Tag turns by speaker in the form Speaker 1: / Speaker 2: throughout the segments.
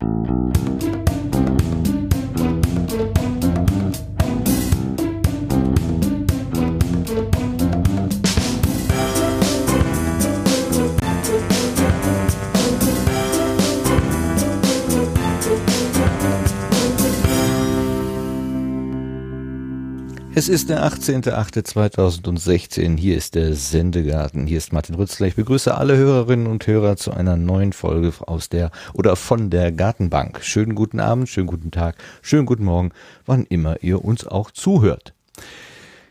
Speaker 1: Thank you. Es ist der 18.08.2016. Hier ist der Sendegarten. Hier ist Martin Rützler. Ich begrüße alle Hörerinnen und Hörer zu einer neuen Folge aus der oder von der Gartenbank. Schönen guten Abend, schönen guten Tag, schönen guten Morgen, wann immer ihr uns auch zuhört.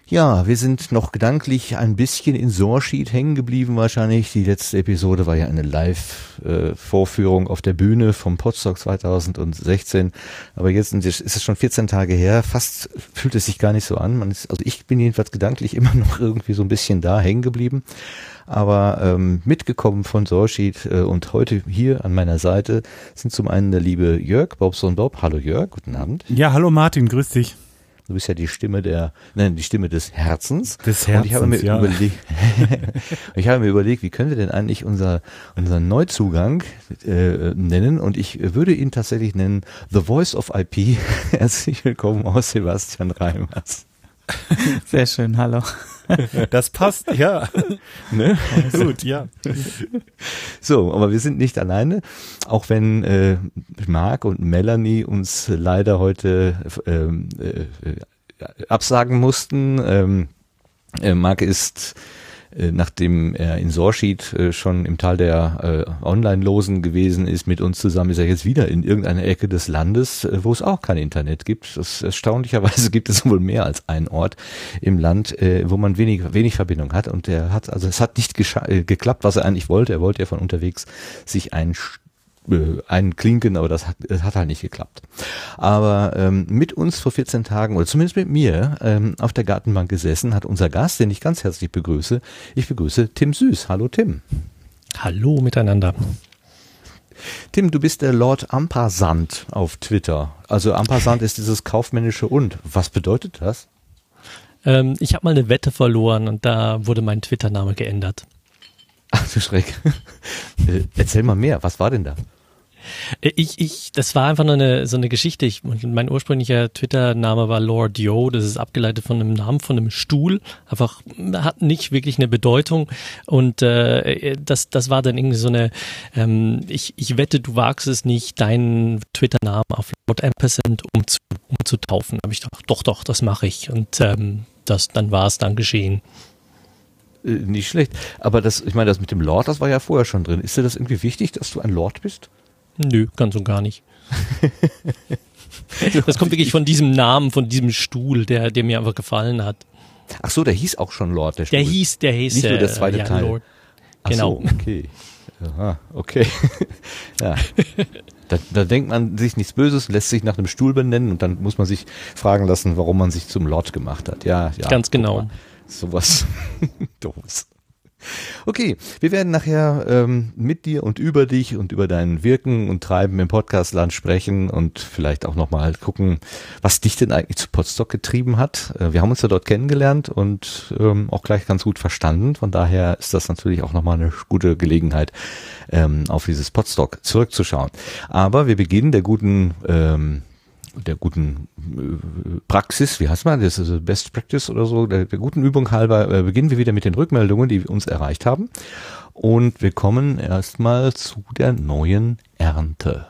Speaker 1: Ja, wir sind noch gedanklich ein bisschen in Sorschied hängen geblieben wahrscheinlich. Die letzte Episode war ja eine Live-Vorführung auf der Bühne vom Potsdok 2016. Aber jetzt ist es schon 14 Tage her. Fast fühlt es sich gar nicht so an. Man ist, also ich bin jedenfalls gedanklich immer noch irgendwie so ein bisschen da hängen geblieben. Aber ähm, mitgekommen von Sorschied äh, und heute hier an meiner Seite sind zum einen der liebe Jörg Bobson Bob. Hallo Jörg, guten Abend.
Speaker 2: Ja, hallo Martin, grüß dich.
Speaker 1: Du bist ja die Stimme der, nein, die Stimme des Herzens.
Speaker 2: Des Herzens,
Speaker 1: Und ich habe mir
Speaker 2: ja.
Speaker 1: überlegt, ich habe mir überlegt, wie können wir denn eigentlich unser, unseren Neuzugang äh, nennen? Und ich würde ihn tatsächlich nennen The Voice of IP. Herzlich willkommen aus Sebastian Reimers.
Speaker 3: Sehr schön, hallo.
Speaker 2: Das passt, ja.
Speaker 1: Ne?
Speaker 2: Gut, ja.
Speaker 1: So, aber wir sind nicht alleine, auch wenn äh, Marc und Melanie uns leider heute ähm, äh, absagen mussten. Ähm, äh, Marc ist, nachdem er in Sorschied äh, schon im Tal der äh, Online-Losen gewesen ist, mit uns zusammen ist er jetzt wieder in irgendeiner Ecke des Landes, äh, wo es auch kein Internet gibt. Das, erstaunlicherweise gibt es wohl mehr als einen Ort im Land, äh, wo man wenig, wenig Verbindung hat. Und er hat, also es hat nicht äh, geklappt, was er eigentlich wollte. Er wollte ja von unterwegs sich ein äh, einen Klinken, aber das hat, das hat halt nicht geklappt. Aber ähm, mit uns vor 14 Tagen, oder zumindest mit mir, ähm, auf der Gartenbank gesessen, hat unser Gast, den ich ganz herzlich begrüße. Ich begrüße Tim Süß. Hallo Tim.
Speaker 3: Hallo miteinander.
Speaker 1: Tim, du bist der Lord Ampasand auf Twitter. Also Ampasand ist dieses kaufmännische und. Was bedeutet das?
Speaker 3: Ähm, ich habe mal eine Wette verloren und da wurde mein Twitter-Name geändert.
Speaker 1: Ach du Schreck. Äh, Erzähl mal mehr. Was war denn da?
Speaker 3: Ich, ich, das war einfach nur eine, so eine Geschichte. Ich, mein ursprünglicher Twitter-Name war Lord Yo. Das ist abgeleitet von einem Namen von einem Stuhl. Einfach hat nicht wirklich eine Bedeutung. Und äh, das, das war dann irgendwie so eine. Ähm, ich, ich wette, du wagst es nicht, deinen Twitter-Namen auf Lord Ampersand umzu, umzutaufen. Habe ich gedacht, doch, doch, das mache ich. Und ähm, das, dann war es dann geschehen.
Speaker 1: Äh, nicht schlecht. Aber das, ich meine, das mit dem Lord, das war ja vorher schon drin. Ist dir das irgendwie wichtig, dass du ein Lord bist?
Speaker 3: Nö, ganz und gar nicht. Das kommt wirklich von diesem Namen, von diesem Stuhl, der, der mir einfach gefallen hat.
Speaker 1: Ach so, der hieß auch schon Lord, der
Speaker 3: Der
Speaker 1: Stuhl.
Speaker 3: hieß, der hieß
Speaker 1: Nicht nur der
Speaker 3: äh,
Speaker 1: zweite
Speaker 3: ja,
Speaker 1: Teil.
Speaker 3: Lord.
Speaker 1: Ach
Speaker 3: Genau.
Speaker 1: So, okay. Aha, okay. ja. Da, da denkt man sich nichts Böses, lässt sich nach einem Stuhl benennen und dann muss man sich fragen lassen, warum man sich zum Lord gemacht hat. Ja, ja.
Speaker 3: Ganz genau.
Speaker 1: Sowas doofes. Okay, wir werden nachher ähm, mit dir und über dich und über dein Wirken und Treiben im Podcastland sprechen und vielleicht auch nochmal gucken, was dich denn eigentlich zu Podstock getrieben hat. Äh, wir haben uns ja dort kennengelernt und ähm, auch gleich ganz gut verstanden. Von daher ist das natürlich auch nochmal eine gute Gelegenheit, ähm, auf dieses Podstock zurückzuschauen. Aber wir beginnen der guten ähm, der guten äh, Praxis, wie heißt man, das also Best Practice oder so, der, der guten Übung halber, äh, beginnen wir wieder mit den Rückmeldungen, die uns erreicht haben. Und wir kommen erstmal zu der neuen Ernte.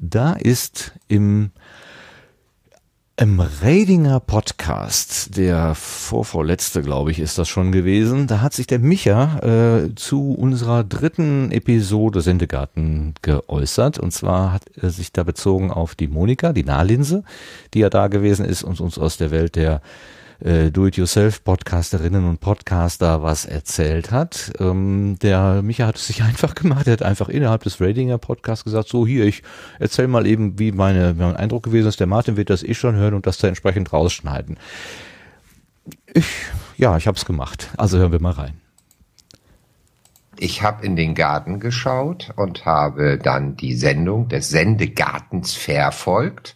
Speaker 1: Da ist im im Redinger Podcast, der vorvorletzte, glaube ich, ist das schon gewesen, da hat sich der Micha äh, zu unserer dritten Episode Sendegarten geäußert. Und zwar hat er sich da bezogen auf die Monika, die Nahlinse, die ja da gewesen ist und uns aus der Welt der äh, Do-it-yourself-Podcasterinnen und Podcaster was erzählt hat. Ähm, der Micha hat es sich einfach gemacht. Er hat einfach innerhalb des Radinger Podcasts gesagt, so hier, ich erzähl mal eben, wie meine, mein Eindruck gewesen ist. Der Martin wird das eh schon hören und das da entsprechend rausschneiden. Ich, ja, ich habe es gemacht. Also hören wir mal rein.
Speaker 4: Ich habe in den Garten geschaut und habe dann die Sendung des Sendegartens verfolgt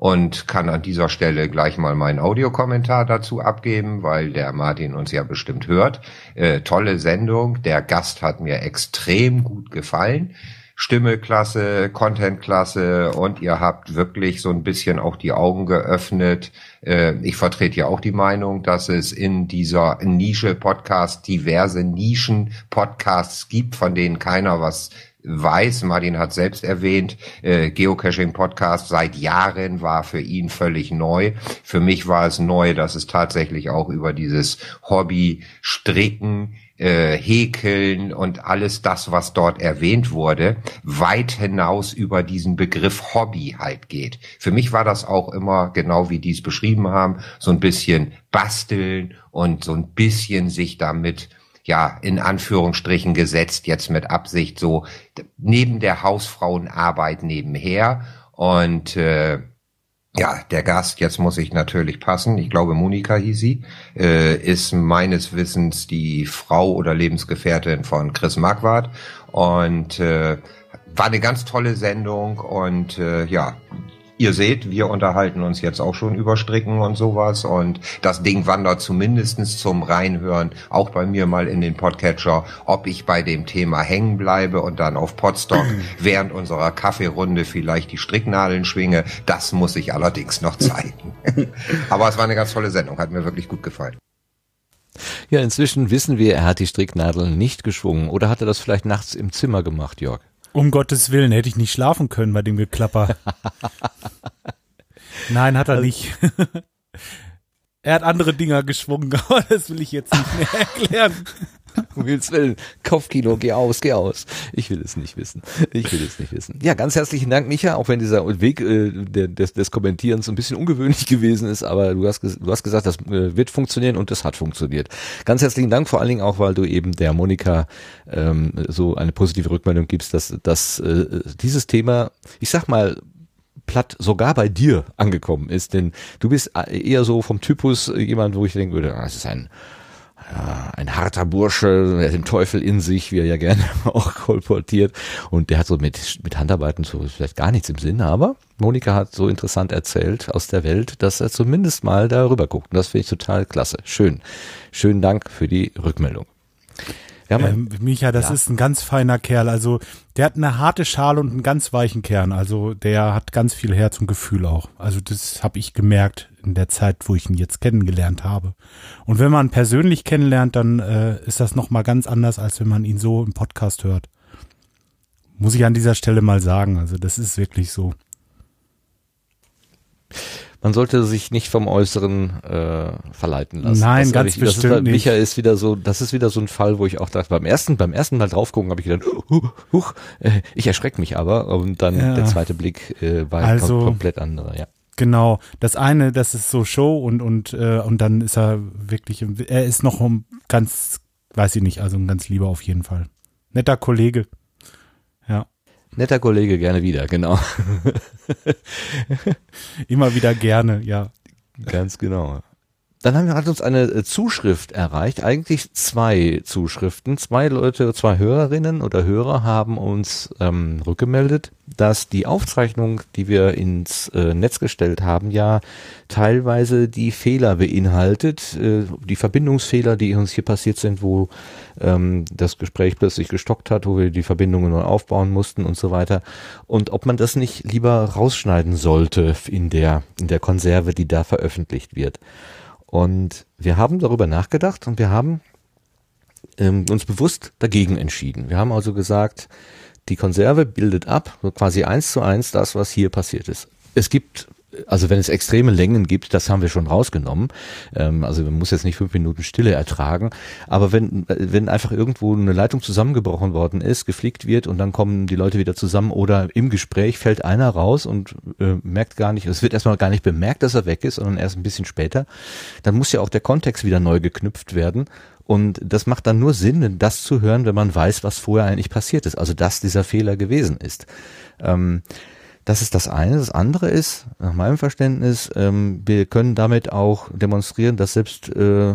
Speaker 4: und kann an dieser Stelle gleich mal meinen Audiokommentar dazu abgeben, weil der Martin uns ja bestimmt hört. Äh, tolle Sendung. Der Gast hat mir extrem gut gefallen. Stimme klasse, Content klasse und ihr habt wirklich so ein bisschen auch die Augen geöffnet. Äh, ich vertrete ja auch die Meinung, dass es in dieser Nische Podcast diverse Nischen Podcasts gibt, von denen keiner was weiß, Martin hat selbst erwähnt, äh, Geocaching Podcast seit Jahren war für ihn völlig neu. Für mich war es neu, dass es tatsächlich auch über dieses Hobby Stricken äh, Häkeln und alles das, was dort erwähnt wurde, weit hinaus über diesen Begriff Hobby halt geht. Für mich war das auch immer, genau wie die es beschrieben haben, so ein bisschen basteln und so ein bisschen sich damit ja, in Anführungsstrichen gesetzt, jetzt mit Absicht so neben der Hausfrauenarbeit nebenher. Und äh, ja, der Gast, jetzt muss ich natürlich passen, ich glaube Monika hieß sie, äh, ist meines Wissens die Frau oder Lebensgefährtin von Chris Marquardt und äh, war eine ganz tolle Sendung und äh, ja, Ihr seht, wir unterhalten uns jetzt auch schon über Stricken und sowas und das Ding wandert zumindestens zum Reinhören auch bei mir mal in den Podcatcher, ob ich bei dem Thema hängen bleibe und dann auf Podstock während unserer Kaffeerunde vielleicht die Stricknadeln schwinge. Das muss ich allerdings noch zeigen. Aber es war eine ganz tolle Sendung, hat mir wirklich gut gefallen.
Speaker 1: Ja, inzwischen wissen wir, er hat die Stricknadeln nicht geschwungen. Oder hat er das vielleicht nachts im Zimmer gemacht, Jörg?
Speaker 2: Um Gottes Willen, hätte ich nicht schlafen können bei dem Geklapper. Nein, hat er
Speaker 1: Also
Speaker 2: nicht. er hat andere Dinger geschwungen, aber das will ich jetzt nicht mehr erklären.
Speaker 1: Um Himmels Willen. Kopfkino, geh aus, geh aus. Ich will es nicht wissen. Ich will es nicht wissen. Ja, ganz herzlichen Dank, Micha, auch wenn dieser Weg äh, des, des Kommentierens ein bisschen ungewöhnlich gewesen ist, aber du hast, du hast gesagt, das äh, wird funktionieren und das hat funktioniert. Ganz herzlichen Dank, vor allen Dingen auch, weil du eben der Monika ähm, so eine positive Rückmeldung gibst, dass, dass äh, dieses Thema, ich sag mal, platt sogar bei dir angekommen ist, denn du bist äh, eher so vom Typus äh, jemand, wo ich denken würde, ah, das ist ein ja, ein harter Bursche, der hat den Teufel in sich, wie er ja gerne auch kolportiert. Und der hat so mit, mit Handarbeiten so vielleicht gar nichts im Sinn, aber Monika hat so interessant erzählt aus der Welt, dass er zumindest mal darüber guckt. Und das finde ich total klasse. Schön. Schönen Dank für die Rückmeldung. Haben
Speaker 2: Ähm, Micha, das
Speaker 1: Ja.
Speaker 2: ist ein ganz feiner Kerl. Also der hat eine harte Schale und einen ganz weichen Kern. Also der hat ganz viel Herz und Gefühl auch. Also das habe ich gemerkt in der Zeit, wo ich ihn jetzt kennengelernt habe. Und wenn man persönlich kennenlernt, dann äh, ist das noch mal ganz anders, als wenn man ihn so im Podcast hört. Muss ich an dieser Stelle mal sagen. Also das ist wirklich so.
Speaker 1: Man sollte sich nicht vom Äußeren äh, verleiten lassen.
Speaker 2: Nein,
Speaker 1: das,
Speaker 2: ganz
Speaker 1: ich, das
Speaker 2: bestimmt
Speaker 1: ist,
Speaker 2: nicht.
Speaker 1: Micha ist wieder so, das ist wieder so ein Fall, wo ich auch dachte, beim ersten, beim ersten Mal drauf gucken, habe ich gedacht, huch, huch, äh, ich erschrecke mich aber und dann
Speaker 2: Ja.
Speaker 1: der zweite Blick äh, war
Speaker 2: Also-
Speaker 1: kom komplett anderer, ja.
Speaker 2: Genau, das eine, das ist so Show und und äh, und dann ist er wirklich, er ist noch ein ganz, weiß ich nicht, also ein ganz lieber auf jeden Fall, netter Kollege. Ja,
Speaker 1: Netter Kollege, gerne wieder, genau.
Speaker 2: immer wieder gerne, ja.
Speaker 1: Ganz genau. Dann haben wir, hat uns eine äh, Zuschrift erreicht, eigentlich zwei Zuschriften. Zwei Leute, zwei Hörerinnen oder Hörer haben uns ähm, rückgemeldet, dass die Aufzeichnung, die wir ins äh, Netz gestellt haben, ja teilweise die Fehler beinhaltet, äh, die Verbindungsfehler, die uns hier passiert sind, wo ähm, das Gespräch plötzlich gestockt hat, wo wir die Verbindungen neu aufbauen mussten und so weiter. Und ob man das nicht lieber rausschneiden sollte in der, in der Konserve, die da veröffentlicht wird. Und wir haben darüber nachgedacht und wir haben ähm, uns bewusst dagegen entschieden. Wir haben also gesagt, die Konserve bildet ab, so quasi eins zu eins das, was hier passiert ist. Es gibt also wenn es extreme Längen gibt, das haben wir schon rausgenommen. Ähm, also man muss jetzt nicht fünf Minuten Stille ertragen. Aber wenn, äh, wenn einfach irgendwo eine Leitung zusammengebrochen worden ist, geflickt wird und dann kommen die Leute wieder zusammen oder im Gespräch fällt einer raus und äh, merkt gar nicht, es wird erstmal gar nicht bemerkt, dass er weg ist, sondern erst ein bisschen später, dann muss ja auch der Kontext wieder neu geknüpft werden. Und das macht dann nur Sinn, das zu hören, wenn man weiß, was vorher eigentlich passiert ist. Also dass dieser Fehler gewesen ist. Ähm, das ist das eine. Das andere ist, nach meinem Verständnis, ähm, wir können damit auch demonstrieren, dass selbst äh,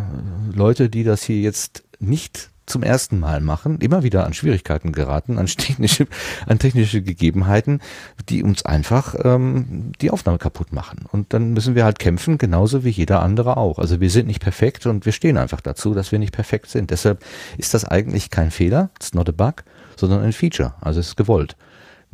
Speaker 1: Leute, die das hier jetzt nicht zum ersten Mal machen, immer wieder an Schwierigkeiten geraten, an technische, an technische Gegebenheiten, die uns einfach ähm, die Aufnahme kaputt machen. Und dann müssen wir halt kämpfen, genauso wie jeder andere auch. Also wir sind nicht perfekt und wir stehen einfach dazu, dass wir nicht perfekt sind. Deshalb ist das eigentlich kein Fehler, it's not a bug, sondern ein Feature. Also es ist gewollt.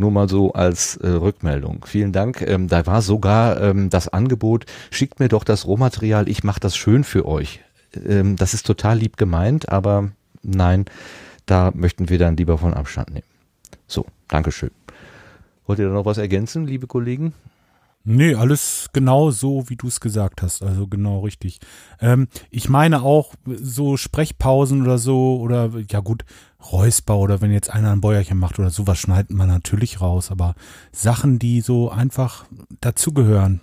Speaker 1: Nur mal so als äh, Rückmeldung. Vielen Dank. Ähm, da war sogar ähm, das Angebot, schickt mir doch das Rohmaterial, ich mache das schön für euch. Ähm, das ist total lieb gemeint, aber nein, da möchten wir dann lieber von Abstand nehmen. So, Dankeschön. Wollt ihr da noch was ergänzen, liebe Kollegen?
Speaker 2: Nee, alles genau so, wie du es gesagt hast. Also genau richtig. Ähm, ich meine auch so Sprechpausen oder so oder ja gut, Räusper oder wenn jetzt einer ein Bäuerchen macht oder sowas schneidet man natürlich raus. Aber Sachen, die so einfach dazugehören.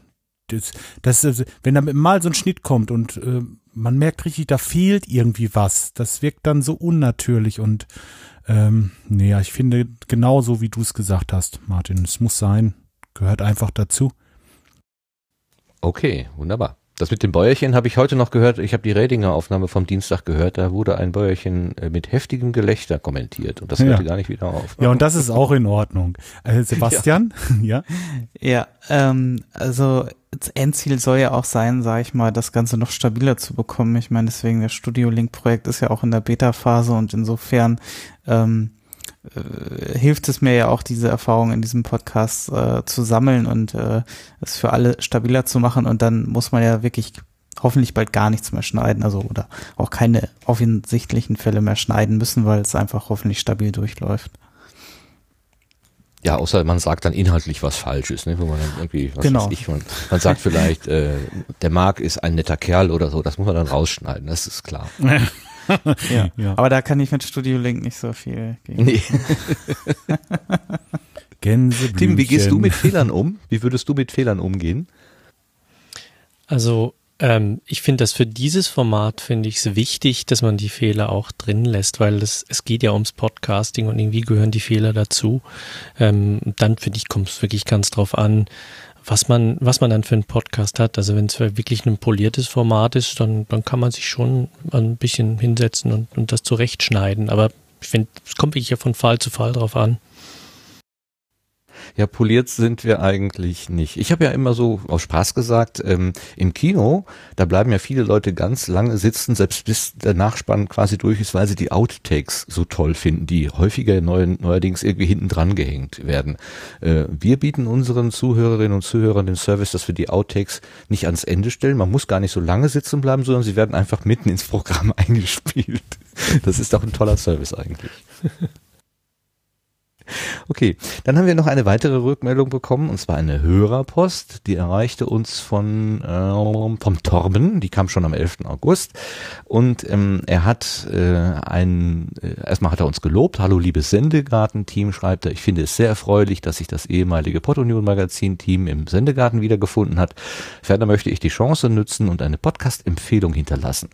Speaker 2: Das, das, wenn da mal so ein Schnitt kommt und äh, man merkt richtig, da fehlt irgendwie was. Das wirkt dann so unnatürlich und ähm, nee, ich finde genauso, wie du es gesagt hast, Martin. Es muss sein, gehört einfach dazu.
Speaker 1: Okay, wunderbar. Das mit dem Bäuerchen habe ich heute noch gehört. Ich habe die Redinger Aufnahme vom Dienstag gehört. Da wurde ein Bäuerchen äh, mit heftigem Gelächter kommentiert und das hörte ja. gar nicht wieder auf.
Speaker 2: Ja, und das ist auch in Ordnung. Äh, Sebastian, ja.
Speaker 5: Ja, ähm, also das Endziel soll ja auch sein, sage ich mal, das Ganze noch stabiler zu bekommen. Ich meine, deswegen das Studio Link Projekt ist ja auch in der Beta-Phase und insofern ähm, äh, hilft es mir ja auch, diese Erfahrung in diesem Podcast äh, zu sammeln und äh, es für alle stabiler zu machen. Und dann muss man ja wirklich hoffentlich bald gar nichts mehr schneiden, also oder auch keine offensichtlichen Fälle mehr schneiden müssen, weil es einfach hoffentlich stabil durchläuft.
Speaker 1: Ja, außer man sagt dann inhaltlich was Falsches, ne? wo man dann irgendwie, was
Speaker 5: genau.
Speaker 1: weiß ich, man, man sagt vielleicht, äh, der Marc ist ein netter Kerl oder so, das muss man dann rausschneiden, das ist klar.
Speaker 5: ja. ja. Aber da kann ich mit Studio Link nicht so viel gegen. Nee.
Speaker 1: Tim, wie gehst du mit Fehlern um? Wie würdest du mit Fehlern umgehen?
Speaker 3: Also ähm, ich finde das für dieses Format finde ich es wichtig, dass man die Fehler auch drin lässt, weil es, es geht ja ums Podcasting und irgendwie gehören die Fehler dazu. Ähm, dann finde ich kommt es wirklich ganz drauf an, was man, was man dann für einen Podcast hat. Also wenn es wirklich ein poliertes Format ist, dann, dann kann man sich schon ein bisschen hinsetzen und, und das zurechtschneiden. Aber ich finde, es kommt wirklich ja von Fall zu Fall drauf an.
Speaker 1: Ja, poliert sind wir eigentlich nicht. Ich habe ja immer so aus Spaß gesagt, ähm, im Kino, da bleiben ja viele Leute ganz lange sitzen, selbst bis der Nachspann quasi durch ist, weil sie die Outtakes so toll finden, die häufiger neu, neuerdings irgendwie hinten dran gehängt werden. Äh, wir bieten unseren Zuhörerinnen und Zuhörern den Service, dass wir die Outtakes nicht ans Ende stellen. Man muss gar nicht so lange sitzen bleiben, sondern sie werden einfach mitten ins Programm eingespielt. Das ist doch ein toller Service eigentlich. Okay, dann haben wir noch eine weitere Rückmeldung bekommen, und zwar eine Hörerpost, die erreichte uns von äh, vom Torben, die kam schon am 11. August und ähm, er hat äh, ein, äh, erstmal hat er uns gelobt, hallo liebes Sendegarten-Team, schreibt er, ich finde es sehr erfreulich, dass sich das ehemalige Podunion-Magazin-Team im Sendegarten wiedergefunden hat. Ferner möchte ich die Chance nutzen und eine Podcast-Empfehlung hinterlassen.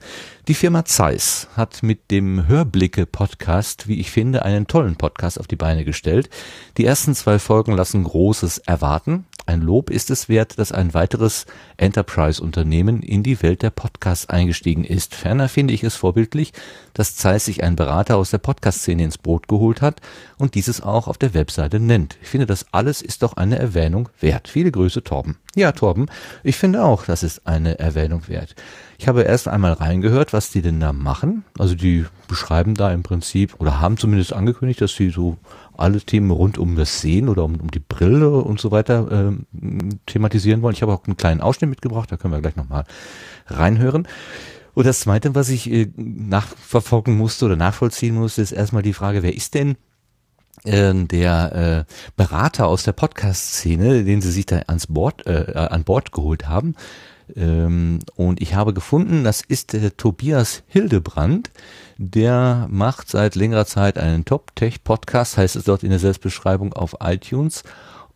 Speaker 1: Die Firma Zeiss hat mit dem Hörblicke-Podcast, wie ich finde, einen tollen Podcast auf die Beine gestellt gestellt. Die ersten zwei Folgen lassen Großes erwarten. Ein Lob ist es wert, dass ein weiteres Enterprise-Unternehmen in die Welt der Podcasts eingestiegen ist. Ferner finde ich es vorbildlich, dass Zeiss sich einen Berater aus der Podcast-Szene ins Boot geholt hat und dieses auch auf der Webseite nennt. Ich finde, das alles ist doch eine Erwähnung wert. Viele Grüße, Torben. Ja, Torben, ich finde auch, das ist eine Erwähnung wert. Ich habe erst einmal reingehört, was die denn da machen. Also die beschreiben da im Prinzip oder haben zumindest angekündigt, dass sie so alle Themen rund um das Sehen oder um, um die Brille und so weiter äh, thematisieren wollen. Ich habe auch einen kleinen Ausschnitt mitgebracht, da können wir gleich nochmal reinhören. Und das Zweite, was ich äh, nachverfolgen musste oder nachvollziehen musste, ist erstmal die Frage, wer ist denn äh, der äh, Berater aus der Podcast-Szene, den sie sich da ans Bord, äh, an Bord geholt haben. Ähm, und ich habe gefunden, das ist der Tobias Hildebrand. Der macht seit längerer Zeit einen Top-Tech-Podcast, heißt es dort in der Selbstbeschreibung auf iTunes.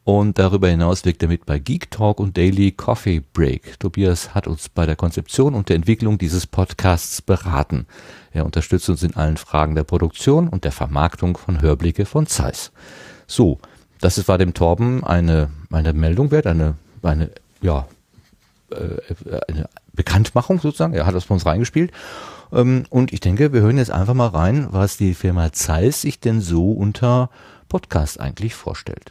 Speaker 1: Und darüber hinaus wirkt er mit bei Geek Talk und Daily Coffee Break. Tobias hat uns bei der Konzeption und der Entwicklung dieses Podcasts beraten. Er unterstützt uns in allen Fragen der Produktion und der Vermarktung von Hörblicke von Zeiss. So, das war dem Torben eine, eine Meldung wert, eine, eine, ja, äh, eine Bekanntmachung sozusagen. Er hat das bei uns reingespielt. Ähm, und ich denke, wir hören jetzt einfach mal rein, was die Firma Zeiss sich denn so unter Podcast eigentlich vorstellt.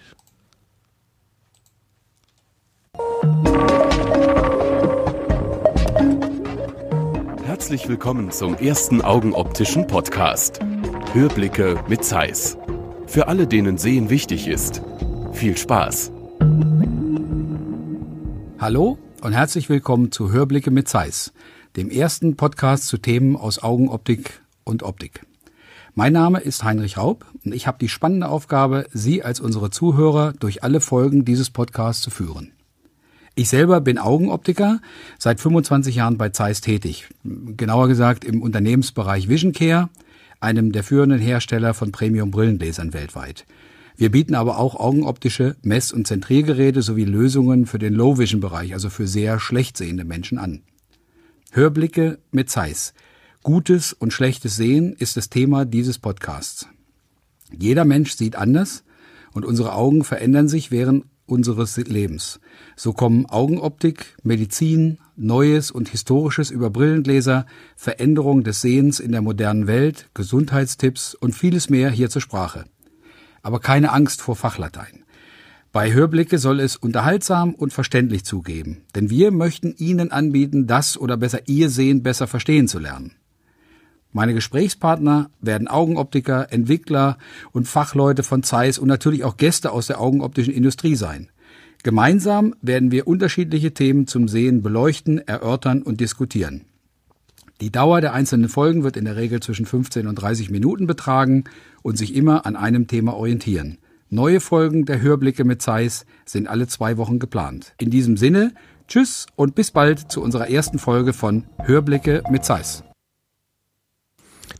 Speaker 6: Herzlich willkommen zum ersten augenoptischen Podcast. Hörblicke mit Zeiss. Für alle, denen Sehen wichtig ist. Viel Spaß.
Speaker 7: Hallo und herzlich willkommen zu Hörblicke mit Zeiss, dem ersten Podcast zu Themen aus Augenoptik und Optik. Mein Name ist Heinrich Raub und ich habe die spannende Aufgabe, Sie als unsere Zuhörer durch alle Folgen dieses Podcasts zu führen. Ich selber bin Augenoptiker, seit 25 Jahren bei Zeiss tätig. Genauer gesagt im Unternehmensbereich Vision Care, einem der führenden Hersteller von Premium-Brillengläsern weltweit. Wir bieten aber auch augenoptische Mess- und Zentriergeräte sowie Lösungen für den Low-Vision-Bereich, also für sehr schlecht sehende Menschen an. Hörblicke mit Zeiss. Gutes und schlechtes Sehen ist das Thema dieses Podcasts. Jeder Mensch sieht anders und unsere Augen verändern sich während unseres Lebens. So kommen Augenoptik, Medizin, Neues und Historisches über Brillengläser, Veränderung des Sehens in der modernen Welt, Gesundheitstipps und vieles mehr hier zur Sprache. Aber keine Angst vor Fachlatein. Bei Hörblicke soll es unterhaltsam und verständlich zugeben, denn wir möchten Ihnen anbieten, das oder besser Ihr Sehen besser verstehen zu lernen. Meine Gesprächspartner werden Augenoptiker, Entwickler und Fachleute von Zeiss und natürlich auch Gäste aus der augenoptischen Industrie sein. Gemeinsam werden wir unterschiedliche Themen zum Sehen beleuchten, erörtern und diskutieren. Die Dauer der einzelnen Folgen wird in der Regel zwischen 15 und 30 Minuten betragen und sich immer an einem Thema orientieren. Neue Folgen der Hörblicke mit Zeiss sind alle zwei Wochen geplant. In diesem Sinne, tschüss und bis bald zu unserer ersten Folge von Hörblicke mit Zeiss.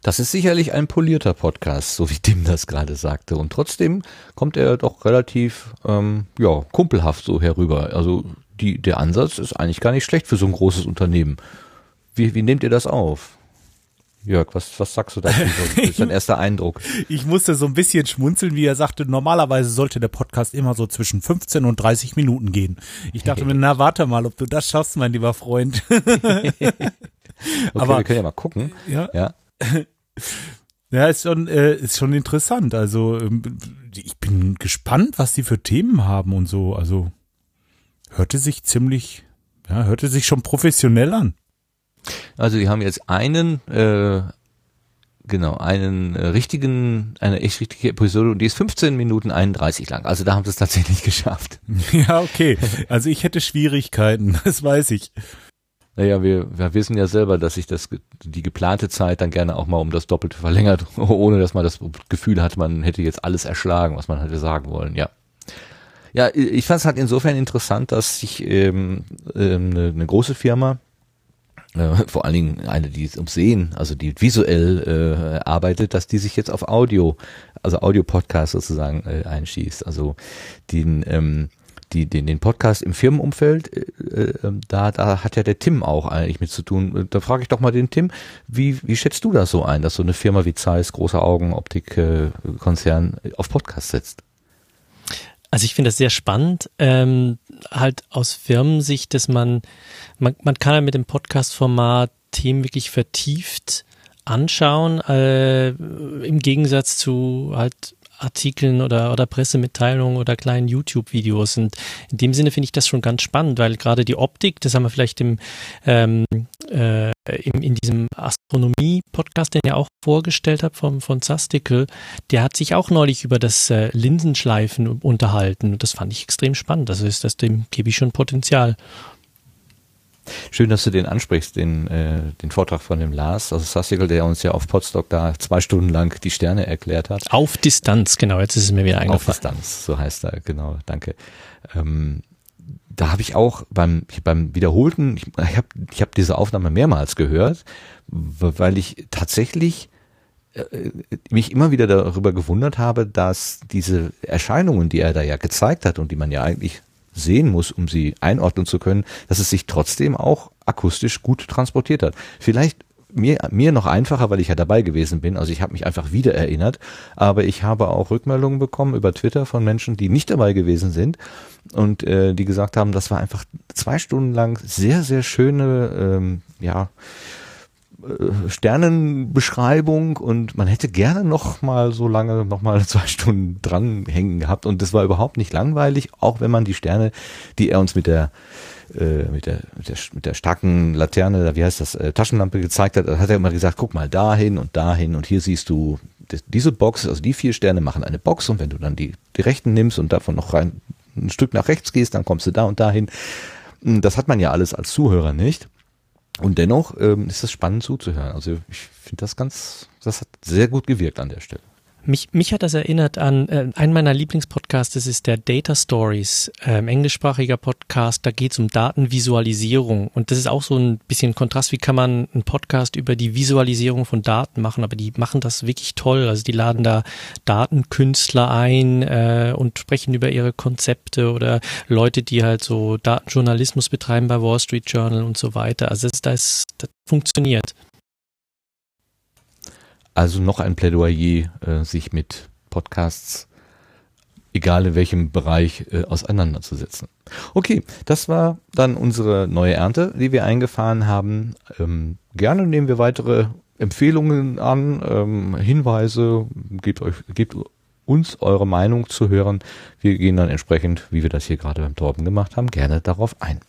Speaker 1: Das ist sicherlich ein polierter Podcast, so wie Tim das gerade sagte. Und trotzdem kommt er doch relativ, ähm, ja, kumpelhaft so herüber. Also die, der Ansatz ist eigentlich gar nicht schlecht für so ein großes Unternehmen. Wie, wie nehmt ihr das auf? Jörg, was, was sagst du dazu? Das ist dein erster Eindruck.
Speaker 2: Ich musste so ein bisschen schmunzeln, wie er sagte, normalerweise sollte der Podcast immer so zwischen 15 und 30 Minuten gehen. Ich dachte mir, na warte mal, ob du das schaffst, mein lieber Freund.
Speaker 1: okay,
Speaker 2: Aber-
Speaker 1: wir können ja mal gucken.
Speaker 2: Ja.
Speaker 1: Ja.
Speaker 2: Ja, ist schon, äh, ist schon interessant. Also ähm, ich bin gespannt, was die für Themen haben und so. Also hörte sich ziemlich, ja, hörte sich schon professionell an.
Speaker 1: Also die haben jetzt einen, äh, genau, einen äh, richtigen, eine echt richtige Episode und die ist 15 Minuten 31 lang. Also da haben sie es tatsächlich geschafft.
Speaker 2: Ja, okay. Also ich hätte Schwierigkeiten, das weiß ich.
Speaker 1: Naja, wir, wir wissen ja selber, dass sich das, die geplante Zeit dann gerne auch mal um das Doppelte verlängert, ohne dass man das Gefühl hat, man hätte jetzt alles erschlagen, was man hätte sagen wollen, ja. Ja, ich fand es halt insofern interessant, dass sich ähm, ähm, eine, eine große Firma, äh, vor allen Dingen eine, die ums Sehen, also die visuell äh, arbeitet, dass die sich jetzt auf Audio, also Audio-Podcast sozusagen äh, einschießt. Also den, ähm, die, den, den Podcast im Firmenumfeld, äh, äh, da, da hat ja der Tim auch eigentlich mit zu tun. Da frage ich doch mal den Tim, wie, wie schätzt du das so ein, dass so eine Firma wie Zeiss, großer Augenoptik-Konzern, äh, auf Podcast setzt?
Speaker 3: Also ich finde das sehr spannend, ähm, halt aus Firmensicht, dass man, man, man kann ja mit dem Podcast-Format Themen wirklich vertieft anschauen, äh, im Gegensatz zu halt Artikeln oder, oder Pressemitteilungen oder kleinen YouTube-Videos. Und in dem Sinne finde ich das schon ganz spannend, weil gerade die Optik, das haben wir vielleicht im, ähm, äh, in, in diesem Astronomie-Podcast, den ihr auch vorgestellt habt vom, von Zastikel, der hat sich auch neulich über das äh, Linsenschleifen unterhalten. Und das fand ich extrem spannend. Also ist das, dem gebe ich schon Potenzial.
Speaker 1: Schön, dass du den ansprichst, den, äh, den Vortrag von dem Lars, also Sassigal, der uns ja auf Podstock da zwei Stunden lang die Sterne erklärt hat.
Speaker 3: Auf Distanz, genau, jetzt ist es mir wieder
Speaker 1: Auf
Speaker 3: eingefallen.
Speaker 1: Distanz, so heißt er, genau, danke. Ähm, da habe ich auch beim, beim wiederholten, ich, ich habe ich hab diese Aufnahme mehrmals gehört, weil ich tatsächlich äh, mich immer wieder darüber gewundert habe, dass diese Erscheinungen, die er da ja gezeigt hat und die man ja eigentlich sehen muss, um sie einordnen zu können, dass es sich trotzdem auch akustisch gut transportiert hat. Vielleicht mir, mir noch einfacher, weil ich ja dabei gewesen bin. Also ich habe mich einfach wieder erinnert. Aber ich habe auch Rückmeldungen bekommen über Twitter von Menschen, die nicht dabei gewesen sind und äh, die gesagt haben, das war einfach zwei Stunden lang sehr, sehr schöne, ähm, ja, Sternenbeschreibung und man hätte gerne noch mal so lange, noch mal zwei Stunden dranhängen gehabt und das war überhaupt nicht langweilig, auch wenn man die Sterne, die er uns mit der äh, mit der, mit der mit der starken Laterne, wie heißt das, äh, Taschenlampe gezeigt hat, hat er immer gesagt, guck mal dahin und dahin und hier siehst du diese Box, also die vier Sterne machen eine Box und wenn du dann die, die rechten nimmst und davon noch rein ein Stück nach rechts gehst, dann kommst du da und dahin. Das hat man ja alles als Zuhörer nicht. Und dennoch ähm, ist es spannend zuzuhören. Also ich finde das ganz, das hat sehr gut gewirkt an der Stelle.
Speaker 3: Mich, mich hat das erinnert an äh, einen meiner Lieblingspodcasts, das ist der Data Stories, äh, englischsprachiger Podcast, da geht es um Datenvisualisierung. Und das ist auch so ein bisschen Kontrast, wie kann man einen Podcast über die Visualisierung von Daten machen, aber die machen das wirklich toll, also die laden da Datenkünstler ein äh, und sprechen über ihre Konzepte oder Leute, die halt so Datenjournalismus betreiben bei Wall Street Journal und so weiter, also das, das, das funktioniert.
Speaker 1: Also noch ein Plädoyer, äh, sich mit Podcasts, egal in welchem Bereich, äh, auseinanderzusetzen. Okay, das war dann unsere neue Ernte, die wir eingefahren haben. Ähm, gerne nehmen wir weitere Empfehlungen an, ähm, Hinweise, gebt euch, gebt uns eure Meinung zu hören. Wir gehen dann entsprechend, wie wir das hier gerade beim Torben gemacht haben, gerne darauf ein.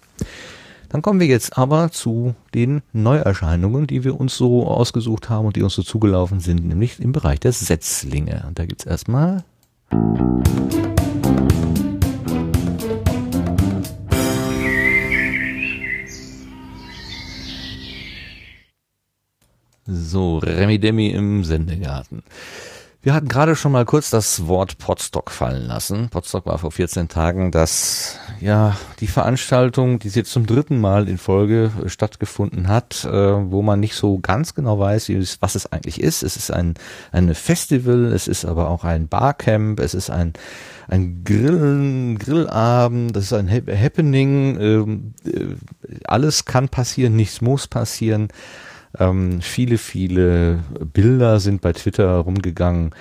Speaker 1: Dann kommen wir jetzt aber zu den Neuerscheinungen, die wir uns so ausgesucht haben und die uns so zugelaufen sind, nämlich im Bereich der Setzlinge. Und da gibt's erstmal So, Remi Demi im Sendegarten. Wir hatten gerade schon mal kurz das Wort Potstock fallen lassen. Potstock war vor 14 Tagen das, ja, die Veranstaltung, die jetzt zum dritten Mal in Folge stattgefunden hat, äh, wo man nicht so ganz genau weiß, was es eigentlich ist. Es ist ein, ein Festival, es ist aber auch ein Barcamp, es ist ein, ein Grillen, Grillabend, das ist ein Happening, ähm, äh, alles kann passieren, nichts muss passieren. Ähm, viele, viele Bilder sind bei Twitter rumgegangen.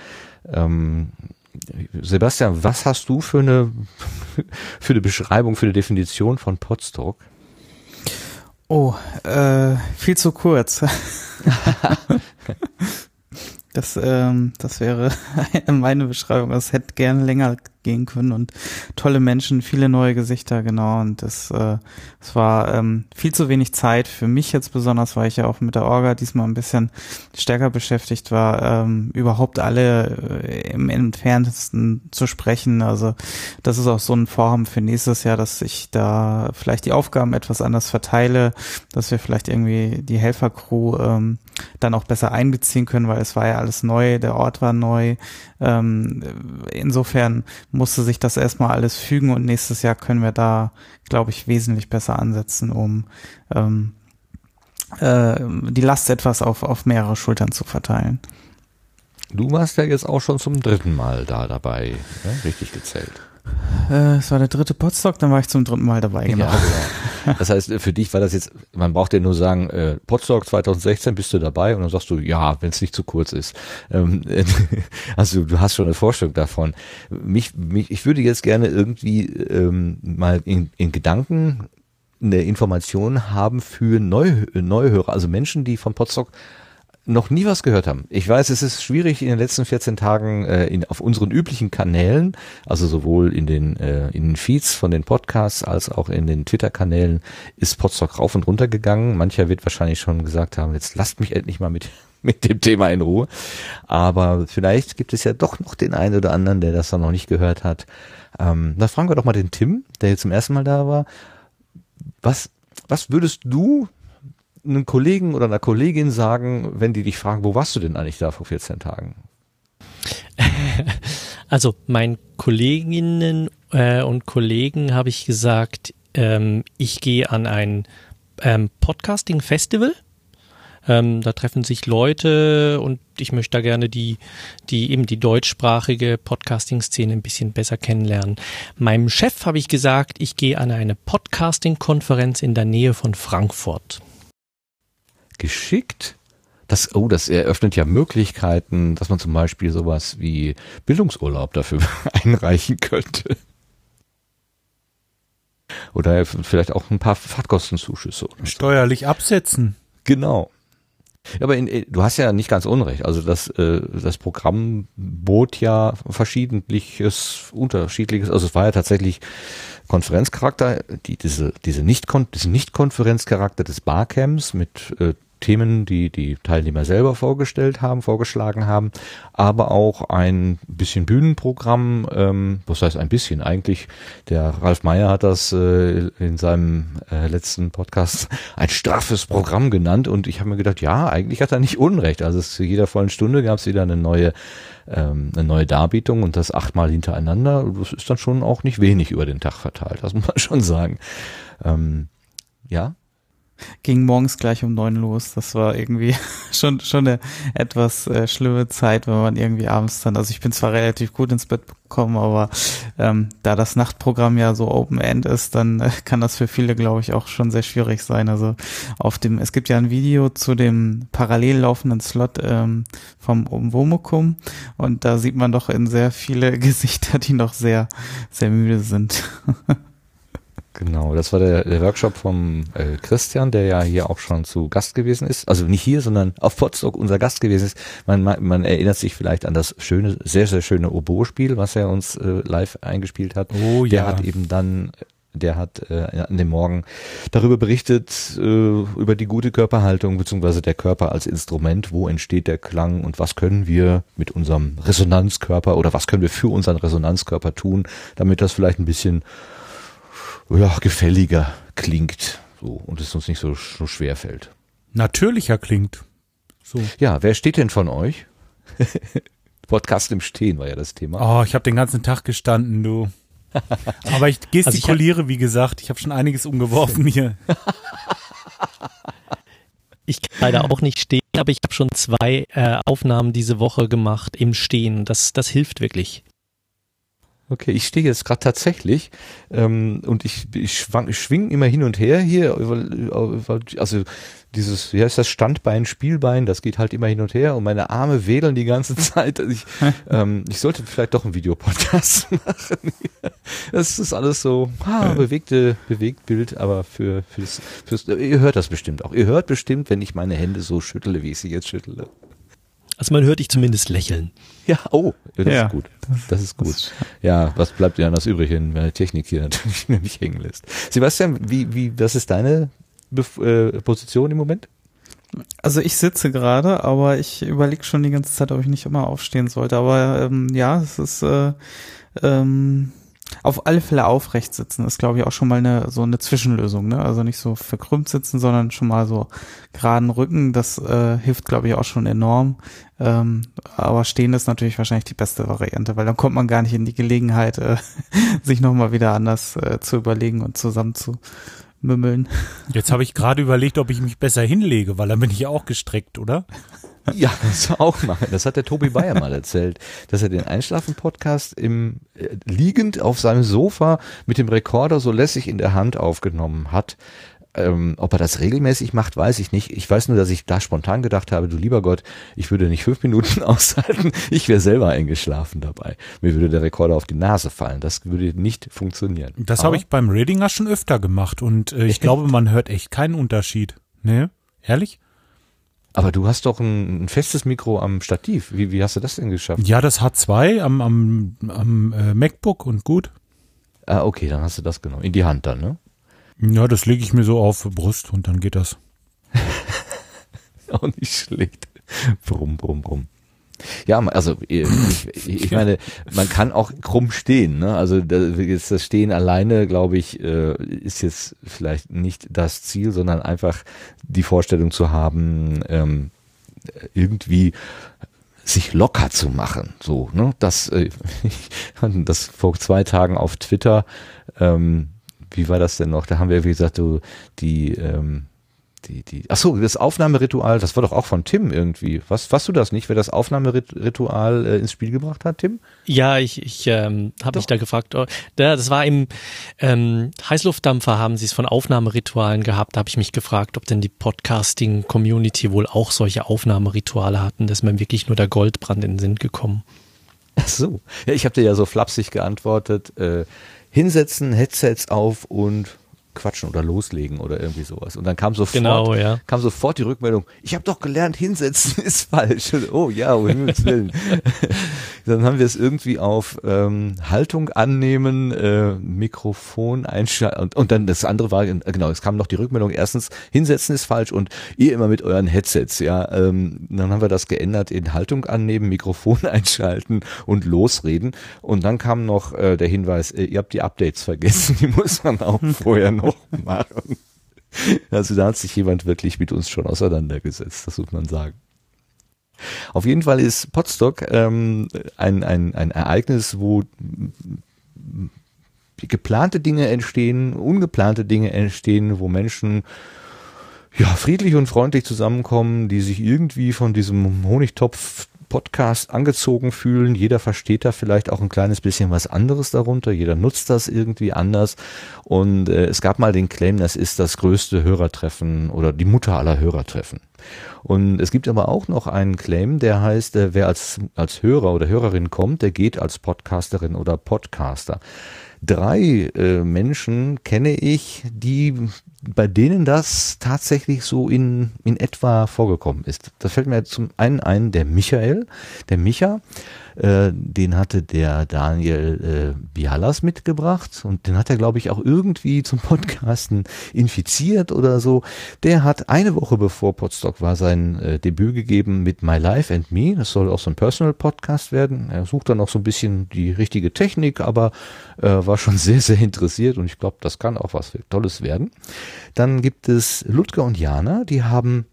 Speaker 1: Ähm, Sebastian, was hast du für eine, für eine Beschreibung, für eine Definition von Podstock?
Speaker 5: Oh, äh, viel zu kurz. das, ähm, das wäre meine Beschreibung. Es hätte gern länger gehen können und tolle Menschen, viele neue Gesichter, genau. Und das, äh, es war ähm, viel zu wenig Zeit für mich jetzt besonders, weil ich ja auch mit der Orga diesmal ein bisschen stärker beschäftigt war, ähm, überhaupt alle äh, im entferntesten zu sprechen. Also das ist auch so ein Vorhaben für nächstes Jahr, dass ich da vielleicht die Aufgaben etwas anders verteile, dass wir vielleicht irgendwie die Helfercrew ähm, dann auch besser einbeziehen können, weil es war ja alles neu, der Ort war neu. Ähm, insofern musste sich das erstmal alles fügen und nächstes Jahr können wir da, glaube ich, wesentlich besser ansetzen, um ähm, äh, die Last etwas auf, auf mehrere Schultern zu verteilen.
Speaker 1: Du warst ja jetzt auch schon zum dritten Mal da dabei, ne? richtig gezählt.
Speaker 5: Äh, es war der dritte Podstock, dann war ich zum dritten Mal dabei, genau. Ja,
Speaker 1: genau. Das heißt, für dich war das jetzt, man braucht ja nur sagen, äh, Podstock 2016 bist du dabei und dann sagst du, ja, wenn es nicht zu kurz ist. Ähm, also du hast schon eine Vorstellung davon. Mich, mich, ich würde jetzt gerne irgendwie ähm, mal in, in Gedanken eine Information haben für Neu Neuhörer, also Menschen, die von Podstock noch nie was gehört haben. Ich weiß, es ist schwierig in den letzten 14 Tagen äh, in, auf unseren üblichen Kanälen, also sowohl in den, äh, in den Feeds von den Podcasts als auch in den Twitter-Kanälen, ist Podstock rauf und runter gegangen. Mancher wird wahrscheinlich schon gesagt haben, jetzt lasst mich endlich mal mit, mit dem Thema in Ruhe. Aber vielleicht gibt es ja doch noch den einen oder anderen, der das dann noch nicht gehört hat. Ähm, da fragen wir doch mal den Tim, der jetzt zum ersten Mal da war. Was, was würdest du einem Kollegen oder einer Kollegin sagen, wenn die dich fragen, wo warst du denn eigentlich da vor 14 Tagen?
Speaker 3: Also meinen Kolleginnen äh, und Kollegen habe ich gesagt, ähm, ich gehe an ein ähm, Podcasting-Festival. Ähm, da treffen sich Leute und ich möchte da gerne die, die eben die deutschsprachige Podcasting-Szene ein bisschen besser kennenlernen. Meinem Chef habe ich gesagt, ich gehe an eine Podcasting-Konferenz in der Nähe von Frankfurt
Speaker 1: geschickt Das, oh, das eröffnet ja Möglichkeiten, dass man zum Beispiel sowas wie Bildungsurlaub dafür einreichen könnte. Oder vielleicht auch ein paar Fahrtkostenzuschüsse. oder so.
Speaker 2: Steuerlich absetzen.
Speaker 1: Genau. Aber in, äh, du hast ja nicht ganz unrecht. Also das, äh, das Programm bot ja verschiedentliches, unterschiedliches. Also es war ja tatsächlich Konferenzcharakter, die, diese, diese nicht diesen Nicht-Konferenzcharakter des Barcamps mit äh, Themen, die die Teilnehmer selber vorgestellt haben, vorgeschlagen haben, aber auch ein bisschen Bühnenprogramm, ähm, was heißt ein bisschen eigentlich, der Ralf Meyer hat das äh, in seinem äh, letzten Podcast ein straffes Programm genannt und ich habe mir gedacht, ja, eigentlich hat er nicht Unrecht. Also zu jeder vollen Stunde gab es wieder eine neue ähm, eine neue Darbietung und das achtmal hintereinander. Das ist dann schon auch nicht wenig über den Tag verteilt, das muss man schon sagen. Ähm, ja,
Speaker 5: ging morgens gleich um neun los. Das war irgendwie schon schon eine etwas äh, schlimme Zeit, wenn man irgendwie abends dann, also ich bin zwar relativ gut ins Bett gekommen, aber ähm, da das Nachtprogramm ja so Open End ist, dann äh, kann das für viele, glaube ich, auch schon sehr schwierig sein. Also auf dem, es gibt ja ein Video zu dem parallel laufenden Slot ähm, vom Womukum und da sieht man doch in sehr viele Gesichter, die noch sehr sehr müde sind.
Speaker 1: Genau, das war der, der Workshop vom äh, Christian, der ja hier auch schon zu Gast gewesen ist. Also nicht hier, sondern auf Potsdok unser Gast gewesen ist. Man, man, man erinnert sich vielleicht an das schöne, sehr, sehr schöne Oboe-Spiel, was er uns äh, live eingespielt hat.
Speaker 2: Oh
Speaker 1: der
Speaker 2: ja.
Speaker 1: hat eben dann der hat äh, an dem Morgen darüber berichtet, äh, über die gute Körperhaltung, beziehungsweise der Körper als Instrument, wo entsteht der Klang und was können wir mit unserem Resonanzkörper oder was können wir für unseren Resonanzkörper tun, damit das vielleicht ein bisschen ja, gefälliger klingt so und es uns nicht so, so schwer fällt.
Speaker 2: Natürlicher klingt. So.
Speaker 1: Ja, wer steht denn von euch? Podcast im Stehen war ja das Thema.
Speaker 2: Oh, ich habe den ganzen Tag gestanden, du. Aber ich gestikuliere, wie gesagt. Ich habe schon einiges umgeworfen hier.
Speaker 3: Ich kann leider auch nicht stehen, aber ich habe schon zwei äh, Aufnahmen diese Woche gemacht im Stehen. Das, das hilft wirklich.
Speaker 1: Okay, ich stehe jetzt gerade tatsächlich ähm, und ich, ich, schwang, ich schwing immer hin und her hier. Also dieses, wie heißt das, Standbein, Spielbein, das geht halt immer hin und her und meine Arme wedeln die ganze Zeit. Also ich, ähm, ich sollte vielleicht doch einen Videopodcast machen. Das ist alles so ah, bewegte, bewegt Bild, aber für fürs, fürs, ihr hört das bestimmt auch. Ihr hört bestimmt, wenn ich meine Hände so schüttle, wie ich sie jetzt schüttle.
Speaker 3: Also man hört dich zumindest lächeln.
Speaker 1: Ja, oh, das
Speaker 5: Ja,
Speaker 1: ist gut. Das ist gut. Ja, was bleibt dir anders übrig, wenn meine Technik hier natürlich nicht hängen lässt? Sebastian, wie, wie, was ist deine Bef äh, Position im Moment?
Speaker 5: Also ich sitze gerade, aber ich überlege schon die ganze Zeit, ob ich nicht immer aufstehen sollte. Aber ähm, ja, es ist äh, ähm, auf alle Fälle aufrecht sitzen ist, glaube ich, auch schon mal eine so eine Zwischenlösung. Ne? Also nicht so verkrümmt sitzen, sondern schon mal so geraden Rücken. Das äh, hilft, glaube ich, auch schon enorm. Ähm, aber stehen ist natürlich wahrscheinlich die beste Variante, weil dann kommt man gar nicht in die Gelegenheit, äh, sich nochmal wieder anders äh, zu überlegen und zusammen zu mümmeln.
Speaker 2: Jetzt habe ich gerade überlegt, ob ich mich besser hinlege, weil dann bin ich ja auch gestreckt, oder?
Speaker 1: Ja, das auch machen. Das hat der Tobi Bayer mal erzählt, dass er den Einschlafen-Podcast im äh, liegend auf seinem Sofa mit dem Rekorder so lässig in der Hand aufgenommen hat. Ähm, ob er das regelmäßig macht, weiß ich nicht. Ich weiß nur, dass ich da spontan gedacht habe, du lieber Gott, ich würde nicht fünf Minuten aushalten, ich wäre selber eingeschlafen dabei. Mir würde der Rekorder auf die Nase fallen. Das würde nicht funktionieren.
Speaker 2: Das habe ich beim Redinger schon öfter gemacht und äh, ich glaube, man hört echt keinen Unterschied. Ne? Ehrlich?
Speaker 1: Aber du hast doch ein, ein festes Mikro am Stativ. Wie, wie hast du das denn geschafft?
Speaker 2: Ja, das H2 am, am, am äh, MacBook und gut.
Speaker 1: Ah, okay, dann hast du das genommen. In die Hand dann, ne?
Speaker 2: Ja, das lege ich mir so auf Brust und dann geht das.
Speaker 1: Auch nicht schlecht. Brumm, brumm, brumm. Ja, also ich, ich meine, man kann auch krumm stehen. Ne? Also das Stehen alleine, glaube ich, äh, ist jetzt vielleicht nicht das Ziel, sondern einfach die Vorstellung zu haben, ähm, irgendwie sich locker zu machen. So, ne? Das, äh, ich hatte das vor zwei Tagen auf Twitter. Ähm, wie war das denn noch? Da haben wir, wie gesagt, so die ähm, die, die, ach so, das Aufnahmeritual, das war doch auch von Tim irgendwie. Was, weißt du das nicht, wer das Aufnahmeritual äh, ins Spiel gebracht hat, Tim?
Speaker 3: Ja, ich, ich ähm, habe mich da gefragt. Oh, da, das war im ähm, Heißluftdampfer haben sie es von Aufnahmeritualen gehabt. Da habe ich mich gefragt, ob denn die Podcasting-Community wohl auch solche Aufnahmerituale hatten. dass man wirklich nur der Goldbrand in den Sinn gekommen.
Speaker 1: Ach so. Ja, ich habe dir ja so flapsig geantwortet. Äh, hinsetzen, Headsets auf und quatschen oder loslegen oder irgendwie sowas. Und dann kam sofort,
Speaker 3: genau, ja.
Speaker 1: kam sofort die Rückmeldung, ich habe doch gelernt, hinsetzen ist falsch. Oh ja, um Himmels Willen. dann haben wir es irgendwie auf ähm, Haltung annehmen, äh, Mikrofon einschalten und, und dann das andere war, genau, es kam noch die Rückmeldung, erstens, hinsetzen ist falsch und ihr immer mit euren Headsets, ja. Ähm, dann haben wir das geändert in Haltung annehmen, Mikrofon einschalten und losreden. Und dann kam noch äh, der Hinweis, äh, ihr habt die Updates vergessen, die muss man auch vorher noch machen. Also da hat sich jemand wirklich mit uns schon auseinandergesetzt, das muss man sagen. Auf jeden Fall ist Potsdok ähm, ein, ein, ein Ereignis, wo geplante Dinge entstehen, ungeplante Dinge entstehen, wo Menschen ja, friedlich und freundlich zusammenkommen, die sich irgendwie von diesem Honigtopf Podcast angezogen fühlen. Jeder versteht da vielleicht auch ein kleines bisschen was anderes darunter. Jeder nutzt das irgendwie anders. Und äh, es gab mal den Claim, das ist das größte Hörertreffen oder die Mutter aller Hörertreffen. Und es gibt aber auch noch einen Claim, der heißt, äh, wer als, als Hörer oder Hörerin kommt, der geht als Podcasterin oder Podcaster. Drei äh, Menschen kenne ich, die bei denen das tatsächlich so in, in etwa vorgekommen ist. Das fällt mir zum einen ein, der Michael, der Micha, äh, den hatte der Daniel äh, Bialas mitgebracht und den hat er, glaube ich, auch irgendwie zum Podcasten infiziert oder so. Der hat eine Woche bevor Podstock war sein äh, Debüt gegeben mit My Life and Me. Das soll auch so ein Personal Podcast werden. Er sucht dann auch so ein bisschen die richtige Technik, aber äh, war schon sehr, sehr interessiert und ich glaube, das kann auch was Tolles werden. Dann gibt es Ludger und Jana, die haben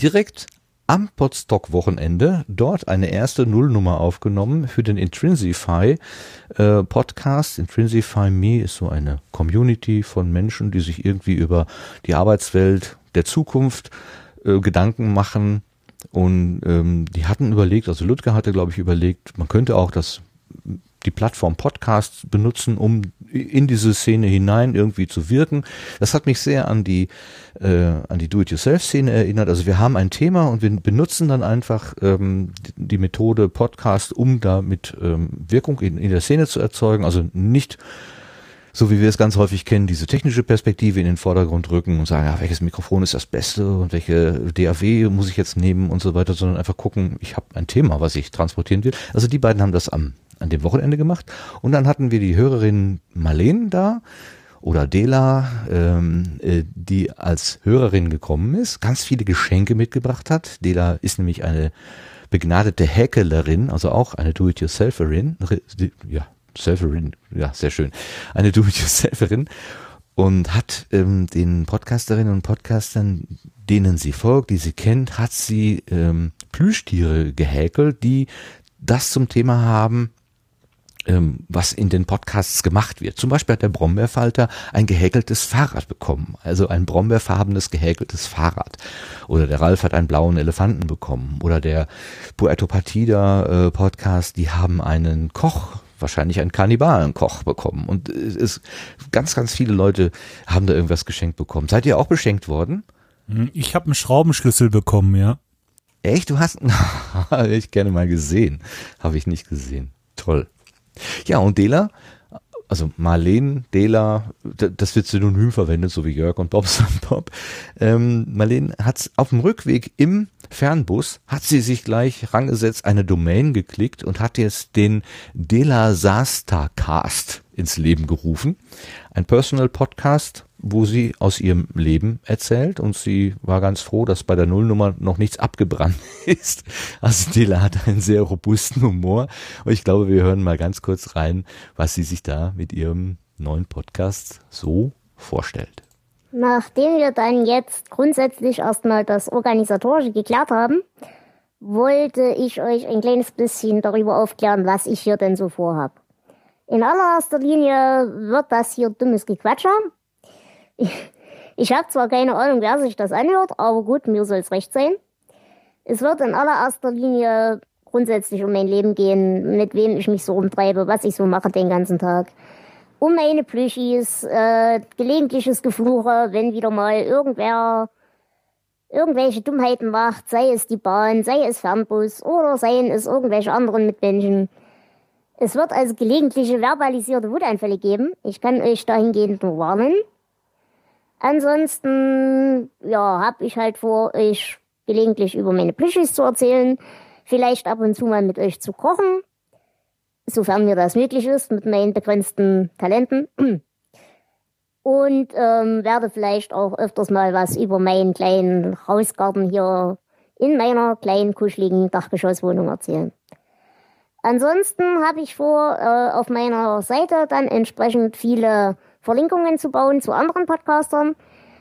Speaker 1: direkt am Podstock-Wochenende dort eine erste Nullnummer aufgenommen für den Intrinsify äh, Podcast. Intrinsify Me ist so eine Community von Menschen, die sich irgendwie über die Arbeitswelt der Zukunft äh, Gedanken machen. Und ähm, die hatten überlegt, also Ludger hatte, glaube ich, überlegt, man könnte auch das die Plattform Podcast benutzen, um in diese Szene hinein irgendwie zu wirken. Das hat mich sehr an die äh, die Do-it-yourself-Szene erinnert. Also wir haben ein Thema und wir benutzen dann einfach ähm, die Methode Podcast, um damit ähm, Wirkung in, in der Szene zu erzeugen. Also nicht so wie wir es ganz häufig kennen, diese technische Perspektive in den Vordergrund rücken und sagen, ja, welches Mikrofon ist das Beste und welche DAW muss ich jetzt nehmen und so weiter, sondern einfach gucken, ich habe ein Thema, was ich transportieren will. Also die beiden haben das am an dem Wochenende gemacht. Und dann hatten wir die Hörerin Marlene da oder Dela, ähm, äh, die als Hörerin gekommen ist, ganz viele Geschenke mitgebracht hat. Dela ist nämlich eine begnadete Häkelerin, also auch eine Do-it-yourselferin, ja, Selferin, ja, sehr schön, eine Do-it-yourselferin und hat ähm, den Podcasterinnen und Podcastern, denen sie folgt, die sie kennt, hat sie ähm, Plüschtiere gehäkelt, die das zum Thema haben, ähm, was in den Podcasts gemacht wird. Zum Beispiel hat der Brombeerfalter ein gehäkeltes Fahrrad bekommen, also ein brombeerfarbenes gehäkeltes Fahrrad. Oder der Ralf hat einen blauen Elefanten bekommen. Oder der Puerto Partida äh, Podcast, die haben einen Koch wahrscheinlich einen Kannibalenkoch bekommen. Und es ist, ganz, ganz viele Leute haben da irgendwas geschenkt bekommen. Seid ihr auch beschenkt worden?
Speaker 2: Hm, ich habe einen Schraubenschlüssel bekommen, ja.
Speaker 1: Echt? Du hast? ich gerne mal gesehen. Habe ich nicht gesehen. Toll. Ja, und Dela, also Marlene, Dela, das wird synonym verwendet, so wie Jörg und Bob Bob. Ähm, Marlene hat auf dem Rückweg im Fernbus, hat sie sich gleich rangesetzt, eine Domain geklickt und hat jetzt den Dela Sasta Cast ins Leben gerufen. Ein Personal Podcast, wo sie aus ihrem Leben erzählt und sie war ganz froh, dass bei der Nullnummer noch nichts abgebrannt ist. Also Dela hat einen sehr robusten Humor und ich glaube, wir hören mal ganz kurz rein, was sie sich da mit ihrem neuen Podcast so vorstellt.
Speaker 8: Nachdem wir dann jetzt grundsätzlich erstmal das Organisatorische geklärt haben, wollte ich euch ein kleines bisschen darüber aufklären, was ich hier denn so vorhab. In allererster Linie wird das hier dummes Gequatscher Ich habe zwar keine Ahnung, wer sich das anhört, aber gut, mir soll es recht sein. Es wird in allererster Linie grundsätzlich um mein Leben gehen, mit wem ich mich so rumtreibe, was ich so mache den ganzen Tag. Um meine Plüschis, äh, gelegentliches Gefluche, wenn wieder mal irgendwer irgendwelche Dummheiten macht, sei es die Bahn, sei es Fernbus oder seien es irgendwelche anderen Mitmenschen. Es wird also gelegentliche verbalisierte Wutanfälle geben. Ich kann euch dahingehend nur warnen. Ansonsten, ja, hab ich halt vor, euch gelegentlich über meine Plüschis zu erzählen, vielleicht ab und zu mal mit euch zu kochen, sofern mir das möglich ist, mit meinen begrenzten Talenten. Und ähm, werde vielleicht auch öfters mal was über meinen kleinen Hausgarten hier in meiner kleinen, kuscheligen Dachgeschosswohnung erzählen. Ansonsten habe ich vor, äh, auf meiner Seite dann entsprechend viele Verlinkungen zu bauen zu anderen Podcastern,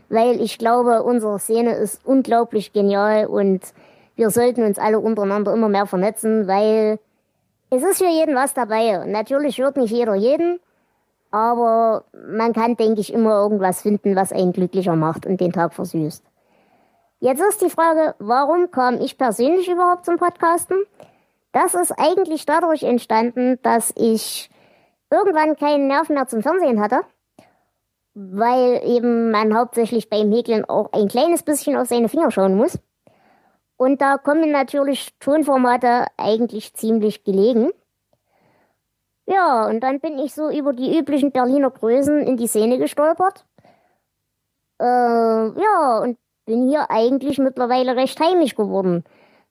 Speaker 8: weil ich glaube, unsere Szene ist unglaublich genial und wir sollten uns alle untereinander immer mehr vernetzen, weil es ist für jeden was dabei. Natürlich hört nicht jeder jeden, aber man kann, denke ich, immer irgendwas finden, was einen glücklicher macht und den Tag versüßt. Jetzt ist die Frage, warum kam ich persönlich überhaupt zum Podcasten? Das ist eigentlich dadurch entstanden, dass ich irgendwann keinen Nerv mehr zum Fernsehen hatte, weil eben man hauptsächlich beim Häkeln auch ein kleines bisschen auf seine Finger schauen muss. Und da kommen natürlich Tonformate eigentlich ziemlich gelegen. Ja, und dann bin ich so über die üblichen Berliner Größen in die Szene gestolpert. Äh, ja, und bin hier eigentlich mittlerweile recht heimisch geworden.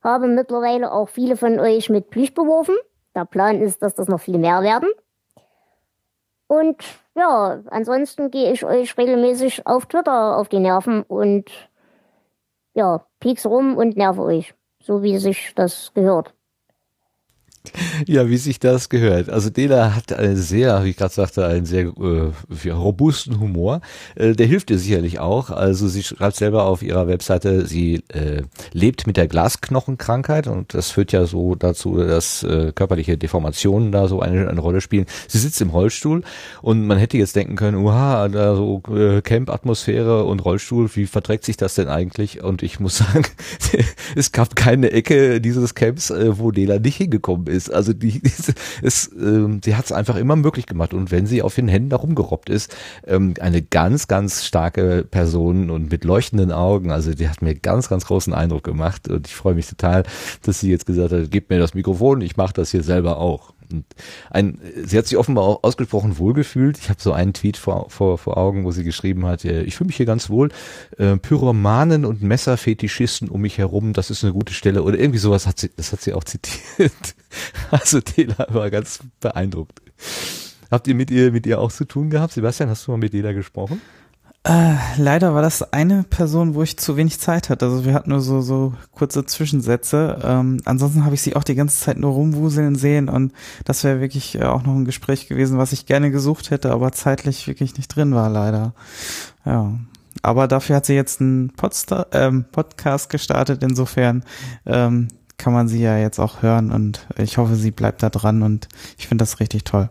Speaker 8: Habe mittlerweile auch viele von euch mit Plüsch beworfen. Der Plan ist, dass das noch viel mehr werden. Und ja, ansonsten gehe ich euch regelmäßig auf Twitter auf die Nerven und ja, pieks rum und nerve euch. So wie sich das gehört.
Speaker 1: Ja, wie sich das gehört. Also Dela hat einen sehr, wie ich gerade sagte, einen sehr äh, robusten Humor. Äh, der hilft ihr sicherlich auch. Also sie schreibt selber auf ihrer Webseite, sie äh, lebt mit der Glasknochenkrankheit und das führt ja so dazu, dass äh, körperliche Deformationen da so eine, eine Rolle spielen. Sie sitzt im Rollstuhl und man hätte jetzt denken können, uha, da so äh, Camp-Atmosphäre und Rollstuhl, wie verträgt sich das denn eigentlich? Und ich muss sagen, es gab keine Ecke dieses Camps, äh, wo Dela nicht hingekommen ist ist. Also die, ist, ähm, sie hat es einfach immer möglich gemacht. Und wenn sie auf den Händen da rumgerobbt ist, ähm, eine ganz, ganz starke Person und mit leuchtenden Augen. Also die hat mir ganz, ganz großen Eindruck gemacht. Und ich freue mich total, dass sie jetzt gesagt hat, gebt mir das Mikrofon, ich mache das hier selber auch. Und ein, sie hat sich offenbar auch ausgesprochen wohlgefühlt. Ich habe so einen Tweet vor, vor, vor Augen, wo sie geschrieben hat, ich fühle mich hier ganz wohl. Äh, Pyromanen und Messerfetischisten um mich herum, das ist eine gute Stelle. Oder irgendwie sowas hat sie, das hat sie auch zitiert. Also Tela war ganz beeindruckt. Habt ihr mit ihr, mit ihr auch zu tun gehabt? Sebastian, hast du mal mit Tela gesprochen?
Speaker 5: Äh, leider war das eine Person, wo ich zu wenig Zeit hatte. Also wir hatten nur so, so kurze Zwischensätze. Ähm, ansonsten habe ich sie auch die ganze Zeit nur rumwuseln sehen und das wäre wirklich äh, auch noch ein Gespräch gewesen, was ich gerne gesucht hätte, aber zeitlich wirklich nicht drin war, leider. Ja. Aber dafür hat sie jetzt einen Podsta ähm, Podcast gestartet, insofern ähm, kann man sie ja jetzt auch hören und ich hoffe, sie bleibt da dran und ich finde das richtig toll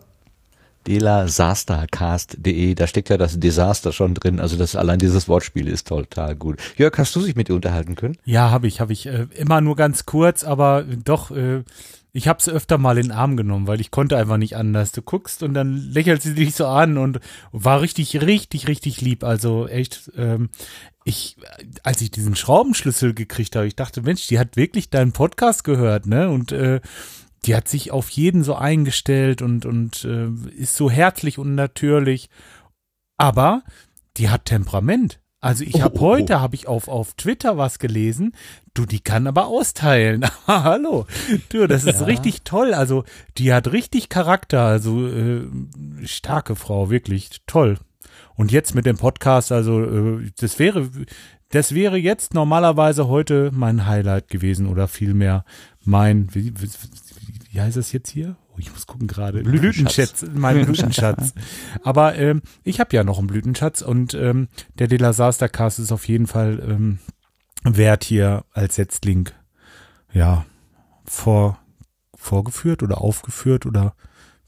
Speaker 1: delasastercast.de, da steckt ja das Desaster schon drin, also das allein dieses Wortspiel ist total gut. Jörg, hast du dich mit ihr unterhalten können?
Speaker 2: Ja, habe ich, habe ich äh, immer nur ganz kurz, aber doch äh, ich habe sie öfter mal in den Arm genommen, weil ich konnte einfach nicht anders. Du guckst und dann lächelt sie dich so an und war richtig, richtig, richtig lieb. Also echt, ähm, ich, als ich diesen Schraubenschlüssel gekriegt habe, ich dachte, Mensch, die hat wirklich deinen Podcast gehört, ne? Und äh, die hat sich auf jeden so eingestellt und, und äh, ist so herzlich und natürlich. Aber die hat Temperament. Also ich habe oh, oh, heute, oh. habe ich auf, auf Twitter was gelesen, du, die kann aber austeilen. Hallo, du, das ist ja. richtig toll. Also die hat richtig Charakter, also äh, starke Frau, wirklich toll. Und jetzt mit dem Podcast, also äh, das wäre, das wäre jetzt normalerweise heute mein Highlight gewesen oder vielmehr mein, wie, wie, heißt das jetzt hier? Oh, ich muss gucken gerade. Blütenschatz, mein Blütenschatz. Aber ähm, ich habe ja noch einen Blütenschatz und ähm, der De La Cast ist auf jeden Fall ähm, wert hier als Setzling ja vor vorgeführt oder aufgeführt oder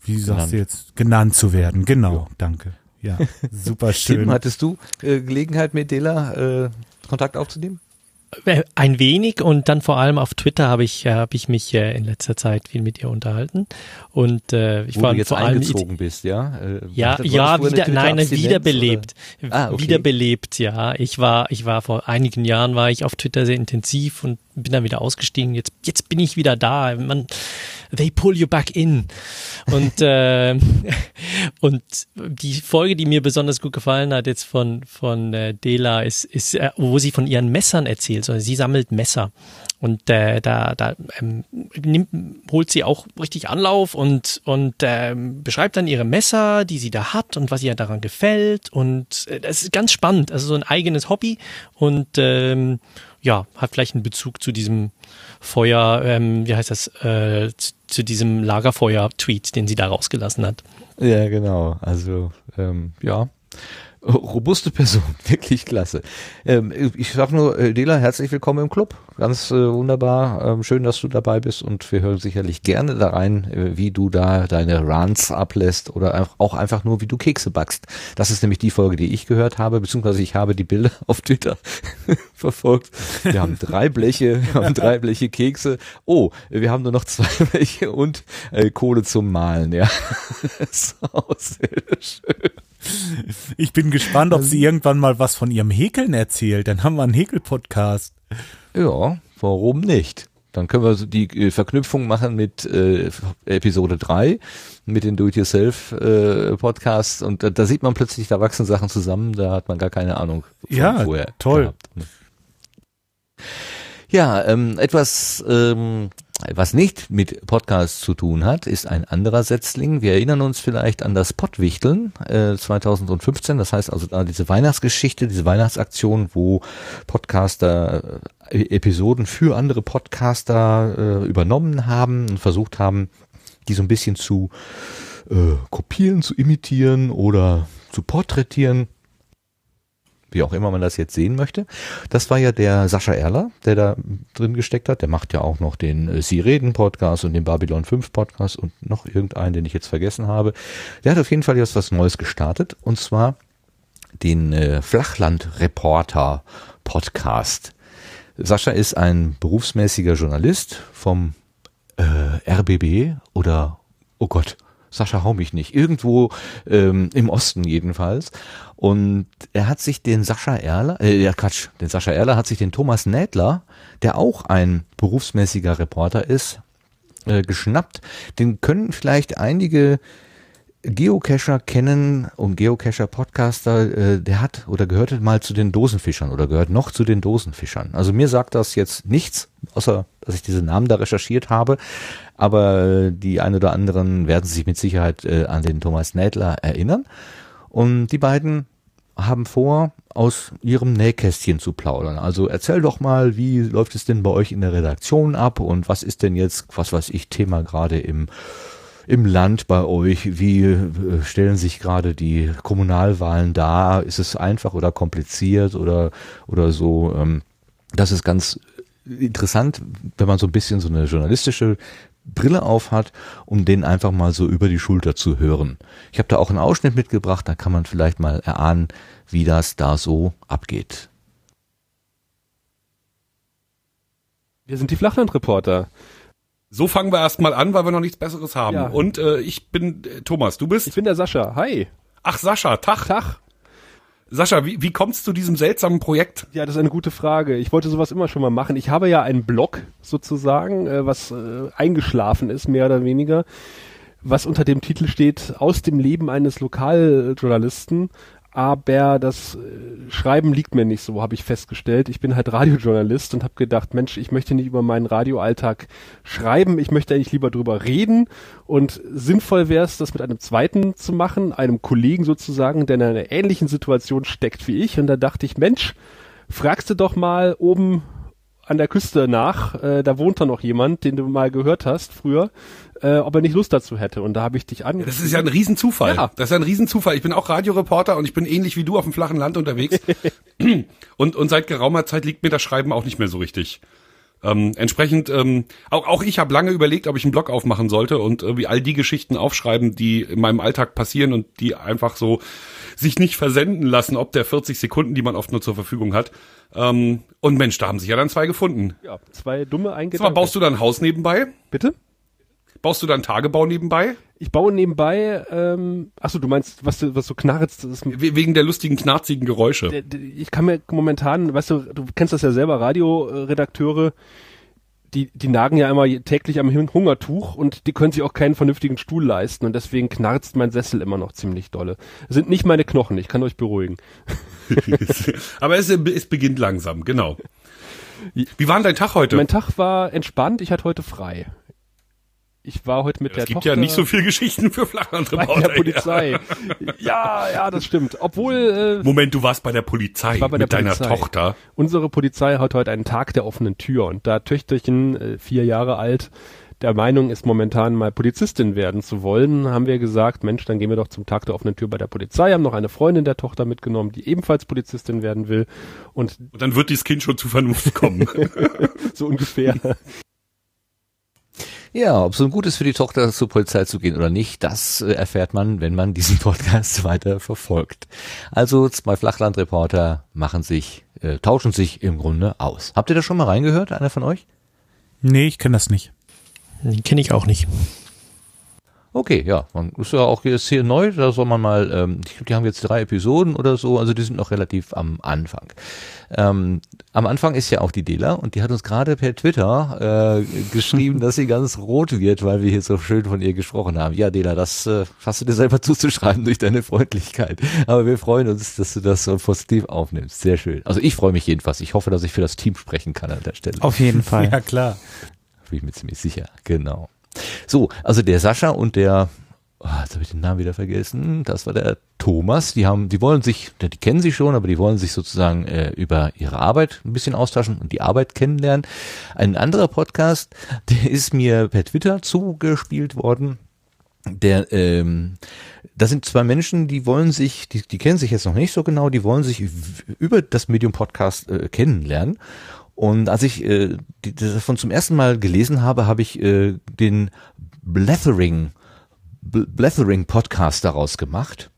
Speaker 2: wie sagst du jetzt genannt zu werden. Genau, ja. danke. Ja, super schön.
Speaker 1: Tim, hattest du äh, Gelegenheit mit Dela äh, Kontakt aufzunehmen?
Speaker 3: Äh, Ein wenig und dann vor allem auf Twitter habe ich, äh, habe ich mich äh, in letzter Zeit viel mit ihr unterhalten. Und äh, ich
Speaker 1: Wo
Speaker 3: war
Speaker 1: du jetzt
Speaker 3: vor allem
Speaker 1: eingezogen bist, ja? Äh,
Speaker 3: Ja, ja, wieder, nein, wiederbelebt.
Speaker 1: Ah, okay.
Speaker 3: Wiederbelebt, ja. Ich war, ich war vor einigen Jahren war ich auf Twitter sehr intensiv und bin dann wieder ausgestiegen. Jetzt, jetzt bin ich wieder da. Man, they pull you back in. Und, äh, und die Folge, die mir besonders gut gefallen hat jetzt von, von äh, Dela ist, ist, äh, wo sie von ihren Messern erzählt. Also sie sammelt Messer. Und äh, da, da ähm, nimmt, holt sie auch richtig Anlauf und, und ähm, beschreibt dann ihre Messer, die sie da hat und was ihr daran gefällt. Und äh, das ist ganz spannend. Also so ein eigenes Hobby und ähm, ja, hat vielleicht einen Bezug zu diesem Feuer, ähm, wie heißt das, äh, zu, zu diesem Lagerfeuer-Tweet, den sie da rausgelassen hat.
Speaker 1: Ja, genau. Also, ähm, ja. Robuste Person, wirklich klasse. Ähm, ich sag nur, äh, Dela, herzlich willkommen im Club. Ganz äh, wunderbar. Ähm, schön, dass du dabei bist und wir hören sicherlich gerne da rein, äh, wie du da deine Rants ablässt oder auch einfach nur, wie du Kekse backst. Das ist nämlich die Folge, die ich gehört habe, beziehungsweise ich habe die Bilder auf Twitter verfolgt. Wir haben drei Bleche, wir haben drei Bleche Kekse. Oh, wir haben nur noch zwei Bleche und äh, Kohle zum Malen, ja. so, sehr schön.
Speaker 2: Ich bin gespannt, ob sie irgendwann mal was von ihrem Häkeln erzählt. Dann haben wir einen Häkel-Podcast.
Speaker 1: Ja, warum nicht? Dann können wir die äh, Verknüpfung machen mit äh, Episode 3, mit den Do-it-yourself-Podcasts und da, da sieht man plötzlich, da wachsen Sachen zusammen, da hat man gar keine Ahnung von
Speaker 2: Ja,
Speaker 1: vorher
Speaker 2: toll.
Speaker 1: gehabt. Ja, ähm, etwas, ähm, was nicht mit Podcasts zu tun hat, ist ein anderer Setzling. Wir erinnern uns vielleicht an das Pottwichteln äh, 2015. Das heißt also da diese Weihnachtsgeschichte, diese Weihnachtsaktion, wo Podcaster äh, Episoden für andere Podcaster äh, übernommen haben und versucht haben, die so ein bisschen zu äh, kopieren, zu imitieren oder zu porträtieren wie auch immer man das jetzt sehen möchte. Das war ja der Sascha Erler, der da drin gesteckt hat. Der macht ja auch noch den äh, Sie reden Podcast und den Babylon 5 Podcast und noch irgendeinen, den ich jetzt vergessen habe. Der hat auf jeden Fall jetzt was Neues gestartet und zwar den äh, Flachland Reporter Podcast. Sascha ist ein berufsmäßiger Journalist vom äh, RBB oder oh Gott, Sascha hau mich nicht, irgendwo ähm, im Osten jedenfalls. Und er hat sich den Sascha Erler, äh, ja Quatsch, den Sascha Erler hat sich den Thomas Nädler, der auch ein berufsmäßiger Reporter ist, äh, geschnappt. Den können vielleicht einige Geocacher kennen und Geocacher-Podcaster, äh, der hat oder gehörte mal zu den Dosenfischern oder gehört noch zu den Dosenfischern. Also mir sagt das jetzt nichts, außer dass ich diese Namen da recherchiert habe. Aber die ein oder anderen werden sich mit Sicherheit äh, an den Thomas Nädler erinnern. Und die beiden haben vor, aus ihrem Nähkästchen zu plaudern. Also erzähl doch mal, wie läuft es denn bei euch in der Redaktion ab und was ist denn jetzt, was weiß ich, Thema gerade im im Land bei euch? Wie äh, stellen sich gerade die Kommunalwahlen dar? Ist es einfach oder kompliziert oder, oder so? Ähm, das ist ganz interessant, wenn man so ein bisschen so eine journalistische Brille auf hat, um den einfach mal so über die Schulter zu hören. Ich habe da auch einen Ausschnitt mitgebracht, da kann man vielleicht mal erahnen, wie das da so abgeht.
Speaker 9: Wir sind die Flachlandreporter.
Speaker 10: So fangen wir erstmal an, weil wir noch nichts Besseres haben.
Speaker 9: Ja.
Speaker 10: Und äh, ich bin äh, Thomas, du bist?
Speaker 9: Ich bin der Sascha. Hi.
Speaker 10: Ach, Sascha, Tag.
Speaker 9: Tag.
Speaker 10: Sascha, wie, wie kommst du zu diesem seltsamen Projekt?
Speaker 9: Ja, das ist eine gute Frage. Ich wollte sowas immer schon mal machen. Ich habe ja einen Blog sozusagen, äh, was äh, eingeschlafen ist, mehr oder weniger, was unter dem Titel steht, aus dem Leben eines Lokaljournalisten. Aber das äh, Schreiben liegt mir nicht so, habe ich festgestellt. Ich bin halt Radiojournalist und habe gedacht, Mensch, ich möchte nicht über meinen Radioalltag schreiben, ich möchte eigentlich lieber drüber reden. Und sinnvoll wäre es, das mit einem zweiten zu machen, einem Kollegen sozusagen, der in einer ähnlichen Situation steckt wie ich. Und da dachte ich, Mensch, fragst du doch mal oben an der Küste nach, äh, da wohnt da noch jemand, den du mal gehört hast früher, äh, ob er nicht Lust dazu hätte. Und da habe ich dich an.
Speaker 10: Das ist ja ein Riesenzufall.
Speaker 9: Ja.
Speaker 10: Das ist ja ein Riesenzufall. Ich bin auch Radioreporter und ich bin ähnlich wie du auf dem flachen Land unterwegs. und, und seit geraumer Zeit liegt mir das Schreiben auch nicht mehr so richtig. Ähm, entsprechend, ähm, auch, auch ich habe lange überlegt, ob ich einen Blog aufmachen sollte und irgendwie all die Geschichten aufschreiben, die in meinem Alltag passieren und die einfach so sich nicht versenden lassen, ob der 40 Sekunden, die man oft nur zur Verfügung hat. Ähm, und Mensch, da haben sich ja dann zwei gefunden.
Speaker 9: Ja, zwei dumme Eingedanken.
Speaker 10: mal, baust du dann ein Haus nebenbei?
Speaker 9: Bitte?
Speaker 10: Baust du dann Tagebau nebenbei?
Speaker 9: Ich baue nebenbei, ähm, achso, du meinst, was, du- was so knarzt, das ist
Speaker 10: We- Wegen der lustigen, knarzigen Geräusche.
Speaker 9: Ich kann mir momentan, weißt du, du kennst das ja selber, Radioredakteure, die, die nagen ja immer täglich am Hun- Hungertuch und die können sich auch keinen vernünftigen Stuhl leisten und deswegen knarzt mein Sessel immer noch ziemlich dolle. Es sind nicht meine Knochen, ich kann euch beruhigen.
Speaker 10: Aber es, es beginnt langsam, genau. Wie war denn dein Tag heute?
Speaker 9: Mein Tag war entspannt, ich hatte heute frei. Ich war heute mit
Speaker 10: es
Speaker 9: der
Speaker 10: gibt
Speaker 9: Tochter
Speaker 10: ja nicht so viel Geschichten für Flachlandreporter.
Speaker 9: bei der Polizei. ja, ja, das stimmt. Obwohl, äh,
Speaker 10: Moment, du warst bei der Polizei
Speaker 9: war bei
Speaker 10: mit
Speaker 9: der
Speaker 10: deiner
Speaker 9: Polizei.
Speaker 10: Tochter.
Speaker 9: Unsere Polizei hat heute einen Tag der offenen Tür und da Töchterchen, äh, vier Jahre alt, der Meinung ist, momentan mal Polizistin werden zu wollen, haben wir gesagt, Mensch, dann gehen wir doch zum Tag der offenen Tür bei der Polizei, haben noch eine Freundin der Tochter mitgenommen, die ebenfalls Polizistin werden will und
Speaker 10: Und dann wird dieses Kind schon zu Vernunft kommen.
Speaker 9: so ungefähr.
Speaker 1: Ja, ob es so gut ist für die Tochter zur Polizei zu gehen oder nicht, das äh, erfährt man, wenn man diesen Podcast weiter verfolgt. Also zwei Flachlandreporter machen sich, äh, tauschen sich im Grunde aus. Habt ihr da schon mal reingehört, einer von euch?
Speaker 2: Nee, ich kenne das nicht.
Speaker 3: Den kenne ich auch nicht.
Speaker 1: Okay, ja, man ist ja auch jetzt hier neu, da soll man mal, ähm, ich glaube, die haben jetzt drei Episoden oder so, also die sind noch relativ am Anfang. Ähm, am Anfang ist ja auch die Dela und die hat uns gerade per Twitter äh, geschrieben, dass sie ganz rot wird, weil wir hier so schön von ihr gesprochen haben. Ja, Dela, das äh, hast du dir selber zuzuschreiben durch deine Freundlichkeit. Aber wir freuen uns, dass du das so positiv aufnimmst. Sehr schön. Also ich freue mich jedenfalls. Ich hoffe, dass ich für das Team sprechen kann an der Stelle.
Speaker 5: Auf jeden Fall.
Speaker 2: Ja, klar.
Speaker 1: Bin ich mir ziemlich sicher, genau. So, also der Sascha und der, oh, jetzt habe ich den Namen wieder vergessen, das war der Thomas, die haben, die wollen sich, die kennen sich schon, aber die wollen sich sozusagen äh, über ihre Arbeit ein bisschen austauschen und die Arbeit kennenlernen. Ein anderer Podcast, der ist mir per Twitter zugespielt worden. Der, ähm, das sind zwei Menschen, die wollen sich, die, die kennen sich jetzt noch nicht so genau, die wollen sich über das Medium Podcast äh, kennenlernen. Und als ich äh, die, das davon zum ersten Mal gelesen habe, habe ich äh, den Blethering, Bl- Blethering Podcast daraus gemacht.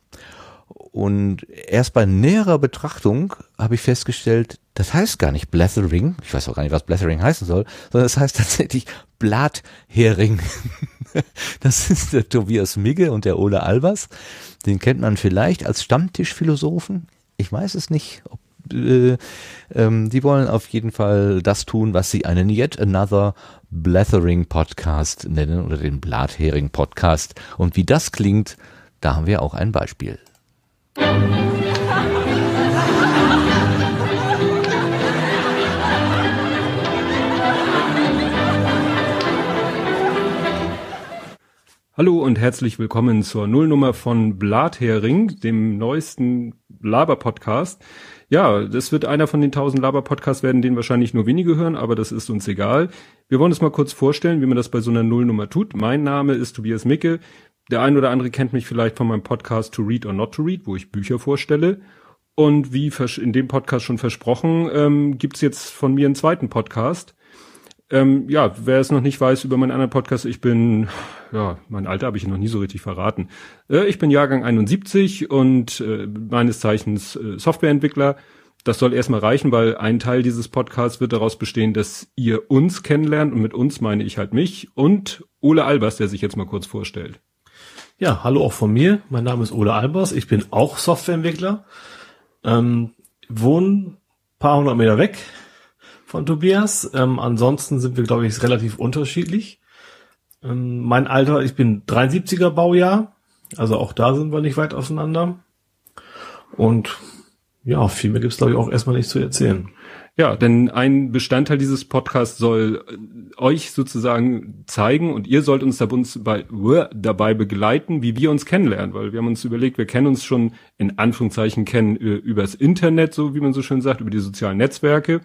Speaker 1: Und erst bei näherer Betrachtung habe ich festgestellt, das heißt gar nicht Blethering, ich weiß auch gar nicht, was Blethering heißen soll, sondern es heißt tatsächlich Blathering. Das ist der Tobias Migge und der Ole Albers. Den kennt man vielleicht als Stammtischphilosophen. Ich weiß es nicht, ob äh, ähm, die wollen auf jeden Fall das tun, was sie einen Yet Another Blethering Podcast nennen oder den Blathering Podcast. Und wie das klingt, da haben wir auch ein Beispiel.
Speaker 11: Hallo und herzlich willkommen zur Nullnummer von Blathering, dem neuesten Laber-Podcast. Ja, das wird einer von den tausend Laber-Podcasts werden, den wahrscheinlich nur wenige hören, aber das ist uns egal. Wir wollen uns mal kurz vorstellen, wie man das bei so einer Nullnummer tut. Mein Name ist Tobias Micke. Der ein oder andere kennt mich vielleicht von meinem Podcast To Read or Not to Read, wo ich Bücher vorstelle. Und wie in dem Podcast schon versprochen, ähm, gibt's jetzt von mir einen zweiten Podcast. Ähm, ja, wer es noch nicht weiß über meinen anderen Podcast, ich bin, ja, mein Alter habe ich noch nie so richtig verraten. Äh, ich bin Jahrgang 71 und äh, meines Zeichens äh, Softwareentwickler. Das soll erstmal reichen, weil ein Teil dieses Podcasts wird daraus bestehen, dass ihr uns kennenlernt und mit uns meine ich halt mich und Ole Albers, der sich jetzt mal kurz vorstellt.
Speaker 12: Ja, hallo auch von mir. Mein Name ist Ole Albers. Ich bin auch Softwareentwickler. Ähm, wohne ein paar hundert Meter weg von Tobias. Ähm, ansonsten sind wir, glaube ich, relativ unterschiedlich. Ähm, mein Alter, ich bin 73er Baujahr. Also auch da sind wir nicht weit auseinander. Und ja, viel mehr gibt's glaube ich, auch erstmal nicht zu erzählen.
Speaker 11: Ja, denn ein Bestandteil dieses Podcasts soll äh, euch sozusagen zeigen und ihr sollt uns dabei, begleiten, wie wir uns kennenlernen, weil wir haben uns überlegt, wir kennen uns schon in Anführungszeichen kennen äh, übers Internet, so wie man so schön sagt, über die sozialen Netzwerke,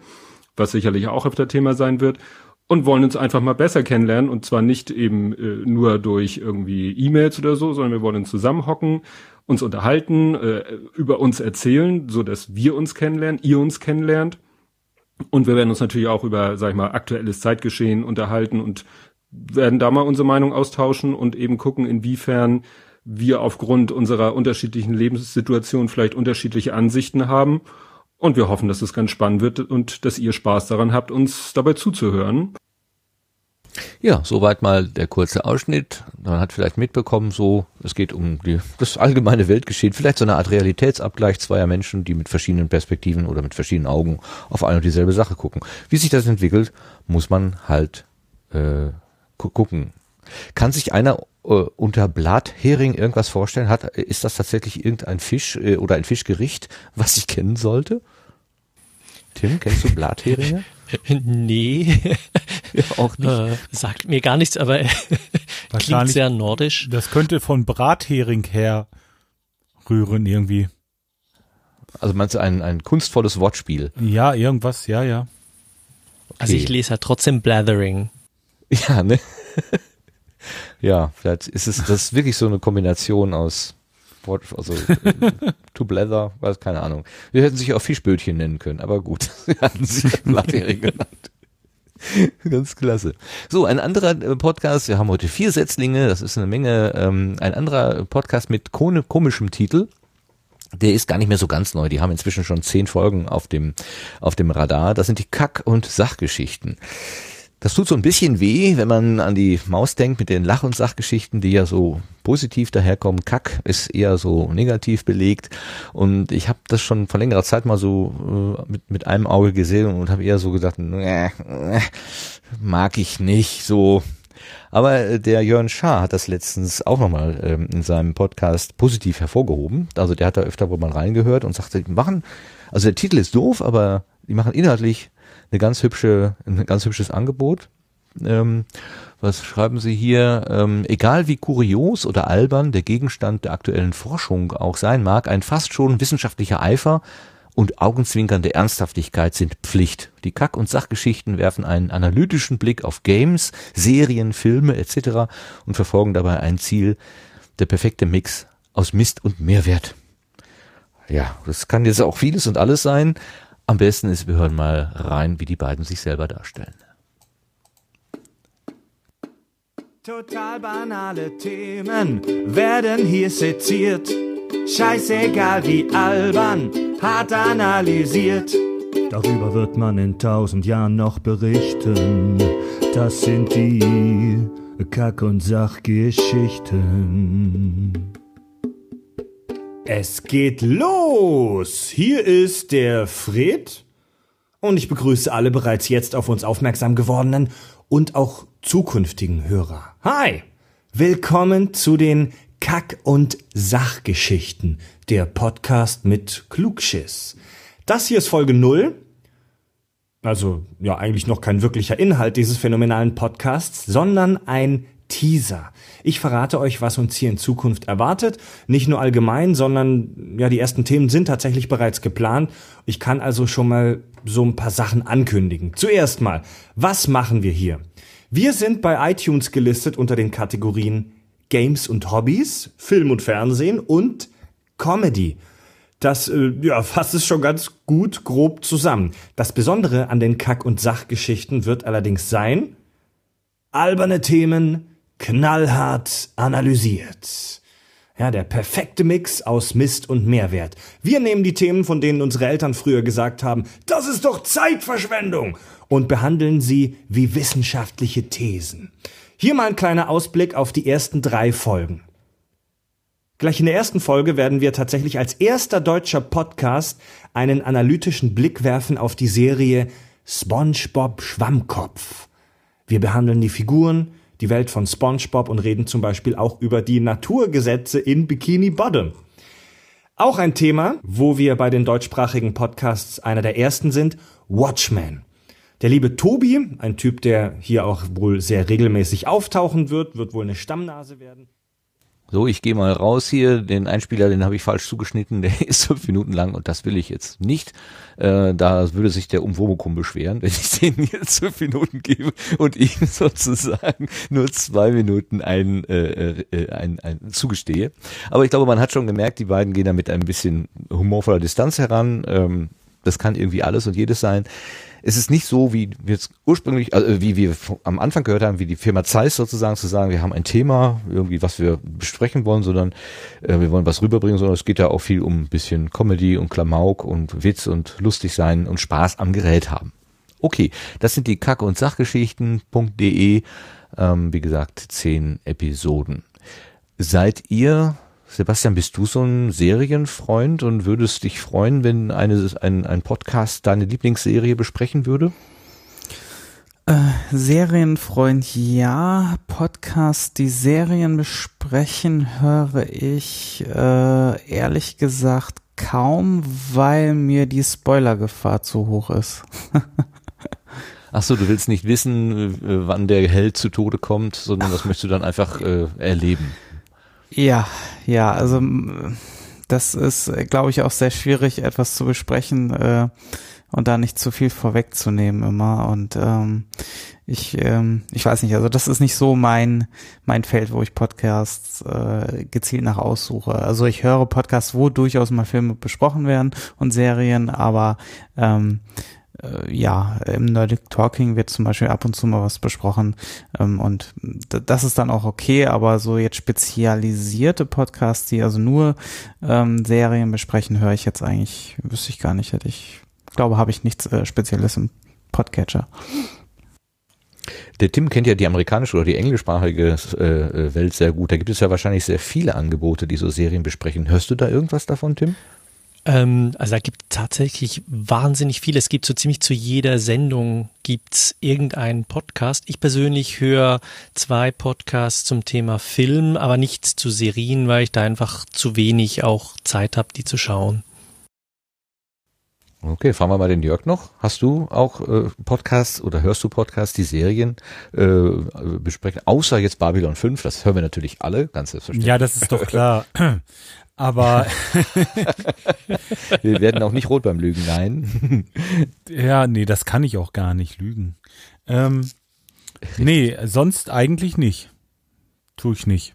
Speaker 11: was sicherlich auch öfter Thema sein wird und wollen uns einfach mal besser kennenlernen und zwar nicht eben äh, nur durch irgendwie E-Mails oder so, sondern wir wollen zusammenhocken, uns unterhalten, äh, über uns erzählen, so dass wir uns kennenlernen, ihr uns kennenlernt Und wir werden uns natürlich auch über, sag ich mal, aktuelles Zeitgeschehen unterhalten und werden da mal unsere Meinung austauschen und eben gucken, inwiefern wir aufgrund unserer unterschiedlichen Lebenssituationen vielleicht unterschiedliche Ansichten haben. Und wir hoffen, dass es ganz spannend wird und dass ihr Spaß daran habt, uns dabei zuzuhören.
Speaker 1: Ja, soweit mal der kurze Ausschnitt. Man hat vielleicht mitbekommen, so, es geht um die, das allgemeine Weltgeschehen, vielleicht so eine Art Realitätsabgleich zweier Menschen, die mit verschiedenen Perspektiven oder mit verschiedenen Augen auf eine und dieselbe Sache gucken. Wie sich das entwickelt, muss man halt äh, gucken. Kann sich einer äh, unter Blathering irgendwas vorstellen? Hat, ist das tatsächlich irgendein Fisch äh, oder ein Fischgericht, was ich kennen sollte? Tim, kennst du Blatheringe?
Speaker 3: nee.
Speaker 1: ja, auch nicht.
Speaker 3: Äh, sagt mir gar nichts, aber klingt sehr nordisch.
Speaker 2: Das könnte von Brathering her rühren irgendwie.
Speaker 1: Also meinst du ein, ein kunstvolles Wortspiel?
Speaker 2: Ja, irgendwas, ja, ja.
Speaker 3: Okay. Also ich lese ja trotzdem Blathering.
Speaker 1: Ja, ne? ja, vielleicht ist es das ist wirklich so eine Kombination aus Wort, also to blather, weiß keine Ahnung. Wir hätten sich auch Fischbötchen nennen können, aber gut, hatten sich Blathering genannt. Ganz klasse. So, ein anderer äh, Podcast, wir haben heute vier Setzlinge, das ist eine Menge, ähm, ein anderer Podcast mit komischem Titel. Der ist gar nicht mehr so ganz neu. Die haben inzwischen schon zehn Folgen auf dem, auf dem Radar. Das sind die Kack- und Sachgeschichten. Das tut so ein bisschen weh, wenn man an die Maus denkt mit den Lach- und Sachgeschichten, die ja so positiv daherkommen. Kack ist eher so negativ belegt. Und ich habe das schon vor längerer Zeit mal so äh, mit, mit einem Auge gesehen und habe eher so gedacht, äh, äh, mag ich nicht so. Aber äh, der Jörn Schaar hat das letztens auch nochmal ähm, in seinem Podcast positiv hervorgehoben. Also der hat da öfter wohl mal reingehört und sagte, die machen, also der Titel ist doof, aber die machen inhaltlich eine ganz hübsche, ein ganz hübsches Angebot. Ähm, was schreiben Sie hier? Ähm, egal wie kurios oder albern der Gegenstand der aktuellen Forschung auch sein mag, ein fast schon wissenschaftlicher Eifer und augenzwinkernde Ernsthaftigkeit sind Pflicht. Die Kack- und Sachgeschichten werfen einen analytischen Blick auf Games, Serien, Filme etc. und verfolgen dabei ein Ziel, der perfekte Mix aus Mist und Mehrwert. Ja, das kann jetzt auch vieles und alles sein, am besten ist, wir hören mal rein, wie die beiden sich selber darstellen.
Speaker 13: Total banale Themen werden hier seziert. Scheißegal wie albern, hart analysiert. Darüber wird man in tausend Jahren noch berichten. Das sind die Kack- und Sachgeschichten. Es geht los! Hier ist der Fred und ich begrüße alle bereits jetzt auf uns aufmerksam gewordenen und auch zukünftigen Hörer. Hi! Willkommen zu den Kack- und Sachgeschichten, der Podcast mit Klugschiss. Das hier ist Folge null. Also, ja, eigentlich noch kein wirklicher Inhalt dieses phänomenalen Podcasts, sondern ein Teaser. Ich verrate euch, was uns hier in Zukunft erwartet. Nicht nur allgemein, sondern ja, die ersten Themen sind tatsächlich bereits geplant. Ich kann also schon mal so ein paar Sachen ankündigen. Zuerst mal, was machen wir hier? Wir sind bei iTunes gelistet unter den Kategorien Games und Hobbys, Film und Fernsehen und Comedy. Das äh, ja, fasst es schon ganz gut grob zusammen. Das Besondere an den Kack- und Sachgeschichten wird allerdings sein, alberne Themen, knallhart analysiert. Ja, der perfekte Mix aus Mist und Mehrwert. Wir nehmen die Themen, von denen unsere Eltern früher gesagt haben, das ist doch Zeitverschwendung, und behandeln sie wie wissenschaftliche Thesen. Hier mal ein kleiner Ausblick auf die ersten drei Folgen. Gleich in der ersten Folge werden wir tatsächlich als erster deutscher Podcast einen analytischen Blick werfen auf die Serie SpongeBob Schwammkopf. Wir behandeln die Figuren, die Welt von SpongeBob und reden zum Beispiel auch über die Naturgesetze in Bikini Bottom. Auch ein Thema, wo wir bei den deutschsprachigen Podcasts einer der ersten sind, Watchmen. Der liebe Tobi, ein Typ, der hier auch wohl sehr regelmäßig auftauchen wird, wird wohl eine Stammnase werden.
Speaker 1: So, ich gehe mal raus hier. Den Einspieler, den habe ich falsch zugeschnitten. Der ist fünf Minuten lang und das will ich jetzt nicht. Äh, da würde sich der Umwomukum beschweren, wenn ich den jetzt fünf Minuten gebe und ihm sozusagen nur zwei Minuten ein, äh, äh, ein, ein zugestehe. Aber ich glaube, man hat schon gemerkt, die beiden gehen da mit ein bisschen humorvoller Distanz heran. Ähm, Das kann irgendwie alles und jedes sein. Es ist nicht so, wie wir jetzt ursprünglich, also wie wir am Anfang gehört haben, wie die Firma Zeiss sozusagen zu sagen, wir haben ein Thema, irgendwie, was wir besprechen wollen, sondern äh, wir wollen was rüberbringen, sondern es geht ja auch viel um ein bisschen Comedy und Klamauk und Witz und lustig sein und Spaß am Gerät haben. Okay, das sind die Kacke- und Sachgeschichten.de. Ähm, wie gesagt, zehn Episoden. Seid ihr Sebastian, bist du so ein Serienfreund und würdest dich freuen, wenn eine, ein, ein Podcast deine Lieblingsserie besprechen würde?
Speaker 5: Äh, Serienfreund, ja. Podcast, die Serien besprechen, höre ich äh, ehrlich gesagt kaum, weil mir die Spoilergefahr zu hoch ist.
Speaker 1: Ach so, du willst nicht wissen, äh, wann der Held zu Tode kommt, sondern das möchtest du dann einfach äh, erleben.
Speaker 5: Ja, ja, also das ist, glaube ich, auch sehr schwierig, etwas zu besprechen äh, und da nicht zu viel vorwegzunehmen immer. Und ähm, ich, ähm, ich weiß nicht, also das ist nicht so mein mein Feld, wo ich Podcasts äh, gezielt nach aussuche. Also ich höre Podcasts, wo durchaus mal Filme besprochen werden und Serien, aber ähm, äh, ja, im Nerdic Talking wird zum Beispiel ab und zu mal was besprochen ähm, und das ist dann auch okay, aber so jetzt spezialisierte Podcasts, die also nur ähm, Serien besprechen, höre ich jetzt eigentlich, wüsste ich gar nicht, hätte ich, glaube, habe ich nichts äh, Spezielles im Podcatcher.
Speaker 1: Der Tim kennt ja die amerikanische oder die englischsprachige äh, Welt sehr gut. Da gibt es ja wahrscheinlich sehr viele Angebote, die so Serien besprechen. Hörst du da irgendwas davon, Tim?
Speaker 3: Ähm, also da gibt tatsächlich wahnsinnig viel. Es gibt so ziemlich zu jeder Sendung gibt's irgendeinen Podcast. Ich persönlich höre zwei Podcasts zum Thema Film, aber nichts zu Serien, weil ich da einfach zu wenig auch Zeit habe, die zu schauen.
Speaker 1: Okay, fragen wir mal den Jörg noch. Hast du auch äh, Podcasts oder hörst du Podcasts, die Serien äh, besprechen? Außer jetzt Babylon 5, das hören wir natürlich alle, ganz selbstverständlich.
Speaker 2: Ja, das ist doch klar. Aber
Speaker 1: wir werden auch nicht rot beim Lügen, nein.
Speaker 2: ja, nee, das kann ich auch gar nicht lügen. Ähm, nee, sonst eigentlich nicht. Tue ich nicht.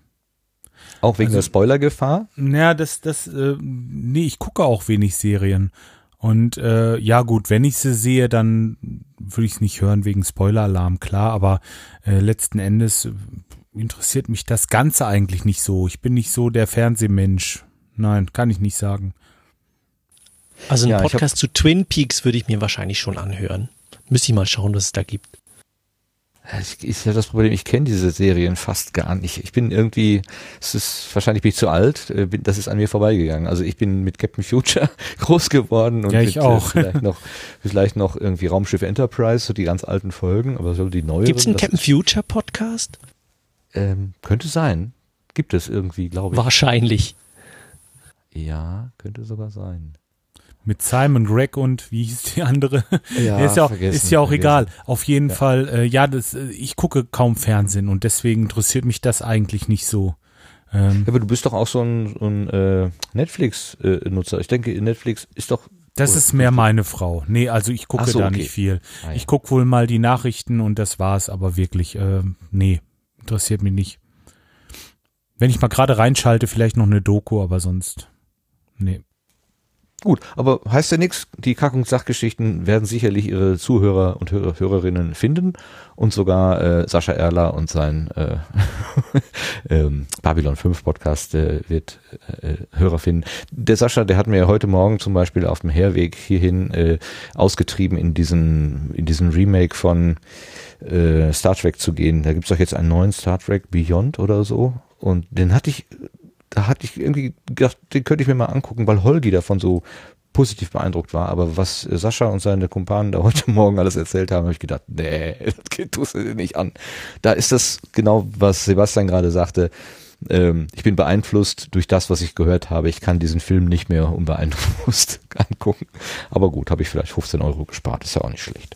Speaker 1: Auch wegen also, der Spoilergefahr?
Speaker 2: Naja, das, das, äh, nee, ich gucke auch wenig Serien. Und äh, ja gut, wenn ich sie sehe, dann würde ich es nicht hören wegen Spoiler-Alarm, klar, aber äh, letzten Endes interessiert mich das Ganze eigentlich nicht so. Ich bin nicht so der Fernsehmensch. Nein, kann ich nicht sagen.
Speaker 3: Also ein ja, Podcast zu Twin Peaks würde ich mir wahrscheinlich schon anhören. Müsste ich mal schauen, was es da gibt.
Speaker 1: Ich, ist ja das Problem, ich kenne diese Serien fast gar nicht. Ich bin irgendwie, es ist wahrscheinlich bin ich zu alt, äh, das ist an mir vorbeigegangen. Also ich bin mit Captain Future groß geworden und
Speaker 2: ja, ich
Speaker 1: mit,
Speaker 2: äh, auch.
Speaker 1: vielleicht noch vielleicht noch irgendwie Raumschiff Enterprise, so die ganz alten Folgen, aber so die neuen.
Speaker 3: Gibt es einen Captain Future Podcast?
Speaker 1: Ähm, könnte sein. Gibt es irgendwie, glaube ich.
Speaker 3: Wahrscheinlich.
Speaker 1: Ja, könnte sogar sein.
Speaker 2: Mit Simon Greg und wie hieß die andere?
Speaker 1: Ja,
Speaker 2: ist ja auch, ist ja auch
Speaker 1: vergessen.
Speaker 2: egal. Auf jeden
Speaker 1: Ja.
Speaker 2: Fall, äh, ja, das, äh, ich gucke kaum Fernsehen und deswegen interessiert mich das eigentlich nicht so. Ähm,
Speaker 1: Ja, aber du bist doch auch so ein, so ein äh, Netflix-Nutzer. ich denke, Netflix ist doch.
Speaker 2: das ist mehr meine Frau. Nee, also ich gucke
Speaker 1: so,
Speaker 2: da
Speaker 1: okay.
Speaker 2: nicht viel.
Speaker 1: Ah, ja.
Speaker 2: Ich gucke wohl mal die Nachrichten und das war's, aber wirklich, äh, nee, interessiert mich nicht. Wenn ich mal gerade reinschalte, vielleicht noch eine Doku, aber sonst, nee.
Speaker 1: Gut, aber heißt ja nichts. Die Kack- und Sachgeschichten werden sicherlich ihre Zuhörer und Hörer, Hörerinnen finden und sogar äh, Sascha Erler und sein äh, ähm, Babylon 5 Podcast äh, wird äh, Hörer finden. Der Sascha, der hat mir heute Morgen zum Beispiel auf dem Herweg hierhin äh, ausgetrieben, in diesen in diesen Remake von äh, Star Trek zu gehen. Da gibt's doch jetzt einen neuen Star Trek Beyond oder so. Und den hatte ich, da hatte ich irgendwie gedacht, den könnte ich mir mal angucken, weil Holgi davon so positiv beeindruckt war. Aber was äh, Sascha und seine Kumpanen da heute Morgen alles erzählt haben, habe ich gedacht, nee, das geht tust du nicht an. Da ist das genau, was Sebastian gerade sagte. Ähm, ich bin beeinflusst durch das, was ich gehört habe. Ich kann diesen Film nicht mehr unbeeinflusst angucken. Aber gut, habe ich vielleicht 15 Euro gespart. Ist ja auch nicht schlecht.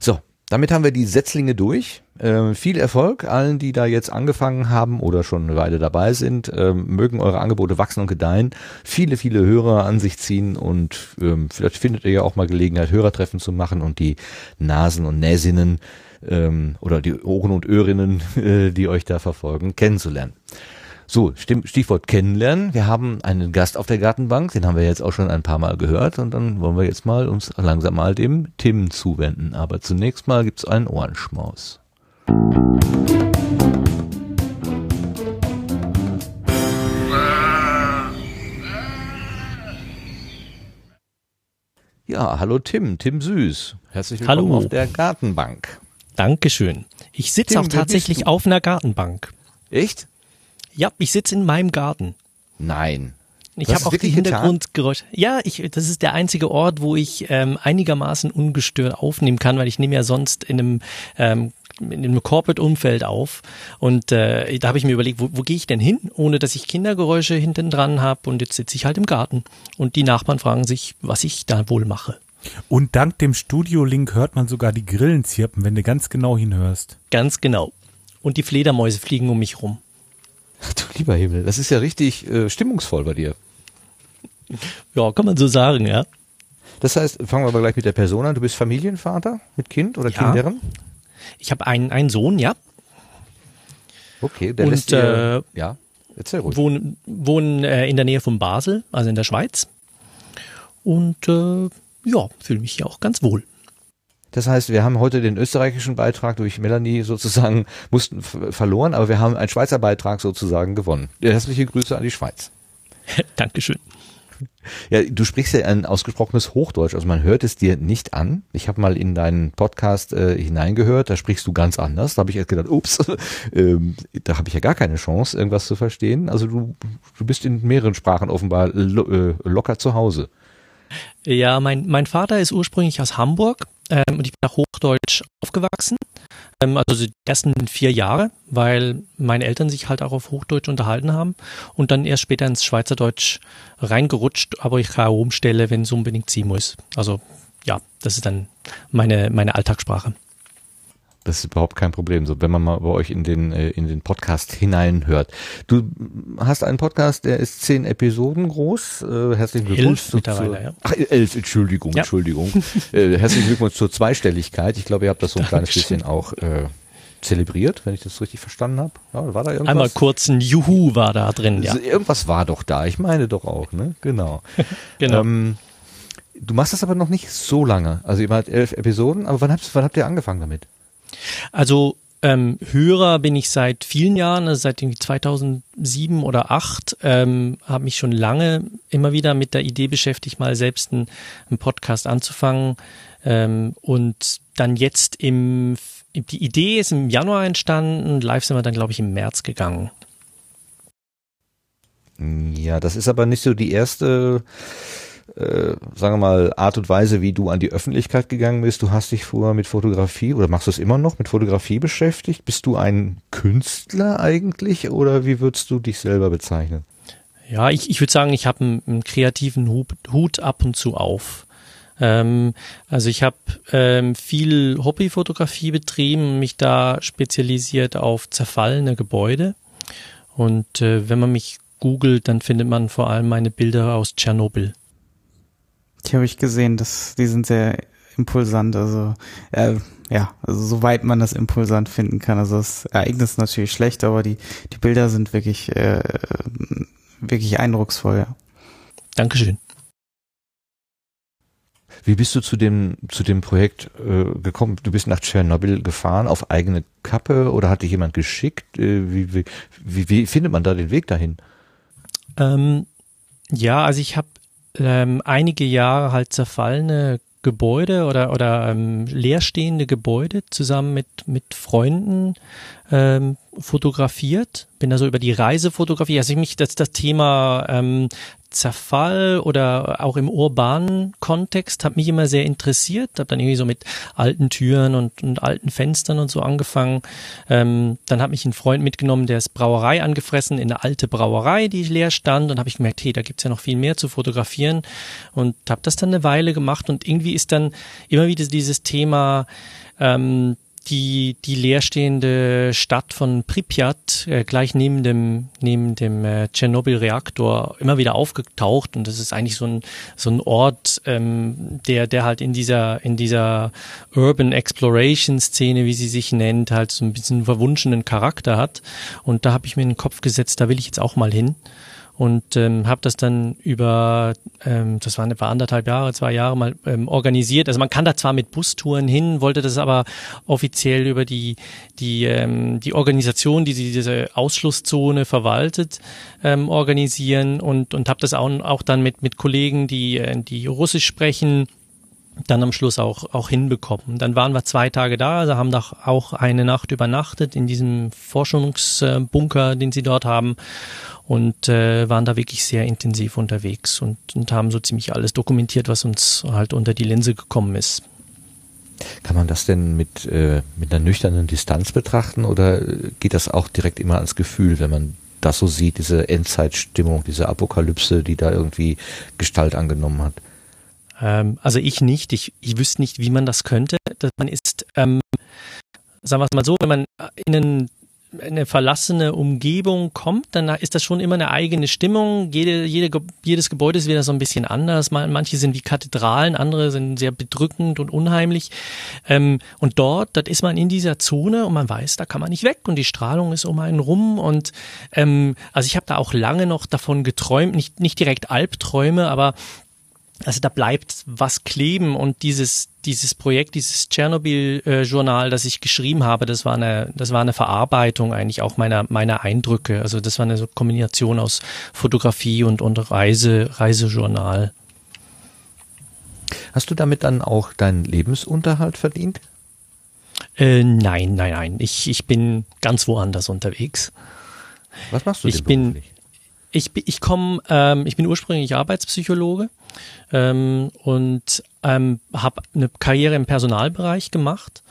Speaker 1: So, damit haben wir die Setzlinge durch. Ähm, viel Erfolg allen, die da jetzt angefangen haben oder schon eine Weile dabei sind. Ähm, mögen eure Angebote wachsen und gedeihen. Viele, viele Hörer an sich ziehen und ähm, vielleicht findet ihr ja auch mal Gelegenheit, Hörertreffen zu machen und die Nasen und Näsinnen ähm, oder die Ohren und Öhrinnen, äh, die euch da verfolgen, kennenzulernen. So, Stichwort kennenlernen. Wir haben einen Gast auf der Gartenbank, den haben wir jetzt auch schon ein paar Mal gehört und dann wollen wir jetzt mal uns langsam mal dem Tim zuwenden. Aber zunächst mal gibt's einen Ohrenschmaus. Ja, hallo Tim, Tim Süß. Herzlich willkommen
Speaker 3: Hallo.
Speaker 1: auf der Gartenbank.
Speaker 3: Dankeschön. Ich sitze auch tatsächlich auf einer Gartenbank.
Speaker 1: Echt?
Speaker 3: Ja, ich sitze in meinem Garten.
Speaker 1: Nein.
Speaker 3: Ich habe auch die? Hintergrundgeräusche. Ja, ich, das ist der einzige Ort, wo ich ähm, einigermaßen ungestört aufnehmen kann, weil ich nehme ja sonst in einem ähm, in einem Corporate-Umfeld auf. Und äh, da habe ich mir überlegt, wo, wo gehe ich denn hin, ohne dass ich Kindergeräusche hinten dran habe. Und jetzt sitze ich halt im Garten. Und die Nachbarn fragen sich, was ich da wohl mache.
Speaker 2: Und dank dem Studio-Link hört man sogar die Grillen zirpen, wenn du ganz genau hinhörst.
Speaker 3: Ganz genau. Und die Fledermäuse fliegen um mich rum.
Speaker 1: Du lieber Himmel, das ist ja richtig äh, stimmungsvoll bei dir.
Speaker 3: Ja, kann man so sagen, ja.
Speaker 1: Das heißt, fangen wir aber gleich mit der Person an. Du bist Familienvater mit Kind oder
Speaker 3: Ja.
Speaker 1: Kindern?
Speaker 3: Ich habe einen, einen Sohn, ja.
Speaker 1: Okay, der
Speaker 3: Und,
Speaker 1: lässt dir,
Speaker 3: äh,
Speaker 1: ja, erzähl ruhig.
Speaker 3: wohnen, wohnen äh, in der Nähe von Basel, also in der Schweiz. Und äh, ja, fühle mich hier auch ganz wohl.
Speaker 1: Das heißt, wir haben heute den österreichischen Beitrag durch Melanie sozusagen mussten verloren, aber wir haben einen Schweizer Beitrag sozusagen gewonnen. Herzliche Grüße an die Schweiz.
Speaker 3: Dankeschön.
Speaker 1: Ja, du sprichst ja ein ausgesprochenes Hochdeutsch, also man hört es dir nicht an. Ich habe mal in deinen Podcast äh, hineingehört, da sprichst du ganz anders. Da habe ich erst gedacht, ups, ähm, da habe ich ja gar keine Chance, irgendwas zu verstehen. Also du, du bist in mehreren Sprachen offenbar lo äh, locker zu Hause.
Speaker 3: Ja, mein, mein Vater ist ursprünglich aus Hamburg ähm, und ich bin nach Hochdeutsch aufgewachsen. Ähm, also die ersten vier Jahre, weil meine Eltern sich halt auch auf Hochdeutsch unterhalten haben und dann erst später ins Schweizerdeutsch reingerutscht, aber ich kann umstelle, wenn es unbedingt sein muss. Also ja, das ist dann meine, meine Alltagssprache.
Speaker 1: Das ist überhaupt kein Problem, so wenn man mal bei euch in den äh, in den Podcast hineinhört. Du hast einen Podcast, der ist zehn Episoden groß. Äh, herzlichen Glückwunsch.
Speaker 3: Elf mittlerweile, ja.
Speaker 1: Ach, elf, Entschuldigung,
Speaker 3: Ja.
Speaker 1: Entschuldigung. äh, herzlichen Glückwunsch zur Zweistelligkeit. Ich glaube, ihr habt das so ein kleines bisschen auch äh, zelebriert, wenn ich das richtig verstanden habe. Ja, war da irgendwas?
Speaker 3: Einmal kurz ein Juhu war da drin, ja.
Speaker 1: Irgendwas war doch da. Ich meine doch auch, ne? Genau.
Speaker 3: Genau.
Speaker 1: Ähm, du machst das aber noch nicht so lange. Also ihr wart elf Episoden, aber wann habt, wann habt ihr angefangen damit?
Speaker 3: Also ähm, Hörer bin ich seit vielen Jahren, also seit irgendwie 2007 oder 2008, ähm, habe mich schon lange immer wieder mit der Idee beschäftigt, mal selbst einen, einen Podcast anzufangen. Ähm, und dann jetzt im, die Idee ist im Januar entstanden, live sind wir dann, glaube ich, im März gegangen.
Speaker 1: Ja, das ist aber nicht so die erste, äh, sagen wir mal, Art und Weise, wie du an die Öffentlichkeit gegangen bist. Du hast dich vorher mit Fotografie oder machst du es immer noch mit Fotografie beschäftigt? Bist du ein Künstler eigentlich oder wie würdest du dich selber bezeichnen?
Speaker 3: Ja, ich, ich würde sagen, ich habe einen, einen kreativen Hut, Hut ab und zu auf. Ähm, also ich habe ähm, viel Hobbyfotografie betrieben, mich da spezialisiert auf zerfallene Gebäude. Und äh, wenn man mich googelt, dann findet man vor allem meine Bilder aus Tschernobyl.
Speaker 5: Die habe ich gesehen, das, die sind sehr impulsant, also äh, ja, also soweit man das impulsant finden kann. Also das Ereignis ist natürlich schlecht, aber die, die Bilder sind wirklich, äh, wirklich eindrucksvoll, ja.
Speaker 3: Dankeschön.
Speaker 1: Wie bist du zu dem, zu dem Projekt äh, gekommen? Du bist nach Tschernobyl gefahren auf eigene Kappe oder hat dich jemand geschickt? Äh, wie, wie, wie, wie findet man da den Weg dahin?
Speaker 3: Ähm, ja, also ich habe ähm, einige Jahre halt zerfallene Gebäude oder oder ähm, leerstehende Gebäude zusammen mit mit Freunden ähm, fotografiert. Bin da so über die Reisefotografie, also ich mich das das Thema ähm, Zerfall oder auch im urbanen Kontext hat mich immer sehr interessiert. Habe dann irgendwie so mit alten Türen und, und alten Fenstern und so angefangen. Ähm, dann hat mich ein Freund mitgenommen, der ist Brauerei angefressen in eine alte Brauerei, die leer stand. Und habe ich gemerkt, hey, da gibt's ja noch viel mehr zu fotografieren. Und habe das dann eine Weile gemacht. Und irgendwie ist dann immer wieder dieses Thema ähm, die, die leerstehende Stadt von Pripyat, äh, gleich neben dem, neben dem äh, Tschernobyl-Reaktor, immer wieder aufgetaucht. Und das ist eigentlich so ein, so ein Ort, ähm, der, der halt in dieser, in dieser Urban Exploration-Szene, wie sie sich nennt, halt so ein bisschen verwunschenen Charakter hat. Und da habe ich mir in den Kopf gesetzt, da will ich jetzt auch mal hin und ähm, habe das dann über, ähm, das waren etwa anderthalb Jahre, zwei Jahre mal ähm, organisiert. Also man kann da zwar mit Bustouren hin, wollte das aber offiziell über die die ähm, die Organisation, die diese Ausschlusszone verwaltet, ähm, organisieren und und habe das auch auch dann mit mit Kollegen, die äh, die Russisch sprechen dann am Schluss auch, auch hinbekommen. Dann waren wir zwei Tage da, also haben doch auch eine Nacht übernachtet in diesem Forschungsbunker, den sie dort haben und äh, waren da wirklich sehr intensiv unterwegs und, und haben so ziemlich alles dokumentiert, was uns halt unter die Linse gekommen ist.
Speaker 1: Kann man das denn mit, äh, mit einer nüchternen Distanz betrachten oder geht das auch direkt immer ans Gefühl, wenn man das so sieht, diese Endzeitstimmung, diese Apokalypse, die da irgendwie Gestalt angenommen hat?
Speaker 3: Ähm, also ich nicht. Ich, ich wüsste nicht, wie man das könnte. Man ist, ähm, sagen wir es mal so, wenn man in einen eine verlassene Umgebung kommt, dann ist das schon immer eine eigene Stimmung. Jede, jede, jedes Gebäude ist wieder so ein bisschen anders. Manche sind wie Kathedralen, andere sind sehr bedrückend und unheimlich. Ähm, und dort, dort ist man in dieser Zone und man weiß, da kann man nicht weg und die Strahlung ist um einen rum. Und ähm, also ich habe da auch lange noch davon geträumt, nicht, nicht direkt Albträume, aber also da bleibt was kleben und dieses dieses Projekt, dieses Tschernobyl-Journal, das ich geschrieben habe, das war eine das war eine Verarbeitung eigentlich auch meiner meiner Eindrücke. Also das war eine Kombination aus Fotografie und und Reise Reisejournal.
Speaker 1: Hast du damit dann auch deinen Lebensunterhalt verdient?
Speaker 3: Äh, nein, nein, nein. Ich ich bin ganz woanders unterwegs.
Speaker 1: Was machst du?
Speaker 3: Ich bin ich, ich komme, ähm, ich bin ursprünglich Arbeitspsychologe ähm, und ähm, habe eine Karriere im Personalbereich gemacht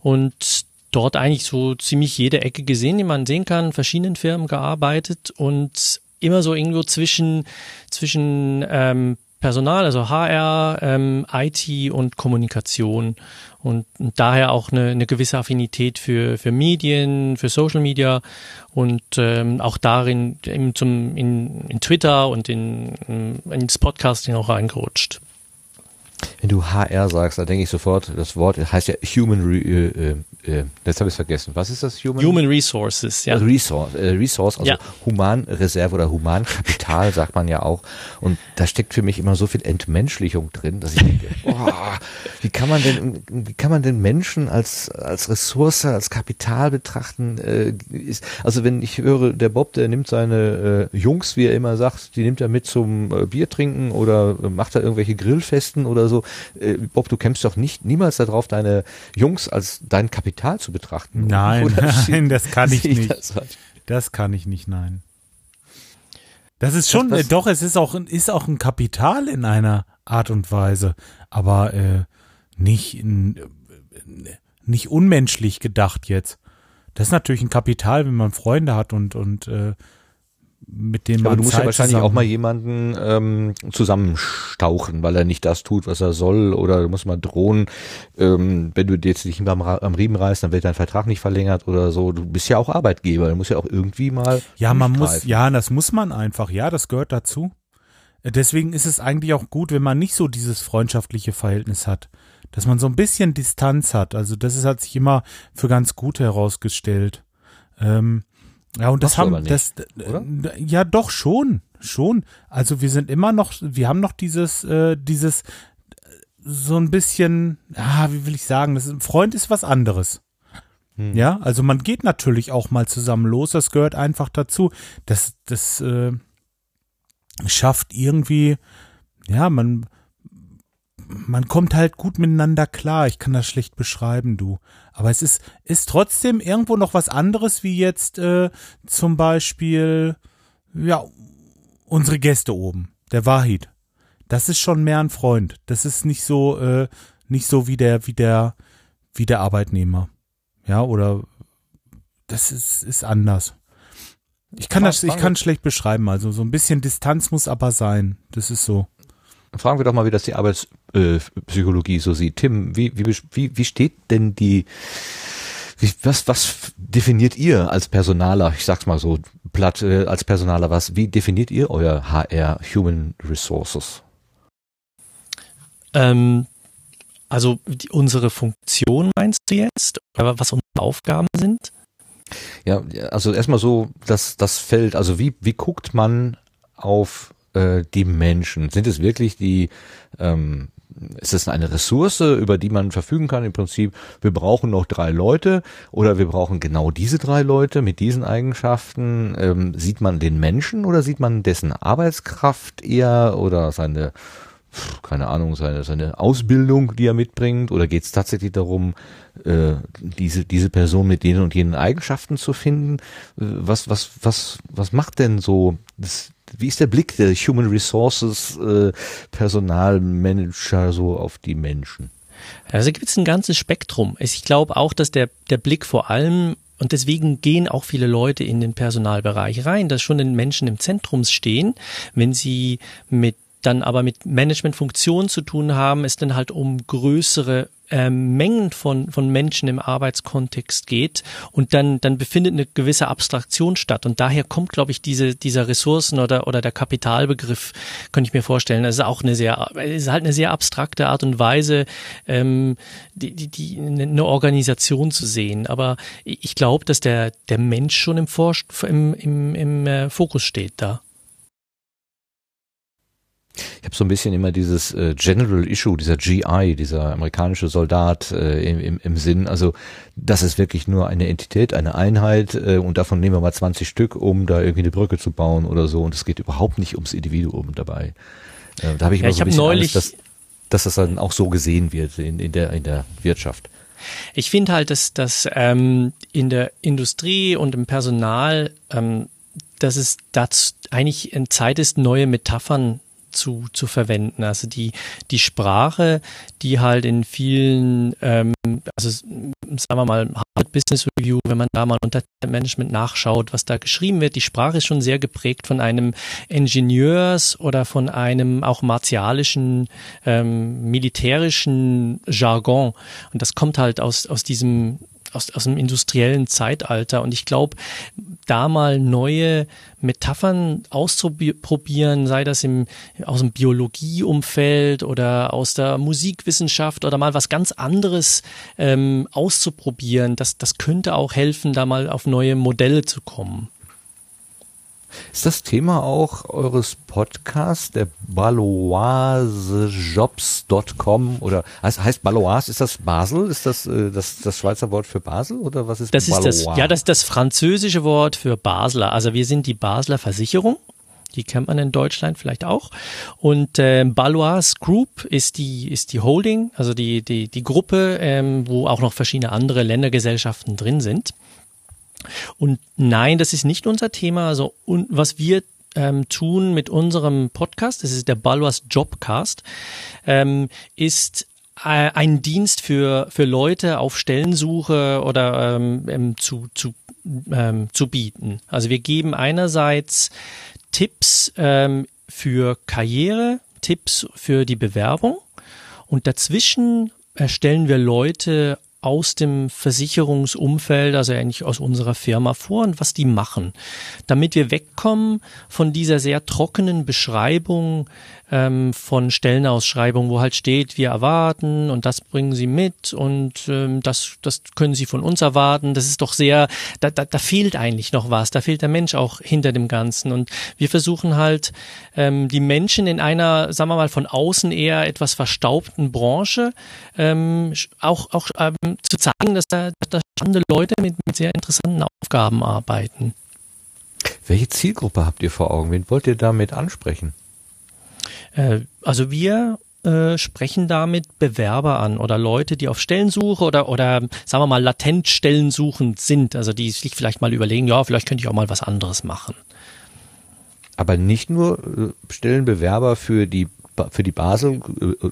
Speaker 3: und dort eigentlich so ziemlich jede Ecke gesehen, die man sehen kann, verschiedenen Firmen gearbeitet und immer so irgendwo zwischen zwischen ähm, Personal, also HR, ähm, IT und Kommunikation und, und daher auch eine, eine gewisse Affinität für, für Medien, für Social Media und ähm, auch darin eben zum, in, in Twitter und in, in, ins Podcasting auch reingerutscht.
Speaker 1: Wenn du HR sagst, dann denke ich sofort, das Wort heißt ja Human, Re äh, äh, jetzt habe ich es vergessen. Was ist das?
Speaker 3: Human, Human Resources, ja.
Speaker 1: Resource, äh, Resource also ja. Humanreserve oder Humankapital sagt man ja auch. Und da steckt für mich immer so viel Entmenschlichung drin, dass ich denke, boah, wie kann man denn, wie kann man denn Menschen als, als Ressource, als Kapital betrachten? Äh, ist, also wenn ich höre, der Bob, der nimmt seine äh, Jungs, wie er immer sagt, die nimmt er mit zum äh, Bier trinken oder macht da irgendwelche Grillfesten oder so. Äh, Bob, du kämpfst doch nicht niemals darauf, deine Jungs als dein Kapital zu betrachten.
Speaker 2: Nein, nein, das kann ich nicht. Das, das, kann ich nicht, nein. Das ist schon, das, das, doch, es ist auch, ist auch ein Kapital in einer Art und Weise, aber äh, nicht, nicht unmenschlich gedacht jetzt. Das ist natürlich ein Kapital, wenn man Freunde hat und, und äh, mit dem man
Speaker 1: Aber du musst
Speaker 2: Zeit
Speaker 1: ja wahrscheinlich zusammen. auch mal jemanden ähm, zusammenstauchen, weil er nicht das tut, was er soll, oder du musst mal drohen, ähm, wenn du jetzt nicht am, am Riemen reißt, dann wird dein Vertrag nicht verlängert oder so. Du bist ja auch Arbeitgeber, du musst ja auch irgendwie mal.
Speaker 2: Ja, man muss, ja, das muss man einfach, ja, das gehört dazu. Deswegen ist es eigentlich auch gut, wenn man nicht so dieses freundschaftliche Verhältnis hat. Dass man so ein bisschen Distanz hat. Also das ist, hat sich immer für ganz gut herausgestellt. Ähm, ja, und das haben das oder? ja doch schon, schon. Also wir sind immer noch, wir haben noch dieses äh, dieses so ein bisschen, ah, wie will ich sagen, das ist, ein Freund ist was anderes. Hm. Ja, also man geht natürlich auch mal zusammen los, das gehört einfach dazu. Das das äh, schafft irgendwie ja, man man kommt halt gut miteinander klar. Ich kann das schlecht beschreiben, du. Aber es ist, ist trotzdem irgendwo noch was anderes, wie jetzt äh, zum Beispiel, ja, unsere Gäste oben, der Wahid. Das ist schon mehr ein Freund. Das ist nicht so, äh, nicht so wie der, wie der, wie der Arbeitnehmer. Ja, oder das ist, ist anders. Ich kann das, ich kann schlecht beschreiben. Also so ein bisschen Distanz muss aber sein. Das ist so.
Speaker 1: Fragen wir doch mal, wie das die Arbeitspsychologie so sieht. Tim, wie, wie, wie, wie steht denn die Wie, was, was definiert ihr als Personaler, ich sag's mal so platt, äh, als Personaler, was, wie definiert ihr euer HR, Human Resources?
Speaker 3: Ähm, also die, unsere Funktion meinst du jetzt? Oder was unsere Aufgaben sind?
Speaker 1: Ja, also erstmal so das, das Feld, also wie, wie guckt man auf äh, die Menschen? Sind es wirklich die, ähm, ist es eine Ressource, über die man verfügen kann? Im Prinzip, wir brauchen noch drei Leute oder wir brauchen genau diese drei Leute mit diesen Eigenschaften. Ähm, sieht man den Menschen oder sieht man dessen Arbeitskraft eher oder seine keine Ahnung, seine, seine Ausbildung, die er mitbringt, oder geht es tatsächlich darum, äh, diese, diese Person mit denen und jenen Eigenschaften zu finden? Äh, was, was, was, was macht denn so, das, wie ist der Blick der Human Resources äh, Personalmanager so auf die Menschen?
Speaker 3: Also gibt es ein ganzes Spektrum. Ich glaube auch, dass der, der Blick vor allem und deswegen gehen auch viele Leute in den Personalbereich rein, dass schon den Menschen im Zentrum stehen, wenn sie mit dann aber mit Managementfunktionen zu tun haben, es dann halt um größere äh, Mengen von, von Menschen im Arbeitskontext geht und dann, dann befindet eine gewisse Abstraktion statt. Und daher kommt, glaube ich, diese, dieser Ressourcen oder, oder der Kapitalbegriff, könnte ich mir vorstellen. Das ist auch eine sehr, ist halt eine sehr abstrakte Art und Weise, ähm, die, die, die, eine Organisation zu sehen. Aber ich glaube, dass der, der Mensch schon im, Vor im, im, im äh, Fokus steht da.
Speaker 1: Ich habe so ein bisschen immer dieses äh, General Issue, dieser GI, dieser amerikanische Soldat äh, im, im, im Sinn. Also das ist wirklich nur eine Entität, eine Einheit äh, und davon nehmen wir mal 20 Stück, um da irgendwie eine Brücke zu bauen oder so. Und es geht überhaupt nicht ums Individuum dabei. Äh, da habe ich
Speaker 3: ja,
Speaker 1: immer so ein bisschen
Speaker 3: neulich,
Speaker 1: Angst, dass, dass das dann auch so gesehen wird in, in, der, in der Wirtschaft.
Speaker 3: Ich finde halt, dass, dass ähm, in der Industrie und im Personal, ähm, dass es das eigentlich in Zeit ist, neue Metaphern zu, zu verwenden. Also die, die Sprache, die halt in vielen, ähm, also sagen wir mal, Harvard Business Review, wenn man da mal unter Management nachschaut, was da geschrieben wird, die Sprache ist schon sehr geprägt von einem Ingenieurs- oder von einem auch martialischen, ähm, militärischen Jargon. Und das kommt halt aus, aus diesem aus, aus dem industriellen Zeitalter. Und ich glaube, da mal neue Metaphern auszuprobieren, sei das im, aus dem Biologieumfeld oder aus der Musikwissenschaft oder mal was ganz anderes ähm, auszuprobieren, das, das könnte auch helfen, da mal auf neue Modelle zu kommen.
Speaker 1: Ist das Thema auch eures Podcasts, der baloisejobs.com oder heißt, heißt Balois, ist das Basel? Ist das, äh, das das Schweizer Wort für Basel oder was ist
Speaker 3: das?
Speaker 1: Balois?
Speaker 3: Ist das ja, das ist das französische Wort für Basler. Also wir sind die Basler Versicherung. Die kennt man in Deutschland vielleicht auch. Und äh, Balois Group ist die ist die Holding, also die die die Gruppe, ähm, wo auch noch verschiedene andere Ländergesellschaften drin sind. Und nein, das ist nicht unser Thema. Also und was wir ähm, tun mit unserem Podcast, das ist der Balwas Jobcast, ähm, ist äh, ein Dienst für für Leute auf Stellensuche oder ähm, ähm, zu zu ähm, zu bieten. Also wir geben einerseits Tipps ähm, für Karriere, Tipps für die Bewerbung und dazwischen erstellen wir Leute aus dem Versicherungsumfeld, also eigentlich aus unserer Firma vor und was die machen, damit wir wegkommen von dieser sehr trockenen Beschreibung ähm, von Stellenausschreibungen, wo halt steht, wir erwarten und das bringen sie mit und ähm, das, das können sie von uns erwarten. Das ist doch sehr, da, da, da fehlt eigentlich noch was, da fehlt der Mensch auch hinter dem Ganzen. Und wir versuchen halt ähm, die Menschen in einer, sagen wir mal, von außen eher etwas verstaubten Branche ähm, auch, auch ähm, zu zeigen, dass da, dass da spannende Leute mit, mit sehr interessanten Aufgaben arbeiten.
Speaker 1: Welche Zielgruppe habt ihr vor Augen? Wen wollt ihr damit ansprechen?
Speaker 3: Äh, also wir äh, sprechen damit Bewerber an oder Leute, die auf Stellensuche oder oder sagen wir mal latent Stellensuchend sind, also die sich vielleicht mal überlegen, ja, vielleicht könnte ich auch mal was anderes machen.
Speaker 1: Aber nicht nur äh, Stellenbewerber für die für die Basel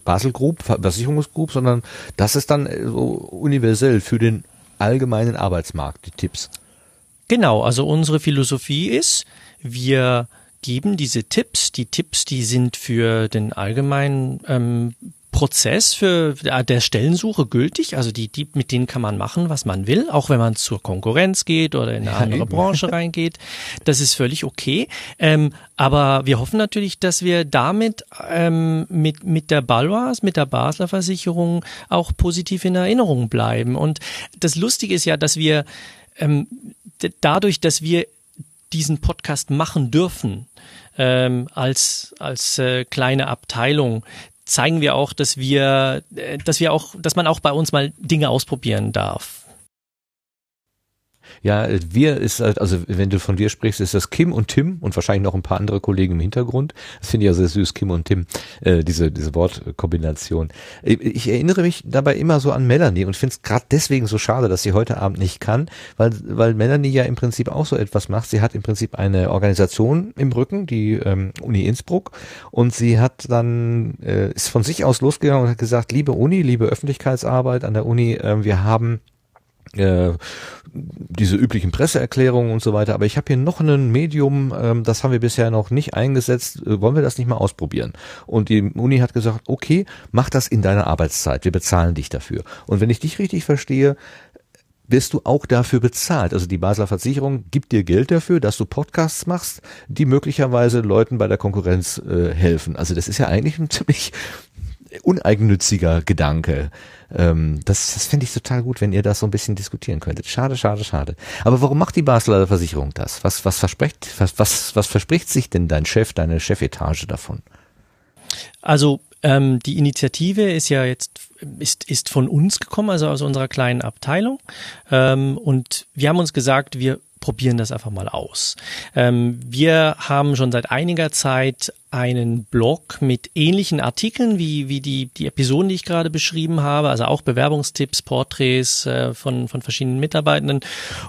Speaker 1: Basel Group Versicherungsgroup, sondern das ist dann so universell für den allgemeinen Arbeitsmarkt die Tipps.
Speaker 3: Genau, also unsere Philosophie ist, wir geben diese Tipps. Die Tipps, die sind für den allgemeinen ähm, Prozess für der Stellensuche gültig. Also die, die, mit denen kann man machen, was man will, auch wenn man zur Konkurrenz geht oder in eine andere
Speaker 1: eben.
Speaker 3: Branche reingeht. Das ist völlig okay. Ähm, aber wir hoffen natürlich, dass wir damit ähm, mit, mit der Balois, mit der Basler Versicherung auch positiv in Erinnerung bleiben. Und das Lustige ist ja, dass wir ähm, dadurch, dass wir diesen Podcast machen dürfen, ähm, als, als äh, kleine Abteilung, zeigen wir auch, dass wir, äh, dass wir auch, dass man auch bei uns mal Dinge ausprobieren darf.
Speaker 1: Ja, wir ist halt, also wenn du von wir sprichst, ist das Kim und Tim und wahrscheinlich noch ein paar andere Kollegen im Hintergrund. Das finde ich ja sehr süß, Kim und Tim, äh, diese, diese Wortkombination. Ich, ich erinnere mich dabei immer so an Melanie und finde es gerade deswegen so schade, dass sie heute Abend nicht kann, weil, weil Melanie ja im Prinzip auch so etwas macht. Sie hat im Prinzip eine Organisation im Rücken, die ähm, Uni Innsbruck, und sie hat dann, äh, ist von sich aus losgegangen und hat gesagt, liebe Uni, liebe Öffentlichkeitsarbeit an der Uni, äh, wir haben äh, diese üblichen Presseerklärungen und so weiter. Aber ich habe hier noch ein Medium, ähm, das haben wir bisher noch nicht eingesetzt. Äh, wollen wir das nicht mal ausprobieren? Und die Uni hat gesagt, okay, mach das in deiner Arbeitszeit. Wir bezahlen dich dafür. Und wenn ich dich richtig verstehe, wirst du auch dafür bezahlt. Also die Basler Versicherung gibt dir Geld dafür, dass du Podcasts machst, die möglicherweise Leuten bei der Konkurrenz äh, helfen. Also das ist ja eigentlich ein ziemlich uneigennütziger Gedanke. Ähm, das das fände ich total gut, wenn ihr das so ein bisschen diskutieren könntet. Schade, schade, schade. Aber warum macht die Basler Versicherung das? Was, was verspricht, was, was, was verspricht sich denn dein Chef, deine Chefetage davon?
Speaker 3: Also ähm, die Initiative ist ja jetzt ist ist von uns gekommen, also aus unserer kleinen Abteilung. Ähm, und wir haben uns gesagt, wir probieren das einfach mal aus. Ähm, wir haben schon seit einiger Zeit einen Blog mit ähnlichen Artikeln wie, wie die, die Episoden, die ich gerade beschrieben habe, also auch Bewerbungstipps, Porträts äh, von, von verschiedenen Mitarbeitenden.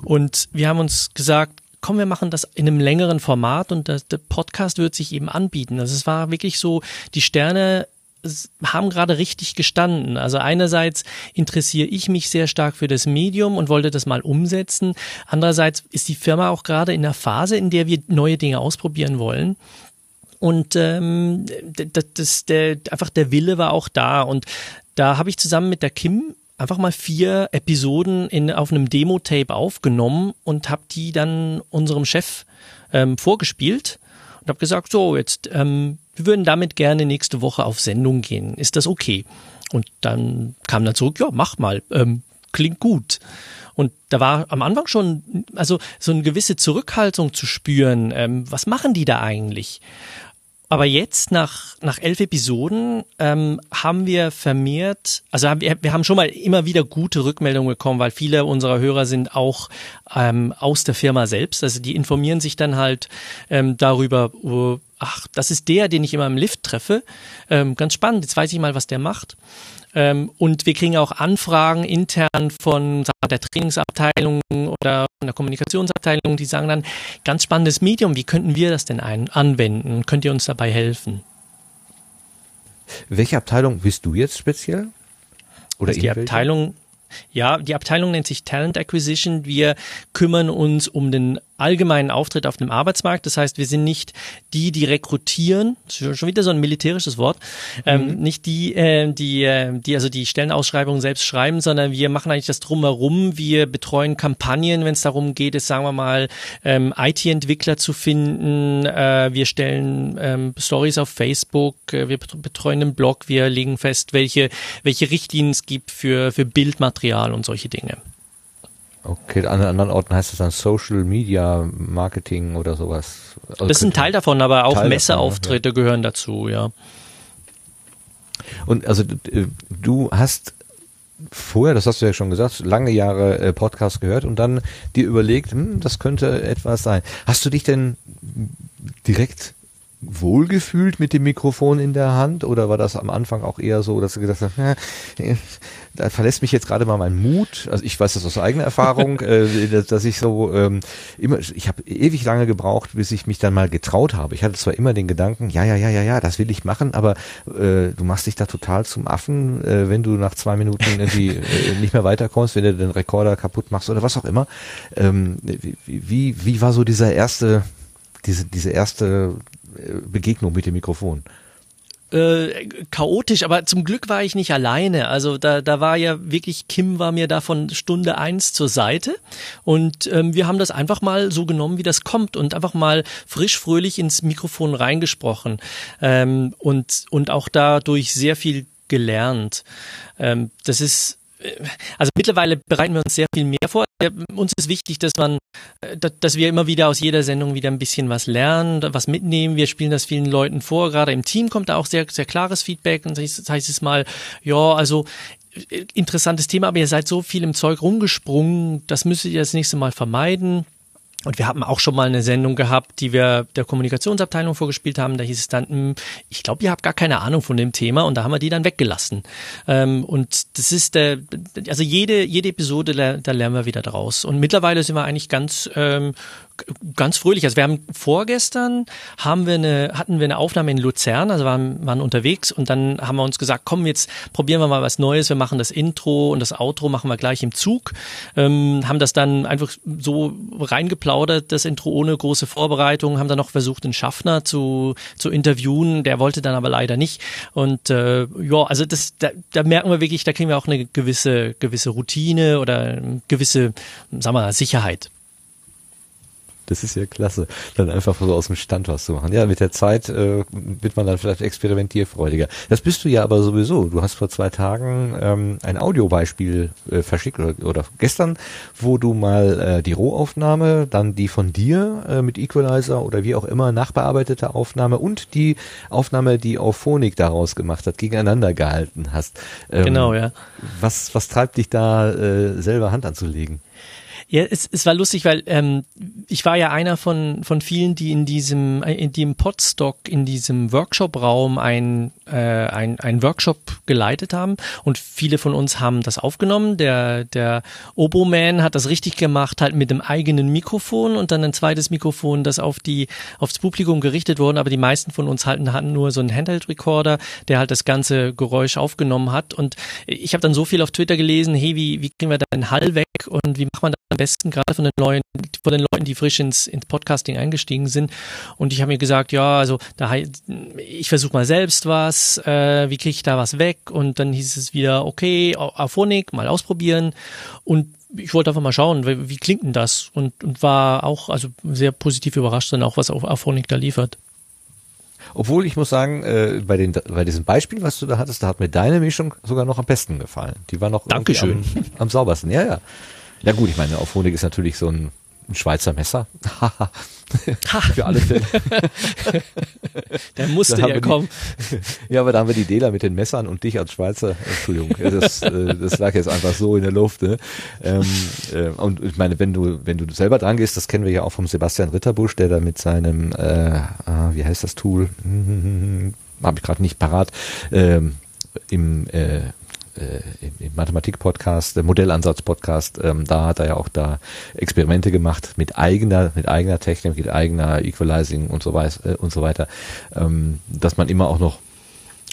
Speaker 3: Und wir haben uns gesagt, komm, wir machen das in einem längeren Format und das, der Podcast wird sich eben anbieten. Also es war wirklich so, die Sterne haben gerade richtig gestanden. Also einerseits interessiere ich mich sehr stark für das Medium und wollte das mal umsetzen. Andererseits ist die Firma auch gerade in der Phase, in der wir neue Dinge ausprobieren wollen. Und ähm, d- d- das, der, einfach der Wille war auch da. Und da habe ich zusammen mit der Kim einfach mal vier Episoden in, auf einem Demo-Tape aufgenommen und habe die dann unserem Chef ähm, vorgespielt und habe gesagt, so, jetzt, ähm, wir würden damit gerne nächste Woche auf Sendung gehen. Ist das okay? Und dann kam dann zurück, ja, mach mal, ähm, klingt gut. Und da war am Anfang schon, also so eine gewisse Zurückhaltung zu spüren. Ähm, was machen die da eigentlich? Aber jetzt nach, nach elf Episoden ähm, haben wir vermehrt, also haben wir, wir haben schon mal immer wieder gute Rückmeldungen bekommen, weil viele unserer Hörer sind auch ähm, aus der Firma selbst. Also die informieren sich dann halt ähm, darüber, oh, ach, das ist der, den ich immer im Lift treffe. Ähm, ganz spannend, jetzt weiß ich mal, was der macht. Ähm, und wir kriegen auch Anfragen intern von der Trainingsabteilung oder von der Kommunikationsabteilung, die sagen dann, ganz spannendes Medium, wie könnten wir das denn ein anwenden? Könnt ihr uns dabei helfen?
Speaker 1: Welche Abteilung bist du jetzt speziell? Oder
Speaker 3: Also die? Abteilung, ja, die Abteilung nennt sich Talent Acquisition. Wir kümmern uns um den allgemeinen Auftritt auf dem Arbeitsmarkt. Das heißt, wir sind nicht die, die rekrutieren, das ist schon wieder so ein militärisches Wort, ähm, nicht die, äh, die, äh, die also die Stellenausschreibung selbst schreiben, sondern wir machen eigentlich das drumherum. Wir betreuen Kampagnen, wenn es darum geht, es sagen wir mal ähm, IT-Entwickler zu finden. Äh, wir stellen ähm, Stories auf Facebook, äh, wir betreuen einen Blog, wir legen fest, welche welche Richtlinien es gibt für für Bildmaterial und solche Dinge.
Speaker 1: Okay, an anderen Orten heißt es dann Social Media Marketing oder sowas. Also
Speaker 3: Das ist ein Teil davon, aber auch
Speaker 1: Teil davon,
Speaker 3: Messeauftritte gehören dazu, ja.
Speaker 1: Und also du hast vorher, das hast du ja schon gesagt, lange Jahre äh, Podcast gehört und dann dir überlegt, hm, das könnte etwas sein. Hast du dich denn direkt wohlgefühlt mit dem Mikrofon in der Hand oder war das am Anfang auch eher so, dass du gedacht hast, na, äh, da verlässt mich jetzt gerade mal mein Mut. Also ich weiß das aus eigener Erfahrung, äh, dass, ich so ähm, immer, ich habe ewig lange gebraucht, bis ich mich dann mal getraut habe. Ich hatte zwar immer den Gedanken, ja, ja, ja, ja, ja, das will ich machen, aber äh, du machst dich da total zum Affen, äh, wenn du nach zwei Minuten irgendwie äh, nicht mehr weiterkommst, wenn du den Rekorder kaputt machst oder was auch immer. Ähm, wie, wie, war so dieser erste, diese, diese erste Begegnung mit dem Mikrofon?
Speaker 3: äh, chaotisch, aber zum Glück war ich nicht alleine. Also da, da war ja wirklich, Kim war mir da von Stunde eins zur Seite und ähm, wir haben das einfach mal so genommen, wie das kommt und einfach mal frisch, fröhlich ins Mikrofon reingesprochen ähm, und, und auch dadurch sehr viel gelernt. Ähm, das ist also mittlerweile bereiten wir uns sehr viel mehr vor. Uns ist wichtig, dass man, äh, dass wir immer wieder aus jeder Sendung wieder ein bisschen was lernen, was mitnehmen. Wir spielen das vielen Leuten vor. Gerade im Team kommt da auch sehr, sehr klares Feedback. Und das heißt es mal, ja, also äh, interessantes Thema, aber ihr seid so viel im Zeug rumgesprungen. Das müsstet ihr das nächste Mal vermeiden. Und wir haben auch schon mal eine Sendung gehabt, die wir der Kommunikationsabteilung vorgespielt haben. Da hieß es dann, hm, ich glaube, ihr habt gar keine Ahnung von dem Thema und da haben wir die dann weggelassen. Ähm, und das ist der, also jede, jede Episode, da lernen wir wieder draus. Und mittlerweile sind wir eigentlich ganz, ähm, ganz fröhlich. Also wir haben vorgestern haben wir eine, hatten wir eine Aufnahme in Luzern, also waren, waren unterwegs und dann haben wir uns gesagt, komm, jetzt probieren wir mal was Neues. Wir machen das Intro und das Outro machen wir gleich im Zug. Ähm, haben das dann einfach so reingeplaudert, das Intro ohne große Vorbereitung, haben dann noch versucht, den Schaffner zu, zu interviewen. Der wollte dann aber leider nicht. Und äh, ja, also das, da, da merken wir wirklich, da kriegen wir auch eine gewisse, gewisse Routine oder gewisse, sagen wir mal, Sicherheit.
Speaker 1: Das ist ja klasse, dann einfach so aus dem Stand was zu machen. Ja, mit der Zeit äh, wird man dann vielleicht experimentierfreudiger. Das bist du ja aber sowieso. Du hast vor zwei Tagen ähm, ein Audiobeispiel äh, verschickt oder, oder gestern, wo du mal äh, die Rohaufnahme, dann die von dir äh, mit Equalizer oder wie auch immer nachbearbeitete Aufnahme und die Aufnahme, die Auphonic daraus gemacht hat, gegeneinander gehalten hast.
Speaker 3: Ähm, genau, ja.
Speaker 1: Was, was treibt dich da äh, selber Hand anzulegen?
Speaker 3: Ja, es, es war lustig, weil ähm, ich war ja einer von von vielen, die in diesem in dem Podstock in diesem Workshop-Raum ein äh, ein ein Workshop geleitet haben und viele von uns haben das aufgenommen. Der der Oboman hat das richtig gemacht, halt mit dem eigenen Mikrofon und dann ein zweites Mikrofon, das auf die aufs Publikum gerichtet wurde. Aber die meisten von uns halten hatten nur so einen Handheld-Recorder, der halt das ganze Geräusch aufgenommen hat. Und ich habe dann so viel auf Twitter gelesen, hey, wie wie kriegen wir da den Hall weg und wie macht man das am besten gerade von den neuen, von den Leuten, die frisch ins, ins Podcasting eingestiegen sind. Und ich habe mir gesagt, ja, also da ich versuche mal selbst was, äh, wie kriege ich da was weg? Und dann hieß es wieder, okay, Aphonik, mal ausprobieren. Und ich wollte einfach mal schauen, wie, wie klingt denn das? Und, und war auch also sehr positiv überrascht dann auch, was Aphonik da liefert.
Speaker 1: Obwohl ich muss sagen, äh, bei, den, bei diesem Beispiel, was du da hattest, da hat mir deine Mischung sogar noch am besten gefallen. Die war noch
Speaker 3: Dankeschön.
Speaker 1: Am, am saubersten. Ja, ja. Ja gut, ich meine, auf Honig ist natürlich so ein, ein Schweizer Messer. Für alle Fälle.
Speaker 3: Der musste ja kommen.
Speaker 1: ja, aber da haben wir die Dela mit den Messern und dich als Schweizer. Entschuldigung, das, äh, das lag jetzt einfach so in der Luft. Ne? Ähm, äh, und ich meine, wenn du wenn du selber dran gehst, das kennen wir ja auch vom Sebastian Ritterbusch, der da mit seinem, äh, ah, wie heißt das Tool? Habe ich gerade nicht parat. Ähm, im äh, äh, im Mathematik-Podcast, äh, Modellansatz-Podcast, ähm, da hat er ja auch da Experimente gemacht mit eigener, mit eigener Technik, mit eigener Equalizing und so weiter, äh, und so weiter, ähm, dass man immer auch noch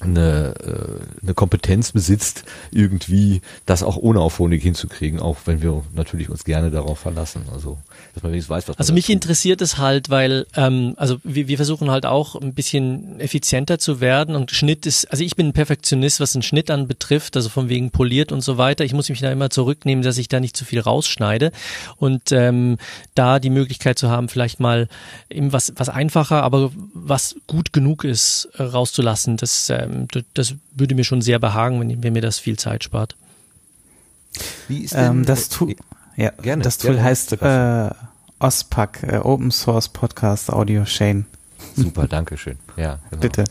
Speaker 1: eine, äh, eine Kompetenz besitzt, irgendwie das auch ohne Auphonic hinzukriegen, auch wenn wir natürlich uns gerne darauf verlassen. Also, dass man wenigstens weiß, was
Speaker 3: Also mich tut. interessiert es halt, weil, ähm, also wir, wir versuchen halt auch ein bisschen effizienter zu werden und Schnitt ist, also ich bin ein Perfektionist, was den Schnitt anbetrifft, also von wegen poliert und so weiter. Ich muss mich da immer zurücknehmen, dass ich da nicht zu viel rausschneide und ähm, da die Möglichkeit zu haben, vielleicht mal eben was, was einfacher, aber was gut genug ist, rauszulassen, das ähm, ähm, das würde mir schon sehr behagen, wenn, wenn mir das viel Zeit spart.
Speaker 5: Wie ist denn, ähm, das Tool, ja, gerne, das Tool gerne, heißt äh, OSPAC, äh, Open Source Podcast Audio Shane.
Speaker 1: Super, danke schön. Ja,
Speaker 5: genau. Bitte.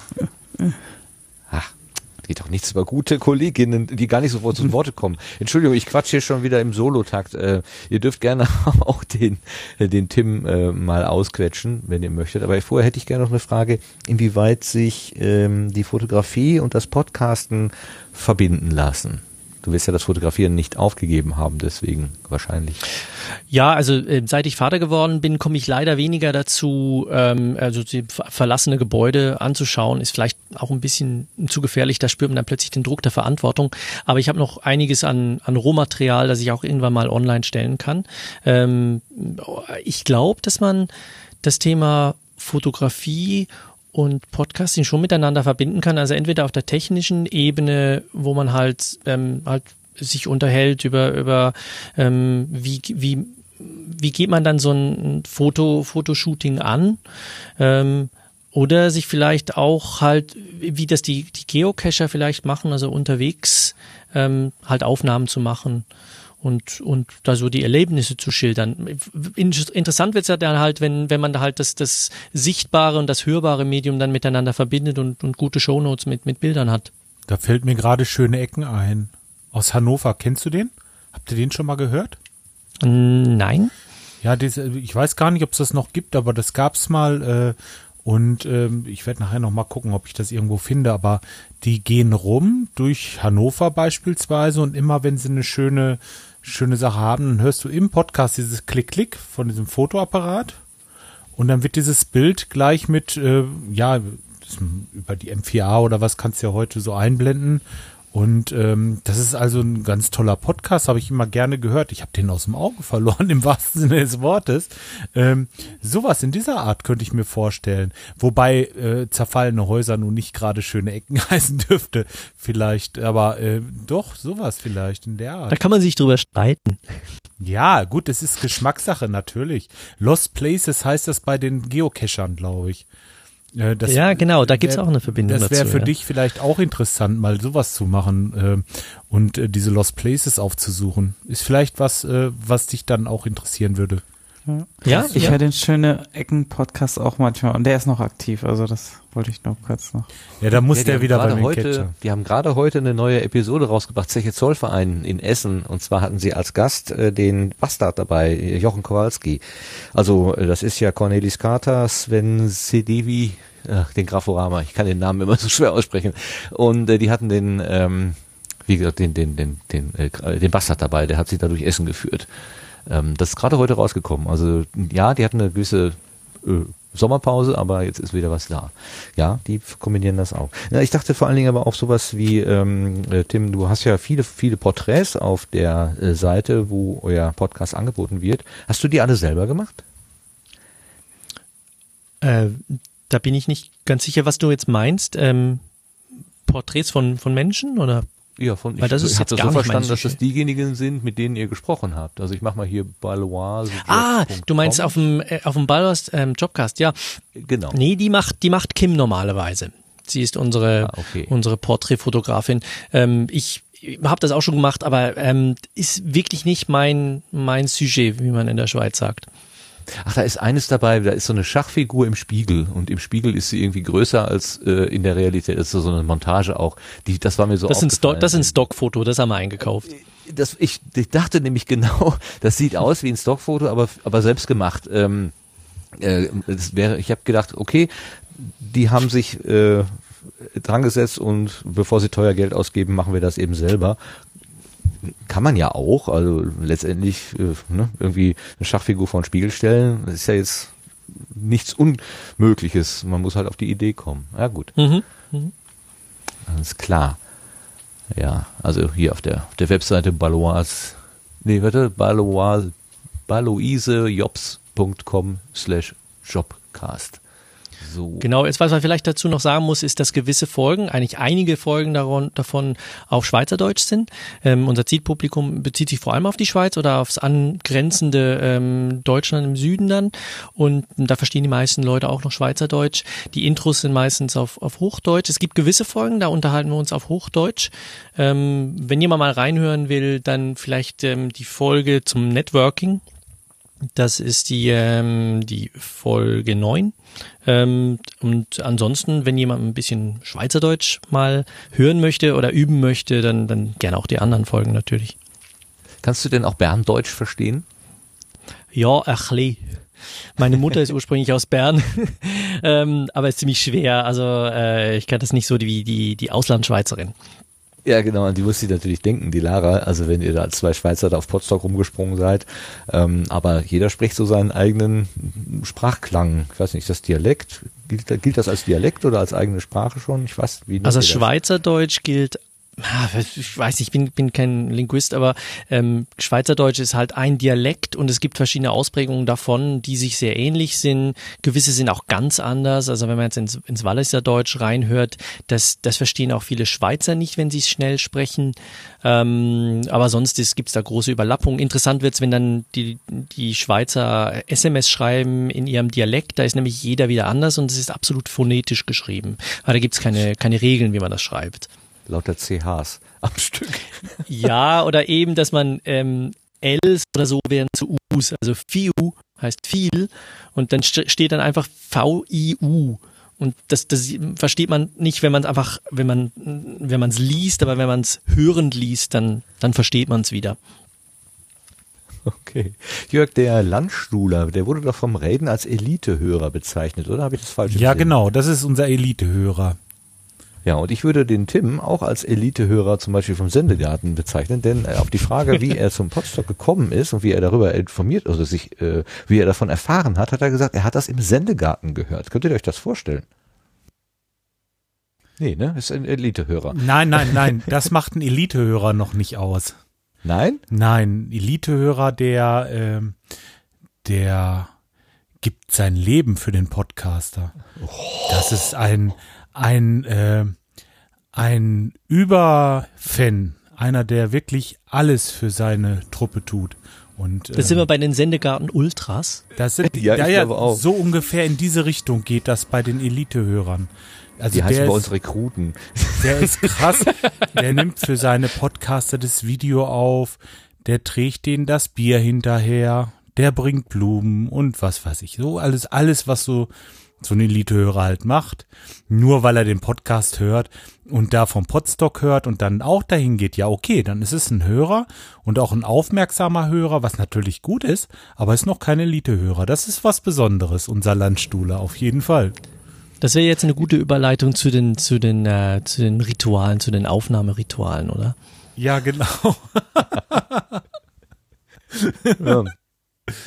Speaker 1: Geht doch nichts über gute Kolleginnen, die gar nicht sofort zu Worte kommen. Entschuldigung, ich quatsch hier schon wieder im Solotakt. Äh, ihr dürft gerne auch den, äh, den Tim äh, mal ausquetschen, wenn ihr möchtet. Aber vorher hätte ich gerne noch eine Frage, inwieweit sich ähm, die Fotografie und das Podcasten verbinden lassen. Du wirst ja das Fotografieren nicht aufgegeben haben, deswegen wahrscheinlich.
Speaker 3: Ja, also äh, seit ich Vater geworden bin, komme ich leider weniger dazu, ähm, also verlassene Gebäude anzuschauen. Ist vielleicht auch ein bisschen zu gefährlich, da spürt man dann plötzlich den Druck der Verantwortung. Aber ich habe noch einiges an, an Rohmaterial, das ich auch irgendwann mal online stellen kann. Ähm, ich glaube, dass man das Thema Fotografie und Podcasting schon miteinander verbinden kann. Also entweder auf der technischen Ebene, wo man halt ähm, halt sich unterhält über über ähm, wie wie wie geht man dann so ein Foto Fotoshooting an? Ähm, oder sich vielleicht auch halt, wie das die, die Geocacher vielleicht machen, also unterwegs ähm, halt Aufnahmen zu machen und, und da so die Erlebnisse zu schildern. Interessant wird's ja dann halt, wenn, wenn man da halt das, das sichtbare und das hörbare Medium dann miteinander verbindet und, und gute Shownotes mit, mit Bildern hat.
Speaker 2: Da fällt mir gerade schöne Ecken ein. Aus Hannover, kennst du den? Habt ihr den schon mal gehört?
Speaker 3: Nein.
Speaker 2: Ja, das, ich weiß gar nicht, ob es das noch gibt, aber das gab's mal äh, und ähm, ich werde nachher noch mal gucken, ob ich das irgendwo finde. Aber die gehen rum durch Hannover beispielsweise und immer wenn sie eine schöne schöne Sache haben, dann hörst du im Podcast dieses Klick-Klick von diesem Fotoapparat und dann wird dieses Bild gleich mit äh, ja über die M4A oder was kannst du ja heute so einblenden und ähm, das ist also ein ganz toller Podcast, habe ich immer gerne gehört. Ich habe den aus dem Auge verloren, im wahrsten Sinne des Wortes. Ähm, sowas in dieser Art könnte ich mir vorstellen. Wobei äh, zerfallene Häuser nun nicht gerade schöne Ecken heißen dürfte, vielleicht. Aber äh, doch, sowas vielleicht in der Art.
Speaker 3: Da kann man sich drüber streiten.
Speaker 2: Ja, gut, es ist Geschmackssache, natürlich. Lost Places heißt das bei den Geocachern, glaube ich.
Speaker 3: Äh, das ja, genau, da gibt's
Speaker 2: wär,
Speaker 3: auch eine Verbindung
Speaker 2: Das wäre für
Speaker 3: ja.
Speaker 2: dich vielleicht auch interessant, mal sowas zu machen äh, und äh, diese Lost Places aufzusuchen. Ist vielleicht was, äh, was dich dann auch interessieren würde.
Speaker 5: Ja, ich höre den schöne Ecken-Podcast auch manchmal und der ist noch aktiv, also das wollte ich noch kurz noch.
Speaker 2: Ja, da muss
Speaker 1: Ja,
Speaker 2: der
Speaker 1: haben
Speaker 2: wieder
Speaker 1: gerade
Speaker 2: bei mir
Speaker 1: heute,
Speaker 2: Catcher.
Speaker 1: Die haben gerade heute eine neue Episode rausgebracht, Zeche Zollverein in Essen. Und zwar hatten sie als Gast äh, den Bastard dabei, Jochen Kowalski. Also äh, das ist ja Cornelis Carter, Sven Sedevi, ach, den Graforama, ich kann den Namen immer so schwer aussprechen. Und äh, die hatten den, ähm, wie gesagt, den, den, den, den, äh, den Bastard dabei, der hat sie da durch Essen geführt. Ähm, das ist gerade heute rausgekommen. Also ja, die hatten eine gewisse äh, Sommerpause, aber jetzt ist wieder was da. Ja, die kombinieren das auch. Ja, ich dachte vor allen Dingen aber auch sowas wie, ähm, äh, Tim, du hast ja viele, viele Porträts auf der äh, Seite, wo euer Podcast angeboten wird. Hast du die alle selber gemacht?
Speaker 3: Äh, da bin ich nicht ganz sicher, was du jetzt meinst. Ähm, Porträts von, von Menschen oder?
Speaker 1: Ja, von
Speaker 3: Weil das
Speaker 1: ich
Speaker 3: ist
Speaker 1: habe
Speaker 3: jetzt
Speaker 1: das so verstanden, dass das diejenigen sind, mit denen ihr gesprochen habt. Also ich mache mal hier Balois.
Speaker 3: Ah, du meinst auf dem äh, auf dem Ballast ähm, Jobcast, ja.
Speaker 1: Genau.
Speaker 3: Nee, die macht die macht Kim normalerweise. Sie ist unsere
Speaker 1: Ah, okay.
Speaker 3: unsere Porträtfotografin. Ähm, ich habe das auch schon gemacht, aber ähm, ist wirklich nicht mein mein Sujet, wie man in der Schweiz sagt.
Speaker 1: Ach, da ist eines dabei, da ist so eine Schachfigur im Spiegel und im Spiegel ist sie irgendwie größer als äh, in der Realität. Das ist so eine Montage auch. Die, das war mir so
Speaker 3: Das ist ein Stock, das ist ein Stockfoto, das haben wir eingekauft.
Speaker 1: das, ich, ich dachte nämlich genau, das sieht aus wie ein Stockfoto, aber, aber selbst gemacht. Ähm, äh, das wäre, ich habe gedacht, okay, die haben sich äh, dran gesetzt und bevor sie teuer Geld ausgeben, machen wir das eben selber. Kann man ja auch, also letztendlich äh, ne, irgendwie eine Schachfigur vor den Spiegel stellen, das ist ja jetzt nichts Unmögliches. Man muss halt auf die Idee kommen. Ja gut.
Speaker 3: Mhm. Mhm.
Speaker 1: Alles klar. Ja, also hier auf der, auf der Webseite Balois, nee, warte, Balois, baloisejobs.com slash jobcast. So.
Speaker 3: Genau, jetzt was man vielleicht dazu noch sagen muss, ist, dass gewisse Folgen, eigentlich einige Folgen daron, davon auf Schweizerdeutsch sind. Ähm, unser Zielpublikum bezieht sich vor allem auf die Schweiz oder aufs angrenzende ähm, Deutschland im Süden dann. Und da verstehen die meisten Leute auch noch Schweizerdeutsch. Die Intros sind meistens auf, auf Hochdeutsch. Es gibt gewisse Folgen, da unterhalten wir uns auf Hochdeutsch. Ähm, wenn jemand mal reinhören will, dann vielleicht ähm, die Folge zum Networking. Das ist die, ähm, die Folge 9. Ähm, und ansonsten, wenn jemand ein bisschen Schweizerdeutsch mal hören möchte oder üben möchte, dann, dann gerne auch die anderen Folgen natürlich.
Speaker 1: Kannst du denn auch Berndeutsch verstehen?
Speaker 3: Ja, bisschen. Meine Mutter ist ursprünglich aus Bern, ähm, aber ist ziemlich schwer. Also äh, ich kann das nicht so wie die, die Auslandschweizerin.
Speaker 1: Ja, genau, an die muss sie natürlich denken, die Lara, also wenn ihr da als zwei Schweizer da auf Potsdok rumgesprungen seid. Ähm, aber jeder spricht so seinen eigenen Sprachklang. Ich weiß nicht, das Dialekt? Gilt, gilt das als Dialekt oder als eigene Sprache schon? Ich weiß, wie
Speaker 3: Also? Schweizerdeutsch gilt ich weiß ich bin, bin kein Linguist, aber ähm, Schweizerdeutsch ist halt ein Dialekt und es gibt verschiedene Ausprägungen davon, die sich sehr ähnlich sind. Gewisse sind auch ganz anders. Also wenn man jetzt ins, ins Walliser Deutsch reinhört, das, das verstehen auch viele Schweizer nicht, wenn sie es schnell sprechen. Ähm, aber sonst gibt es da große Überlappungen. Interessant wird's, wenn dann die, die Schweizer SMS schreiben in ihrem Dialekt. Da ist nämlich jeder wieder anders und es ist absolut phonetisch geschrieben. Aber da gibt's keine, keine Regeln, wie man das schreibt.
Speaker 1: Lauter CHs am Stück.
Speaker 3: Ja, oder eben, dass man ähm, Ls oder so werden zu Us. Also FIU heißt viel und dann st steht dann einfach V-I-U. Und das, das versteht man nicht, wenn man es einfach, wenn man, wenn man es liest, aber wenn man es hörend liest, dann, dann versteht man es wieder.
Speaker 1: Okay. Jörg, der Landstuhler, der wurde doch vom Reden als Elitehörer bezeichnet, oder? Habe ich das falsch
Speaker 2: Ja,
Speaker 1: gesehen?
Speaker 2: genau, das ist unser Elitehörer.
Speaker 1: Ja, und ich würde den Tim auch als Elitehörer zum Beispiel vom Sendegarten bezeichnen, denn äh, auf die Frage, wie er zum Podstock gekommen ist und wie er darüber informiert, also sich, äh, wie er davon erfahren hat, hat er gesagt, er hat das im Sendegarten gehört. Könnt ihr euch das vorstellen? Nee, ne? Ist ein Elitehörer.
Speaker 2: Nein, nein, nein, das macht ein Elitehörer noch nicht aus.
Speaker 1: Nein?
Speaker 2: Nein, Elitehörer, der, ähm, der gibt sein Leben für den Podcaster. Das ist ein, ein, äh, ein Überfan, einer, der wirklich alles für seine Truppe tut. Und,
Speaker 3: Das sind wir bei den Sendegarten Ultras.
Speaker 2: Das sind,
Speaker 1: Ja,
Speaker 2: ja,
Speaker 1: ich
Speaker 2: ja, so ungefähr in diese Richtung geht das bei den Elitehörern. Also
Speaker 1: Die heißen bei uns Rekruten.
Speaker 2: der ist krass. der nimmt für seine Podcaster das Video auf. Der trägt denen das Bier hinterher. Der bringt Blumen und was weiß ich. So alles, alles, was so, so ein Elitehörer halt macht. Nur weil er den Podcast hört und da vom Podstock hört und dann auch dahin geht. Ja, okay, dann ist es ein Hörer und auch ein aufmerksamer Hörer, was natürlich gut ist, aber ist noch kein Elitehörer. Das ist was Besonderes, unser Landstuhler, auf jeden Fall.
Speaker 3: Das wäre jetzt eine gute Überleitung zu den, zu den, äh, zu den Ritualen, zu den Aufnahmeritualen, oder?
Speaker 2: Ja, genau.
Speaker 1: Ja.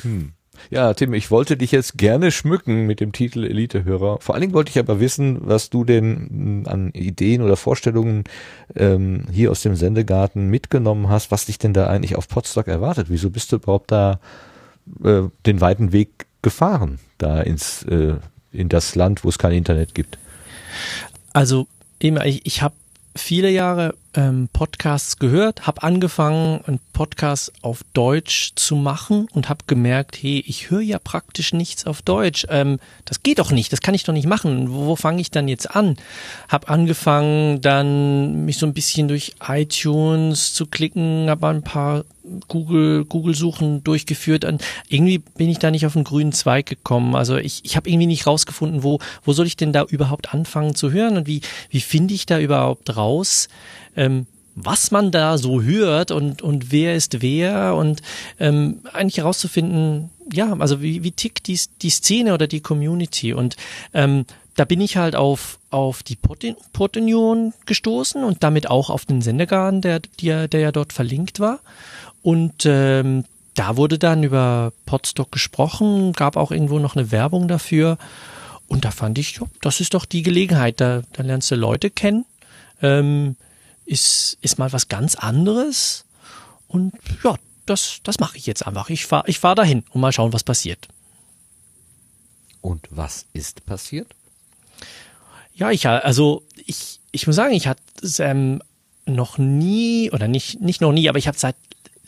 Speaker 1: Hm. Ja, Tim, ich wollte dich jetzt gerne schmücken mit dem Titel Elitehörer. Vor allen Dingen wollte ich aber wissen, was du denn mh, an Ideen oder Vorstellungen ähm, hier aus dem Sendegarten mitgenommen hast, was dich denn da eigentlich auf Potsdok erwartet. Wieso bist du überhaupt da äh, den weiten Weg gefahren, da ins äh, in das Land, wo es kein Internet gibt?
Speaker 3: Also ich, ich habe viele Jahre ähm, Podcasts gehört, habe angefangen, einen Podcast auf Deutsch zu machen und habe gemerkt, hey, ich höre ja praktisch nichts auf Deutsch. Ähm, das geht doch nicht, das kann ich doch nicht machen. Wo, wo fange ich dann jetzt an? Hab angefangen, dann mich so ein bisschen durch iTunes zu klicken, habe ein paar Google Google Suchen durchgeführt und irgendwie bin ich da nicht auf den grünen Zweig gekommen. Also ich, ich habe irgendwie nicht rausgefunden, wo wo soll ich denn da überhaupt anfangen zu hören und wie wie finde ich da überhaupt raus, ähm, was man da so hört und und wer ist wer und ähm, eigentlich herauszufinden, ja, also wie wie tickt die die Szene oder die Community und ähm, da bin ich halt auf, auf die Podunion gestoßen und damit auch auf den Sendegarten, der, der, der ja dort verlinkt war. Und ähm, da wurde dann über Podstock gesprochen, gab auch irgendwo noch eine Werbung dafür. Und da fand ich, jo, das ist doch die Gelegenheit. Da, da lernst du Leute kennen. Ähm, ist, ist mal was ganz anderes. Und ja, das, das mache ich jetzt einfach. Ich fahr ich fahr dahin und mal schauen, was passiert.
Speaker 1: Und was ist passiert?
Speaker 3: Ja, ich also ich ich muss sagen, ich hatte ähm, noch nie oder nicht nicht noch nie, aber ich habe seit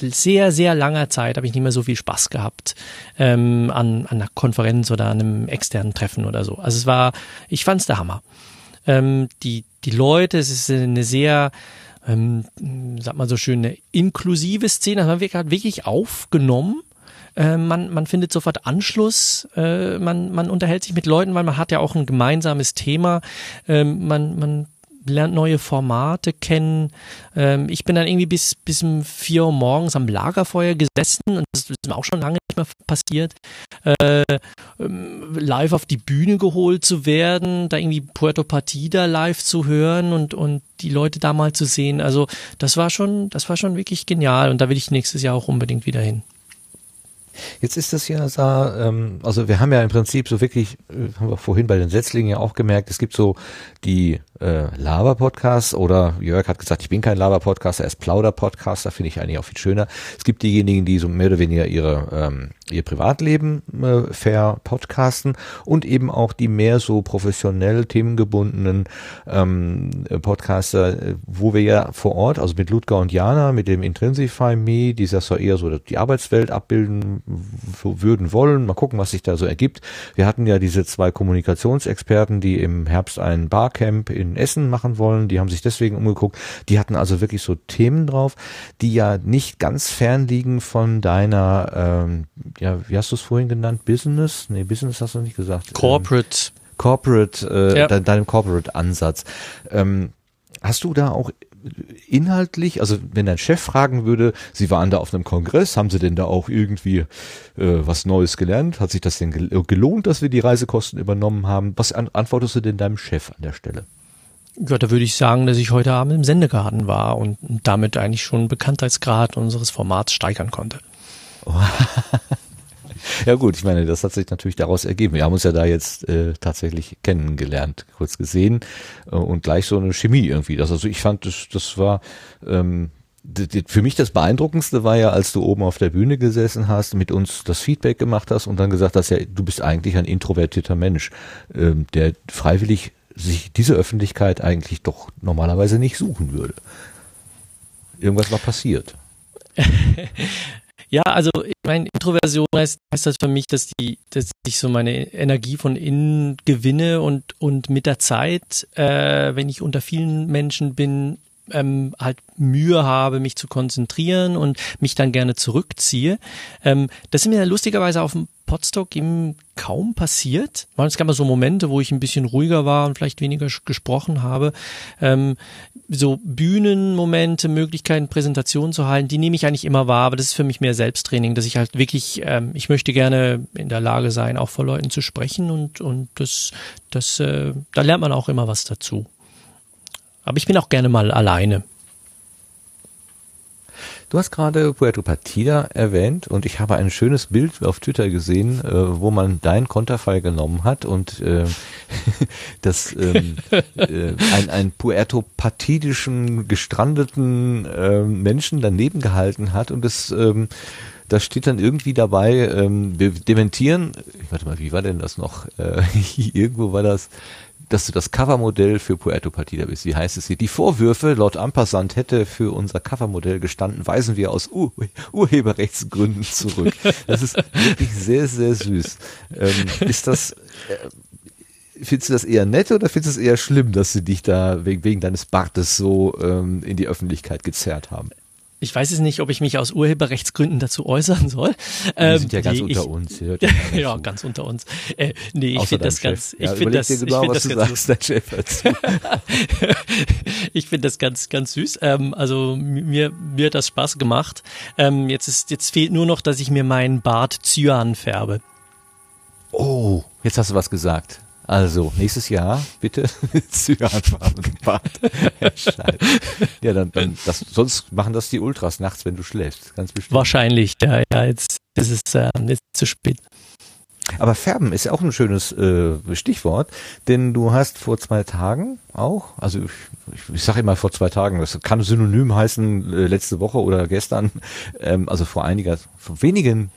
Speaker 3: sehr sehr langer Zeit habe ich nicht mehr so viel Spaß gehabt ähm, an an einer Konferenz oder an einem externen Treffen oder so. Also es war, ich fand's der Hammer. Ähm, die die Leute, es ist eine sehr ähm, sag mal so schön eine inklusive Szene, also man wird gerade wirklich aufgenommen äh, man, man findet sofort Anschluss, äh, man, man unterhält sich mit Leuten, weil man hat ja auch ein gemeinsames Thema, ähm, man, man lernt neue Formate kennen. Ähm, ich bin dann irgendwie bis, bis um vier Uhr morgens am Lagerfeuer gesessen und das ist mir auch schon lange nicht mehr passiert, äh, ähm, live auf die Bühne geholt zu werden, da irgendwie Puerto Partida live zu hören und, und die Leute da mal zu sehen. Also das war schon, das war schon wirklich genial und da will ich nächstes Jahr auch unbedingt wieder hin.
Speaker 1: Jetzt ist das ja so, ähm, also wir haben ja im Prinzip so wirklich, äh, haben wir vorhin bei den Setzlingen ja auch gemerkt, es gibt so die äh, Laber-Podcast oder Jörg hat gesagt, ich bin kein Laber-Podcaster, er ist Plauder-Podcaster, finde ich eigentlich auch viel schöner. Es gibt diejenigen, die so mehr oder weniger ihre, ähm, ihr Privatleben äh, verpodcasten und eben auch die mehr so professionell themengebundenen ähm, Podcaster, äh, wo wir ja vor Ort, also mit Ludger und Jana, mit dem Intrinsify Me, die das ja eher so die Arbeitswelt abbilden würden wollen, mal gucken, was sich da so ergibt. Wir hatten ja diese zwei Kommunikationsexperten, die im Herbst ein Barcamp in Essen machen wollen, die haben sich deswegen umgeguckt, die hatten also wirklich so Themen drauf, die ja nicht ganz fern liegen von deiner ähm, ja, wie hast du es vorhin genannt? Business? Nee, Business hast du nicht gesagt.
Speaker 3: Corporate.
Speaker 1: Ähm, Corporate, äh,
Speaker 3: Ja.
Speaker 1: de deinem Corporate-Ansatz. Ähm, hast du da auch inhaltlich, also wenn dein Chef fragen würde, Sie waren da auf einem Kongress, haben Sie denn da auch irgendwie äh, was Neues gelernt? Hat sich das denn gel gelohnt, dass wir die Reisekosten übernommen haben? Was an antwortest du denn deinem Chef an der Stelle?
Speaker 3: Ja, da würde ich sagen, dass ich heute Abend im Sendegarten war und damit eigentlich schon Bekanntheitsgrad unseres Formats steigern konnte.
Speaker 1: Ja gut, ich meine, das hat sich natürlich daraus ergeben. Wir haben uns ja da jetzt äh, tatsächlich kennengelernt, kurz gesehen äh, und gleich so eine Chemie irgendwie. Das, also ich fand, das, das war ähm, für mich das Beeindruckendste war ja, als du oben auf der Bühne gesessen hast, mit uns das Feedback gemacht hast und dann gesagt hast, ja, du bist eigentlich ein introvertierter Mensch, ähm, der freiwillig sich diese Öffentlichkeit eigentlich doch normalerweise nicht suchen würde. Irgendwas war passiert.
Speaker 3: Ja, also ich meine, Introversion heißt, heißt das für mich, dass die, dass ich so meine Energie von innen gewinne und und mit der Zeit, äh, wenn ich unter vielen Menschen bin, ähm, halt Mühe habe, mich zu konzentrieren und mich dann gerne zurückziehe. Ähm, das ist mir lustigerweise auf dem Podstock eben kaum passiert. Es gab mal so Momente, wo ich ein bisschen ruhiger war und vielleicht weniger gesprochen habe. Ähm, so Bühnenmomente, Möglichkeiten, Präsentationen zu halten, die nehme ich eigentlich immer wahr, aber das ist für mich mehr Selbsttraining, dass ich halt wirklich, ähm, ich möchte gerne in der Lage sein, auch vor Leuten zu sprechen und, und das, das, äh, da lernt man auch immer was dazu. Aber ich bin auch gerne mal alleine.
Speaker 1: Du hast gerade Puerto Partida erwähnt und ich habe ein schönes Bild auf Twitter gesehen, äh, wo man dein Konterfei genommen hat und äh, das ähm, äh, ein, ein Puerto Partidischen gestrandeten äh, Menschen daneben gehalten hat und es ähm, da steht dann irgendwie dabei, ähm, wir dementieren, warte mal, wie war denn das noch? Äh, irgendwo war das, dass du das Covermodell für Puerto Partida bist. Wie heißt es hier? Die Vorwürfe, laut Ampersand hätte für unser Covermodell gestanden, weisen wir aus Ur Urheberrechtsgründen zurück. Das ist wirklich sehr, sehr süß. Ähm, ist das, äh, findest du das eher nett oder findest du es eher schlimm, dass sie dich da wegen, wegen deines Bartes so ähm, in die Öffentlichkeit gezerrt haben?
Speaker 3: Ich weiß es nicht, ob ich mich aus Urheberrechtsgründen dazu äußern soll.
Speaker 1: Wir sind ja ganz
Speaker 3: nee,
Speaker 1: unter
Speaker 3: ich,
Speaker 1: uns. Ja
Speaker 3: ja, ganz unter uns. Äh, nee, ich finde das
Speaker 1: deinem
Speaker 3: ganz,
Speaker 1: Chef.
Speaker 3: ich
Speaker 1: Ja,
Speaker 3: finde das,
Speaker 1: dir
Speaker 3: ich
Speaker 1: genau,
Speaker 3: finde
Speaker 1: was
Speaker 3: das
Speaker 1: du
Speaker 3: ganz
Speaker 1: sagst, Chef zu.
Speaker 3: ich finde das ganz, ganz süß. Ähm, also mir, mir hat das Spaß gemacht. Ähm, jetzt ist, jetzt fehlt nur noch, dass ich mir meinen Bart Cyan färbe.
Speaker 1: Oh, jetzt hast du was gesagt. Also, nächstes Jahr bitte Cyanfarben Bart. Ja, dann, dann das, sonst machen das die Ultras nachts, wenn du schläfst. Ganz bestimmt.
Speaker 3: Wahrscheinlich, ja, ja, jetzt ist es äh, jetzt zu spät.
Speaker 1: Aber Färben ist ja auch ein schönes äh, Stichwort, denn du hast vor zwei Tagen auch, also ich, ich, ich sage immer vor zwei Tagen, das kann synonym heißen äh, letzte Woche oder gestern, ähm, also vor einiger, vor wenigen,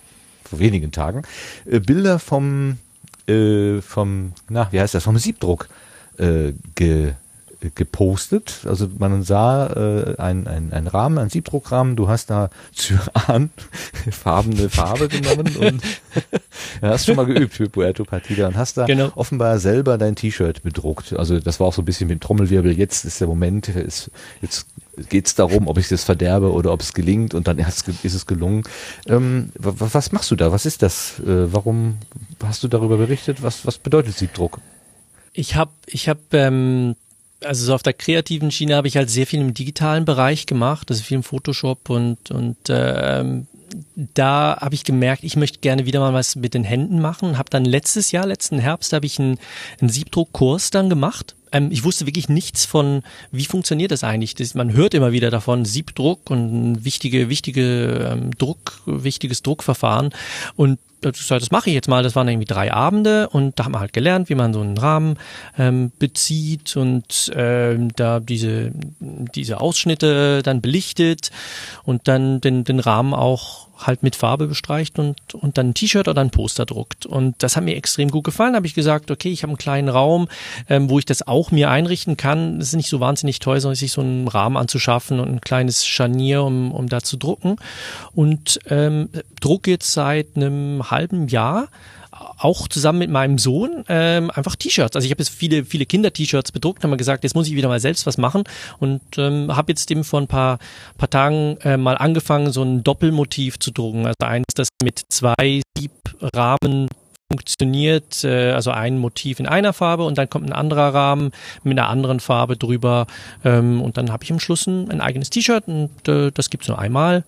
Speaker 1: vor wenigen Tagen, äh, Bilder vom, äh, vom, na, wie heißt das, vom Siebdruck äh, ge, gepostet. Also man sah äh, ein, ein, Rahmen, ein Siebdruckrahmen, du hast da Cyan, farbene Farbe genommen und ja, hast schon mal geübt für Puerto Partida und hast da
Speaker 3: Genau.
Speaker 1: offenbar selber dein T-Shirt bedruckt. Also das war auch so ein bisschen mit Trommelwirbel. Jetzt ist der Moment, ist, jetzt geht's darum, ob ich das verderbe oder ob es gelingt und dann ist es, ist es gelungen. Ähm, wa- wa- was machst du da? Was ist das? Äh, warum hast du darüber berichtet? Was, was bedeutet Siebdruck?
Speaker 3: Ich habe, ich habe, ähm, also so auf der kreativen Schiene habe ich halt sehr viel im digitalen Bereich gemacht, also viel im Photoshop und und ähm, da habe ich gemerkt, ich möchte gerne wieder mal was mit den Händen machen. Habe dann letztes Jahr, letzten Herbst, habe ich einen, einen Siebdruckkurs dann gemacht. Ähm, ich wusste wirklich nichts von, wie funktioniert das eigentlich. Das, man hört immer wieder davon Siebdruck und wichtige, wichtige ähm, Druck, wichtiges Druckverfahren. Und das mache ich jetzt mal. Das waren irgendwie drei Abende und da haben wir halt gelernt, wie man so einen Rahmen ähm, bezieht und ähm, da diese, diese Ausschnitte dann belichtet und dann den, den Rahmen auch halt mit Farbe bestreicht und, und dann ein T-Shirt oder ein Poster druckt. Und das hat mir extrem gut gefallen. Da habe ich gesagt, okay, ich habe einen kleinen Raum, ähm, wo ich das auch mir einrichten kann. Es ist nicht so wahnsinnig teuer, sondern sich so einen Rahmen anzuschaffen und ein kleines Scharnier, um, um da zu drucken. Und ähm, druck jetzt seit einem halben Jahr auch zusammen mit meinem Sohn ähm, einfach T-Shirts. Also ich habe jetzt viele, viele Kinder-T-Shirts bedruckt, haben wir gesagt, jetzt muss ich wieder mal selbst was machen und ähm, habe jetzt eben vor ein paar, paar Tagen äh, mal angefangen, so ein Doppelmotiv zu drucken. Also eins, das mit zwei Siebrahmen funktioniert, äh, also ein Motiv in einer Farbe und dann kommt ein anderer Rahmen mit einer anderen Farbe drüber ähm, und dann habe ich am Schluss ein, ein eigenes T-Shirt und äh, das gibt's nur einmal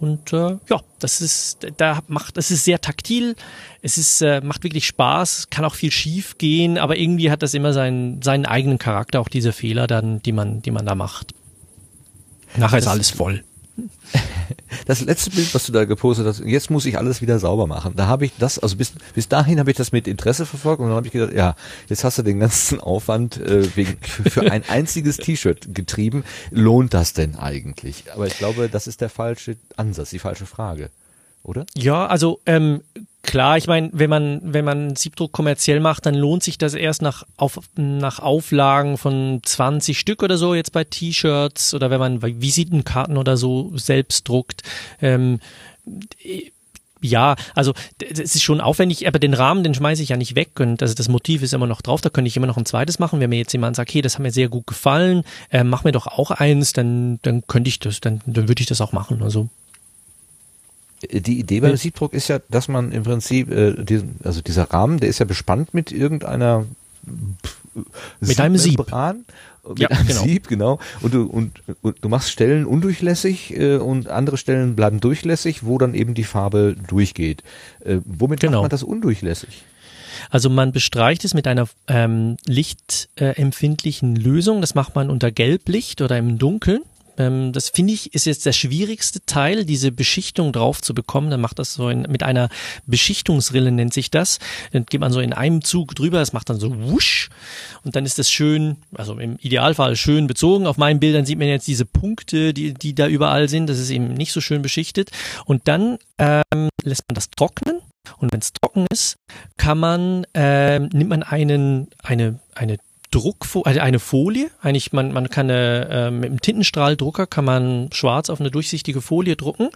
Speaker 3: und äh, ja, das ist, da macht, das ist sehr taktil. Es ist, äh, macht wirklich Spaß, kann auch viel schief gehen, aber irgendwie hat das immer seinen, seinen eigenen Charakter, auch diese Fehler dann, die man, die man da macht. Nachher ist alles voll.
Speaker 1: Das letzte Bild, was du da gepostet hast, jetzt muss ich alles wieder sauber machen. Da habe ich das, also bis, bis dahin habe ich das mit Interesse verfolgt und dann habe ich gedacht, ja, jetzt hast du den ganzen Aufwand äh, wegen, für ein einziges T-Shirt getrieben. Lohnt das denn eigentlich? Aber ich glaube, das ist der falsche Ansatz, die falsche Frage, oder?
Speaker 3: Ja, also ähm, Klar, ich meine, wenn man, wenn man Siebdruck kommerziell macht, dann lohnt sich das erst nach, auf, nach Auflagen von 20 Stück oder so, jetzt bei T-Shirts oder wenn man Visitenkarten oder so selbst druckt. Ähm, ja, also es ist schon aufwendig, aber den Rahmen, den schmeiße ich ja nicht weg und also das Motiv ist immer noch drauf, da könnte ich immer noch ein zweites machen. Wenn mir jetzt jemand sagt, hey, das hat mir sehr gut gefallen, äh, mach mir doch auch eins, dann, dann könnte ich das, dann, dann würde ich das auch machen. Also
Speaker 1: die Idee beim Siebdruck ist ja, dass man im Prinzip, äh, diesen, also dieser Rahmen, der ist ja bespannt mit irgendeiner
Speaker 3: mit einem Sieb.
Speaker 1: Mit
Speaker 3: ja,
Speaker 1: einem
Speaker 3: genau.
Speaker 1: Sieb, genau. Und du, und, und du machst Stellen undurchlässig äh, und andere Stellen bleiben durchlässig, wo dann eben die Farbe durchgeht. Äh, womit
Speaker 3: Genau.
Speaker 1: macht man das undurchlässig?
Speaker 3: Also man bestreicht es mit einer ähm, lichtempfindlichen Lösung. Das macht man unter Gelblicht oder im Dunkeln. Ähm, das finde ich ist jetzt der schwierigste Teil, diese Beschichtung drauf zu bekommen. Dann macht das so in, mit einer Beschichtungsrille nennt sich das. Dann geht man so in einem Zug drüber, das macht dann so wusch und dann ist das schön, also im Idealfall schön bezogen. Auf meinen Bildern sieht man jetzt diese Punkte, die, die da überall sind. Das ist eben nicht so schön beschichtet. Und dann ähm, lässt man das trocknen. Und wenn es trocken ist, kann man, ähm, nimmt man einen, eine, eine Druckfolie, also eine Folie. Eigentlich, man, man kann eine, ähm, mit einem Tintenstrahldrucker kann man schwarz auf eine durchsichtige Folie drucken.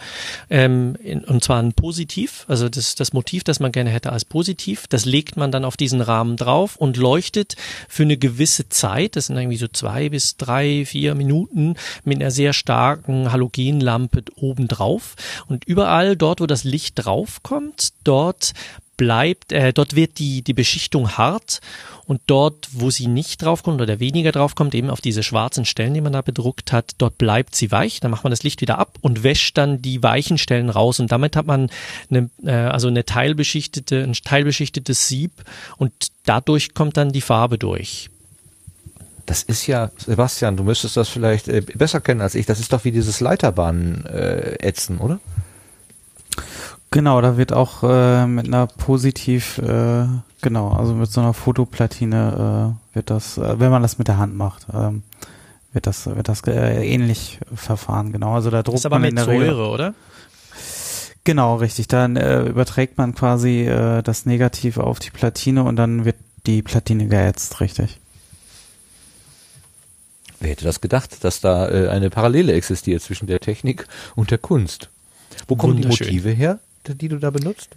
Speaker 3: Ähm, in, und zwar ein Positiv, also das, das Motiv, das man gerne hätte als Positiv. Das legt man dann auf diesen Rahmen drauf und leuchtet für eine gewisse Zeit, das sind irgendwie so zwei bis drei, vier Minuten, mit einer sehr starken Halogenlampe oben drauf. Und überall dort, wo das Licht draufkommt, dort bleibt, äh, dort wird die, die Beschichtung hart und dort, wo sie nicht draufkommt oder weniger draufkommt, eben auf diese schwarzen Stellen, die man da bedruckt hat, dort bleibt sie weich. Dann macht man das Licht wieder ab und wäscht dann die weichen Stellen raus und damit hat man eine, äh, also eine teilbeschichtete, ein teilbeschichtetes Sieb und dadurch kommt dann die Farbe durch.
Speaker 1: Das ist ja, Sebastian, du müsstest das vielleicht äh, besser kennen als ich. Das ist doch wie dieses Leiterbahn äh, ätzen, oder?
Speaker 5: Genau, da wird auch äh, mit einer positiv, äh, genau, also mit so einer Fotoplatine äh, wird das, äh, wenn man das mit der Hand macht, ähm, wird das, wird das äh, ähnlich verfahren, genau. Also da
Speaker 3: Das
Speaker 5: druckt
Speaker 3: ist aber
Speaker 5: man in
Speaker 3: mit
Speaker 5: Regel.
Speaker 3: Säure, oder?
Speaker 5: Genau, richtig. Dann äh, überträgt man quasi äh, das Negativ auf die Platine und dann wird die Platine geätzt, richtig.
Speaker 1: Wer hätte das gedacht, dass da äh, eine Parallele existiert zwischen der Technik und der Kunst? Wo kommen die. Motive her, die du da benutzt?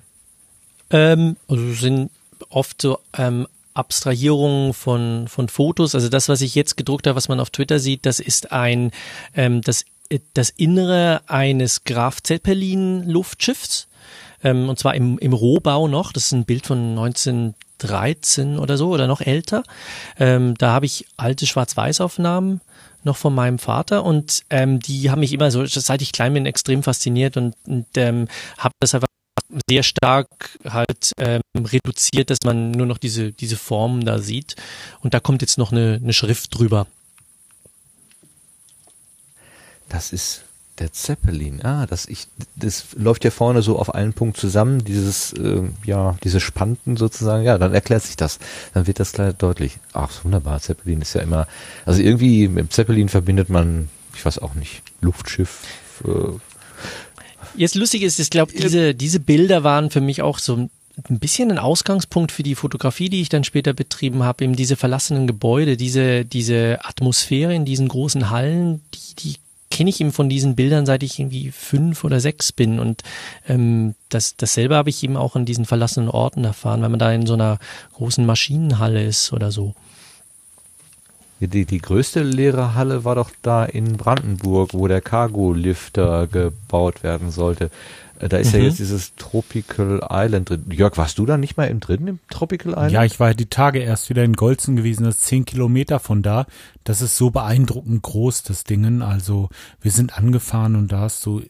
Speaker 3: Ähm, also sind oft so ähm, Abstrahierungen von, von Fotos. Also das, was ich jetzt gedruckt habe, was man auf Twitter sieht, das ist ein ähm, das, das Innere eines Graf Zeppelin Luftschiffs. Ähm, und zwar im, im Rohbau noch. Das ist ein Bild von 1913 oder so oder noch älter. Ähm, da habe ich alte Schwarz-Weiß-Aufnahmen noch von meinem Vater und ähm, die haben mich immer so, seit ich klein bin, extrem fasziniert und, und ähm, habe das einfach sehr stark halt ähm, reduziert, dass man nur noch diese, diese Formen da sieht. Und da kommt jetzt noch eine, eine Schrift drüber.
Speaker 1: Das ist Der Zeppelin, ah, das ich, das läuft ja vorne so auf einen Punkt zusammen, dieses, äh, ja, diese Spanten sozusagen, ja, dann erklärt sich das, dann wird das klar deutlich. Ach, wunderbar, Zeppelin ist ja immer, also irgendwie mit Zeppelin verbindet man, ich weiß auch nicht, Luftschiff, äh,
Speaker 3: Jetzt lustig ist, ich glaube, diese, diese Bilder waren für mich auch so ein bisschen ein Ausgangspunkt für die Fotografie, die ich dann später betrieben habe, eben diese verlassenen Gebäude, diese, diese Atmosphäre in diesen großen Hallen, die, die kenne ich eben von diesen Bildern, seit ich irgendwie fünf oder sechs bin. Und ähm, das, dasselbe habe ich eben auch an diesen verlassenen Orten erfahren, wenn man da in so einer großen Maschinenhalle ist oder so.
Speaker 1: Die, die größte leere Halle war doch da in Brandenburg, wo der Cargo-Lifter gebaut werden sollte. Äh, Da ist ja
Speaker 2: Mhm.
Speaker 1: jetzt dieses Tropical Island drin. Jörg, warst du da nicht mal im drin im Tropical Island?
Speaker 2: Ja, ich war die Tage erst wieder in Golzen gewesen, das ist zehn Kilometer von da. Das ist so beeindruckend groß, das Dingen. Also wir sind angefahren und da hast du,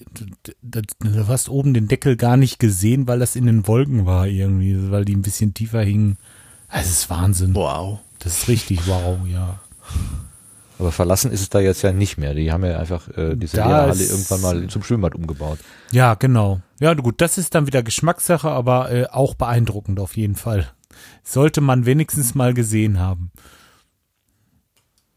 Speaker 2: da- du hast oben den Deckel gar nicht gesehen, weil das in den Wolken war irgendwie, weil die ein bisschen tiefer hingen. Es ist Wahnsinn.
Speaker 3: Wow.
Speaker 2: Das ist richtig wow, ja.
Speaker 1: Aber verlassen ist es da jetzt ja nicht mehr. Die haben ja einfach äh, diese Halle irgendwann mal zum Schwimmbad umgebaut.
Speaker 2: Ja, genau. Ja, gut, das ist dann wieder Geschmackssache, aber äh, auch beeindruckend auf jeden Fall. Sollte man wenigstens mal gesehen haben.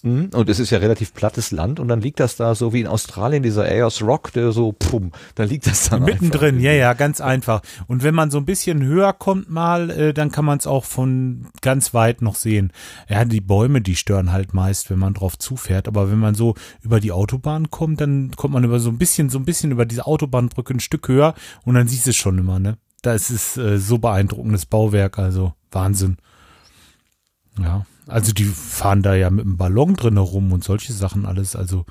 Speaker 1: Mhm. Und es ist ja relativ plattes Land und dann liegt das da so wie in Australien, dieser Ayers Rock, der so, pum, da liegt das dann
Speaker 2: Mittendrin,
Speaker 1: einfach.
Speaker 2: ja, ja, ganz einfach. Und wenn man so ein bisschen höher kommt mal, äh, dann kann man es auch von ganz weit noch sehen. Ja, die Bäume, die stören halt meist, wenn man drauf zufährt. Aber wenn man so über die Autobahn kommt, dann kommt man über so ein bisschen, so ein bisschen über diese Autobahnbrücke ein Stück höher und dann siehst du es schon immer, ne? Da ist es äh, so beeindruckendes Bauwerk, also Wahnsinn. Ja, also die fahren da ja mit einem Ballon drin herum und solche Sachen alles. Also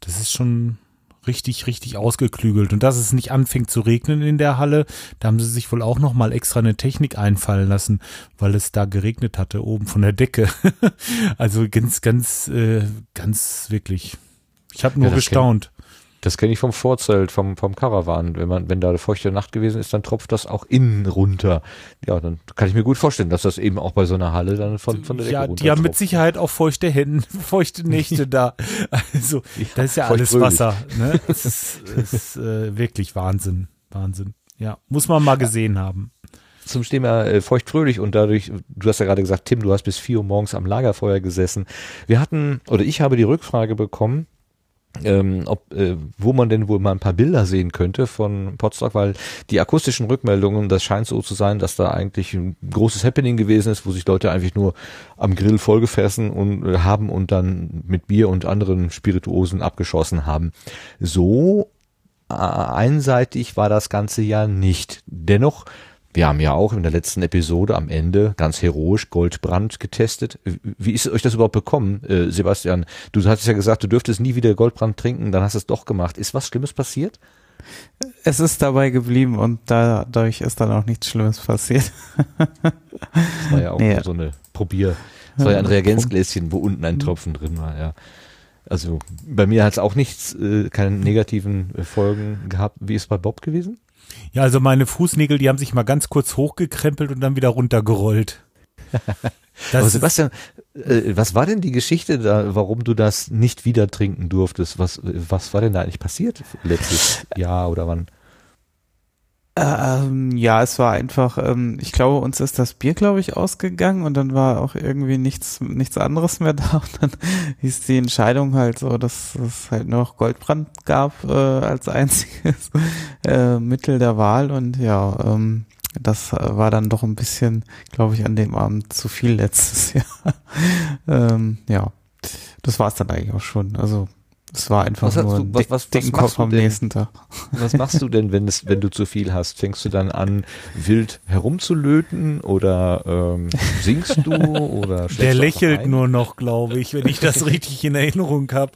Speaker 2: das ist schon richtig, richtig ausgeklügelt. Und dass es nicht anfängt zu regnen in der Halle, da haben sie sich wohl auch nochmal extra eine Technik einfallen lassen, weil es da geregnet hatte, oben von der Decke. also ganz, ganz, äh, ganz wirklich. Ich habe nur
Speaker 1: Ja,
Speaker 2: gestaunt.
Speaker 1: Das kenne ich vom Vorzelt, vom, vom Caravan. Wenn man, wenn da eine feuchte Nacht gewesen ist, dann tropft das auch innen runter. Ja, dann kann ich mir gut vorstellen, dass das eben auch bei so einer Halle dann von, von der Decke
Speaker 2: Ja, die haben mit. Sicherheit auch feuchte Hände, feuchte Nächte da. Also, das ist ja alles. Wasser. Ne? Das ist, das ist äh, wirklich Wahnsinn. Wahnsinn. Ja, muss man mal gesehen haben.
Speaker 1: Zum Thema äh, feuchtfröhlich und dadurch, du hast ja gerade gesagt, Tim, du hast bis vier Uhr morgens am Lagerfeuer gesessen. Wir hatten, oder ich habe die Rückfrage bekommen, ähm, ob, äh, wo man denn wohl mal ein paar Bilder sehen könnte von Potsdok, weil die akustischen Rückmeldungen, das scheint so zu sein, dass da eigentlich ein großes Happening gewesen ist, wo sich Leute eigentlich nur am Grill vollgefressen und äh, haben und dann mit Bier und anderen Spirituosen abgeschossen haben. So äh, einseitig war das Ganze ja nicht. Dennoch, wir haben ja auch in der letzten Episode am Ende ganz heroisch Goldbrand getestet. Wie ist euch das überhaupt bekommen, äh, Sebastian? Du hattest ja gesagt, du dürftest nie wieder Goldbrand trinken, dann hast du es doch gemacht. Ist was Schlimmes passiert?
Speaker 5: Es ist dabei geblieben und dadurch ist dann auch nichts Schlimmes passiert.
Speaker 1: Das war ja auch
Speaker 5: Nee.
Speaker 1: so eine Probier. Das war ja ein Reagenzgläschen, wo unten ein Tropfen drin war, ja. Also bei mir hat es auch nichts, äh, keine negativen äh, Folgen gehabt. Wie ist es bei Bob gewesen?
Speaker 2: Ja, also meine Fußnägel, die haben sich mal ganz kurz hochgekrempelt und dann wieder runtergerollt.
Speaker 1: Aber Sebastian, äh, was war denn die Geschichte da, warum du das nicht wieder trinken durftest? Was, was war denn da eigentlich passiert letztes Jahr oder wann?
Speaker 5: Ähm, ja, es war einfach, ähm, ich glaube, uns ist das Bier, glaube ich, ausgegangen und dann war auch irgendwie nichts, nichts anderes mehr da und dann hieß die Entscheidung halt so, dass es halt nur noch Goldbrand gab äh, als einziges äh, Mittel der Wahl und ja, ähm, das war dann doch ein bisschen, glaube ich, an dem Abend zu viel letztes Jahr. ähm, ja, das war es dann eigentlich auch schon. Also es war einfach
Speaker 1: Was
Speaker 5: nur
Speaker 1: du-
Speaker 5: ein
Speaker 1: was- was- was
Speaker 5: Kopf
Speaker 1: du
Speaker 5: am
Speaker 1: denn?
Speaker 5: nächsten Tag.
Speaker 1: Was machst du denn, wenn es, wenn du zu viel hast? Fängst du dann an, wild herumzulöten oder ähm, singst du oder
Speaker 2: Der
Speaker 1: du
Speaker 2: lächelt nur noch, glaube ich, wenn ich das richtig in Erinnerung habe.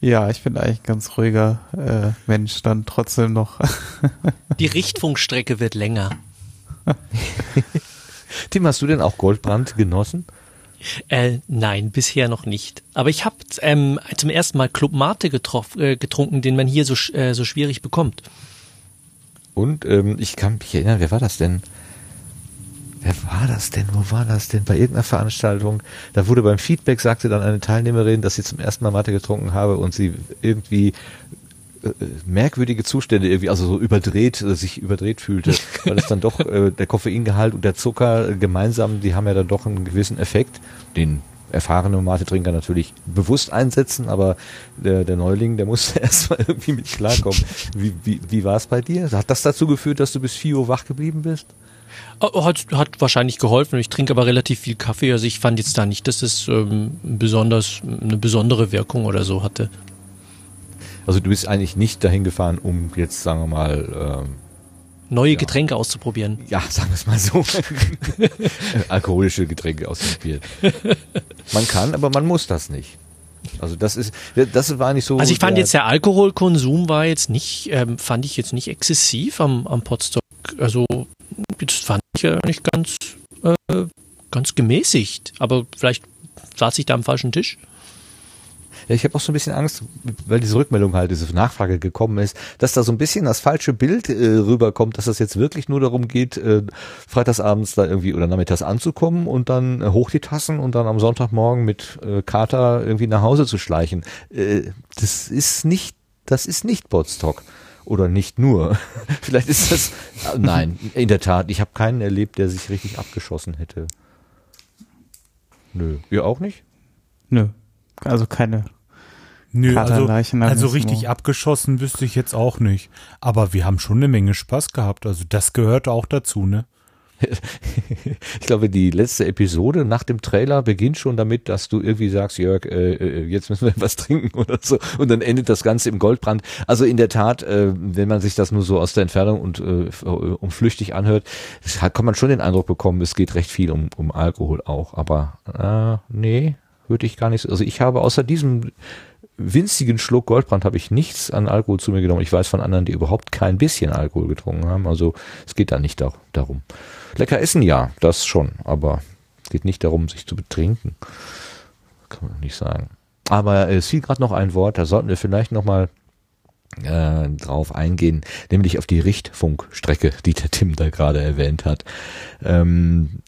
Speaker 5: Ja, ich bin eigentlich ein ganz ruhiger äh, Mensch, dann trotzdem noch.
Speaker 3: Die Richtfunkstrecke wird länger.
Speaker 1: Tim, hast du denn auch Goldbrand genossen?
Speaker 3: Äh, nein, bisher noch nicht. Aber ich habe ähm, zum ersten Mal Club Mate äh, getrunken, den man hier so, sch- äh, so schwierig bekommt.
Speaker 1: Und ähm, ich kann mich erinnern, wer war das denn? Wer war das denn? Wo war das denn? Bei irgendeiner Veranstaltung. Da wurde beim Feedback, sagte dann eine Teilnehmerin, dass sie zum ersten Mal Mathe getrunken habe und sie irgendwie merkwürdige Zustände irgendwie, also so überdreht, äh, sich überdreht fühlte, weil es dann doch äh, der Koffeingehalt und der Zucker gemeinsam, die haben ja dann doch einen gewissen Effekt, den erfahrene Mate-Trinker natürlich bewusst einsetzen, aber der, der Neuling, der muss erstmal irgendwie mit klarkommen. Wie, wie, wie war es bei dir? Hat das dazu geführt, dass du bis 4 Uhr wach geblieben bist?
Speaker 3: Oh, Hat, hat wahrscheinlich geholfen. Ich trinke aber relativ viel Kaffee. Also ich fand jetzt da nicht, dass es ähm, besonders eine besondere Wirkung oder so hatte.
Speaker 1: Also du bist eigentlich nicht dahin gefahren, um jetzt, sagen wir mal, ähm,
Speaker 3: Neue Getränke auszuprobieren.
Speaker 1: ja, sagen wir es mal so, alkoholische Getränke ausprobieren. Man kann, aber man muss das nicht. Also das ist, das war nicht so.
Speaker 3: Also ich fand jetzt der Alkoholkonsum war jetzt nicht, ähm, fand ich jetzt nicht exzessiv am, am Potstock. Also das fand ich ja nicht ganz, äh, ganz gemäßigt. Aber vielleicht saß ich da am falschen Tisch.
Speaker 1: Ja, ich habe auch so ein bisschen Angst, weil diese Rückmeldung halt, diese Nachfrage gekommen ist, dass da so ein bisschen das falsche Bild äh, rüberkommt, dass das jetzt wirklich nur darum geht, äh, freitagsabends da irgendwie oder nachmittags anzukommen und dann äh, hoch die Tassen und dann am Sonntagmorgen mit äh, Kater irgendwie nach Hause zu schleichen. Äh, das ist nicht, das ist nicht Botstock. Oder nicht nur. Vielleicht ist das. äh, Nein, in der Tat. Ich habe keinen erlebt, der sich richtig abgeschossen hätte. Nö. Ihr auch nicht?
Speaker 5: Nö. Also keine.
Speaker 2: Nö, also, also richtig abgeschossen wüsste ich jetzt auch nicht. Aber wir haben schon eine Menge Spaß gehabt. Also das gehört auch dazu, ne?
Speaker 1: Ich glaube, die letzte Episode nach dem Trailer beginnt schon damit, dass du irgendwie sagst, Jörg, äh, äh, jetzt müssen wir was trinken oder so. Und dann endet das Ganze im Goldbrand. Also in der Tat, äh, wenn man sich das nur so aus der Entfernung und äh, f- um flüchtig anhört, hat, kann man schon den Eindruck bekommen, es geht recht viel um, um Alkohol auch. Aber äh, nee, würde ich gar nicht. so- Also ich habe außer diesem winzigen Schluck Goldbrand habe ich nichts an Alkohol zu mir genommen. Ich weiß von anderen, die überhaupt kein bisschen Alkohol getrunken haben. Also es geht da nicht da, darum. Lecker essen, ja, das schon, aber es geht nicht darum, sich zu betrinken. Kann man nicht sagen. Aber es fiel gerade noch ein Wort, da sollten wir vielleicht noch mal äh, drauf eingehen, nämlich auf die Richtfunkstrecke, die der Tim da gerade erwähnt hat. Ähm,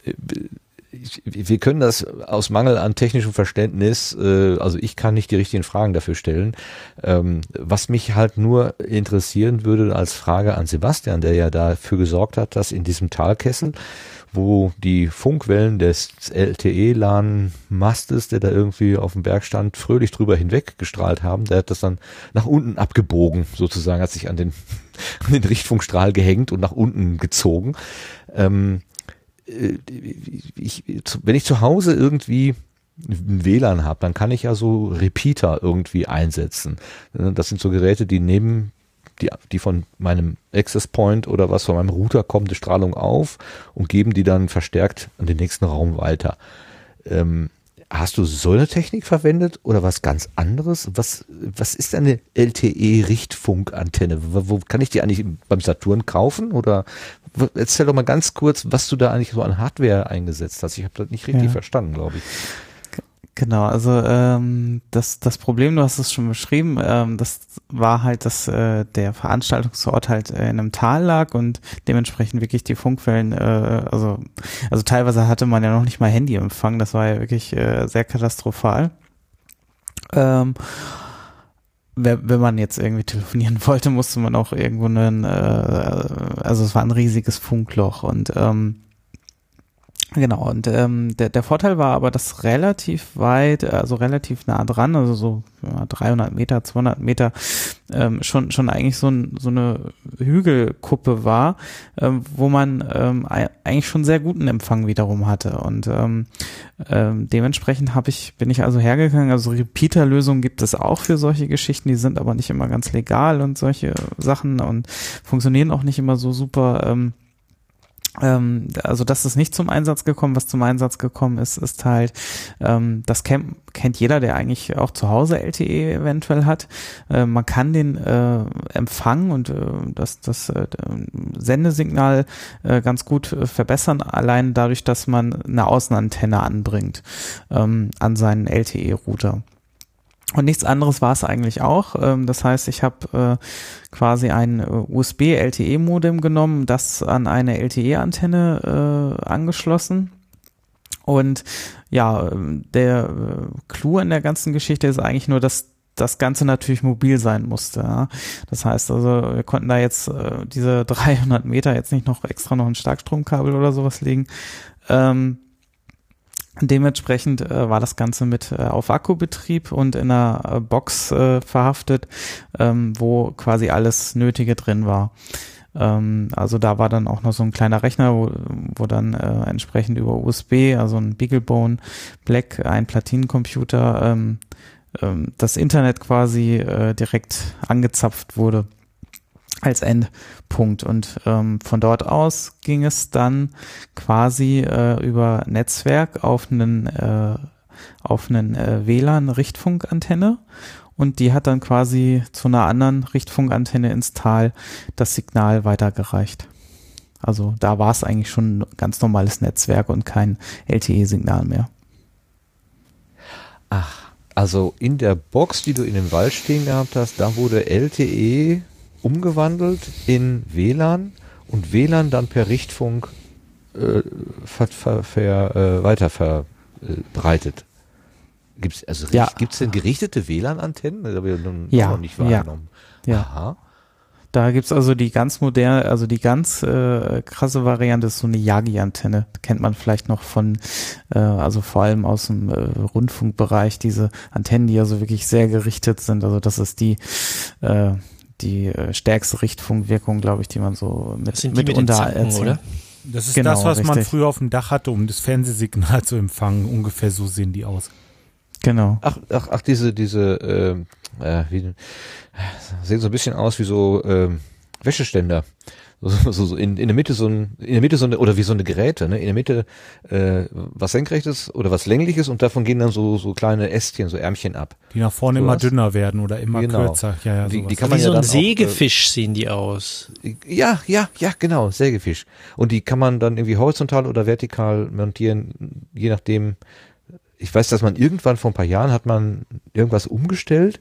Speaker 1: ich, wir können das aus Mangel an technischem Verständnis, äh, also ich kann nicht die richtigen Fragen dafür stellen. Ähm, was mich halt nur interessieren würde als Frage an Sebastian, der ja dafür gesorgt hat, dass in diesem Talkessel, wo die Funkwellen des LTE-LAN-Mastes, der da irgendwie auf dem Berg stand, fröhlich drüber hinweg gestrahlt haben, der hat das dann nach unten abgebogen, sozusagen, hat sich an den, an den Richtfunkstrahl gehängt und nach unten gezogen. Ähm, äh, ich, wenn ich zu Hause irgendwie ein WLAN habe, dann kann ich ja so Repeater irgendwie einsetzen. Das sind so Geräte, die nehmen die, die von meinem Access Point oder was von meinem Router kommende Strahlung auf und geben die dann verstärkt an den nächsten Raum weiter. Ähm, hast du so eine Technik verwendet oder was ganz anderes? Was, was ist eine LTE-Richtfunkantenne? Wo, wo kann ich die eigentlich beim Saturn kaufen? Oder erzähl doch mal ganz kurz, was du da eigentlich so an Hardware eingesetzt hast. Ich habe das nicht richtig
Speaker 5: Ja.
Speaker 1: verstanden, glaube ich.
Speaker 5: Genau, also ähm, das, das Problem, du hast es schon beschrieben, ähm, das war halt, dass äh, der Veranstaltungsort halt äh, in einem Tal lag und dementsprechend wirklich die Funkwellen, äh, also, also teilweise hatte man ja noch nicht mal Handyempfang, das war ja wirklich äh, sehr katastrophal. Ähm, wenn man jetzt irgendwie telefonieren wollte, musste man auch irgendwo einen, äh, also es war ein riesiges Funkloch und ähm, Genau, und ähm, der, der Vorteil war aber, dass relativ weit, also relativ nah dran, also so ja, 300 Meter, 200 Meter, ähm, schon, schon eigentlich so, ein, so eine Hügelkuppe war, ähm, wo man ähm, ei- eigentlich schon sehr guten Empfang wiederum hatte. Und ähm, ähm, dementsprechend habe ich, bin ich also hergegangen, also Repeater-Lösungen gibt es auch für solche Geschichten, die sind aber nicht immer ganz legal und solche Sachen und funktionieren auch nicht immer so super. Ähm, ähm, also das ist nicht zum Einsatz gekommen. Was zum Einsatz gekommen ist, ist halt, ähm, das kennt, kennt jeder, der eigentlich auch zu Hause LTE eventuell hat. Äh, man kann den äh, Empfang und äh, das, das äh, Sendesignal äh, ganz gut äh, verbessern, allein dadurch, dass man eine Außenantenne anbringt ähm, an seinen LTE-Router. Und nichts anderes war es eigentlich auch. Ähm, Das heißt, ich habe äh, quasi ein äh, USB-LTE-Modem genommen, das an eine LTE-Antenne äh, angeschlossen. Und ja, der Clou in der ganzen Geschichte ist eigentlich nur, dass das Ganze natürlich mobil sein musste. Ja. Das heißt also, wir konnten da jetzt äh, diese 300 Meter jetzt nicht noch extra noch ein Starkstromkabel oder sowas legen. Ähm, dementsprechend äh, war das Ganze mit äh, auf Akkubetrieb und in einer äh, Box äh, verhaftet, ähm, wo quasi alles Nötige drin war. Ähm, also da war dann auch noch so ein kleiner Rechner, wo, wo dann äh, entsprechend über USB, also ein Beaglebone Black, ein Platinencomputer, ähm, ähm, das Internet quasi äh, direkt angezapft wurde als Endpunkt. Und ähm, von dort aus ging es dann quasi äh, über Netzwerk auf einen, äh, auf einen äh, WLAN-Richtfunkantenne und die hat dann quasi zu einer anderen Richtfunkantenne ins Tal das Signal weitergereicht. Also da war es eigentlich schon ein ganz normales Netzwerk und kein LTE-Signal mehr.
Speaker 1: Ach, also in der Box, die du in dem Wald stehen gehabt hast, da wurde LTE umgewandelt in WLAN und WLAN dann per Richtfunk äh, ver, ver, ver, äh, weiter verbreitet. Gibt's also
Speaker 5: Ja.
Speaker 1: gibt's denn gerichtete WLAN-Antennen? Das habe ich nun
Speaker 5: Ja,
Speaker 1: noch nicht
Speaker 5: ja.
Speaker 1: wahrgenommen.
Speaker 5: Ja.
Speaker 1: Aha.
Speaker 5: Da gibt's also die ganz moderne, also die ganz äh, krasse Variante ist so eine Yagi-Antenne. Kennt man vielleicht noch von, äh, also vor allem aus dem äh, Rundfunkbereich, diese Antennen, die also wirklich sehr gerichtet sind. Also das ist die, äh, die äh, stärkste Richtfunkwirkung, glaube ich, die man so mit,
Speaker 3: Das sind die mit den
Speaker 5: mitunter
Speaker 3: Zanken,
Speaker 5: erzählt.
Speaker 3: oder?
Speaker 2: Das ist
Speaker 5: Genau,
Speaker 2: das, was man
Speaker 5: richtig.
Speaker 2: früher auf dem Dach hatte, um das Fernsehsignal zu empfangen. Ungefähr so sehen die aus.
Speaker 5: Genau.
Speaker 1: Ach, ach, ach, diese, diese, ähm, äh, wie, sehen so ein bisschen aus wie so ähm, Wäscheständer. So, so, so in, in der Mitte so ein, in der Mitte so eine, oder wie so eine Geräte, ne? In der Mitte äh, was senkrechtes oder was längliches und davon gehen dann so, so kleine Ästchen, so Ärmchen ab.
Speaker 2: Die nach vorne
Speaker 1: Sowas.
Speaker 2: immer dünner werden oder immer
Speaker 1: Genau.
Speaker 2: kürzer. Ja, ja,
Speaker 1: Die- die kann
Speaker 3: Wie
Speaker 1: man
Speaker 3: so
Speaker 1: ja
Speaker 3: ein
Speaker 1: dann auch, äh,
Speaker 3: Sägefisch sehen die aus.
Speaker 1: Ja, ja, ja, genau, Sägefisch. Und die kann man dann irgendwie horizontal oder vertikal montieren, je nachdem. Ich weiß, dass man irgendwann vor ein paar Jahren hat man irgendwas umgestellt,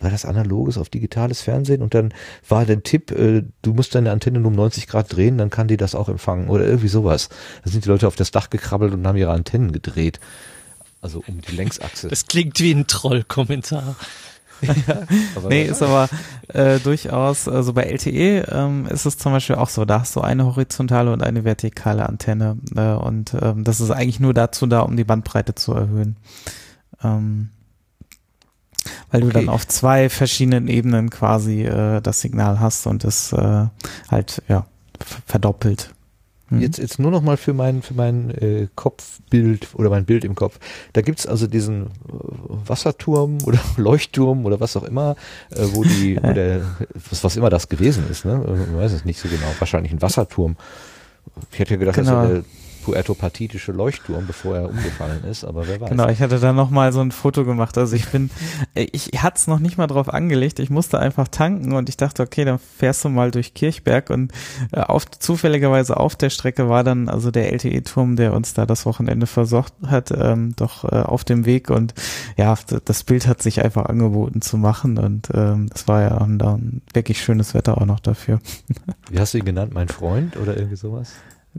Speaker 1: war das analoges auf digitales Fernsehen und dann war der Tipp, äh, du musst deine Antenne nur um 90 Grad drehen, dann kann die das auch empfangen oder irgendwie sowas. Da sind die Leute auf das Dach gekrabbelt und haben ihre Antennen gedreht. Also um die Längsachse.
Speaker 3: Das klingt wie ein Trollkommentar.
Speaker 1: Aber
Speaker 5: Nee, ist aber äh, durchaus, also bei LTE ähm, ist es zum Beispiel auch so, da hast du eine horizontale und eine vertikale Antenne äh, und ähm, das ist eigentlich nur dazu da, um die Bandbreite zu erhöhen. Ähm, weil du
Speaker 1: Okay.
Speaker 5: dann auf zwei verschiedenen Ebenen quasi äh, das Signal hast und es äh, halt ja verdoppelt. Mhm.
Speaker 1: Jetzt, jetzt nur noch mal für mein, für mein äh, Kopfbild oder mein Bild im Kopf. Da gibt's also diesen äh, Wasserturm oder Leuchtturm oder was auch immer, äh, wo die, wo der, was, was immer das gewesen ist, ne? Äh, Man weiß es nicht so genau. Wahrscheinlich ein Wasserturm. Ich hätte gedacht,
Speaker 5: Genau.
Speaker 1: das ist der puertopathitische Leuchtturm, bevor er umgefallen ist, aber wer weiß.
Speaker 5: Genau, ich hatte da noch mal so ein Foto gemacht. Also ich bin, ich hatte es noch nicht mal drauf angelegt. Ich musste einfach tanken und ich dachte, okay, dann fährst du mal durch Kirchberg und äh, auf, zufälligerweise auf der Strecke war dann also der LTE-Turm, der uns da das Wochenende versorgt hat, ähm, doch äh, auf dem Weg und ja, das Bild hat sich einfach angeboten zu machen und ähm, es war ja ein, ein wirklich schönes Wetter auch noch dafür.
Speaker 1: Wie hast du ihn genannt? Mein Freund oder irgendwie sowas?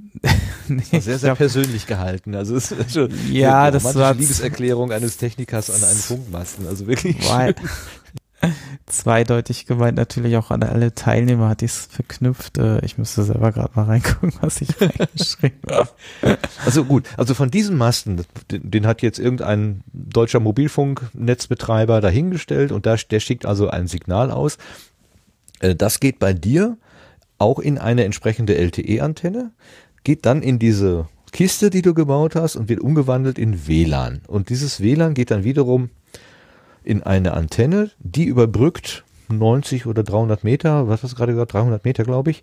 Speaker 5: Nee,
Speaker 1: sehr, sehr
Speaker 5: glaub-
Speaker 1: persönlich gehalten. Also es ist schon
Speaker 5: Ja, das war-
Speaker 1: Liebeserklärung eines Technikers an einen Funkmasten. Also wirklich.
Speaker 5: Zweideutig gemeint natürlich auch an alle Teilnehmer hat dies verknüpft. Äh, Ich müsste selber gerade mal reingucken, was ich reingeschrieben habe.
Speaker 1: Also gut, also von diesem Masten, den, den hat jetzt irgendein deutscher Mobilfunknetzbetreiber dahingestellt und da, der schickt also ein Signal aus. Äh, Das geht bei dir auch in eine entsprechende LTE-Antenne, geht dann in diese Kiste, die du gebaut hast und wird umgewandelt in WLAN. Und dieses WLAN geht dann wiederum in eine Antenne, die überbrückt 90 oder 300 Meter, was hast du gerade gesagt, 300 Meter glaube ich,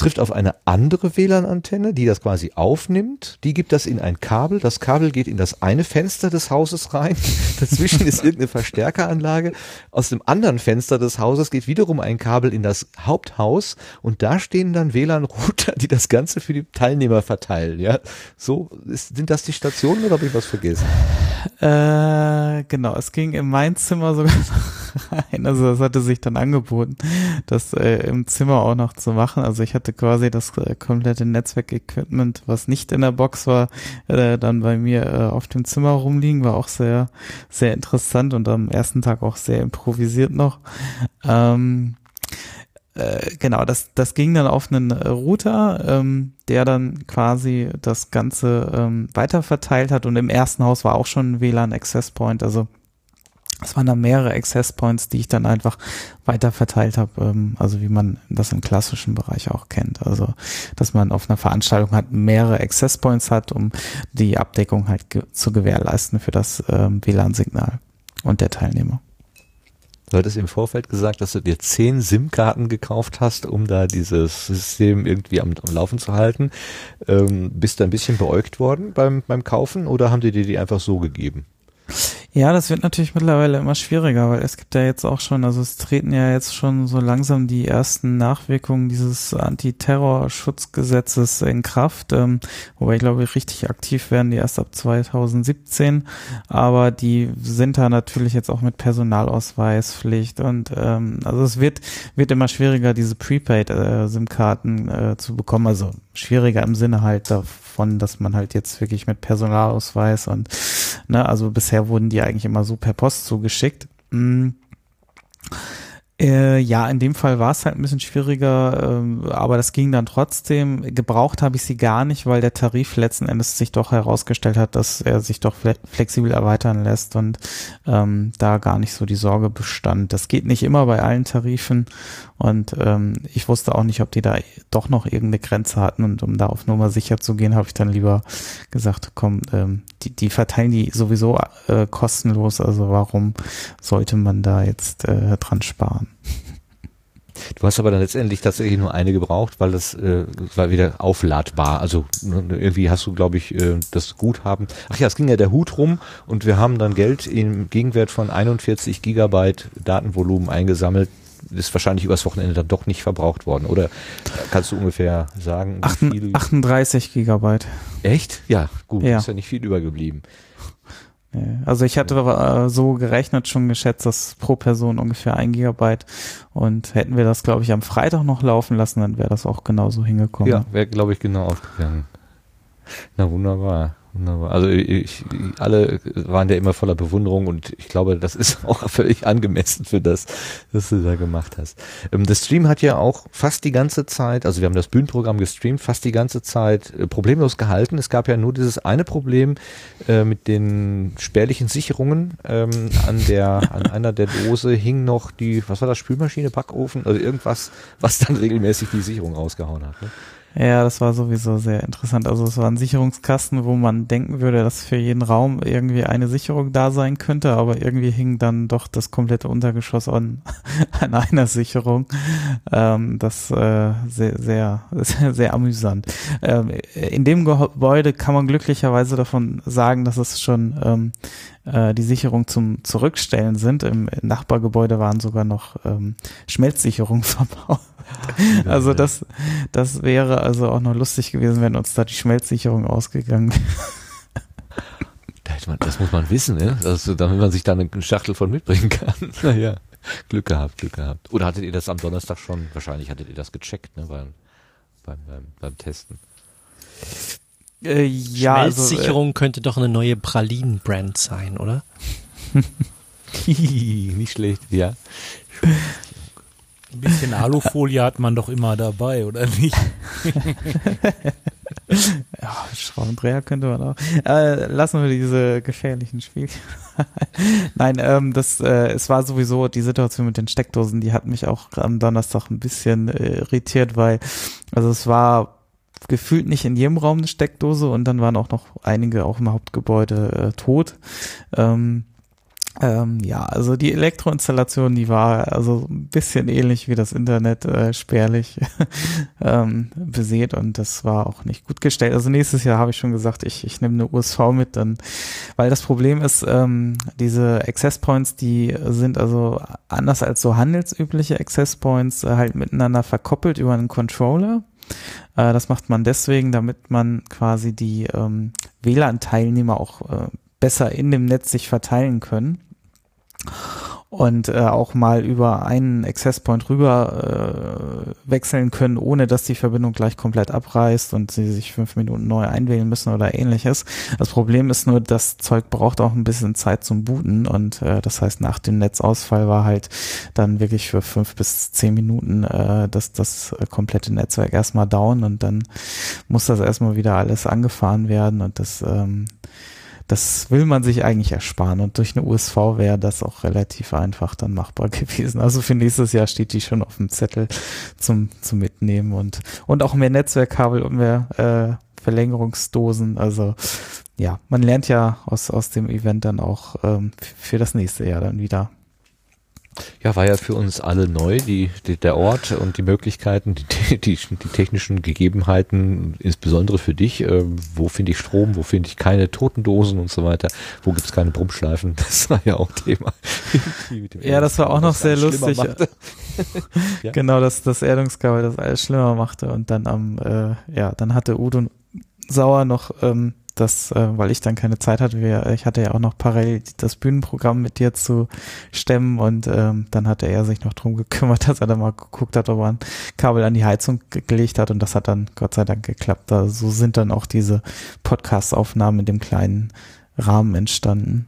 Speaker 1: trifft auf eine andere WLAN-Antenne, die das quasi aufnimmt, die gibt das in ein Kabel, das Kabel geht in das eine Fenster des Hauses rein, dazwischen ist irgendeine Verstärkeranlage, aus dem anderen Fenster des Hauses geht wiederum ein Kabel in das Haupthaus und da stehen dann WLAN-Router, die das Ganze für die Teilnehmer verteilen, ja. So, ist, sind das die Stationen oder habe ich was vergessen?
Speaker 5: Äh, genau, es ging in mein Zimmer sogar rein. Also das hatte sich dann angeboten, das äh, im Zimmer auch noch zu machen. Also ich hatte quasi das äh, komplette Netzwerk-Equipment, was nicht in der Box war, äh, dann bei mir äh, auf dem Zimmer rumliegen. War auch sehr, sehr interessant und am ersten Tag auch sehr improvisiert noch. Ähm, äh, genau, das, das ging dann auf einen Router, ähm, der dann quasi das Ganze ähm, weiter verteilt hat und im ersten Haus war auch schon ein WLAN Access Point, also es waren dann mehrere Access Points, die ich dann einfach weiter verteilt habe, ähm, also wie man das im klassischen Bereich auch kennt. Also, dass man auf einer Veranstaltung hat mehrere Access Points hat, um die Abdeckung halt zu gewährleisten für das ähm, WLAN-Signal und der Teilnehmer.
Speaker 1: Du hattest im Vorfeld gesagt, dass du dir zehn SIM-Karten gekauft hast, um da dieses System irgendwie am, am Laufen zu halten. Ähm, bist du ein bisschen beäugt worden beim, beim Kaufen oder haben die dir die einfach so gegeben?
Speaker 5: Ja, das wird natürlich mittlerweile immer schwieriger, weil es gibt ja jetzt auch schon, also es treten ja jetzt schon so langsam die ersten Nachwirkungen dieses Antiterrorschutzgesetzes in Kraft, ähm, wobei ich glaube, richtig aktiv werden die erst ab 2017, aber die sind da natürlich jetzt auch mit Personalausweispflicht. Und ähm, also es wird wird immer schwieriger, diese Prepaid-SIM-Karten äh, äh, zu bekommen, also schwieriger im Sinne halt davon, dass man halt jetzt wirklich mit Personalausweis und ne, also bisher wurden die eigentlich immer so per Post zugeschickt. Äh, ja, in dem Fall war es halt ein bisschen schwieriger, äh, aber das ging dann trotzdem. Gebraucht habe ich sie gar nicht, weil der Tarif letzten Endes sich doch herausgestellt hat, dass er sich doch fle flexibel erweitern lässt und ähm, da gar nicht so die Sorge bestand. Das geht nicht immer bei allen Tarifen und ähm, ich wusste auch nicht, ob die da doch noch irgendeine Grenze hatten und um da auf Nummer sicher zu gehen, habe ich dann lieber gesagt, komm, ähm, die, die verteilen die sowieso äh, kostenlos, also warum sollte man da jetzt äh, dran sparen?
Speaker 1: Du hast aber dann letztendlich tatsächlich nur eine gebraucht, weil das äh, war wieder aufladbar. Also ne, irgendwie hast du, glaube ich, äh, das Guthaben. Ach ja, es ging ja der Hut rum und wir haben dann Geld im Gegenwert von 41 Gigabyte Datenvolumen eingesammelt. Ist wahrscheinlich übers Wochenende dann doch nicht verbraucht worden. Oder kannst du ungefähr sagen?
Speaker 5: 38 Gigabyte.
Speaker 1: Echt? Ja, gut. Ja. Ist ja nicht viel übergeblieben.
Speaker 5: Also ich hatte äh, so gerechnet, schon geschätzt, dass pro Person ungefähr ein Gigabyte und hätten wir das, glaube ich, am Freitag noch laufen lassen, dann wäre das auch genauso hingekommen.
Speaker 1: Ja, wäre, glaube ich, genau aufgegangen. Na wunderbar. Also ich, alle waren ja immer voller Bewunderung und ich glaube, das ist auch völlig angemessen für das, was du da gemacht hast. Ähm, das Stream hat ja auch fast die ganze Zeit, also wir haben das Bühnenprogramm gestreamt, fast die ganze Zeit äh, problemlos gehalten. Es gab ja nur dieses eine Problem äh, mit den spärlichen Sicherungen. Ähm, an der, an einer der Dose hing noch die, was war das, Spülmaschine, Backofen, also irgendwas, was dann regelmäßig die Sicherung rausgehauen hat. Ne?
Speaker 5: Ja, das war sowieso sehr interessant. Also es war ein Sicherungskasten, wo man denken würde, dass für jeden Raum irgendwie eine Sicherung da sein könnte, aber irgendwie hing dann doch das komplette Untergeschoss an, an einer Sicherung. Ähm, das äh, sehr, sehr, sehr, sehr amüsant. Ähm, in dem Gebäude kann man glücklicherweise davon sagen, dass es schon ähm, äh, die Sicherung zum Zurückstellen sind. Im Nachbargebäude waren sogar noch ähm, Schmelzsicherungen verbaut. Also das, das wäre also auch noch lustig gewesen, wenn uns da die Schmelzsicherung ausgegangen
Speaker 1: wäre. Das muss man wissen, ne? Also, damit man sich da eine Schachtel von mitbringen kann. Naja, Glück gehabt, Glück gehabt. Oder hattet ihr das am Donnerstag schon? Wahrscheinlich hattet ihr das gecheckt, ne? Beim, beim, beim, beim Testen.
Speaker 3: Äh, ja, Schmelzsicherung also, äh, könnte doch eine neue Pralinen-Brand sein, oder?
Speaker 1: Nicht schlecht, ja.
Speaker 2: Ein bisschen Alufolie hat man doch immer dabei, oder nicht?
Speaker 5: ja, Schraubendreher könnte man auch. Äh, lassen wir diese gefährlichen Spielchen. Nein, ähm, das, äh, es war sowieso die Situation mit den Steckdosen, die hat mich auch am Donnerstag ein bisschen äh, irritiert, weil, also es war gefühlt nicht in jedem Raum eine Steckdose und dann waren auch noch einige auch im Hauptgebäude äh, tot. Ähm, ähm, ja, also die Elektroinstallation, die war also ein bisschen ähnlich wie das Internet äh, spärlich ähm, besät und das war auch nicht gut gestellt. Also nächstes Jahr habe ich schon gesagt, ich, ich nehme eine USV mit, dann, weil das Problem ist, ähm, diese Access Points, die sind also anders als so handelsübliche Access Points äh, halt miteinander verkoppelt über einen Controller. Äh, das macht man deswegen, damit man quasi die ähm, WLAN-Teilnehmer auch äh, besser in dem Netz sich verteilen können. und äh, auch mal über einen Access Point rüber äh, wechseln können, ohne dass die Verbindung gleich komplett abreißt und sie sich fünf Minuten neu einwählen müssen oder ähnliches. Das Problem ist nur, das Zeug braucht auch ein bisschen Zeit zum Booten und äh, das heißt, nach dem Netzausfall war halt dann wirklich für fünf bis zehn Minuten äh, das, das komplette Netzwerk erstmal down und dann muss das erstmal wieder alles angefahren werden und das ähm, das will man sich eigentlich ersparen und durch eine USV wäre das auch relativ einfach dann machbar gewesen. Also für nächstes Jahr steht die schon auf dem Zettel zum, zum Mitnehmen und, und auch mehr Netzwerkkabel und mehr äh, Verlängerungsdosen. Also ja, man lernt ja aus, aus dem Event dann auch ähm, für das nächste Jahr dann wieder.
Speaker 1: Ja, war ja für uns alle neu, die, die der Ort und die Möglichkeiten, die, die, die technischen Gegebenheiten, insbesondere für dich. Äh, wo finde ich Strom, wo finde ich keine Totendosen und so weiter, wo gibt es keine Brummschleifen, das war ja auch Thema.
Speaker 5: ja, das war auch noch sehr lustig. ja. Genau, dass das Erdungskabel das alles schlimmer machte und dann am, äh, ja, dann hatte Udo Sauer noch ähm, das, äh, weil ich dann keine Zeit hatte, wir, ich hatte ja auch noch parallel das Bühnenprogramm mit dir zu stemmen und ähm, dann hatte er sich noch drum gekümmert, dass er dann mal geguckt hat, ob er ein Kabel an die Heizung ge gelegt hat und das hat dann Gott sei Dank geklappt. Da, so sind dann auch diese Podcast-Aufnahmen in dem kleinen Rahmen entstanden.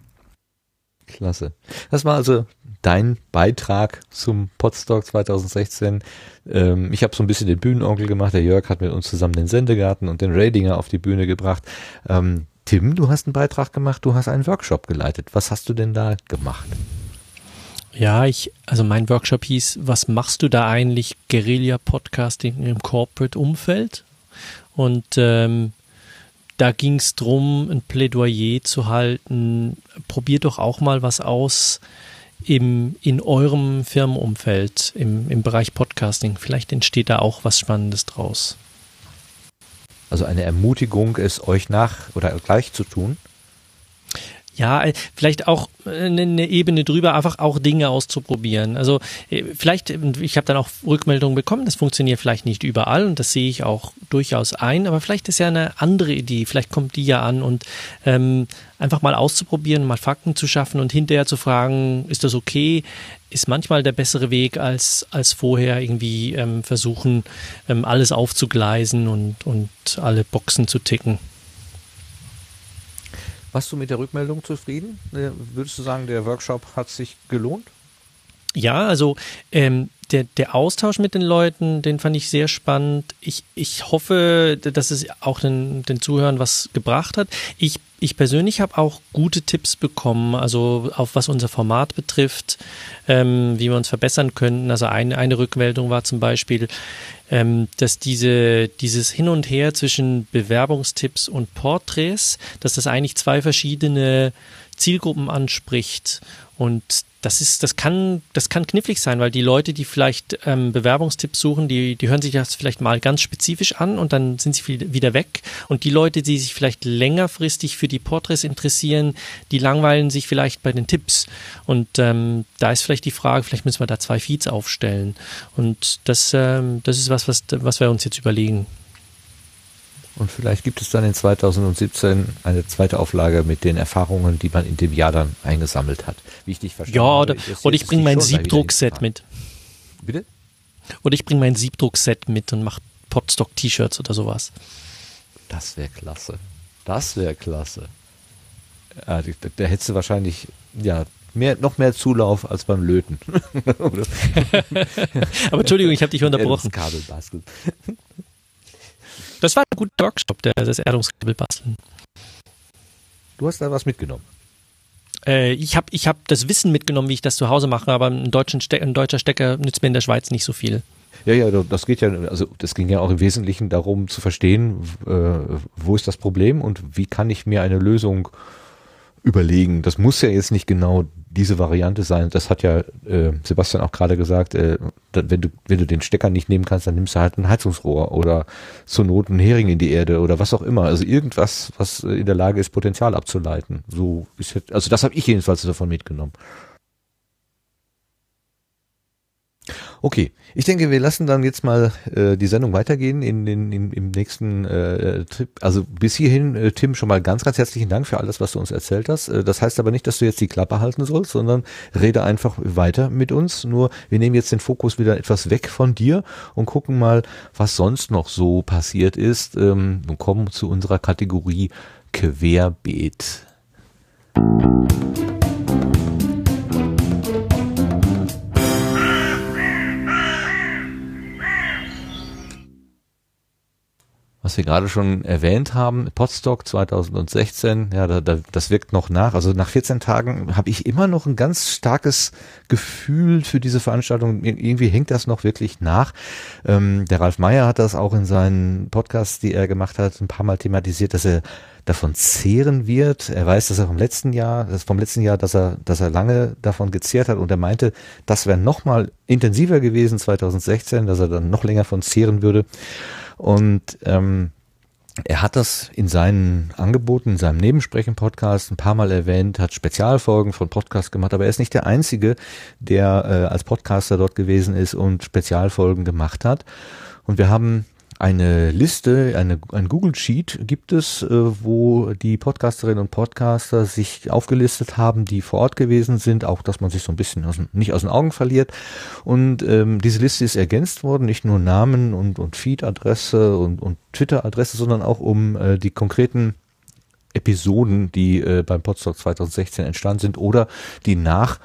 Speaker 1: Klasse. Das war also dein Beitrag zum Podstock 2016. Ähm, ich habe so ein bisschen den Bühnenonkel gemacht. Der Jörg hat mit uns zusammen den Sendegarten und den Radinger auf die Bühne gebracht. Ähm, Tim, du hast einen Beitrag gemacht, du hast einen Workshop geleitet. Was hast du denn da gemacht?
Speaker 3: Ja, ich, also mein Workshop hieß, was machst du da eigentlich Guerilla Podcasting im Corporate Umfeld? Und ähm, da ging es darum, ein Plädoyer zu halten. Probiert doch auch mal was aus im, in eurem Firmenumfeld, im, im Bereich Podcasting. Vielleicht entsteht da auch was Spannendes draus.
Speaker 1: Also eine Ermutigung, es euch nach oder gleich zu tun?
Speaker 3: Ja, äh, vielleicht auch eine äh, Ebene drüber, einfach auch Dinge auszuprobieren. Also äh, vielleicht, ich habe dann auch Rückmeldungen bekommen, das funktioniert vielleicht nicht überall und das sehe ich auch durchaus ein, aber vielleicht ist ja eine andere Idee, vielleicht kommt die ja an und ähm, einfach mal auszuprobieren, mal Fakten zu schaffen und hinterher zu fragen, ist das okay, ist manchmal der bessere Weg, als, als vorher irgendwie ähm, versuchen, ähm, alles aufzugleisen und, und alle Boxen zu ticken.
Speaker 1: Warst du mit der Rückmeldung zufrieden? Würdest du sagen, der Workshop hat sich gelohnt?
Speaker 3: Ja, also ähm, der, der Austausch mit den Leuten, den fand ich sehr spannend. Ich, ich hoffe, dass es auch den, den Zuhörern was gebracht hat. Ich, ich persönlich habe auch gute Tipps bekommen, also auf was unser Format betrifft, ähm, wie wir uns verbessern könnten. Also eine, eine Rückmeldung war zum Beispiel, ähm, dass diese, dieses Hin und Her zwischen Bewerbungstipps und Porträts, dass das eigentlich zwei verschiedene Zielgruppen anspricht. Und das ist, das kann, das kann knifflig sein, weil die Leute, die vielleicht ähm, Bewerbungstipps suchen, die, die hören sich das vielleicht mal ganz spezifisch an und dann sind sie wieder weg. Und die Leute, die sich vielleicht längerfristig für die Porträts interessieren, die langweilen sich vielleicht bei den Tipps. Und ähm, da ist vielleicht die Frage, vielleicht müssen wir da zwei Feeds aufstellen. Und das, ähm, das ist was, was, was wir uns jetzt überlegen.
Speaker 1: Und vielleicht gibt es dann in 2017 eine zweite Auflage mit den Erfahrungen, die man in dem Jahr dann eingesammelt hat.
Speaker 3: Wie ich dich verstehe. Ja, oder, oder ich bringe mein Siebdruckset mit.
Speaker 1: Bitte?
Speaker 3: Oder ich bringe mein Siebdruckset mit und mache Podstock-T-Shirts oder sowas.
Speaker 1: Das wäre klasse. Das wäre klasse. Ja, da, da hättest du wahrscheinlich, ja, mehr, noch mehr Zulauf als beim Löten.
Speaker 3: Aber Entschuldigung, ich habe dich unterbrochen.
Speaker 1: Kabel basteln.
Speaker 3: Das war ein guter Workshop, der, das Erdungskabel basteln.
Speaker 1: Du hast da was mitgenommen.
Speaker 3: Äh, ich habe ich hab das Wissen mitgenommen, wie ich das zu Hause mache, aber ein, Ste ein deutscher Stecker nützt mir in der Schweiz nicht so viel.
Speaker 1: Ja, ja, das geht ja, also das ging ja auch im Wesentlichen darum zu verstehen, äh, wo ist das Problem und wie kann ich mir eine Lösung überlegen. Das muss ja jetzt nicht genau diese Variante sein. Das hat ja äh, Sebastian auch gerade gesagt. Äh, wenn du wenn du den Stecker nicht nehmen kannst, dann nimmst du halt ein Heizungsrohr oder zur Not einen Hering in die Erde oder was auch immer. Also irgendwas, was in der Lage ist, Potenzial abzuleiten. So ist jetzt, also das habe ich jedenfalls davon mitgenommen. Okay, ich denke, wir lassen dann jetzt mal äh, die Sendung weitergehen in den in, im nächsten äh, Trip. Also bis hierhin, äh, Tim, schon mal ganz, ganz herzlichen Dank für alles, was du uns erzählt hast. Äh, das heißt aber nicht, dass du jetzt die Klappe halten sollst, sondern rede einfach weiter mit uns. Nur wir nehmen jetzt den Fokus wieder etwas weg von dir und gucken mal, was sonst noch so passiert ist ähm, und kommen zu unserer Kategorie Querbeet. Was wir gerade schon erwähnt haben, Podstock 2016, ja, da, da, das wirkt noch nach. Also nach 14 Tagen habe ich immer noch ein ganz starkes Gefühl für diese Veranstaltung. Irgendwie hängt das noch wirklich nach. Ähm, der Ralf Meyer hat das auch in seinen Podcasts, die er gemacht hat, ein paar Mal thematisiert, dass er davon zehren wird. Er weiß, dass er vom letzten Jahr, das vom letzten Jahr, dass er, dass er lange davon gezehrt hat und er meinte, das wäre noch mal intensiver gewesen 2016, dass er dann noch länger von zehren würde. Und ähm, er hat das in seinen Angeboten, in seinem Nebensprechen-Podcast ein paar Mal erwähnt, hat Spezialfolgen von Podcasts gemacht, aber er ist nicht der Einzige, der äh, als Podcaster dort gewesen ist und Spezialfolgen gemacht hat. Und wir haben eine Liste, eine, ein Google Sheet gibt es, äh, wo die Podcasterinnen und Podcaster sich aufgelistet haben, die vor Ort gewesen sind, auch dass man sich so ein bisschen aus, nicht aus den Augen verliert. Und ähm, diese Liste ist ergänzt worden, nicht nur Namen und, und Feed-Adresse und, und Twitter-Adresse, sondern auch um äh, die konkreten Episoden, die äh, beim Podstock 2016 entstanden sind oder die nach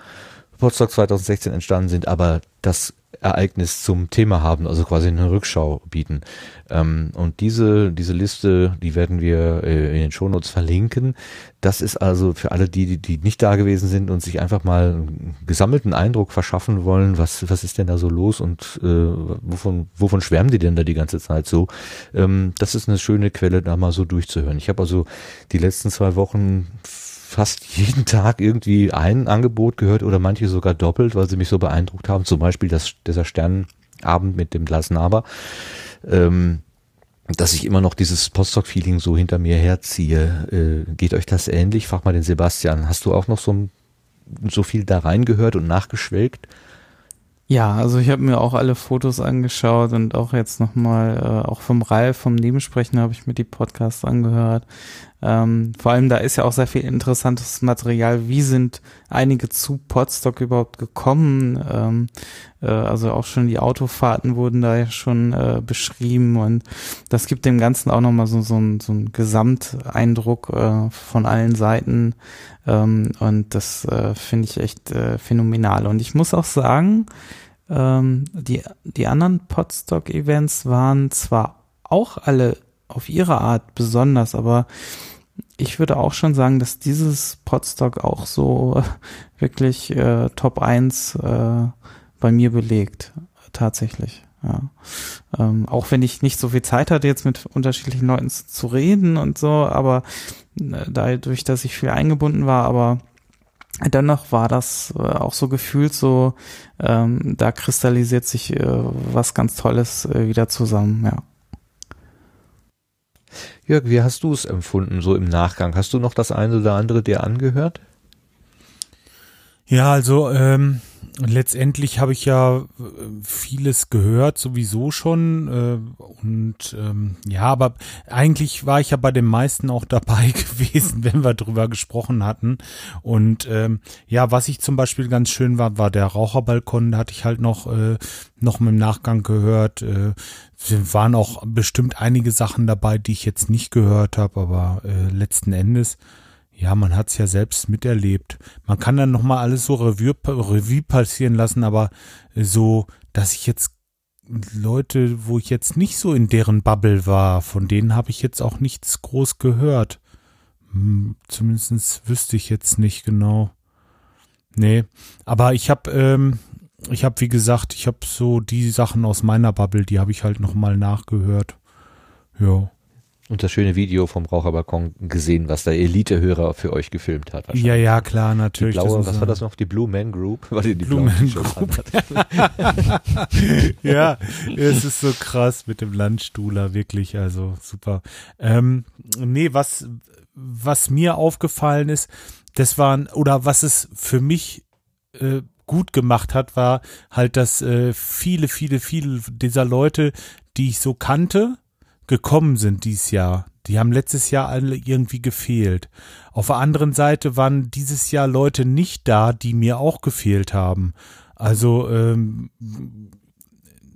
Speaker 1: Podstock 2016 entstanden sind, aber das Ereignis zum Thema haben, also quasi eine Rückschau bieten. Ähm, und diese, diese Liste, die werden wir äh, in den Shownotes verlinken. Das ist also für alle die, die nicht da gewesen sind und sich einfach mal einen gesammelten Eindruck verschaffen wollen, was, was ist denn da so los und äh, wovon, wovon schwärmen die denn da die ganze Zeit so. Ähm, das ist eine schöne Quelle, da mal so durchzuhören. Ich habe also die letzten zwei Wochen fast jeden Tag irgendwie ein Angebot gehört oder manche sogar doppelt, weil sie mich so beeindruckt haben. Zum Beispiel das, dieser Sternabend mit dem Glasnaber. Ähm, dass ich immer noch dieses Postdoc-Feeling so hinter mir herziehe. Äh, geht euch das ähnlich? Frag mal den Sebastian. Hast du auch noch so, so viel da reingehört und nachgeschwelgt?
Speaker 5: Ja, also ich habe mir auch alle Fotos angeschaut und auch jetzt nochmal, äh, auch vom Ralf, vom Nebensprechen habe ich mir die Podcasts angehört. Ähm, vor allem da ist ja auch sehr viel interessantes Material. Wie sind einige zu Podstock überhaupt gekommen? Ähm, äh, also auch schon die Autofahrten wurden da ja schon äh, beschrieben und das gibt dem Ganzen auch nochmal so, so, ein, so einen Gesamteindruck äh, von allen Seiten. Ähm, und das äh, finde ich echt äh, phänomenal. Und ich muss auch sagen, ähm, die, die anderen Podstock-Events waren zwar auch alle auf ihre Art besonders, aber ich würde auch schon sagen, dass dieses Podstock auch so wirklich äh, Top 1 äh, bei mir belegt, tatsächlich. Ja. Ähm, auch wenn ich nicht so viel Zeit hatte, jetzt mit unterschiedlichen Leuten zu reden und so, aber äh, dadurch, dass ich viel eingebunden war, aber dennoch war das äh, auch so gefühlt so, ähm, da kristallisiert sich äh, was ganz Tolles äh, wieder zusammen, ja.
Speaker 1: Jörg, wie hast du es empfunden, so im Nachgang? Hast du noch das eine oder andere dir angehört?
Speaker 2: Ja, also ähm, letztendlich habe ich ja äh, vieles gehört, sowieso schon. Äh, und ähm, ja, aber eigentlich war ich ja bei den meisten auch dabei gewesen, wenn wir drüber gesprochen hatten. Und ähm, ja, was ich zum Beispiel ganz schön war, war der Raucherbalkon. Da hatte ich halt noch, äh, noch im Nachgang gehört. Äh, waren auch bestimmt einige Sachen dabei, die ich jetzt nicht gehört habe, aber äh, letzten Endes ja, man hat's ja selbst miterlebt. Man kann dann nochmal alles so Revue, Revue passieren lassen, aber so, dass ich jetzt Leute, wo ich jetzt nicht so in deren Bubble war, von denen habe ich jetzt auch nichts groß gehört. Hm, zumindest wüsste ich jetzt nicht genau. Nee, aber ich habe, ähm, ich habe wie gesagt, ich habe so die Sachen aus meiner Bubble, die habe ich halt nochmal nachgehört. Ja
Speaker 1: und das schöne Video vom Raucherbalkon gesehen, was der Elite-Hörer für euch gefilmt hat.
Speaker 2: Ja, ja, klar, natürlich.
Speaker 1: Die blaue, was war das noch? Die Blue Man Group?
Speaker 2: Was die Blue Man Group. ja, es ist so krass mit dem Landstuhler, wirklich, also super. Ähm, nee, was, was mir aufgefallen ist, das waren, oder was es für mich äh, gut gemacht hat, war halt, dass äh, viele, viele, viele dieser Leute, die ich so kannte, gekommen sind dieses Jahr. Die haben letztes Jahr alle irgendwie gefehlt. Auf der anderen Seite waren dieses Jahr Leute nicht da, die mir auch gefehlt haben. Also ähm,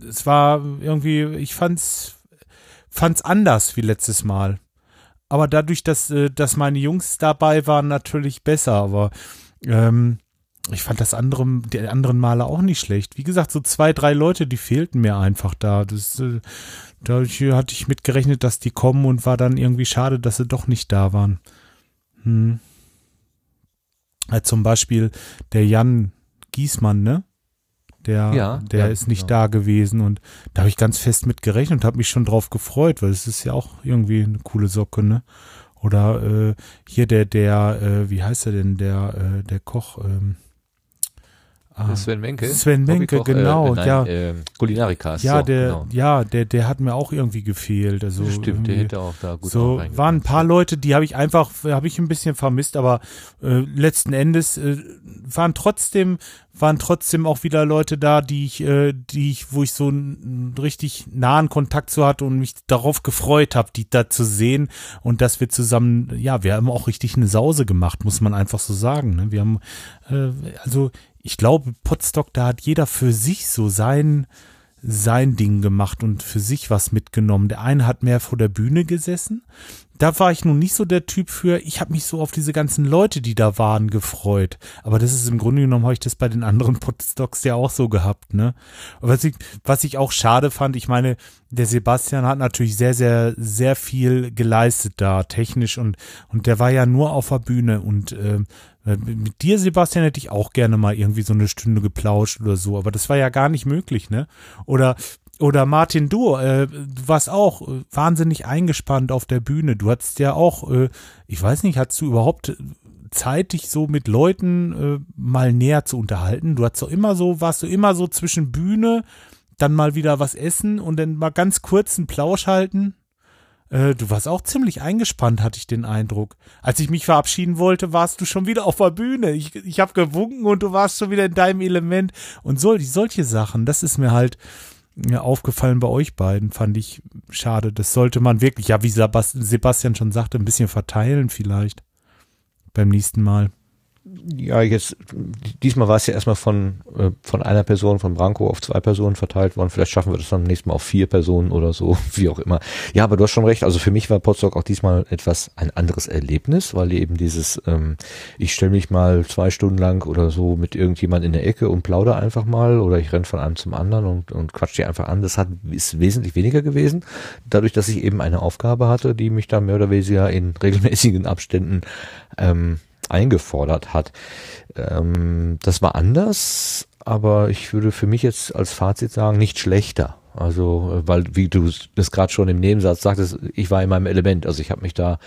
Speaker 2: es war irgendwie, ich fand's fand's anders wie letztes Mal. Aber dadurch, dass äh, dass meine Jungs dabei waren, natürlich besser. Aber ähm, ich fand das andere, die anderen Male auch nicht schlecht. Wie gesagt, so zwei, drei Leute, die fehlten mir einfach da. Das, äh, dadurch hatte ich mitgerechnet, dass die kommen und war dann irgendwie schade, dass sie doch nicht da waren. Hm. Ja, zum Beispiel der Jan Giesmann, ne? Der,
Speaker 1: Ja,
Speaker 2: der
Speaker 1: ja,
Speaker 2: ist nicht
Speaker 1: genau.
Speaker 2: da gewesen und da habe ich ganz fest mit gerechnet und habe mich schon drauf gefreut, weil es ist ja auch irgendwie eine coole Socke, ne? Oder äh, hier der, der, äh, wie heißt er denn, der, äh, der Koch, ähm, ah,
Speaker 1: Sven Menke.
Speaker 2: Sven Menke,
Speaker 1: Hobbykoch, äh,
Speaker 2: genau,
Speaker 1: nein,
Speaker 2: ja.
Speaker 1: Äh, Kulinarikas.
Speaker 2: Ja,
Speaker 1: so,
Speaker 2: der,
Speaker 1: genau.
Speaker 2: ja, der, der hat mir auch irgendwie gefehlt. Also
Speaker 1: Stimmt, der hätte auch da gut
Speaker 2: So waren ein paar Leute, die habe ich einfach, habe ich ein bisschen vermisst, aber äh, letzten Endes äh, waren trotzdem, waren trotzdem auch wieder Leute da, die ich, äh, die ich, wo ich so einen richtig nahen Kontakt zu hatte und mich darauf gefreut habe, die da zu sehen und dass wir zusammen, ja, wir haben auch richtig eine Sause gemacht, muss man einfach so sagen. Ne? Wir haben, äh, also ich glaube, Potsdok, da hat jeder für sich so sein sein Ding gemacht und für sich was mitgenommen. Der eine hat mehr vor der Bühne gesessen. Da war ich nun nicht so der Typ für. Ich habe mich so auf diese ganzen Leute, die da waren, gefreut. Aber das ist im Grunde genommen, habe ich das bei den anderen Podstocks ja auch so gehabt, ne? Was ich, was ich auch schade fand, ich meine, der Sebastian hat natürlich sehr, sehr, sehr viel geleistet da, technisch und, und der war ja nur auf der Bühne und ähm, mit dir, Sebastian, hätte ich auch gerne mal irgendwie so eine Stunde geplauscht oder so, aber das war ja gar nicht möglich, ne? Oder oder Martin, du, äh, du warst auch äh, wahnsinnig eingespannt auf der Bühne. Du hattest ja auch, äh, ich weiß nicht, hattest du überhaupt Zeit, dich so mit Leuten äh, mal näher zu unterhalten? Du hattest doch immer so, warst du immer so zwischen Bühne, dann mal wieder was essen und dann mal ganz kurz einen Plausch halten? Äh, du warst auch ziemlich eingespannt, hatte ich den Eindruck. Als ich mich verabschieden wollte, warst du schon wieder auf der Bühne. Ich, ich habe gewunken und du warst schon wieder in deinem Element. Und sol solche Sachen, das ist mir halt aufgefallen bei euch beiden, fand ich schade. Das sollte man wirklich, ja, wie Sebast- Sebastian schon sagte, ein bisschen verteilen vielleicht beim nächsten Mal.
Speaker 1: Ja, jetzt, diesmal war es ja erstmal von, äh, von einer Person, von Branko auf zwei Personen verteilt worden. Vielleicht schaffen wir das dann nächstes Mal auf vier Personen oder so, wie auch immer. Ja, aber du hast schon recht. Also für mich war Potsdok auch diesmal etwas ein anderes Erlebnis, weil eben dieses, ähm, ich stelle mich mal zwei Stunden lang oder so mit irgendjemand in der Ecke und plaudere einfach mal oder ich renn von einem zum anderen und, und quatsch die einfach an. Das hat, ist wesentlich weniger gewesen. Dadurch, dass ich eben eine Aufgabe hatte, die mich dann mehr oder weniger in regelmäßigen Abständen, ähm, eingefordert hat. Ähm, das war anders, aber ich würde für mich jetzt als Fazit sagen, nicht schlechter. Also, äh, weil, wie du das gerade schon im Nebensatz sagtest, ich war in meinem Element. Also ich habe mich da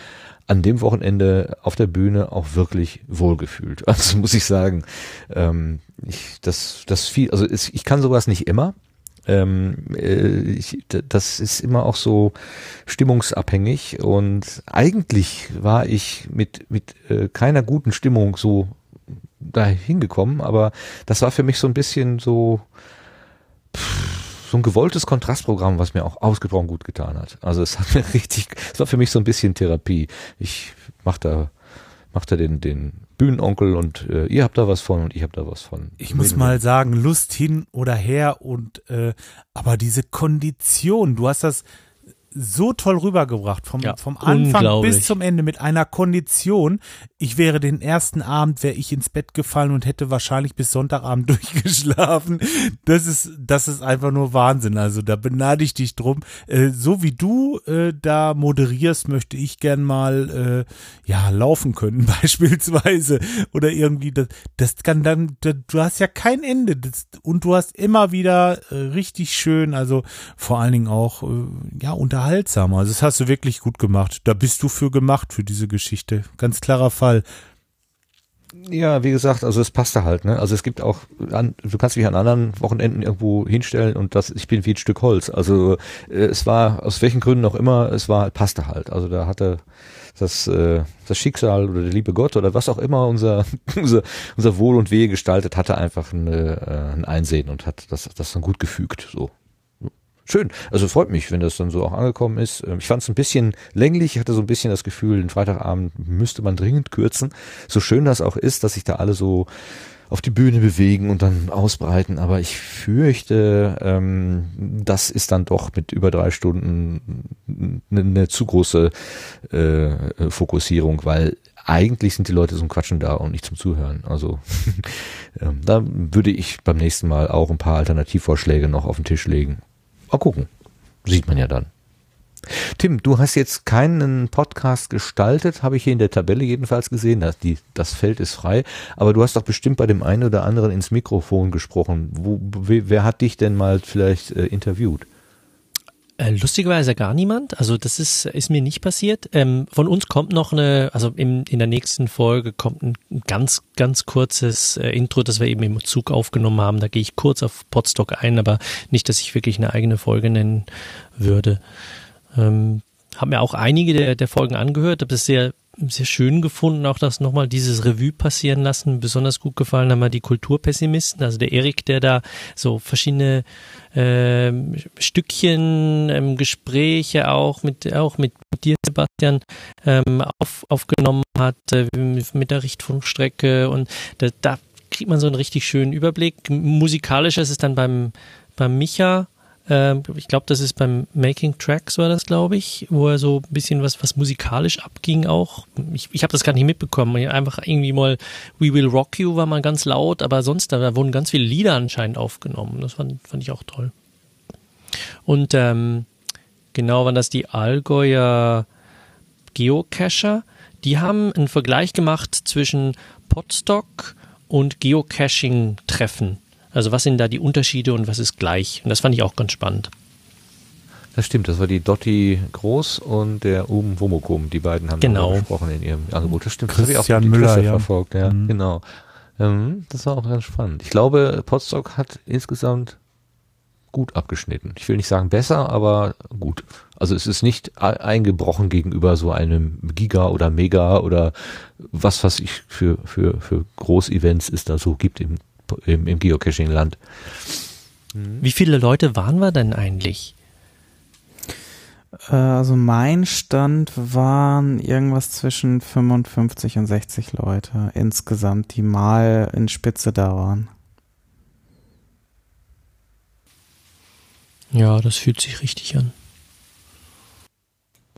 Speaker 1: an dem Wochenende auf der Bühne auch wirklich wohlgefühlt. Also muss ich sagen, ähm, ich, das, das viel, also es, ich kann sowas nicht immer. Ähm, äh, ich, das ist immer auch so stimmungsabhängig und eigentlich war ich mit mit äh, keiner guten Stimmung so da hingekommen, aber das war für mich so ein bisschen so pff, so ein gewolltes Kontrastprogramm, was mir auch ausgesprochen gut getan hat. Also es hat mir richtig, es war für mich so ein bisschen Therapie. Ich mach da mach da den den Bühnenonkel und äh, ihr habt da was von und ich hab da was von.
Speaker 2: Ich muss mal sagen, Lust hin oder her und äh, aber diese Kondition, du hast das so toll rübergebracht, vom,
Speaker 3: Ja,
Speaker 2: vom Anfang bis zum Ende mit einer Kondition. Ich wäre den ersten Abend, wäre ich ins Bett gefallen und hätte wahrscheinlich bis Sonntagabend durchgeschlafen. Das ist, das ist einfach nur Wahnsinn. Also da beneide ich dich drum. Äh, so wie du äh, da moderierst, möchte ich gern mal äh, ja laufen können beispielsweise oder irgendwie das, das kann dann, das, du hast ja kein Ende das, und du hast immer wieder äh, richtig schön, also vor allen Dingen auch äh, ja unterhaltsam. Also das hast du wirklich gut gemacht. Da bist du für gemacht für diese Geschichte. Ganz klarer Fall.
Speaker 1: Ja, wie gesagt, also es passte halt, ne? Also es gibt auch, an, du kannst dich an anderen Wochenenden irgendwo hinstellen und das, ich bin wie ein Stück Holz. Also äh, es war, aus welchen Gründen auch immer, es war, passte halt. Also da hatte das, äh, das Schicksal oder der liebe Gott oder was auch immer unser, unser, unser Wohl und Wehe gestaltet, hatte einfach eine, äh, ein Einsehen und hat das, das dann gut gefügt, so. Schön. Also freut mich, wenn das dann so auch angekommen ist. Ähm, Ich fand es ein bisschen länglich. Ich hatte so ein bisschen das Gefühl, den Freitagabend müsste man dringend kürzen. So schön das auch ist, dass sich da alle so auf die Bühne bewegen und dann ausbreiten. Aber ich fürchte, ähm, das ist dann doch mit über drei Stunden eine, eine zu große äh, Fokussierung, weil eigentlich sind die Leute zum Quatschen da und nicht zum Zuhören. Also ähm, da würde ich beim nächsten Mal auch ein paar Alternativvorschläge noch auf den Tisch legen. Mal gucken. Sieht man ja dann. Tim, du hast jetzt keinen Podcast gestaltet, habe ich hier in der Tabelle jedenfalls gesehen. Das, die, das Feld ist frei. Aber du hast doch bestimmt bei dem einen oder anderen ins Mikrofon gesprochen. Wo, wer hat dich denn mal vielleicht äh, interviewt?
Speaker 3: Äh, lustigerweise gar niemand. Also das ist, ist mir nicht passiert. Ähm, von uns kommt noch eine, also im, in der nächsten Folge kommt ein ganz, ganz kurzes äh, Intro, das wir eben im Zug aufgenommen haben. Da gehe ich kurz auf Podstock ein, aber nicht, dass ich wirklich eine eigene Folge nennen würde. Ähm, habe mir auch einige der, der Folgen angehört, habe es sehr sehr schön gefunden, auch das nochmal dieses Revue passieren lassen. Besonders gut gefallen haben mir die Kulturpessimisten, also der Erik, der da so verschiedene ähm, Stückchen ähm, Gespräche auch mit auch mit dir Sebastian ähm, auf, aufgenommen hat äh, mit der Richtfunkstrecke und da, da kriegt man so einen richtig schönen Überblick. Musikalisch ist es dann beim beim Micha ich glaube, das ist beim Making Tracks war das, glaube ich, wo er so ein bisschen was, was musikalisch abging auch. Ich, ich habe das gar nicht mitbekommen. Einfach irgendwie mal We Will Rock You war mal ganz laut, aber sonst, da wurden ganz viele Lieder anscheinend aufgenommen. Das fand, fand ich auch toll. Und ähm, genau waren das die Allgäuer Geocacher. Die haben einen Vergleich gemacht zwischen Podstock und Geocaching-Treffen. Also was sind da die Unterschiede und was ist gleich? Und das fand ich auch ganz spannend.
Speaker 1: Das stimmt, das war die Dotti Groß und der Um Womokum. Die beiden haben
Speaker 3: genau.
Speaker 1: gesprochen in ihrem Angebot. Das stimmt, das
Speaker 2: Christian
Speaker 1: habe ich auch
Speaker 2: Müller,
Speaker 1: Interesse
Speaker 2: ja.
Speaker 1: verfolgt. Ja,
Speaker 2: Mhm.
Speaker 1: genau. Ähm, das war auch ganz spannend. Ich glaube, Podstock hat insgesamt gut abgeschnitten. Ich will nicht sagen besser, aber gut. Also es ist nicht e- eingebrochen gegenüber so einem Giga oder Mega oder was, was ich für, für, für Großevents es da so gibt im, im, im Geocaching-Land.
Speaker 3: Wie viele Leute waren wir denn eigentlich?
Speaker 5: Äh, Also mein Stand waren irgendwas zwischen 55 und 60 Leute insgesamt, die mal in Spitze da waren.
Speaker 3: Ja, das fühlt sich richtig an.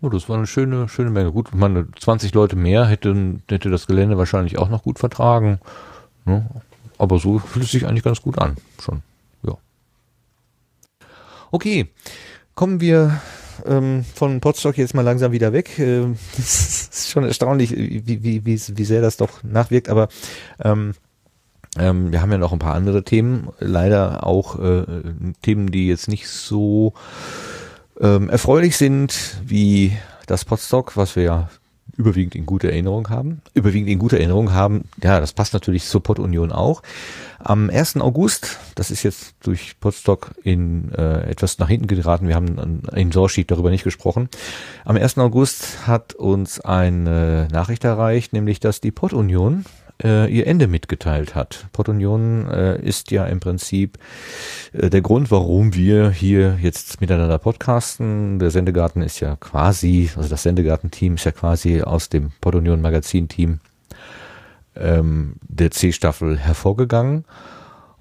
Speaker 1: Oh, das war eine schöne, schöne Menge. Gut, man 20 Leute mehr hätten, hätte das Gelände wahrscheinlich auch noch gut vertragen. Ne? Aber so fühlt es sich eigentlich ganz gut an. Schon. Ja. Okay. Kommen wir ähm, von Potsdok jetzt mal langsam wieder weg. Ähm, Es ist schon erstaunlich, wie, wie, wie, wie sehr das doch nachwirkt, aber ähm, ähm, wir haben ja noch ein paar andere Themen, leider auch äh, Themen, die jetzt nicht so ähm, erfreulich sind wie das Podstock, was wir ja überwiegend in guter Erinnerung haben. Überwiegend in guter Erinnerung haben, ja, das passt natürlich zur Pod-Union auch. Am 1. August, das ist jetzt durch Podstock in äh, etwas nach hinten geraten, wir haben in Sorschied darüber nicht gesprochen. Am 1. August hat uns eine Nachricht erreicht, nämlich dass die Pod-Union äh, ihr Ende mitgeteilt hat. Pod-Union äh, ist ja im Prinzip äh, der Grund, warum wir hier jetzt miteinander podcasten. Der Sendegarten ist ja quasi, also das Sendegarten-Team ist ja quasi aus dem Pod-Union Magazin-Team ähm, der C-Staffel hervorgegangen.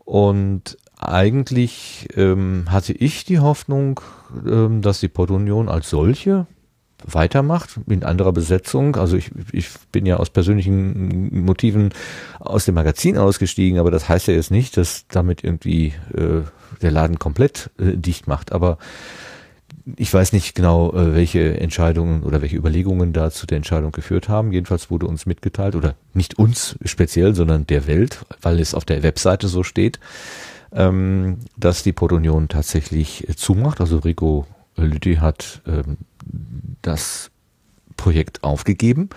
Speaker 1: Und eigentlich ähm, hatte ich die Hoffnung, ähm, dass die Pod-Union als solche weitermacht in anderer Besetzung. Also ich, ich bin ja aus persönlichen Motiven aus dem Magazin ausgestiegen, aber das heißt ja jetzt nicht, dass damit irgendwie äh, der Laden komplett äh, dicht macht. Aber ich weiß nicht genau, äh, welche Entscheidungen oder welche Überlegungen da zu der Entscheidung geführt haben. Jedenfalls wurde uns mitgeteilt, oder nicht uns speziell, sondern der Welt, weil es auf der Webseite so steht, ähm, dass die Pod-Union tatsächlich äh, zumacht. Also Rico Lüthi hat ähm, das Projekt aufgegeben.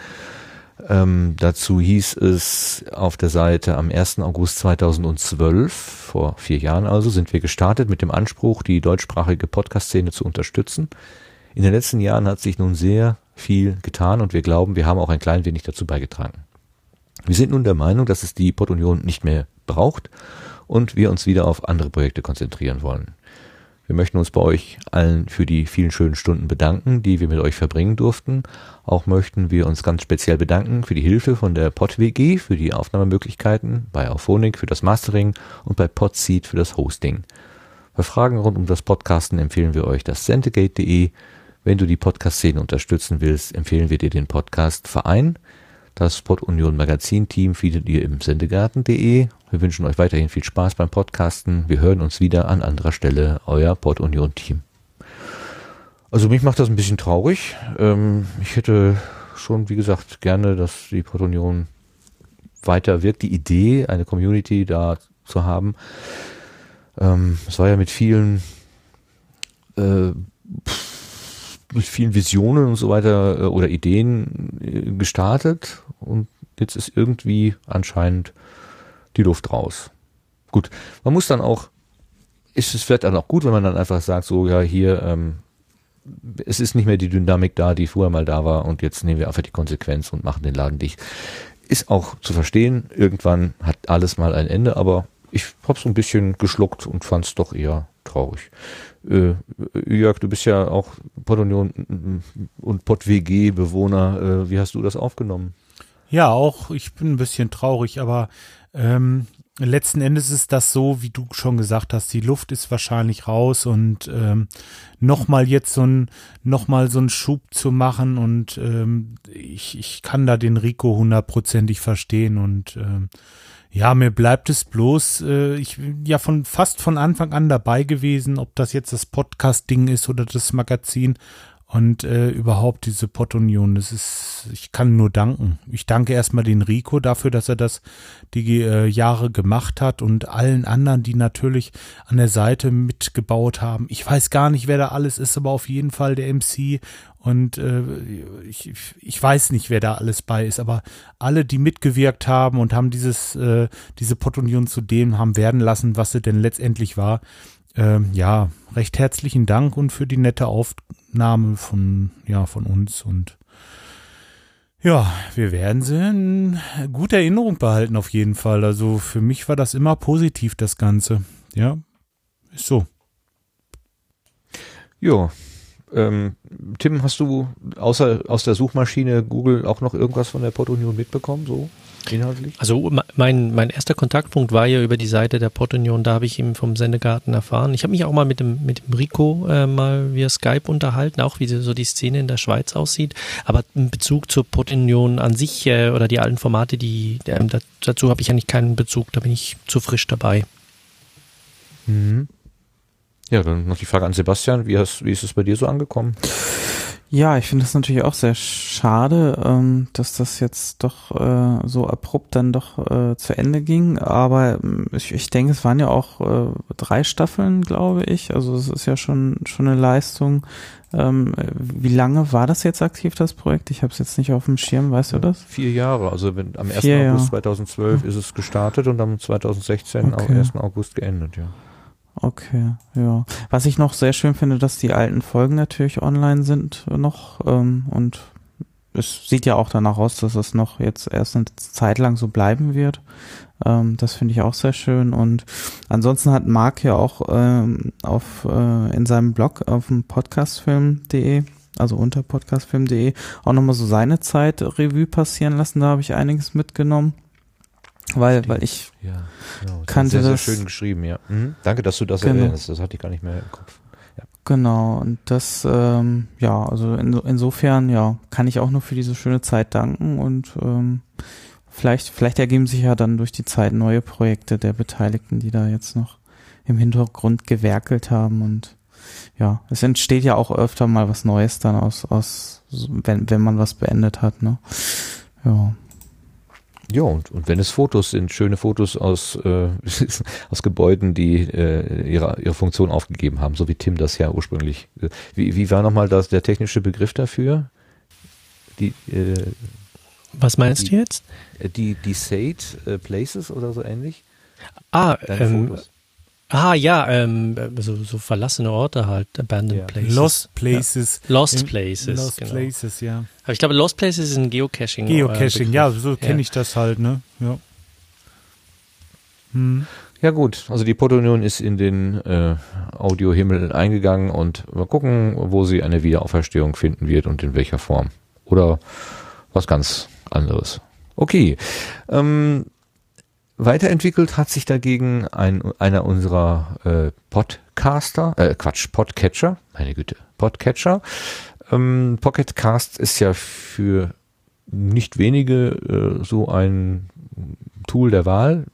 Speaker 1: Ähm, dazu hieß es auf der Seite am 1. August 2012, vor vier Jahren also, sind wir gestartet mit dem Anspruch, die deutschsprachige Podcast-Szene zu unterstützen. In den letzten Jahren hat sich nun sehr viel getan und wir glauben, wir haben auch ein klein wenig dazu beigetragen. Wir sind nun der Meinung, dass es die Pod-Union nicht mehr braucht und wir uns wieder auf andere Projekte konzentrieren wollen. Wir möchten uns bei euch allen für die vielen schönen Stunden bedanken, die wir mit euch verbringen durften. Auch möchten wir uns ganz speziell bedanken für die Hilfe von der PodWG, für die Aufnahmemöglichkeiten, bei Auphonic für das Mastering und bei Podseed für das Hosting. Bei Fragen rund um das Podcasten empfehlen wir euch das Sentegate.de. Wenn du die Podcast-Szene unterstützen willst, empfehlen wir dir den Podcast Verein. Das Pod Union Magazin Team findet ihr im Sendegarten.de. Wir wünschen euch weiterhin viel Spaß beim Podcasten. Wir hören uns wieder an anderer Stelle. Euer Pod Union Team. Also mich macht das ein bisschen traurig. Ähm, ich hätte schon, wie gesagt, gerne, dass die Pod Union weiter wirkt. Die Idee, eine Community da zu haben. Ähm, es war ja mit vielen äh, mit vielen Visionen und so weiter äh, oder Ideen äh, gestartet und jetzt ist irgendwie anscheinend die Luft raus. Gut, man muss dann auch, ist es vielleicht dann auch gut, wenn man dann einfach sagt, so ja hier, ähm, es ist nicht mehr die Dynamik da, die vorher mal da war und jetzt nehmen wir einfach die Konsequenz und machen den Laden dicht. Ist auch zu verstehen, irgendwann hat alles mal ein Ende, aber ich habe so ein bisschen geschluckt und fand es doch eher traurig. Äh, Jörg, du bist ja auch Podunion und PodWG-Bewohner. Äh, wie hast du das aufgenommen?
Speaker 2: Ja, auch ich bin ein bisschen traurig, aber ähm, letzten Endes ist das so, wie du schon gesagt hast, die Luft ist wahrscheinlich raus und ähm, nochmal jetzt so ein nochmal so ein Schub zu machen und ähm, ich, ich kann da den Rico hundertprozentig verstehen und ähm, ja, mir bleibt es bloß, äh, ich bin ja von fast von Anfang an dabei gewesen, ob das jetzt das Podcast-Ding ist oder das Magazin und äh, überhaupt diese Pod-Union. Das ist, ich kann nur danken. Ich danke erstmal den Rico dafür, dass er das die äh, Jahre gemacht hat und allen anderen, die natürlich an der Seite mitgebaut haben. Ich weiß gar nicht, wer da alles ist, aber auf jeden Fall der MC und äh, ich, ich weiß nicht, wer da alles bei ist, aber alle, die mitgewirkt haben und haben dieses, äh, diese Pod-Union zu dem haben werden lassen, was sie denn letztendlich war. Ähm, ja, recht herzlichen Dank und für die nette Aufnahme von, ja, von uns und ja, wir werden sie in guter Erinnerung behalten auf jeden Fall. Also für mich war das immer positiv, das Ganze. Ja, ist so.
Speaker 1: Ja, ähm, Tim, hast du außer aus der Suchmaschine Google auch noch irgendwas von der Portunion mitbekommen, so inhaltlich?
Speaker 3: Also mein, mein erster Kontaktpunkt war ja über die Seite der Portunion, da habe ich eben vom Sendegarten erfahren. Ich habe mich auch mal mit dem, mit dem Rico äh, mal via Skype unterhalten, auch wie so die Szene in der Schweiz aussieht. Aber in Bezug zur Portunion an sich äh, oder die alten Formate, die äh, dazu habe ich eigentlich keinen Bezug, da bin ich zu frisch dabei.
Speaker 1: Mhm. Ja, dann noch die Frage an Sebastian. Wie, hast, wie ist es bei dir so angekommen?
Speaker 5: Ja, ich finde das natürlich auch sehr schade, ähm, dass das jetzt doch äh, so abrupt dann doch äh, zu Ende ging. Aber ähm, ich, ich denke, es waren ja auch äh, drei Staffeln, glaube ich. Also es ist ja schon schon eine Leistung. Ähm, wie lange war das jetzt aktiv, das Projekt? Ich habe es jetzt nicht auf dem Schirm, weißt du das?
Speaker 1: Vier Jahre. Also wenn, am 1.
Speaker 5: Vier
Speaker 1: August
Speaker 5: Jahre.
Speaker 1: 2012 ist es gestartet und am 2016
Speaker 5: Okay.
Speaker 1: am 1. August geendet, ja.
Speaker 5: Okay, ja. Was ich noch sehr schön finde, dass die alten Folgen natürlich online sind noch ähm, und es sieht ja auch danach aus, dass es noch jetzt erst eine Zeit lang so bleiben wird. Ähm, das finde ich auch sehr schön und ansonsten hat Marc ja auch ähm, auf äh, in seinem Blog auf dem podcastfilm.de also unter podcastfilm.de auch nochmal so seine Zeit Revue passieren lassen. Da habe ich einiges mitgenommen. Weil, weil ich
Speaker 1: Ja, genau.
Speaker 5: kannte
Speaker 1: sehr, sehr
Speaker 5: das.
Speaker 1: schön geschrieben, ja. Mhm. Danke, dass du das
Speaker 5: Genau.
Speaker 1: erwähnst. Das hatte ich gar nicht mehr im Kopf.
Speaker 5: Genau, und das, ähm, ja, also in, insofern, ja, kann ich auch nur für diese schöne Zeit danken und ähm, vielleicht, vielleicht ergeben sich ja dann durch die Zeit neue Projekte der Beteiligten, die da jetzt noch im Hintergrund gewerkelt haben und ja, es entsteht ja auch öfter mal was Neues dann aus, aus, wenn, wenn man was beendet hat, ne? Ja.
Speaker 1: Ja, und, und wenn es Fotos sind, schöne Fotos aus, äh, aus Gebäuden, die äh, ihre, ihre Funktion aufgegeben haben, so wie Tim das ja ursprünglich. Äh, wie, wie war nochmal das, der technische Begriff dafür? Die, äh,
Speaker 3: Was meinst
Speaker 1: die,
Speaker 3: du jetzt?
Speaker 1: äh, Die, die Sate äh, Places oder so ähnlich?
Speaker 3: Ah,
Speaker 1: Deine
Speaker 3: ähm,
Speaker 1: Fotos.
Speaker 3: Ah ja, ähm, so, so verlassene Orte halt, Abandoned
Speaker 1: Ja.
Speaker 3: Places.
Speaker 2: Lost Places.
Speaker 3: Ja. Lost
Speaker 2: In-
Speaker 3: Places.
Speaker 2: Lost
Speaker 3: genau.
Speaker 2: Places, ja.
Speaker 3: Aber ich glaube, Lost Places ist ein Geocaching. äh,
Speaker 2: Geocaching, ja, so kenne ich das halt, ne? Ja. Hm.
Speaker 1: Ja gut, also die Proto-Union ist in den äh, Audiohimmel eingegangen und mal gucken, wo sie eine Wiederauferstehung finden wird und in welcher Form. Oder was ganz anderes. Okay. Ähm, weiterentwickelt hat sich dagegen ein, einer unserer äh, Podcaster, äh, Quatsch, Podcatcher, meine Güte, Podcatcher. Ähm, Pocket Cast ist ja für nicht wenige äh, so ein Tool der Wahl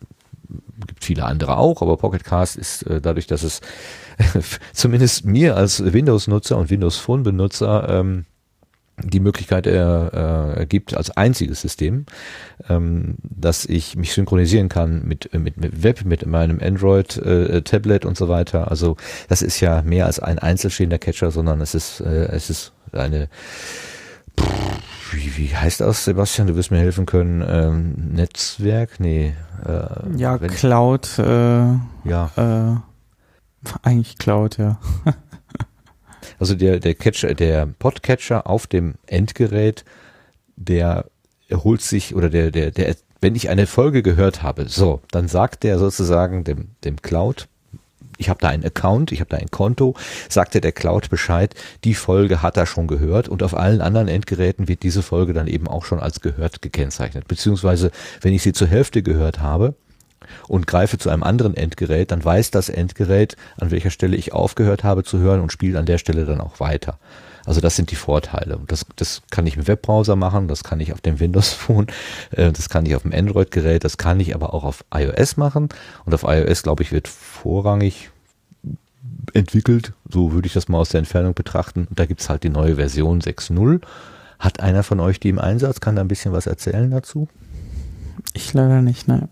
Speaker 1: gibt viele andere auch, aber Pocket Cast ist äh, dadurch, dass es zumindest mir als Windows-Nutzer und Windows Phone-Benutzer ähm, die Möglichkeit er, äh, gibt als einziges System, ähm, dass ich mich synchronisieren kann mit, äh, mit, mit Web, mit meinem Android-Tablet und so weiter. Also das ist ja mehr als ein einzelstehender Catcher, sondern es ist, äh, es ist eine wie, wie heißt das, Sebastian? Du wirst mir helfen können. Ähm, Netzwerk? Nee. Äh,
Speaker 5: Ja, Cloud, äh,
Speaker 1: Ja.
Speaker 5: äh, eigentlich Cloud, ja.
Speaker 1: Also der, der Catcher, der Podcatcher auf dem Endgerät, der holt sich oder der, der, der, wenn ich eine Folge gehört habe, so, dann sagt der sozusagen dem, dem Cloud, ich habe da einen Account, ich habe da ein Konto, sagte der Cloud Bescheid, die Folge hat er schon gehört und auf allen anderen Endgeräten wird diese Folge dann eben auch schon als gehört gekennzeichnet. Beziehungsweise, wenn ich sie zur Hälfte gehört habe, und greife zu einem anderen Endgerät, dann weiß das Endgerät, an welcher Stelle ich aufgehört habe zu hören und spielt an der Stelle dann auch weiter. Also das sind die Vorteile. Das, das kann ich im Webbrowser machen, das kann ich auf dem Windows Phone, äh, das kann ich auf dem Android-Gerät, das kann ich aber auch auf iOS machen. Und auf iOS, glaube ich, wird vorrangig entwickelt, so würde ich das mal aus der Entfernung betrachten. Und da gibt's halt die neue Version 6.0. Hat einer von euch die im Einsatz? Kann da ein bisschen was erzählen dazu?
Speaker 5: Ich leider nicht, ne.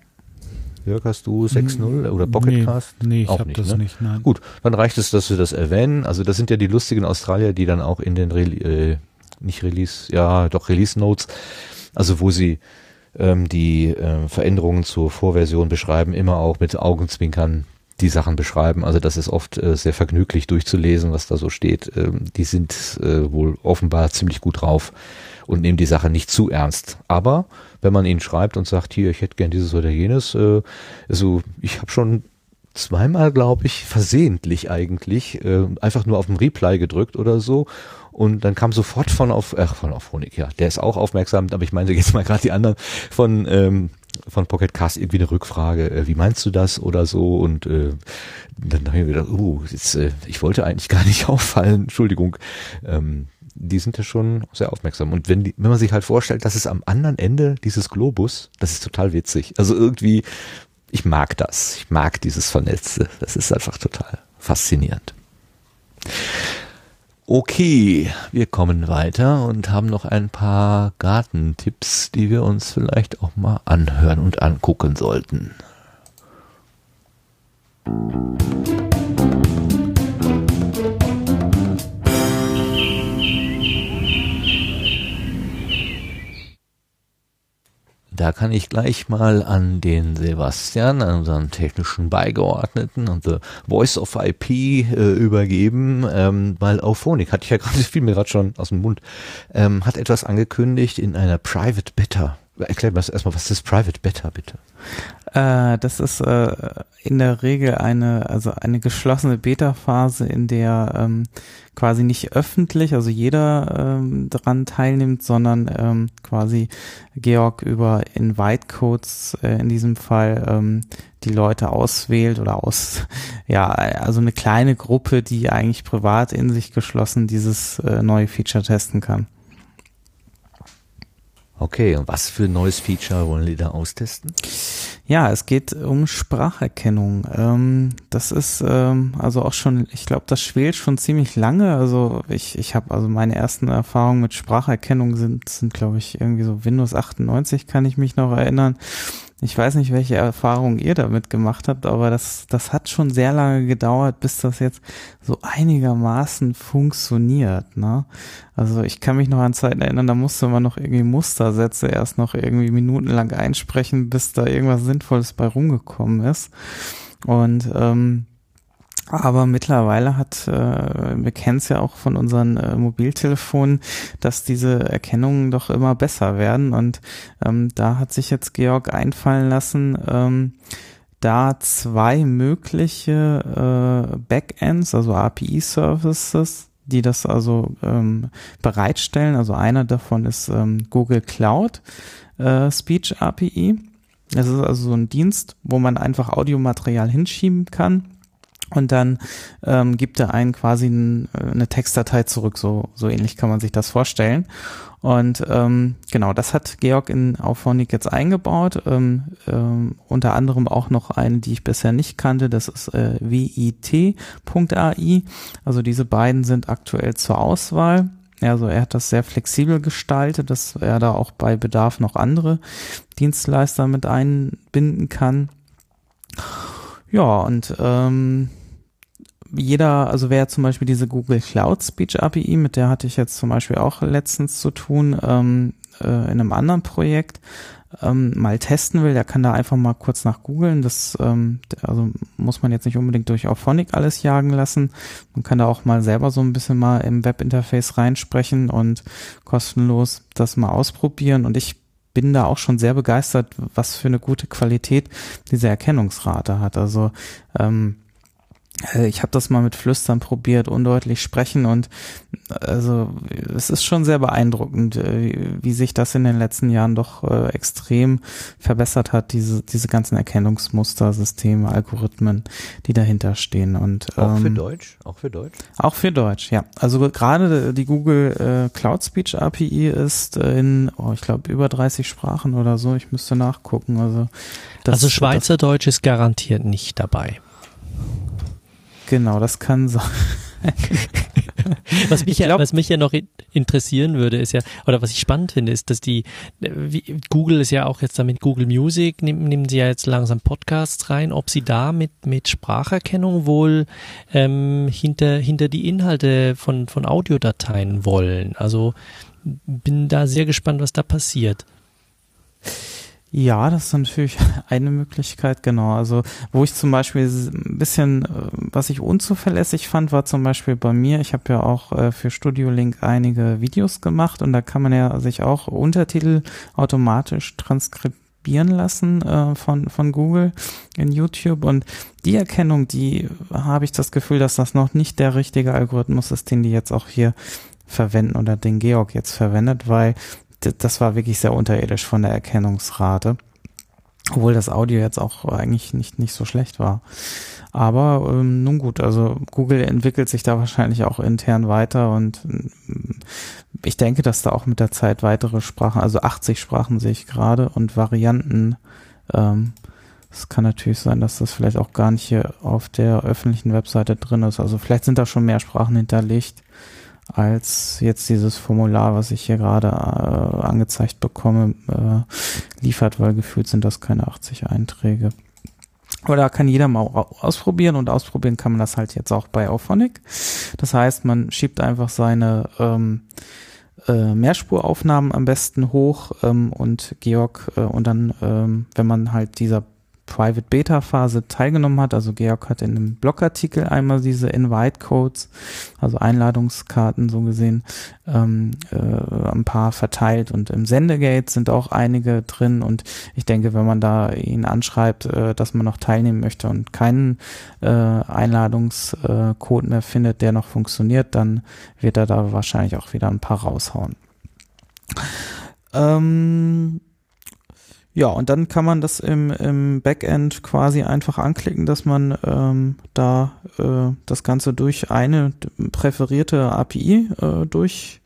Speaker 1: Jörg, hast du 6.0 oder Pocketcast?
Speaker 2: Nee, nee ich habe das
Speaker 1: ne?
Speaker 2: nicht, nein.
Speaker 1: Gut, dann reicht es, dass wir das erwähnen. Also das sind ja die lustigen Australier, die dann auch in den Re äh, nicht Release, ja doch Release Notes, also wo sie ähm, die äh, Veränderungen zur Vorversion beschreiben, immer auch mit Augenzwinkern die Sachen beschreiben. Also das ist oft äh, sehr vergnüglich durchzulesen, was da so steht. Ähm, die sind äh, wohl offenbar ziemlich gut drauf und nehmen die Sache nicht zu ernst. Aber wenn man ihnen schreibt und sagt, hier, ich hätte gern dieses oder jenes, äh, also ich habe schon zweimal, glaube ich, versehentlich eigentlich, äh, einfach nur auf den Reply gedrückt oder so. Und dann kam sofort von auf, ach, von auf Honig, ja, der ist auch aufmerksam, aber ich meinte jetzt mal gerade die anderen von, ähm, von Pocket Cast irgendwie eine Rückfrage, äh, wie meinst du das oder so und äh, dann habe ich mir gedacht, uh, jetzt, äh, ich wollte eigentlich gar nicht auffallen, Entschuldigung. Ähm, die sind ja schon sehr aufmerksam. Und wenn, die, wenn man sich halt vorstellt, dass es am anderen Ende dieses Globus, das ist total witzig. Also irgendwie, ich mag das. Ich mag dieses Vernetzte. Das ist einfach total faszinierend. Okay, wir kommen weiter und haben noch ein paar Gartentipps, die wir uns vielleicht auch mal anhören und angucken sollten. Da kann ich gleich mal an den Sebastian, an unseren technischen Beigeordneten und The Voice of IP äh, übergeben, ähm, weil Auphonic, hatte ich ja gerade, fiel mir gerade schon aus dem Mund, ähm, hat etwas angekündigt in einer Private Beta. Erklär mir erstmal, was ist Private Beta, bitte?
Speaker 5: Äh, das ist äh, in der Regel eine, also eine geschlossene Beta-Phase, in der ähm, quasi nicht öffentlich, also jeder ähm, daran teilnimmt, sondern ähm, quasi Georg über Invite-Codes äh, in diesem Fall ähm, die Leute auswählt oder aus, ja, also eine kleine Gruppe, die eigentlich privat in sich geschlossen dieses äh, neue Feature testen kann.
Speaker 1: Okay, und was für ein neues Feature wollen die da austesten?
Speaker 5: Ja, es geht um Spracherkennung. Ähm, das ist ähm, also auch schon, ich glaube, das schwelt schon ziemlich lange. Also ich, ich habe also meine ersten Erfahrungen mit Spracherkennung sind, sind glaube ich irgendwie so Windows 98, kann ich mich noch erinnern. Ich weiß nicht, welche Erfahrungen ihr damit gemacht habt, aber das, das hat schon sehr lange gedauert, bis das jetzt so einigermaßen funktioniert. Ne? Also ich kann mich noch an Zeiten erinnern, da musste man noch irgendwie Mustersätze erst noch irgendwie minutenlang einsprechen, bis da irgendwas Sinnvolles bei rumgekommen ist. Und ähm, aber mittlerweile hat, äh, wir kennen es ja auch von unseren äh, Mobiltelefonen, dass diese Erkennungen doch immer besser werden. Und ähm, da hat sich jetzt Georg einfallen lassen, ähm, da zwei mögliche äh, Backends, also API-Services, die das also ähm, bereitstellen. Also einer davon ist ähm, Google Cloud äh, Speech API. Das ist also so ein Dienst, wo man einfach Audiomaterial hinschieben kann und dann ähm, gibt er einen quasi ein, äh, eine Textdatei zurück. So, so ähnlich kann man sich das vorstellen. Und ähm, genau, das hat Georg in Auphonic jetzt eingebaut. Ähm, ähm, unter anderem auch noch eine, die ich bisher nicht kannte. Das ist äh, wit.ai. Also diese beiden sind aktuell zur Auswahl. Also er hat das sehr flexibel gestaltet, dass er da auch bei Bedarf noch andere Dienstleister mit einbinden kann. Ja, und ähm, jeder, also wer zum Beispiel diese Google Cloud Speech API, mit der hatte ich jetzt zum Beispiel auch letztens zu tun, ähm, äh, in einem anderen Projekt, ähm, mal testen will, der kann da einfach mal kurz nach googeln. Das ähm, also muss man jetzt nicht unbedingt durch Auphonic alles jagen lassen. Man kann da auch mal selber so ein bisschen mal im Webinterface reinsprechen und kostenlos das mal ausprobieren. Und ich bin da auch schon sehr begeistert, was für eine gute Qualität diese Erkennungsrate hat. Also ähm, äh, ich habe das mal mit Flüstern probiert, undeutlich sprechen und also es ist schon sehr beeindruckend, äh, wie sich das in den letzten Jahren doch äh, extrem verbessert hat, diese, diese ganzen Erkennungsmuster, Systeme, Algorithmen, die dahinter stehen. Und,
Speaker 1: auch
Speaker 5: ähm,
Speaker 1: für Deutsch? Auch für Deutsch?
Speaker 5: Auch für Deutsch, ja. Also gerade die Google äh, Cloud Speech API ist in, oh, ich glaube, über 30 Sprachen oder so. Ich müsste nachgucken. Also,
Speaker 3: das, also Schweizerdeutsch ist garantiert nicht dabei.
Speaker 5: Genau, das kann sein.
Speaker 3: was, mich ja, was mich ja noch interessieren würde, ist ja, oder was ich spannend finde, ist, dass die, wie, Google ist ja auch jetzt damit Google Music, nehmen, nehmen sie ja jetzt langsam Podcasts rein, ob sie da mit, mit Spracherkennung wohl ähm, hinter, hinter die Inhalte von, von Audiodateien wollen. Also bin da sehr gespannt, was da passiert.
Speaker 5: Ja, das ist natürlich eine Möglichkeit, genau. Also, wo ich zum Beispiel ein bisschen, äh, was ich unzuverlässig fand, war zum Beispiel bei mir, ich habe ja auch äh, für Studio Link einige Videos gemacht und da kann man ja sich auch Untertitel automatisch transkribieren lassen äh, von, von Google in YouTube und die Erkennung, die habe ich das Gefühl, dass das noch nicht der richtige Algorithmus ist, den die jetzt auch hier verwenden oder den Georg jetzt verwendet, weil das war wirklich sehr unterirdisch von der Erkennungsrate. Obwohl das Audio jetzt auch eigentlich nicht, nicht so schlecht war. Aber ähm, nun gut, also Google entwickelt sich da wahrscheinlich auch intern weiter und ähm, ich denke, dass da auch mit der Zeit weitere Sprachen, also 80 Sprachen sehe ich gerade und Varianten, ähm, es kann natürlich sein, dass das vielleicht auch gar nicht hier auf der öffentlichen Webseite drin ist. Also vielleicht sind da schon mehr Sprachen hinterlegt als jetzt dieses Formular, was ich hier gerade äh, angezeigt bekomme, äh, liefert, weil gefühlt sind das keine 80 Einträge. Aber da kann jeder mal ausprobieren und ausprobieren kann man das halt jetzt auch bei Auphonic. Das heißt, man schiebt einfach seine ähm, äh, Mehrspuraufnahmen am besten hoch ähm, und Georg äh, und dann, ähm, wenn man halt dieser Private Beta Phase teilgenommen hat. Also Georg hat in einem Blogartikel einmal diese Invite Codes, also Einladungskarten so gesehen, ähm, äh, ein paar verteilt und im Sendegate sind auch einige drin und ich denke, wenn man da ihn anschreibt, äh, dass man noch teilnehmen möchte und keinen äh, Einladungscode mehr findet, der noch funktioniert, dann wird er da wahrscheinlich auch wieder ein paar raushauen. Ähm, ja, und dann kann man das im, im Backend quasi einfach anklicken, dass man ähm, da äh, das Ganze durch eine präferierte API äh, durchrechnen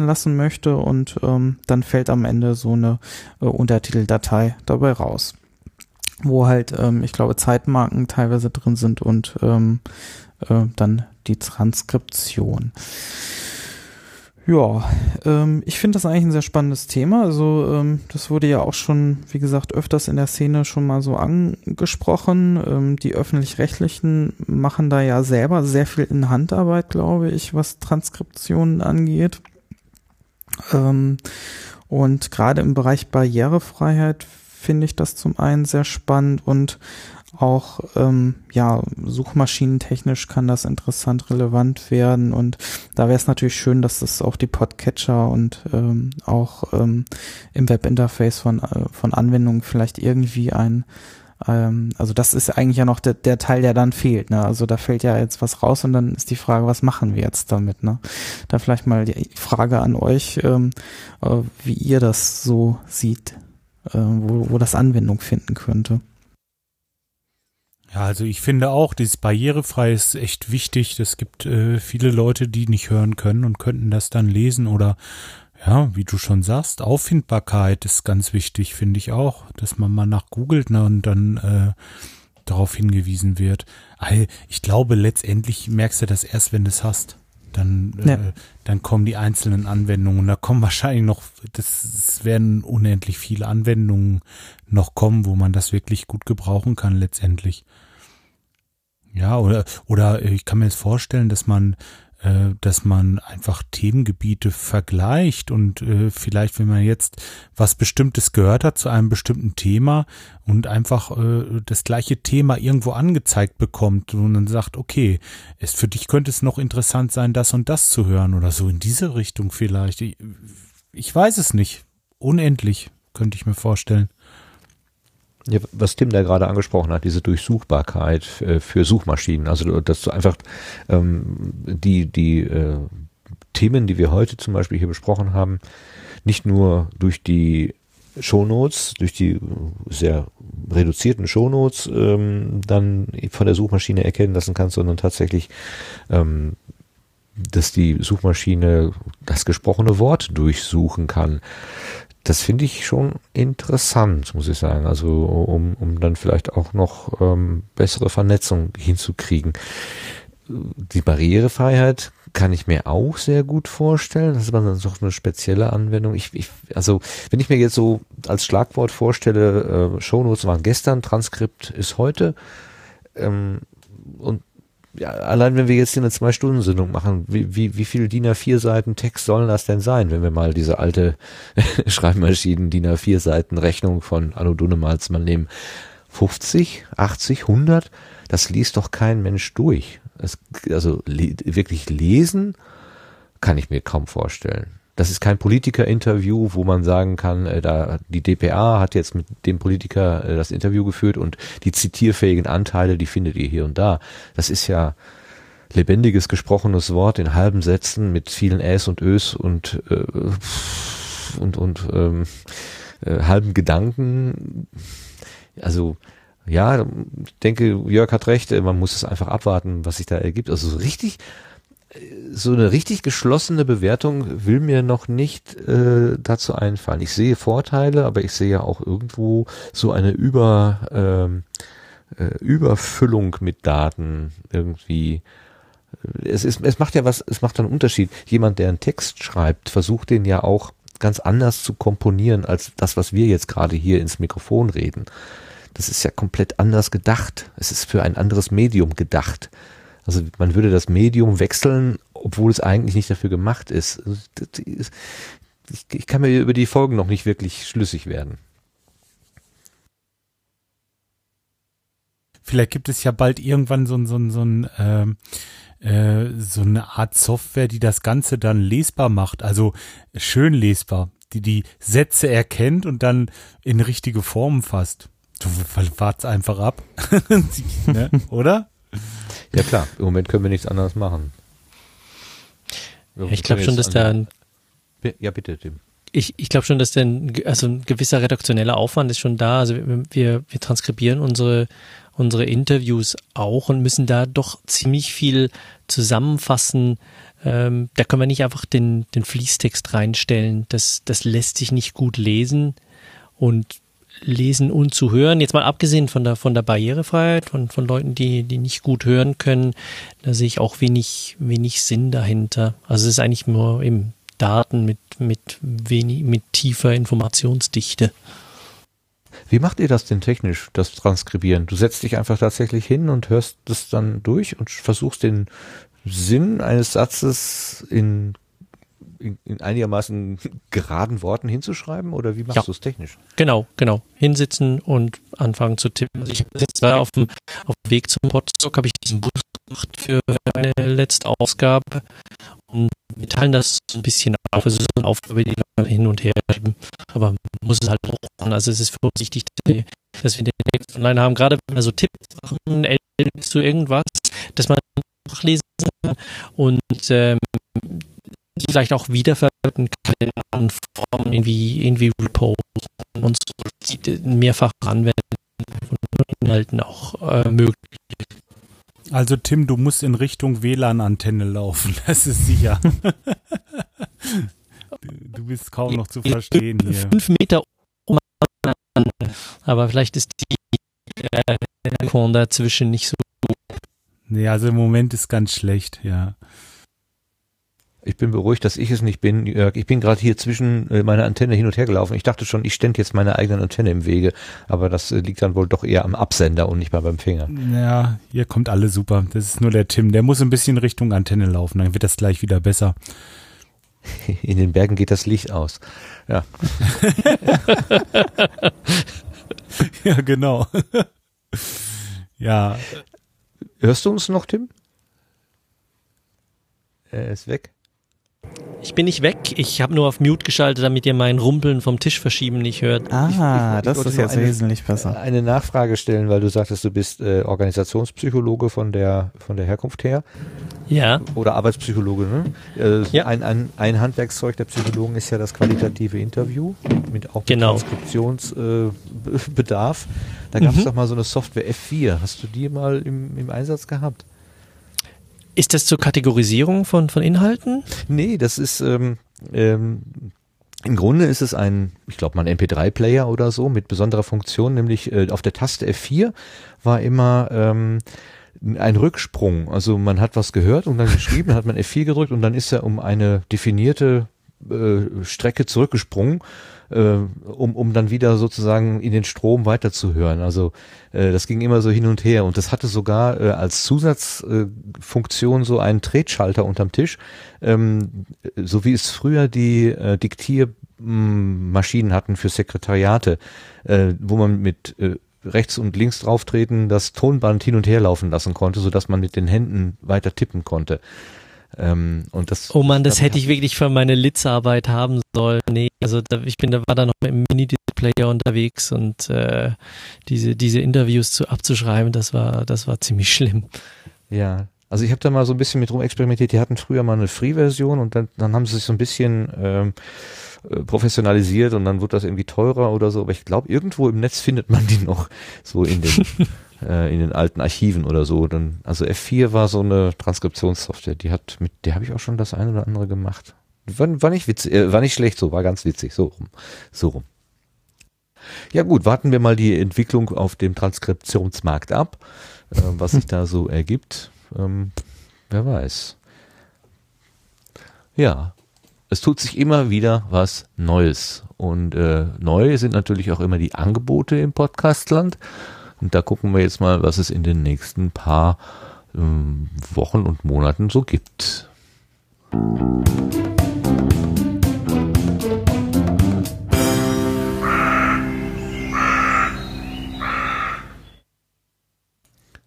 Speaker 5: äh, lassen möchte und ähm, dann fällt am Ende so eine äh, Untertiteldatei dabei raus, wo halt, ähm, ich glaube, Zeitmarken teilweise drin sind und ähm, äh, dann die Transkription. Ja, ähm, ich finde das eigentlich ein sehr spannendes Thema. Also ähm, das wurde ja auch schon, wie gesagt, öfters in der Szene schon mal so angesprochen. Ähm, die öffentlich-rechtlichen machen da ja selber sehr viel in Handarbeit, glaube ich, was Transkriptionen angeht. Ähm, und gerade im Bereich Barrierefreiheit finde ich das zum einen sehr spannend und auch ähm, ja suchmaschinentechnisch kann das interessant relevant werden und da wäre es natürlich schön, dass das auch die Podcatcher und ähm, auch ähm, im Webinterface von äh, von Anwendungen vielleicht irgendwie ein ähm, also das ist eigentlich ja noch der, der Teil, der dann fehlt. Ne? Also da fällt ja jetzt was raus und dann ist die Frage, was machen wir jetzt damit? Ne? Da vielleicht mal die Frage an euch, ähm, äh, wie ihr das so sieht, äh, wo, wo das Anwendung finden könnte.
Speaker 2: Ja, also ich finde auch, dieses barrierefrei ist echt wichtig. Es gibt äh, viele Leute, die nicht hören können und könnten das dann lesen oder ja, wie du schon sagst, Auffindbarkeit ist ganz wichtig, finde ich auch, dass man mal nach googelt ne, und dann äh, darauf hingewiesen wird. Ich glaube, letztendlich merkst du das erst, wenn du es hast. Dann, ja. äh, dann kommen die einzelnen Anwendungen. Da kommen wahrscheinlich noch, das, es werden unendlich viele Anwendungen noch kommen, wo man das wirklich gut gebrauchen kann letztendlich. Ja, oder, oder ich kann mir jetzt vorstellen, dass man, äh, dass man einfach Themengebiete vergleicht und äh, vielleicht, wenn man jetzt was Bestimmtes gehört hat zu einem bestimmten Thema und einfach äh, das gleiche Thema irgendwo angezeigt bekommt und dann sagt, okay, es für dich könnte es noch interessant sein, das und das zu hören oder so in diese Richtung vielleicht. Ich, ich weiß es nicht. Unendlich, könnte ich mir vorstellen.
Speaker 1: Ja, was Tim da gerade angesprochen hat, diese Durchsuchbarkeit äh, für Suchmaschinen, also dass du einfach ähm, die, die äh, Themen, die wir heute zum Beispiel hier besprochen haben, nicht nur durch die Shownotes, durch die sehr reduzierten Shownotes ähm, dann von der Suchmaschine erkennen lassen kannst, sondern tatsächlich, ähm, dass die Suchmaschine das gesprochene Wort durchsuchen kann das finde ich schon interessant, muss ich sagen. Also um, um dann vielleicht auch noch ähm, bessere Vernetzung hinzukriegen. Die Barrierefreiheit kann ich mir auch sehr gut vorstellen. Das ist aber dann doch eine spezielle Anwendung. Ich, ich, also wenn ich mir jetzt so als Schlagwort vorstelle, äh, Shownotes waren gestern, Transkript ist heute ähm, und ja, allein wenn wir jetzt hier eine Zwei-Stunden-Sendung machen, wie, wie, wie viel DIN A4-Seiten Text sollen das denn sein, wenn wir mal diese alte Schreibmaschinen DIN A4-Seiten Rechnung von Anno Dunnemals mal nehmen? 50, 80, 100? Das liest doch kein Mensch durch. Das, also le wirklich lesen kann ich mir kaum vorstellen. Das ist kein Politiker-Interview, wo man sagen kann, äh, da die DPA hat jetzt mit dem Politiker äh, das Interview geführt und die zitierfähigen Anteile, die findet ihr hier und da. Das ist ja lebendiges gesprochenes Wort in halben Sätzen mit vielen Äs und Ös und äh, und und ähm, äh, halben Gedanken. Also ja, ich denke, Jörg hat recht, man muss es einfach abwarten, was sich da ergibt. Also so richtig so eine richtig geschlossene Bewertung will mir noch nicht äh, dazu einfallen. Ich sehe Vorteile, aber ich sehe auch irgendwo so eine Über, ähm, äh, Überfüllung mit Daten irgendwie. Es, ist, es macht ja was, es macht einen Unterschied. Jemand, der einen Text schreibt, versucht den ja auch ganz anders zu komponieren als das, was wir jetzt gerade hier ins Mikrofon reden. Das ist ja komplett anders gedacht. Es ist für ein anderes Medium gedacht. Also man würde das Medium wechseln, obwohl es eigentlich nicht dafür gemacht ist. Also ich, kann mir über die Folgen noch nicht wirklich schlüssig werden.
Speaker 2: Vielleicht gibt es ja bald irgendwann so, so, so, ein, ähm, äh, so eine Art Software, die das Ganze dann lesbar macht, also schön lesbar, die die Sätze erkennt und dann in richtige Formen fasst. Du wart's einfach ab, ne? oder?
Speaker 1: Ja klar, im Moment können wir nichts anderes machen.
Speaker 3: Ja, ich glaube schon, dass da ein,
Speaker 1: ja bitte Tim.
Speaker 3: Ich, ich glaube schon, dass denn also ein gewisser redaktioneller Aufwand ist schon da. Also wir, wir transkribieren unsere unsere Interviews auch und müssen da doch ziemlich viel zusammenfassen. Ähm, da können wir nicht einfach den, den Fließtext reinstellen. Das, das lässt sich nicht gut lesen. Und lesen und zu hören. Jetzt mal abgesehen von der, von der Barrierefreiheit, von, von Leuten, die, die nicht gut hören können, da sehe ich auch wenig, wenig Sinn dahinter. Also es ist eigentlich nur eben Daten, mit, mit wenig, mit tiefer Informationsdichte.
Speaker 1: Wie macht ihr das denn technisch, das Transkribieren? Du setzt dich einfach tatsächlich hin und hörst das dann durch und versuchst den Sinn eines Satzes in, in, in einigermaßen geraden Worten hinzuschreiben oder wie machst
Speaker 3: Ja.
Speaker 1: du es technisch?
Speaker 3: Genau, genau. Hinsitzen und anfangen zu tippen. Also ich habe jetzt war auf dem, auf dem Weg zum Podstock habe ich diesen Bus gemacht für meine letzte Ausgabe und wir teilen das ein bisschen auf. Es ist so eine Aufgabe, die wir hin und her schieben. Aber man muss es halt auch machen. Also es ist vorsichtig, dass wir den Text online haben. Gerade wenn wir so Tipps machen, äh, zu irgendwas, dass man nachlesen kann und ähm, die vielleicht auch wiederverwenden kann in anderen Formen, irgendwie, irgendwie reposten und so mehrfach anwenden von Inhalten auch äh, möglich.
Speaker 2: Also Tim, du musst in Richtung WLAN-Antenne laufen, das ist sicher. du, bist kaum noch zu verstehen hier.
Speaker 3: Fünf Meter aber vielleicht ist die äh, dazwischen nicht so
Speaker 2: Nee, also im Moment ist ganz schlecht, ja.
Speaker 1: Ich bin beruhigt, dass ich es nicht bin. Jörg. Ich bin gerade hier zwischen äh, meiner Antenne hin und her gelaufen. Ich dachte schon, ich stände jetzt meiner eigenen Antenne im Wege, aber das äh, liegt dann wohl doch eher am Absender und nicht mal beim Finger.
Speaker 2: Ja, hier kommt alle super. Das ist nur der Tim. Der muss ein bisschen Richtung Antenne laufen, dann wird das gleich wieder besser.
Speaker 1: In den Bergen geht das Licht aus. Ja.
Speaker 2: ja, genau. ja.
Speaker 1: Hörst du uns noch, Tim? Er ist weg.
Speaker 3: Ich bin nicht weg, ich habe nur auf Mute geschaltet, damit ihr mein Rumpeln vom Tisch verschieben nicht hört.
Speaker 5: Ah,
Speaker 1: Ich
Speaker 5: das
Speaker 1: wollte
Speaker 5: ist
Speaker 1: nur
Speaker 5: jetzt
Speaker 1: eine-
Speaker 5: wesentlich besser.
Speaker 1: Eine Nachfrage stellen, weil du sagtest, du bist äh, Organisationspsychologe von der von der Herkunft her
Speaker 3: Ja,
Speaker 1: oder Arbeitspsychologe. Ne? Äh,
Speaker 3: Ja.
Speaker 1: ein, ein, ein Handwerkszeug der Psychologen ist ja das qualitative Interview mit auch mit
Speaker 3: Genau.
Speaker 1: Transkriptionsbedarf. Äh. Da gab es
Speaker 3: Mhm.
Speaker 1: doch mal so eine Software F4. Hast du die mal im, im Einsatz gehabt?
Speaker 3: Ist das zur Kategorisierung von, von Inhalten?
Speaker 1: Nee, das ist ähm, ähm, im Grunde ist es ein, ich glaube mal ein MP3-Player oder so mit besonderer Funktion, nämlich äh, auf der Taste F4 war immer ähm, ein Rücksprung. Also man hat was gehört und dann geschrieben, hat man F4 gedrückt und dann ist er um eine definierte äh, Strecke zurückgesprungen, äh, um, um dann wieder sozusagen in den Strom weiterzuhören. Also äh, das ging immer so hin und her und das hatte sogar äh, als Zusatzfunktion Funktion so einen Tretschalter unterm Tisch, ähm, so wie es früher die äh, Diktiermaschinen hatten für Sekretariate, äh, wo man mit äh, rechts und links drauftreten das Tonband hin und her laufen lassen konnte, so dass man mit den Händen weiter tippen konnte. Ähm, und das,
Speaker 3: Oh Mann, das hätte ich wirklich für meine Litzarbeit haben sollen. Nee, also da, ich bin da war da noch mit dem Mini-Player unterwegs und äh, diese diese Interviews zu abzuschreiben, das war das war ziemlich schlimm.
Speaker 1: Ja, also ich habe da mal so ein bisschen mit rum experimentiert. Die hatten früher mal eine Free-Version und dann, dann haben sie sich so ein bisschen ähm, äh, professionalisiert und dann wurde das irgendwie teurer oder so. Aber ich glaube, irgendwo im Netz findet man die noch so in den äh, in den alten Archiven oder so. Dann, also F4 war so eine Transkriptionssoftware. Die hat mit, der habe ich auch schon das eine oder andere gemacht. War, war nicht witzig, äh, war nicht schlecht, so war ganz witzig, so rum, so rum. Ja gut, warten wir mal die Entwicklung auf dem Transkriptionsmarkt ab, äh, was sich da so ergibt. Ähm, wer weiß. Ja, es tut sich immer wieder was Neues. Und äh, neu sind natürlich auch immer die Angebote im Podcastland. Und da gucken wir jetzt mal, was es in den nächsten paar ähm, Wochen und Monaten so gibt.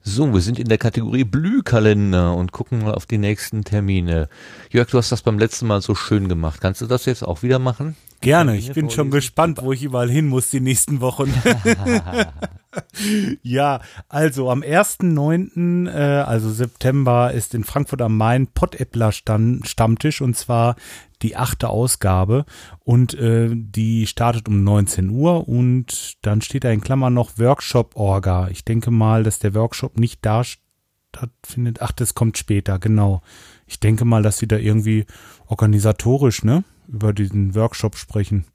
Speaker 1: So, wir sind in der Kategorie Blühkalender und gucken mal auf die nächsten Termine. Jörg, du hast das beim letzten Mal so schön gemacht. Kannst du das jetzt auch wieder machen?
Speaker 2: Gerne, ich bin schon gespannt, wo ich überall hin muss die nächsten Wochen. ja, also am 1.9., äh, also September, ist in Frankfurt am Main Pottäppler Stammtisch und zwar die achte Ausgabe und äh, die startet um 19 Uhr und dann steht da in Klammern noch Workshop-Orga. Ich denke mal, dass der Workshop nicht da stattfindet. Ach, das kommt später, genau. Ich denke mal, dass sie da irgendwie organisatorisch, ne, über diesen Workshop sprechen.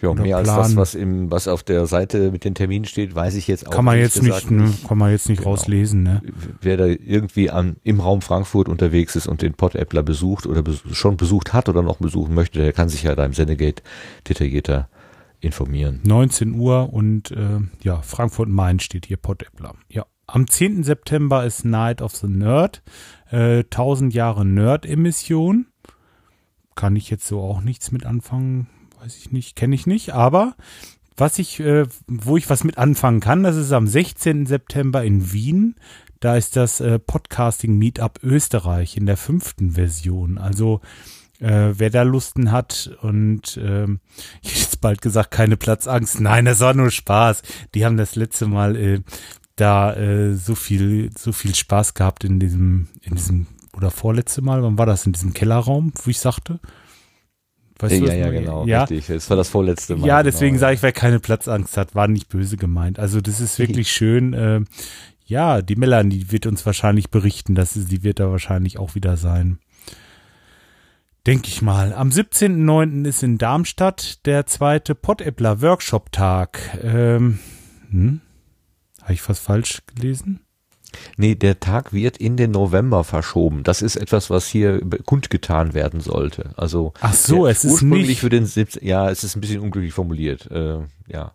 Speaker 1: Ja, mehr als das,
Speaker 2: planen.
Speaker 1: was im, was auf der Seite mit den Terminen steht, weiß ich jetzt auch
Speaker 2: Kann man
Speaker 1: ehrlich
Speaker 2: jetzt
Speaker 1: gesagt
Speaker 2: nicht, ne, kann man jetzt nicht
Speaker 1: Genau.
Speaker 2: rauslesen, ne?
Speaker 1: Wer da irgendwie an, im Raum Frankfurt unterwegs ist und den Pod-Appler besucht oder bes schon besucht hat oder noch besuchen möchte, der kann sich ja da im Sendegate detaillierter informieren.
Speaker 2: 19 Uhr und äh, ja, Frankfurt-Main steht hier Pottäppler. Ja. Am 10. September ist Night of the Nerd. Äh, 1000 Jahre Nerd-Emission. Kann ich jetzt so auch nichts mit anfangen. Weiß ich nicht, kenne ich nicht. Aber was ich, äh, wo ich was mit anfangen kann, das ist am 16. September in Wien. Da ist das äh, Podcasting Meetup Österreich in der fünften Version. Also äh, wer da Lusten hat und ähm, ich jetzt bald gesagt, keine Platzangst. Nein, das war nur Spaß. Die haben das letzte Mal äh, da äh, so viel, so viel Spaß gehabt in diesem, in diesem, oder vorletzte Mal, wann war das, in diesem Kellerraum, wo ich sagte? Weißt du
Speaker 1: ja,
Speaker 2: das
Speaker 1: ja,
Speaker 2: noch?
Speaker 1: genau,
Speaker 2: Ja,
Speaker 1: richtig. Das war das vorletzte Mal.
Speaker 2: ja, deswegen
Speaker 1: genau.
Speaker 2: sage ich, wer keine Platzangst hat, war nicht böse gemeint. Also das ist wirklich schön. Äh, ja, die Melanie wird uns wahrscheinlich berichten, dass sie, die wird da wahrscheinlich auch wieder sein. Denke ich mal. Am 17.09. ist in Darmstadt der zweite Pottäppler Workshop-Tag. Ähm, hm? Habe ich was falsch gelesen?
Speaker 1: Nee, der Tag wird in den November verschoben. Das ist etwas, was hier kundgetan werden sollte. Also
Speaker 2: Ach so, es ist nicht-
Speaker 1: für den 17. Ja, es ist ein bisschen unglücklich formuliert. Äh, ja.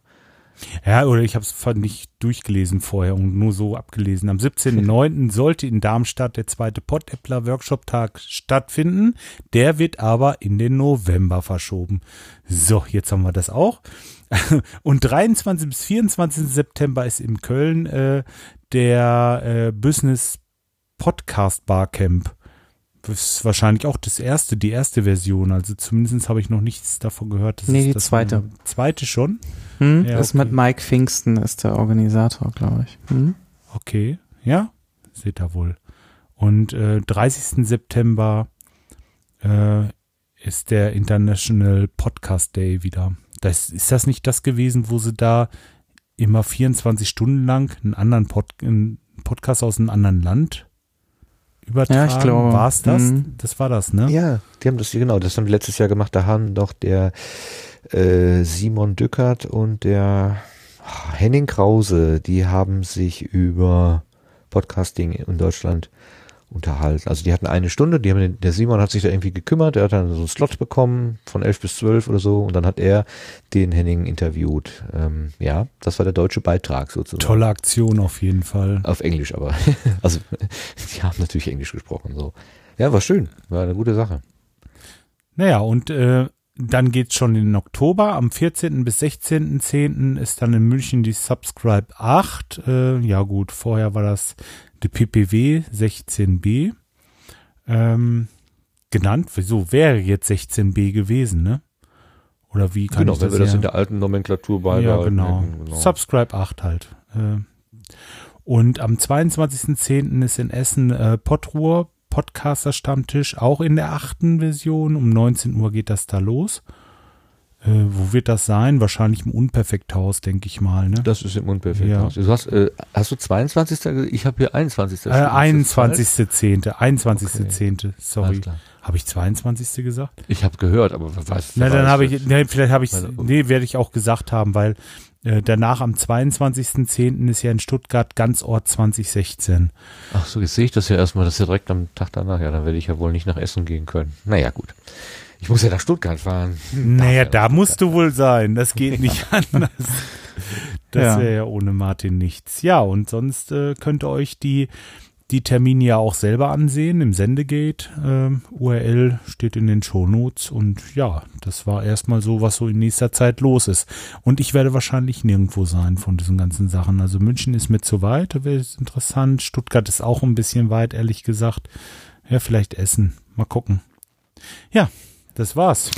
Speaker 2: Ja, oder ich habe es nicht durchgelesen vorher und nur so abgelesen. Am 17.09. sollte in Darmstadt der zweite Pottäppler Workshop-Tag stattfinden. Der wird aber in den November verschoben. So, jetzt haben wir das auch. Und 23. bis 24. September ist in Köln äh, der äh, Business Podcast Barcamp. Das ist wahrscheinlich auch das erste, die erste Version. Also zumindest habe ich noch nichts davon gehört. dass
Speaker 5: Nee, die
Speaker 2: das
Speaker 5: zweite.
Speaker 2: Zweite schon?
Speaker 5: Hm?
Speaker 2: Ja,
Speaker 5: das ist
Speaker 2: okay.
Speaker 5: mit Mike Pfingsten, ist der Organisator, glaube ich. Hm?
Speaker 2: Okay, ja, seht ihr wohl. Und äh, 30. September äh, ist der International Podcast Day wieder. Das, ist das nicht das gewesen, wo sie da immer 24 Stunden lang einen anderen Pod, einen Podcast aus einem anderen Land übertragen?
Speaker 5: Ja, ich glaube.
Speaker 2: War es das?
Speaker 5: Mhm.
Speaker 2: Das war das, ne?
Speaker 1: Ja, die haben das genau, das haben die letztes Jahr gemacht. Da haben doch der äh, Simon Dückert und der ah, Henning Krause, die haben sich über Podcasting in Deutschland unterhalten. Also die hatten eine Stunde, die haben den, der Simon hat sich da irgendwie gekümmert, der hat dann so einen Slot bekommen von 11 bis 12 oder so und dann hat er den Henning interviewt. Ähm, ja, das war der deutsche Beitrag sozusagen.
Speaker 2: Tolle Aktion auf jeden Fall.
Speaker 1: Auf Englisch aber. Also die haben natürlich Englisch gesprochen. So. Ja, war schön. War eine gute Sache.
Speaker 2: Naja, und äh, dann geht's schon in den Oktober. Am 14. bis 16.10. ist dann in München die Subscribe 8. Äh, ja gut, vorher war das die PPW 16b. Ähm, genannt. Wieso wäre jetzt 16b gewesen, ne? Oder wie kann
Speaker 1: genau,
Speaker 2: ich
Speaker 1: wenn
Speaker 2: das
Speaker 1: wir das in der alten Nomenklatur
Speaker 2: ja,
Speaker 1: beibehalten.
Speaker 2: genau.
Speaker 1: hätten, genau.
Speaker 2: Subscribe 8 halt. Äh, und am 22.10. ist in Essen äh, Podruhr, Podcaster Stammtisch, auch in der achten Version. Um 19 Uhr geht das da los. Äh, wo wird das sein? Wahrscheinlich im Unperfekthaus, denke ich mal. Ne?
Speaker 1: Das ist im Unperfekt.
Speaker 2: Ja.
Speaker 1: Du hast, äh, hast du 22. gesagt? Ich habe hier 21.
Speaker 2: Äh,
Speaker 1: stehen. Ist das falsch?
Speaker 2: 21.10. 21.10. Sorry.
Speaker 1: Alles klar.
Speaker 2: Habe ich 22. gesagt?
Speaker 1: Ich habe gehört, aber was?
Speaker 2: Na, dann habe ich, nee, vielleicht habe ich, nee, werde ich auch gesagt haben, weil äh, danach am 22.10. ist ja in Stuttgart Ganzort 2016.
Speaker 1: Ach so, jetzt sehe ich das ja erstmal, das ist ja direkt am Tag danach. Ja, dann werde ich ja wohl nicht nach Essen gehen können. Naja, gut. Ich muss ja nach Stuttgart fahren.
Speaker 2: Naja,
Speaker 1: Darf ja
Speaker 2: da musst du wohl sein. Das geht nicht anders. Das
Speaker 5: Ja.
Speaker 2: wäre ja ohne Martin nichts. Ja, und sonst äh, könnt ihr euch die, die Termine ja auch selber ansehen im Sendegate. Ähm, URL steht in den Shownotes. Und ja, das war erstmal so, was so in nächster Zeit los ist. Und ich werde wahrscheinlich nirgendwo sein von diesen ganzen Sachen. Also München ist mir zu weit, da wäre es interessant. Stuttgart ist auch ein bisschen weit, ehrlich gesagt. Ja, vielleicht Essen. Mal gucken. Ja, das war's.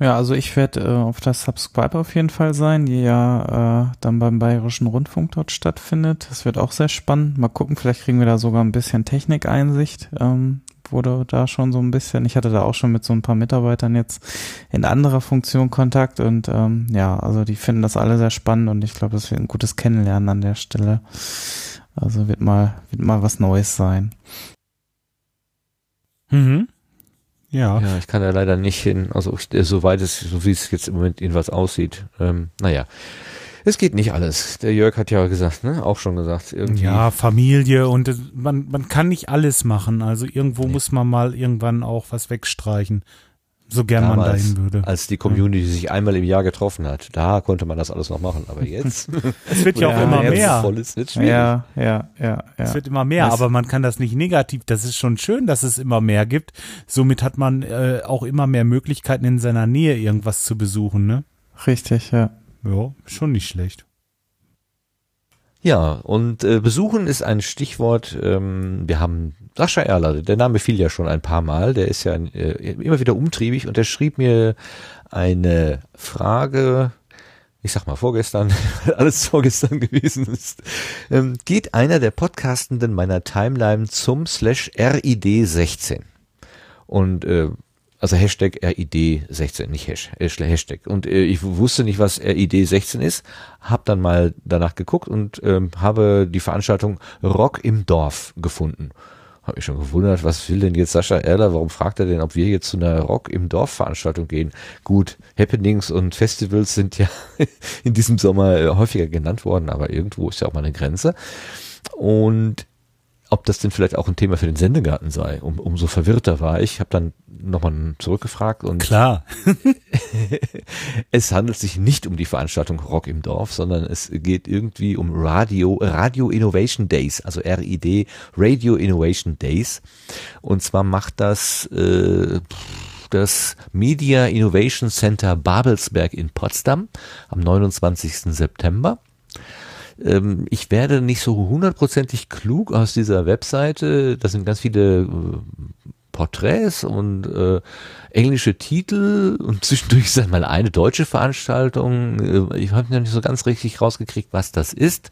Speaker 5: Ja, also ich werde äh, auf der Subscribe auf jeden Fall sein, die ja äh, dann beim Bayerischen Rundfunk dort stattfindet. Das wird auch sehr spannend. Mal gucken, vielleicht kriegen wir da sogar ein bisschen Technikeinsicht. Ähm, wurde da schon so ein bisschen, ich hatte da auch schon mit so ein paar Mitarbeitern jetzt in anderer Funktion Kontakt und ähm, ja, also die finden das alle sehr spannend und ich glaube, das wird ein gutes Kennenlernen an der Stelle. Also wird mal, wird mal was Neues sein.
Speaker 2: Mhm. Ja.
Speaker 1: Ja, ich kann da leider nicht hin. Also äh, soweit es, so wie es jetzt im Moment jedenfalls aussieht. Ähm, naja. Es geht nicht alles. Der Jörg hat ja gesagt, ne? Auch schon gesagt. Irgendwie.
Speaker 2: Ja, Familie und äh, man, man kann nicht alles machen. Also irgendwo muss man mal irgendwann auch was wegstreichen. So gern man
Speaker 1: Damals,
Speaker 2: dahin würde.
Speaker 1: Als die Community sich einmal im Jahr getroffen hat, da konnte man das alles noch machen. Aber jetzt.
Speaker 2: Es wird ja auch
Speaker 1: wo
Speaker 2: immer mehr.
Speaker 1: Voll ist, wird's schwierig.
Speaker 5: Ja, ja, ja,
Speaker 2: Es
Speaker 5: ja.
Speaker 2: wird immer mehr,
Speaker 5: Das-
Speaker 2: aber man kann das nicht negativ. Das ist schon schön, dass es immer mehr gibt. Somit hat man äh, auch immer mehr Möglichkeiten in seiner Nähe irgendwas zu besuchen, ne?
Speaker 5: Richtig, ja.
Speaker 2: Ja, schon nicht schlecht.
Speaker 1: Ja, und äh, besuchen ist ein Stichwort. Ähm, wir haben Sascha Erler, der Name fiel ja schon ein paar Mal, der ist ja äh, immer wieder umtriebig und der schrieb mir eine Frage, ich sag mal vorgestern, weil alles vorgestern gewesen ist. Ähm, geht einer der Podcastenden meiner Timeline zum slash RID16? Und äh, also Hashtag RID16, nicht Hash, äh, Hashtag. Und äh, ich wusste nicht, was RID16 ist, habe dann mal danach geguckt und ähm, habe die Veranstaltung Rock im Dorf gefunden. Habe mich schon gewundert, was will denn jetzt Sascha Erler, warum fragt er denn, ob wir jetzt zu einer Rock im Dorf Veranstaltung gehen? Gut, Happenings und Festivals sind ja in diesem Sommer äh, häufiger genannt worden, aber irgendwo ist ja auch mal eine Grenze. Und ob das denn vielleicht auch ein Thema für den Sendegarten sei. Um, umso verwirrter war ich. habe dann nochmal zurückgefragt und
Speaker 2: Klar.
Speaker 1: es handelt sich nicht um die Veranstaltung Rock im Dorf, sondern es geht irgendwie um Radio, Radio Innovation Days, also RID, Radio Innovation Days. Und zwar macht das äh, das Media Innovation Center Babelsberg in Potsdam am 29. September. Ähm, ich werde nicht so hundertprozentig klug aus dieser Webseite. Da sind ganz viele äh, Porträts und äh, englische Titel und zwischendurch ist dann mal eine deutsche Veranstaltung. Äh, ich habe noch nicht so ganz richtig rausgekriegt, was das ist.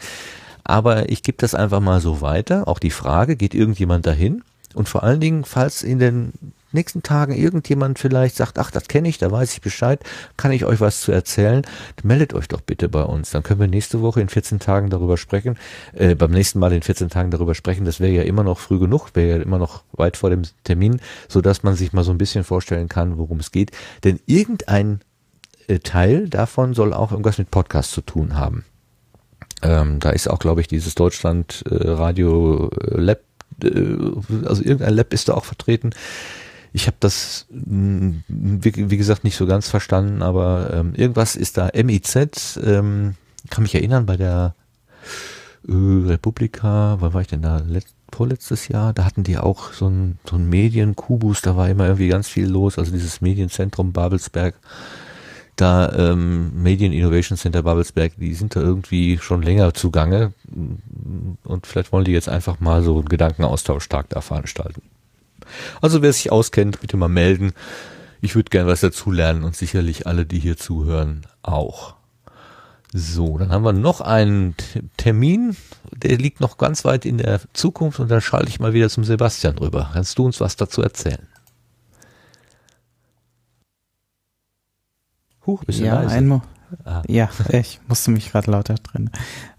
Speaker 1: Aber ich gebe das einfach mal so weiter. Auch die Frage, geht irgendjemand dahin? Und vor allen Dingen, falls in den nächsten Tagen irgendjemand vielleicht sagt, ach, das kenne ich, da weiß ich Bescheid, kann ich euch was zu erzählen, meldet euch doch bitte bei uns. Dann können wir nächste Woche in 14 Tagen darüber sprechen, äh, beim nächsten Mal in 14 Tagen darüber sprechen. Das wäre ja immer noch früh genug, wäre ja immer noch weit vor dem Termin, so dass man sich mal so ein bisschen vorstellen kann, worum es geht. Denn irgendein äh, Teil davon soll auch irgendwas mit Podcast zu tun haben. Ähm, da ist auch, glaube ich, dieses Deutschland äh, Radio äh, Lab, äh, also irgendein Lab ist da auch vertreten. Ich habe das, mh, wie, gesagt, nicht so ganz verstanden, aber ähm, irgendwas ist da MIZ, ähm, kann mich erinnern, bei der äh, Republika, wann war ich denn da? Let, vorletztes Jahr, da hatten die auch so ein, so ein Medienkubus, da war immer irgendwie ganz viel los, also dieses Medienzentrum Babelsberg, da ähm, Medien Innovation Center Babelsberg, die sind da irgendwie schon länger zugange und vielleicht wollen die jetzt einfach mal so einen Gedankenaustausch stark da veranstalten. Also wer sich auskennt, bitte mal melden. Ich würde gern was dazu lernen und sicherlich alle, die hier zuhören, auch. So, dann haben wir noch einen Termin, der liegt noch ganz weit in der Zukunft und dann schalte ich mal wieder zum Sebastian rüber. Kannst du uns was dazu erzählen? Huch, bisschen
Speaker 5: Ja,
Speaker 1: leise.
Speaker 5: ein Mo
Speaker 1: Ah.
Speaker 5: ja, ich musste mich gerade lauter drin.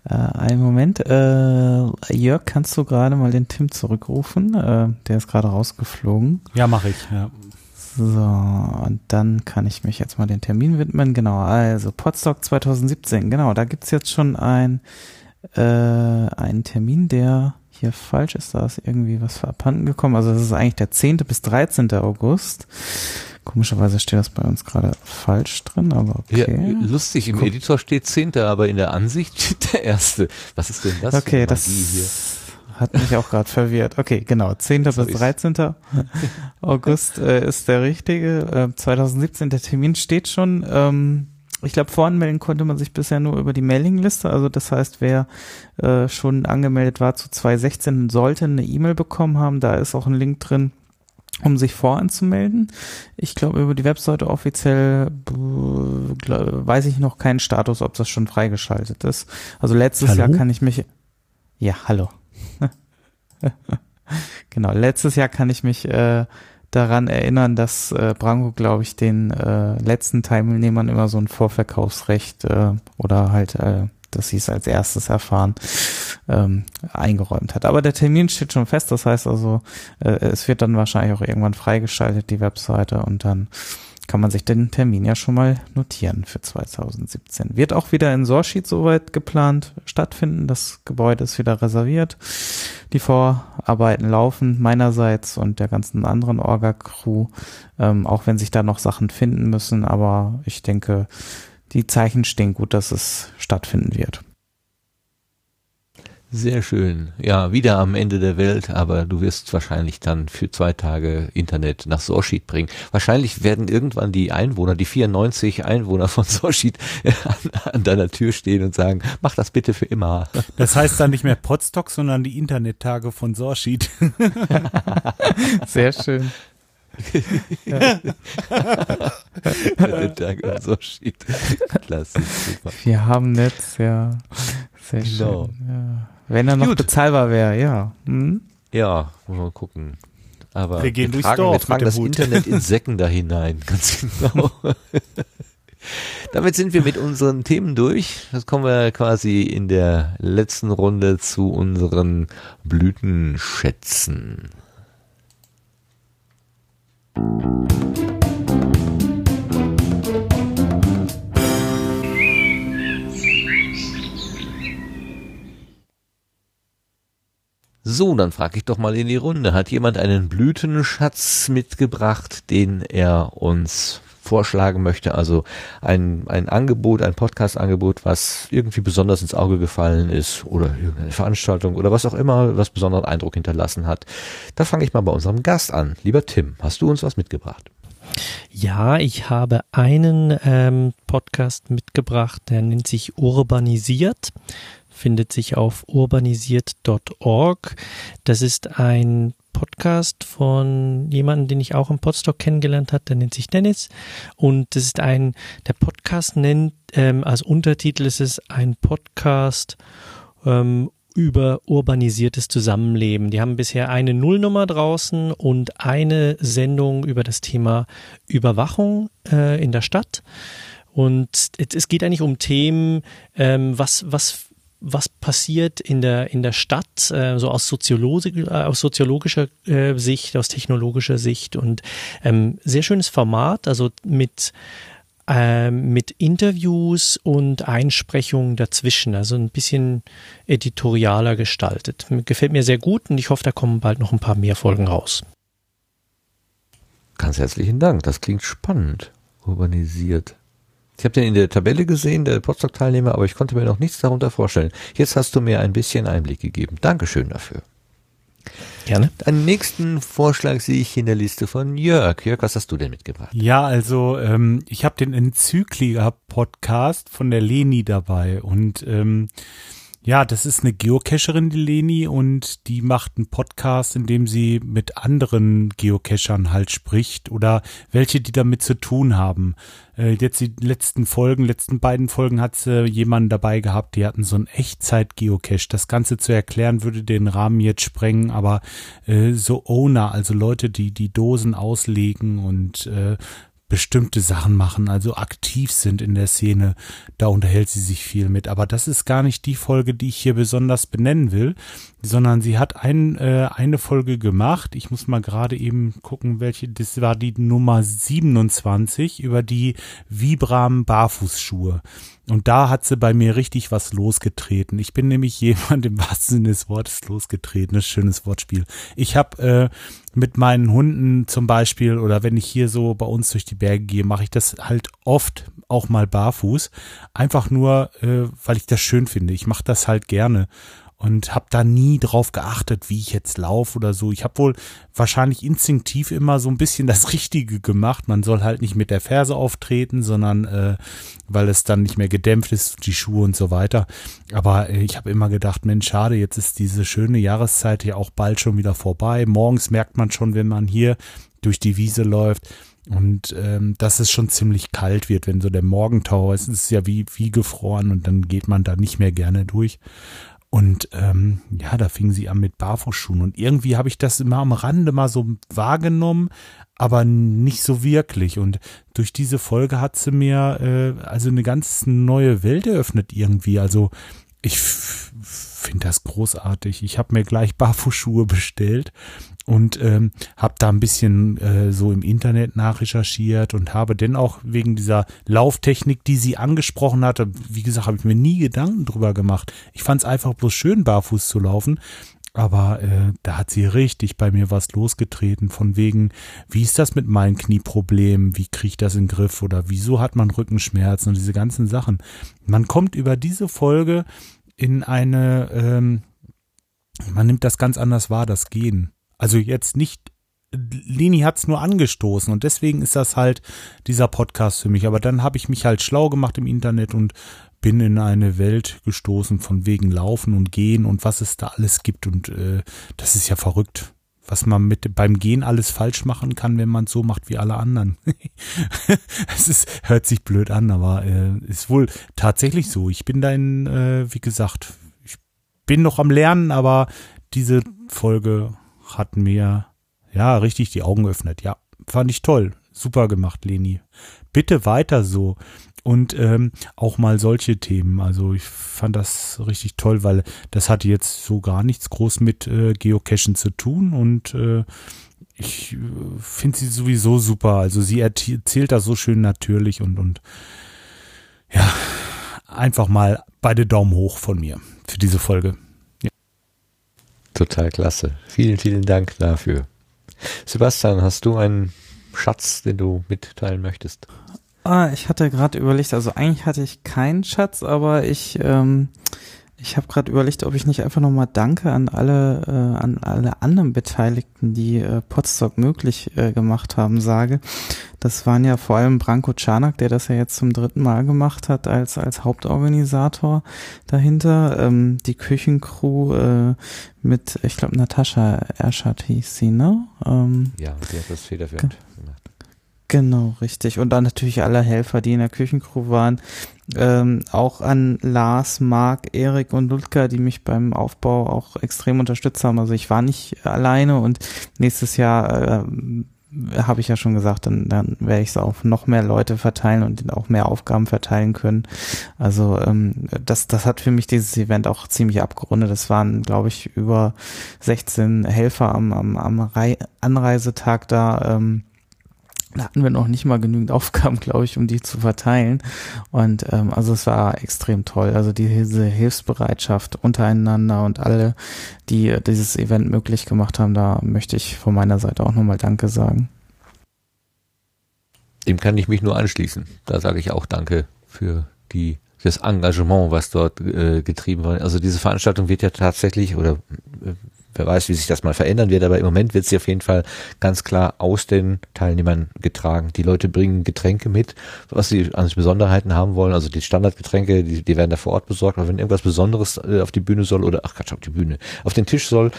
Speaker 5: Äh, einen Moment. Äh, Jörg, kannst du gerade mal den Tim zurückrufen? Äh, der ist gerade rausgeflogen.
Speaker 2: Ja, mache ich. Ja.
Speaker 5: So, und dann kann ich mich jetzt mal den Termin widmen. Genau, also Podstock 2017. Genau, da gibt's jetzt schon ein, äh, einen Termin, der hier falsch ist. Da ist irgendwie was abhanden gekommen. Also das ist eigentlich der 10. bis 13. August. Komischerweise steht das bei uns gerade falsch drin, aber
Speaker 1: Ja,
Speaker 5: okay.
Speaker 1: lustig, im
Speaker 5: Guck.
Speaker 1: Editor steht Zehnter, aber in der Ansicht steht der Erste. Was ist denn das?
Speaker 5: Okay, das
Speaker 1: hier?
Speaker 5: hat mich auch gerade verwirrt. Okay, genau, 10.
Speaker 1: So
Speaker 5: bis
Speaker 1: ist-
Speaker 5: 13. August äh, ist der richtige. Äh, 2017, der Termin steht schon. Ähm, ich glaube, voranmelden konnte man sich bisher nur über die Mailingliste. Also das heißt, wer äh, schon angemeldet war zu 2016, sollte eine E-Mail bekommen haben. Da ist auch ein Link drin, um sich voranzumelden. Ich glaube, über die Webseite offiziell b- gl- weiß ich noch keinen Status, ob das schon freigeschaltet ist. Also letztes
Speaker 2: Hallo?
Speaker 5: Jahr kann ich mich ja, hallo. genau, letztes Jahr kann ich mich äh, daran erinnern, dass äh, Branko, glaube ich, den äh, letzten Teilnehmern immer so ein Vorverkaufsrecht äh, oder halt äh, dass sie es als erstes erfahren, ähm, eingeräumt hat. Aber der Termin steht schon fest, das heißt also, äh, es wird dann wahrscheinlich auch irgendwann freigeschaltet, die Webseite, und dann kann man sich den Termin ja schon mal notieren für 2017. Wird auch wieder in Sorschied soweit geplant stattfinden. Das Gebäude ist wieder reserviert. Die Vorarbeiten laufen meinerseits und der ganzen anderen Orga-Crew, ähm, auch wenn sich da noch Sachen finden müssen. Aber ich denke, die Zeichen stehen gut, dass es stattfinden wird.
Speaker 1: Sehr schön. Ja, wieder am Ende der Welt, aber du wirst wahrscheinlich dann für zwei Tage Internet nach Sorschied bringen. Wahrscheinlich werden irgendwann die Einwohner, die 94 Einwohner von Sorschied an, an deiner Tür stehen und sagen, mach das bitte für immer.
Speaker 2: Das heißt dann nicht mehr Podstock, sondern die Internettage von Sorschied.
Speaker 5: Sehr schön.
Speaker 1: Internettage von Sorschied. Klasse, super.
Speaker 5: Wir haben Netz, ja. Sehr
Speaker 1: Genau.
Speaker 5: schön. Ja. Wenn er noch
Speaker 1: Gut.
Speaker 5: bezahlbar wäre, ja. Hm?
Speaker 1: Ja, muss man gucken. Aber
Speaker 2: Wir gehen durchs
Speaker 1: tragen,
Speaker 2: Dorf
Speaker 1: wir
Speaker 2: mit
Speaker 1: tragen
Speaker 2: dem
Speaker 1: das
Speaker 2: Hut.
Speaker 1: Internet in Säcken da hinein, ganz genau. Damit sind wir mit unseren Themen durch. Jetzt kommen wir quasi in der letzten Runde zu unseren Blütenschätzen. So, dann frage ich doch mal in die Runde. Hat jemand einen Blütenschatz mitgebracht, den er uns vorschlagen möchte? Also ein, ein Angebot, ein Podcast-Angebot, was irgendwie besonders ins Auge gefallen ist oder irgendeine Veranstaltung oder was auch immer, was besonderen Eindruck hinterlassen hat. Da fange ich mal bei unserem Gast an. Lieber Tim, hast du uns was mitgebracht?
Speaker 3: Ja, ich habe einen ähm, Podcast mitgebracht, der nennt sich Urbanisiert, findet sich auf urbanisiert.org. Das ist ein Podcast von jemandem, den ich auch im Podstock kennengelernt habe, der nennt sich Dennis. Und das ist ein, der Podcast nennt, ähm, als Untertitel ist es ein Podcast ähm, über urbanisiertes Zusammenleben. Die haben bisher eine Nullnummer draußen und eine Sendung über das Thema Überwachung äh, in der Stadt. Und es geht eigentlich um Themen, ähm, was, was, was passiert in der, in der Stadt, äh, so aus, Soziologi äh, aus soziologischer äh, Sicht, aus technologischer Sicht und ähm, sehr schönes Format, also mit ähm, mit Interviews und Einsprechungen dazwischen, also ein bisschen editorialer gestaltet. Gefällt mir sehr gut und ich hoffe, da kommen bald noch ein paar mehr Folgen raus.
Speaker 1: Ganz herzlichen Dank. Das klingt spannend. Urbanisiert. Ich habe den in der Tabelle gesehen, der Potsdok-Teilnehmer, aber ich konnte mir noch nichts darunter vorstellen. Jetzt hast du mir ein bisschen Einblick gegeben. Dankeschön dafür.
Speaker 3: Gerne.
Speaker 1: Einen nächsten Vorschlag sehe ich in der Liste von Jörg. Jörg, was hast du denn mitgebracht?
Speaker 2: Ja, also ähm, ich habe den Enzykliker-Podcast von der Leni dabei und ähm, ja, das ist eine Geocacherin, die Leni, und die macht einen Podcast, in dem sie mit anderen Geocachern halt spricht oder welche, die damit zu tun haben. Äh, jetzt die letzten Folgen, letzten beiden Folgen hat sie jemanden dabei gehabt, die hatten so ein Echtzeit-Geocache. Das Ganze zu erklären würde den Rahmen jetzt sprengen, aber äh, so Owner, also Leute, die die Dosen auslegen und äh, bestimmte Sachen machen, also aktiv sind in der Szene, da unterhält sie sich viel mit. Aber das ist gar nicht die Folge, die ich hier besonders benennen will, sondern sie hat ein, äh, eine Folge gemacht. Ich muss mal gerade eben gucken, welche, das war die Nummer 27 über die Vibram Barfußschuhe. Und da hat sie bei mir richtig was losgetreten. Ich bin nämlich jemand im wahrsten Sinne des Wortes losgetreten. Das schönes Wortspiel. Ich habe äh, mit meinen Hunden zum Beispiel oder wenn ich hier so bei uns durch die Berge gehe, mache ich das halt oft auch mal barfuß. Einfach nur, äh, weil ich das schön finde. Ich mache das halt gerne und habe da nie drauf geachtet, wie ich jetzt laufe oder so. Ich habe wohl wahrscheinlich instinktiv immer so ein bisschen das Richtige gemacht. Man soll halt nicht mit der Ferse auftreten, sondern äh, weil es dann nicht mehr gedämpft ist, die Schuhe und so weiter. Aber äh, ich habe immer gedacht, Mensch, schade, jetzt ist diese schöne Jahreszeit ja auch bald schon wieder vorbei. Morgens merkt man schon, wenn man hier durch die Wiese läuft. Und ähm, dass es schon ziemlich kalt wird, wenn so der Morgentau ist, ist ja wie, wie gefroren und dann geht man da nicht mehr gerne durch. Und ähm, ja, da fing sie an mit Barfußschuhen. Und irgendwie habe ich das immer am Rande mal so wahrgenommen, aber nicht so wirklich. Und durch diese Folge hat sie mir äh, also eine ganz neue Welt eröffnet irgendwie. Also ich finde das großartig. Ich habe mir gleich Barfußschuhe bestellt und ähm, habe da ein bisschen äh, so im Internet nachrecherchiert und habe denn auch wegen dieser Lauftechnik, die sie angesprochen hatte, wie gesagt, habe ich mir nie Gedanken drüber gemacht. Ich fand es einfach bloß schön, barfuß zu laufen. Aber äh, da hat sie richtig bei mir was losgetreten, von wegen, wie ist das mit meinen Knieproblemen, wie kriege ich das in den Griff oder wieso hat man Rückenschmerzen und diese ganzen Sachen. Man kommt über diese Folge in eine, ähm, man nimmt das ganz anders wahr, das Gehen. Also jetzt nicht, Leni hat's nur angestoßen und deswegen ist das halt dieser Podcast für mich. Aber dann habe ich mich halt schlau gemacht im Internet und bin in eine Welt gestoßen von wegen Laufen und Gehen und was es da alles gibt und äh, das ist ja verrückt, was man mit beim Gehen alles falsch machen kann, wenn man es so macht wie alle anderen. es ist, hört sich blöd an, aber äh, ist wohl tatsächlich so. Ich bin da in, äh, wie gesagt, ich bin noch am Lernen, aber diese Folge hat mir ja richtig die Augen geöffnet. Ja, fand ich toll. Super gemacht, Leni. Bitte weiter so. Und ähm, auch mal solche Themen. Also ich fand das richtig toll, weil das hatte jetzt so gar nichts groß mit äh, Geocachen zu tun und äh, ich äh, finde sie sowieso super. Also sie erzählt das so schön natürlich und und ja, einfach mal beide Daumen hoch von mir für diese Folge.
Speaker 1: Total klasse. Vielen, vielen Dank dafür. Sebastian, hast du einen Schatz, den du mitteilen möchtest?
Speaker 5: Ah, ich hatte gerade überlegt, also eigentlich hatte ich keinen Schatz, aber ich ähm, ich habe gerade überlegt, ob ich nicht einfach nochmal Danke an alle, äh, an alle anderen Beteiligten, die äh, Podstock möglich äh, gemacht haben, sage. Das waren ja vor allem Branko Czarnak, der das ja jetzt zum dritten Mal gemacht hat als, als Hauptorganisator dahinter. Ähm, die Küchencrew äh, mit, ich glaube, Natascha Erschat hieß sie, ne? Ähm,
Speaker 1: ja, die hat das federführend gemacht.
Speaker 5: Genau, richtig. Und dann natürlich alle Helfer, die in der Küchencrew waren. Ähm, auch an Lars, Marc, Erik und Ludger, die mich beim Aufbau auch extrem unterstützt haben. Also ich war nicht alleine und nächstes Jahr äh, habe ich ja schon gesagt, dann, dann werde ich es auf noch mehr Leute verteilen und auch mehr Aufgaben verteilen können. Also ähm, das, das hat für mich dieses Event auch ziemlich abgerundet. Das waren, glaube ich, über 16 Helfer am, am, am Rei Anreisetag da. Ähm, da hatten wir noch nicht mal genügend Aufgaben, glaube ich, um die zu verteilen. Und ähm, also es war extrem toll. Also diese Hilfsbereitschaft untereinander und alle, die dieses Event möglich gemacht haben, da möchte ich von meiner Seite auch nochmal Danke sagen.
Speaker 1: Dem kann ich mich nur anschließen. Da sage ich auch Danke für die das Engagement, was dort äh, getrieben wird. Also diese Veranstaltung wird ja tatsächlich oder äh, wer weiß, wie sich das mal verändern wird, aber im Moment wird sie auf jeden Fall ganz klar aus den Teilnehmern getragen. Die Leute bringen Getränke mit, was sie an Besonderheiten haben wollen. Also die Standardgetränke, die, die werden da vor Ort besorgt, aber wenn irgendwas Besonderes äh, auf die Bühne soll oder, ach Quatsch, auf die Bühne, auf den Tisch soll,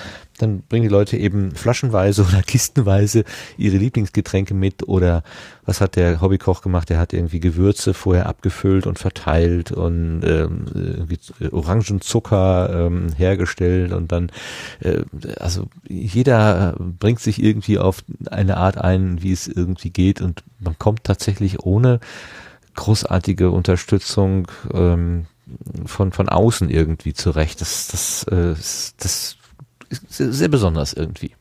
Speaker 1: dann bringen die Leute eben flaschenweise oder kistenweise ihre Lieblingsgetränke mit oder was hat der Hobbykoch gemacht? Der hat irgendwie Gewürze vorher abgefüllt und verteilt und ähm, irgendwie Orangenzucker ähm, hergestellt und dann äh, also jeder bringt sich irgendwie auf eine Art ein, wie es irgendwie geht und man kommt tatsächlich ohne großartige Unterstützung ähm, von von außen irgendwie zurecht. Das das äh, das sehr, sehr besonders irgendwie.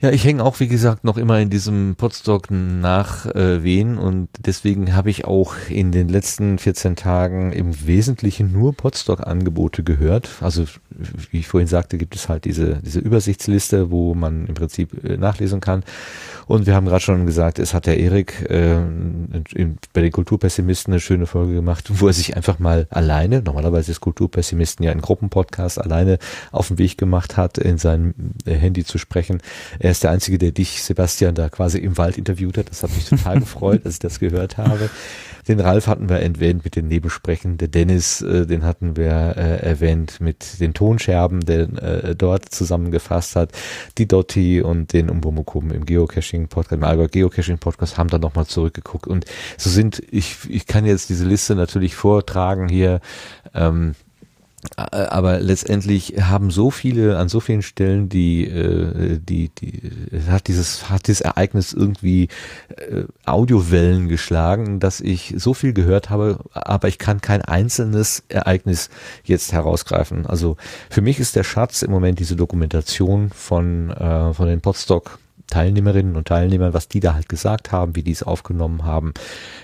Speaker 1: Ja, ich hänge auch, wie gesagt, noch immer in diesem Podstock nach äh, Wien und deswegen habe ich auch in den letzten 14 Tagen im Wesentlichen nur Podstock-Angebote gehört. Also, wie ich vorhin sagte, gibt es halt diese, diese Übersichtsliste, wo man im Prinzip äh, nachlesen kann. Und wir haben gerade schon gesagt, es hat der Erik äh, bei den Kulturpessimisten eine schöne Folge gemacht, wo er sich einfach mal alleine, normalerweise ist Kulturpessimisten ja ein Gruppenpodcast, alleine auf den Weg gemacht hat, in sein äh, Handy zu sprechen. Er ist der Einzige, der dich, Sebastian, da quasi im Wald interviewt hat. Das hat mich total gefreut, als ich das gehört habe. Den Ralf hatten wir erwähnt mit den Nebelsprechen. Der Dennis, äh, den hatten wir äh, erwähnt mit den Tonscherben, der äh, dort zusammengefasst hat. Die Dotti und den Umbomukum im Geocaching-Podcast, im Allgäu Geocaching-Podcast haben da nochmal zurückgeguckt. Und so sind, ich, ich kann jetzt diese Liste natürlich vortragen hier. Ähm, Äh, aber letztendlich haben so viele an so vielen Stellen die äh, die die hat dieses hat dieses Ereignis irgendwie äh, Audiowellen geschlagen, dass ich so viel gehört habe, aber ich kann kein einzelnes Ereignis jetzt herausgreifen. Also für mich ist der Schatz im Moment diese Dokumentation von äh, von den Podstock Teilnehmerinnen und Teilnehmern, was die da halt gesagt haben, wie die es aufgenommen haben.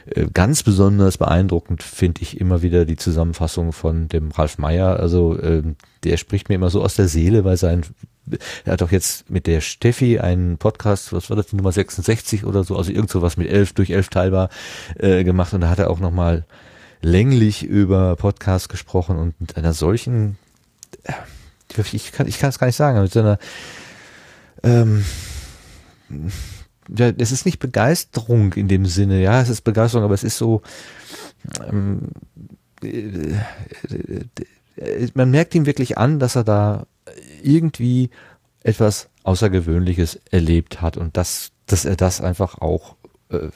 Speaker 1: Äh, ganz besonders beeindruckend finde ich immer wieder die Zusammenfassung von dem Ralf Meyer. Also äh, der spricht mir immer so aus der Seele, weil sein er hat auch jetzt mit der Steffi einen Podcast, was war das, die Nummer 66 oder so, also irgend so was mit elf durch elf teilbar äh, gemacht und da hat er auch nochmal länglich über Podcasts gesprochen und mit einer solchen, äh, ich kann ich kann es gar nicht sagen, mit so einer ähm, ja, es ist nicht Begeisterung in dem Sinne, ja, es ist Begeisterung, aber es ist so, ähm, äh, äh, man merkt ihm wirklich an, dass er da irgendwie etwas Außergewöhnliches erlebt hat und dass, dass er das einfach auch äh,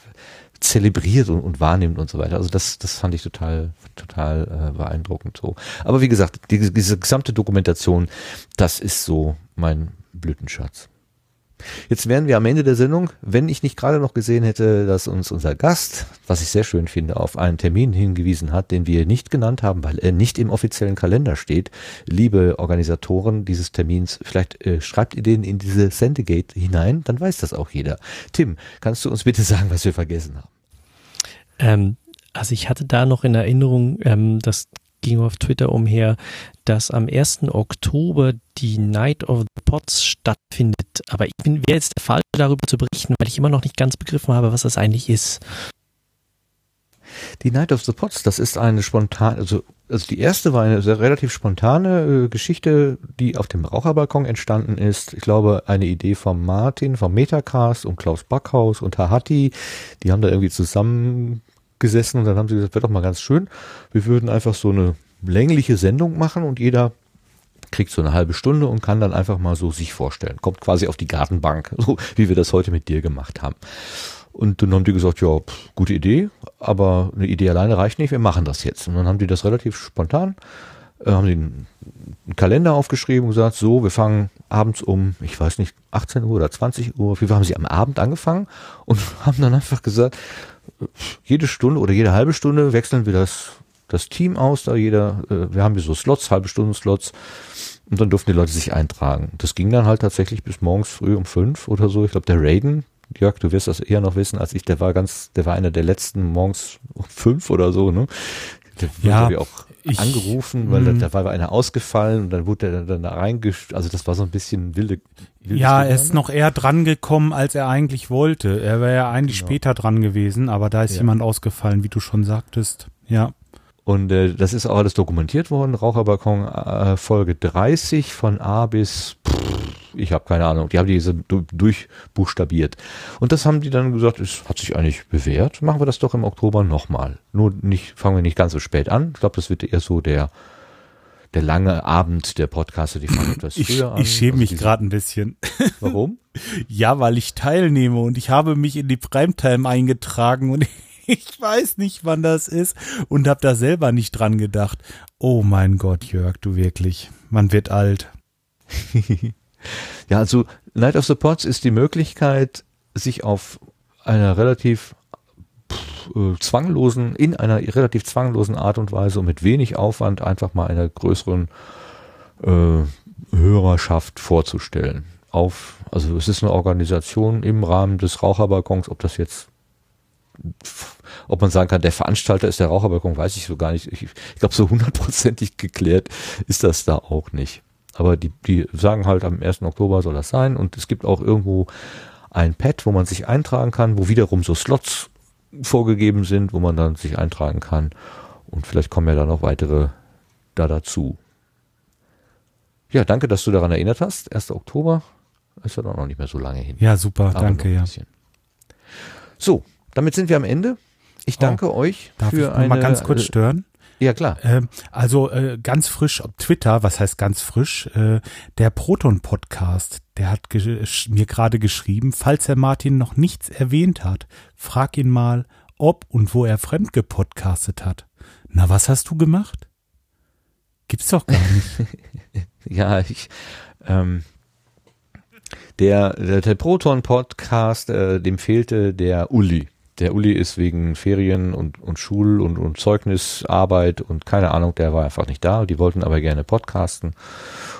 Speaker 1: zelebriert und, und, wahrnimmt und so weiter. Also das, das fand ich total, total äh, beeindruckend so. Aber wie gesagt, die, diese gesamte Dokumentation, das ist so mein Blütenschatz. Jetzt wären wir am Ende der Sendung, wenn ich nicht gerade noch gesehen hätte, dass uns unser Gast, was ich sehr schön finde, auf einen Termin hingewiesen hat, den wir nicht genannt haben, weil er nicht im offiziellen Kalender steht. Liebe Organisatoren dieses Termins, vielleicht äh, schreibt ihr den in diese Sendegate hinein, dann weiß das auch jeder. Tim, kannst du uns bitte sagen, was wir vergessen haben?
Speaker 3: Ähm, also ich hatte da noch in Erinnerung, ähm, das ging auf Twitter umher, dass am 1. Oktober die Night of the Pots stattfindet. Aber ich bin wäre jetzt der Fall, darüber zu berichten, weil ich immer noch nicht ganz begriffen habe, was das eigentlich ist.
Speaker 1: Die Night of the Pots, das ist eine spontane, also, also die erste war eine sehr relativ spontane äh, Geschichte, die auf dem Raucherbalkon entstanden ist. Ich glaube, eine Idee von Martin, vom Metacast und Klaus Backhaus und Hahati. Die haben da irgendwie zusammengesessen und dann haben sie gesagt, wird doch mal ganz schön. Wir würden einfach so eine längliche Sendung machen und jeder kriegt so eine halbe Stunde und kann dann einfach mal so sich vorstellen. Kommt quasi auf die Gartenbank, so wie wir das heute mit dir gemacht haben. Und dann haben die gesagt, ja, pff, gute Idee, aber eine Idee alleine reicht nicht, wir machen das jetzt. Und dann haben die das relativ spontan, äh, haben einen Kalender aufgeschrieben und gesagt, so, wir fangen abends um, ich weiß nicht, 18 Uhr oder 20 Uhr, wie haben sie am Abend angefangen und haben dann einfach gesagt, jede Stunde oder jede halbe Stunde wechseln wir das das Team aus, da jeder, äh, wir haben hier so Slots, halbe Stunden Slots und dann durften die Leute sich eintragen. Das ging dann halt tatsächlich bis morgens früh um fünf oder so. Ich glaube, der Raiden, Jörg, du wirst das eher noch wissen als ich, der war ganz, der war einer der letzten morgens um fünf oder so, ne? Der
Speaker 2: ja,
Speaker 1: auch ich, angerufen, weil da, mhm. da war einer ausgefallen und dann wurde er dann da reingesch, also das war so ein bisschen wilde.
Speaker 2: Ja, er ist noch eher dran gekommen, als er eigentlich wollte. Er wäre ja eigentlich genau. später dran gewesen, aber da ist ja. jemand ausgefallen, wie du schon sagtest. Ja.
Speaker 1: Und äh, das ist auch alles dokumentiert worden. Raucherbalkon äh, Folge 30 von A bis, pff, ich habe keine Ahnung, die haben diese du, durchbuchstabiert. Und das haben die dann gesagt, es hat sich eigentlich bewährt. Machen wir das doch im Oktober nochmal. Nur nicht, fangen wir nicht ganz so spät an. Ich glaube, das wird eher so der der lange Abend der Podcaster, die fangen etwas
Speaker 2: ich,
Speaker 1: früher an.
Speaker 2: Ich schäme also mich gerade ein bisschen.
Speaker 1: Warum?
Speaker 2: ja, weil ich teilnehme und ich habe mich in die Primetime eingetragen und ich weiß nicht, wann das ist und habe da selber nicht dran gedacht. Oh mein Gott, Jörg, du wirklich, man wird alt.
Speaker 1: ja, also Night of the Pots ist die Möglichkeit, sich auf einer relativ äh, zwanglosen, in einer relativ zwanglosen Art und Weise und mit wenig Aufwand einfach mal einer größeren äh, Hörerschaft vorzustellen. Auf, also es ist eine Organisation im Rahmen des Raucherbalkons, ob das jetzt ob man sagen kann, der Veranstalter ist der Raucherbalkon, weiß ich so gar nicht. Ich, ich glaube, so hundertprozentig geklärt ist das da auch nicht. Aber die, die sagen halt, am 1. Oktober soll das sein und es gibt auch irgendwo ein Pad, wo man sich eintragen kann, wo wiederum so Slots vorgegeben sind, wo man dann sich eintragen kann. Und vielleicht kommen ja dann noch weitere da dazu. Ja, danke, dass du daran erinnert hast. 1. Oktober ist ja noch nicht mehr so lange hin.
Speaker 2: Ja, super, Aber danke, ja.
Speaker 1: So, damit sind wir am Ende. Ich danke oh, euch
Speaker 2: darf
Speaker 1: für
Speaker 2: ich
Speaker 1: eine.
Speaker 2: mal ganz kurz stören?
Speaker 1: Ja, klar.
Speaker 2: Ähm, also äh, ganz frisch auf Twitter, was heißt ganz frisch? Äh, der Proton-Podcast, der hat mir gerade geschrieben, falls er Martin noch nichts erwähnt hat, frag ihn mal, ob und wo er fremd gepodcastet hat. Na, was hast du gemacht? Gibt's doch gar nicht.
Speaker 1: ja, ich, ähm, der, der, der Proton-Podcast, äh, dem fehlte der Uli. Der Uli ist wegen Ferien und, und Schul- und, und Zeugnisarbeit und keine Ahnung, der war einfach nicht da. Die wollten aber gerne podcasten.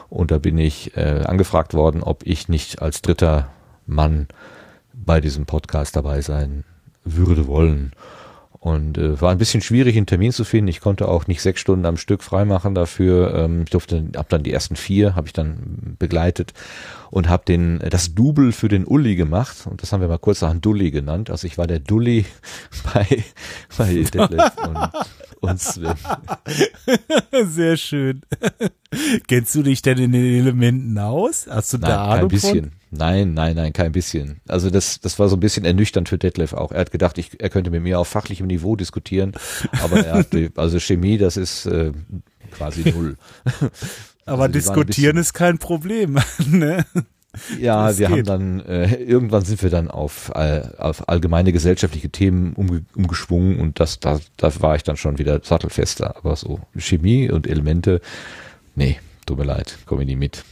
Speaker 1: Und da bin ich äh, angefragt worden, ob ich nicht als dritter Mann bei diesem Podcast dabei sein würde wollen. Und äh, war ein bisschen schwierig, einen Termin zu finden. Ich konnte auch nicht sechs Stunden am Stück freimachen dafür. Ähm, ich durfte, hab dann die ersten vier, habe ich dann begleitet und habe den das Double für den Uli gemacht. Und das haben wir mal kurz nach Dulli genannt. Also ich war der Dulli bei, bei Detlef und, und Sven.
Speaker 2: Sehr schön. Kennst du dich denn in den Elementen aus? Hast du
Speaker 1: Nein,
Speaker 2: da Ahnung
Speaker 1: kein bisschen.
Speaker 2: von?
Speaker 1: Nein, nein, nein, kein bisschen. Also das, das war so ein bisschen ernüchternd für Detlef auch. Er hat gedacht, ich, er könnte mit mir auf fachlichem Niveau diskutieren, aber er hat, also Chemie, das ist äh, quasi null.
Speaker 2: Aber
Speaker 1: Also
Speaker 2: diskutieren ist kein Problem. ne?
Speaker 1: Ja,
Speaker 2: Das
Speaker 1: wir haben
Speaker 2: geht.
Speaker 1: dann, äh, irgendwann sind wir dann auf, äh, auf allgemeine gesellschaftliche Themen umge umgeschwungen und das, da, da war ich dann schon wieder sattelfester. Aber so Chemie und Elemente, nee, tut mir leid, komme ich nie mit.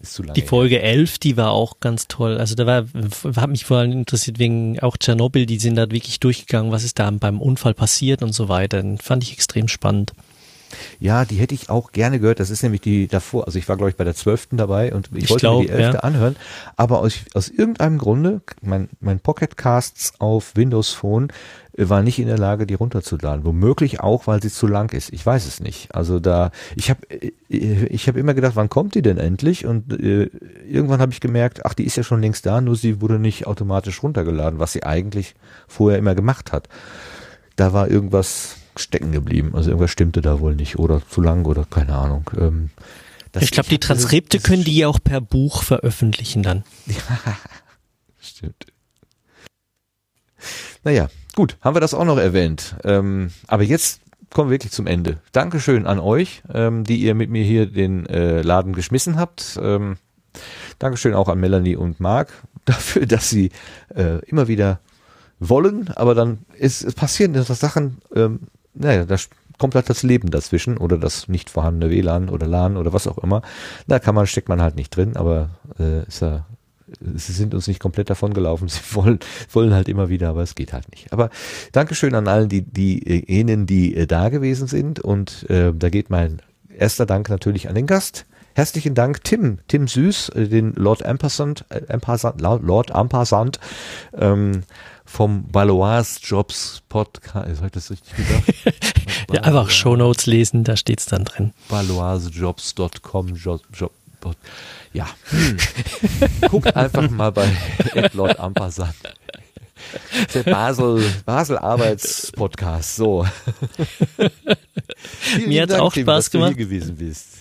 Speaker 1: Ist zu lange.
Speaker 3: Die Folge 11, die war auch ganz toll. Also da war, hat mich vor allem interessiert wegen auch Tschernobyl, die sind da wirklich durchgegangen, was ist da beim Unfall passiert und so weiter. Den fand ich extrem spannend.
Speaker 1: Ja, die hätte ich auch gerne gehört. Das ist nämlich die davor. Also ich war, glaube ich, bei der zwölften dabei und ich,
Speaker 3: Ich
Speaker 1: wollte
Speaker 3: glaub,
Speaker 1: mir die elfte
Speaker 3: ja.
Speaker 1: anhören. Aber aus, aus irgendeinem Grunde, mein, mein Pocket Casts auf Windows Phone war nicht in der Lage, die runterzuladen. Womöglich auch, weil sie zu lang ist. Ich weiß es nicht. Also da, ich habe ich hab immer gedacht, wann kommt die denn endlich? Und äh, irgendwann habe ich gemerkt, ach, die ist ja schon längst da, nur sie wurde nicht automatisch runtergeladen, was sie eigentlich vorher immer gemacht hat. Da war irgendwas stecken geblieben. Also irgendwas stimmte da wohl nicht oder zu lang oder keine Ahnung. Ähm,
Speaker 3: ich glaube, die Transkripte können die ja auch per Buch veröffentlichen dann.
Speaker 1: Stimmt. Naja, gut, haben wir das auch noch erwähnt. Ähm, aber jetzt kommen wir wirklich zum Ende. Dankeschön an euch, ähm, die ihr mit mir hier den äh, Laden geschmissen habt. Ähm, Dankeschön auch an Melanie und Marc dafür, dass sie äh, immer wieder wollen, aber dann ist, es passieren das Sachen, ähm, naja, da kommt halt das Leben dazwischen oder das nicht vorhandene WLAN oder LAN oder was auch immer. Da kann man, steckt man halt nicht drin, aber äh, ist ja, sie sind uns nicht komplett davon gelaufen. Sie wollen, wollen halt immer wieder, aber es geht halt nicht. Aber Dankeschön an allen, die, die, äh, jenen, die äh, da gewesen sind und äh, da geht mein erster Dank natürlich an den Gast. Herzlichen Dank, Tim, Tim Süß, äh, den Lord Ampersand, Ampersand Lord Ampersand, ähm, vom Valois Jobs Podcast, habe ich das richtig gesagt?
Speaker 3: Ja, einfach Shownotes lesen, da steht's dann drin.
Speaker 1: valoisjobs.com Job, ja. Hm. Guckt einfach mal bei Lord Ampersand. Der Basel, Basel Arbeitspodcast, so.
Speaker 3: Mir
Speaker 1: Dank,
Speaker 3: auch Spaß
Speaker 1: dass du
Speaker 3: gemacht.
Speaker 1: hier gewesen bist.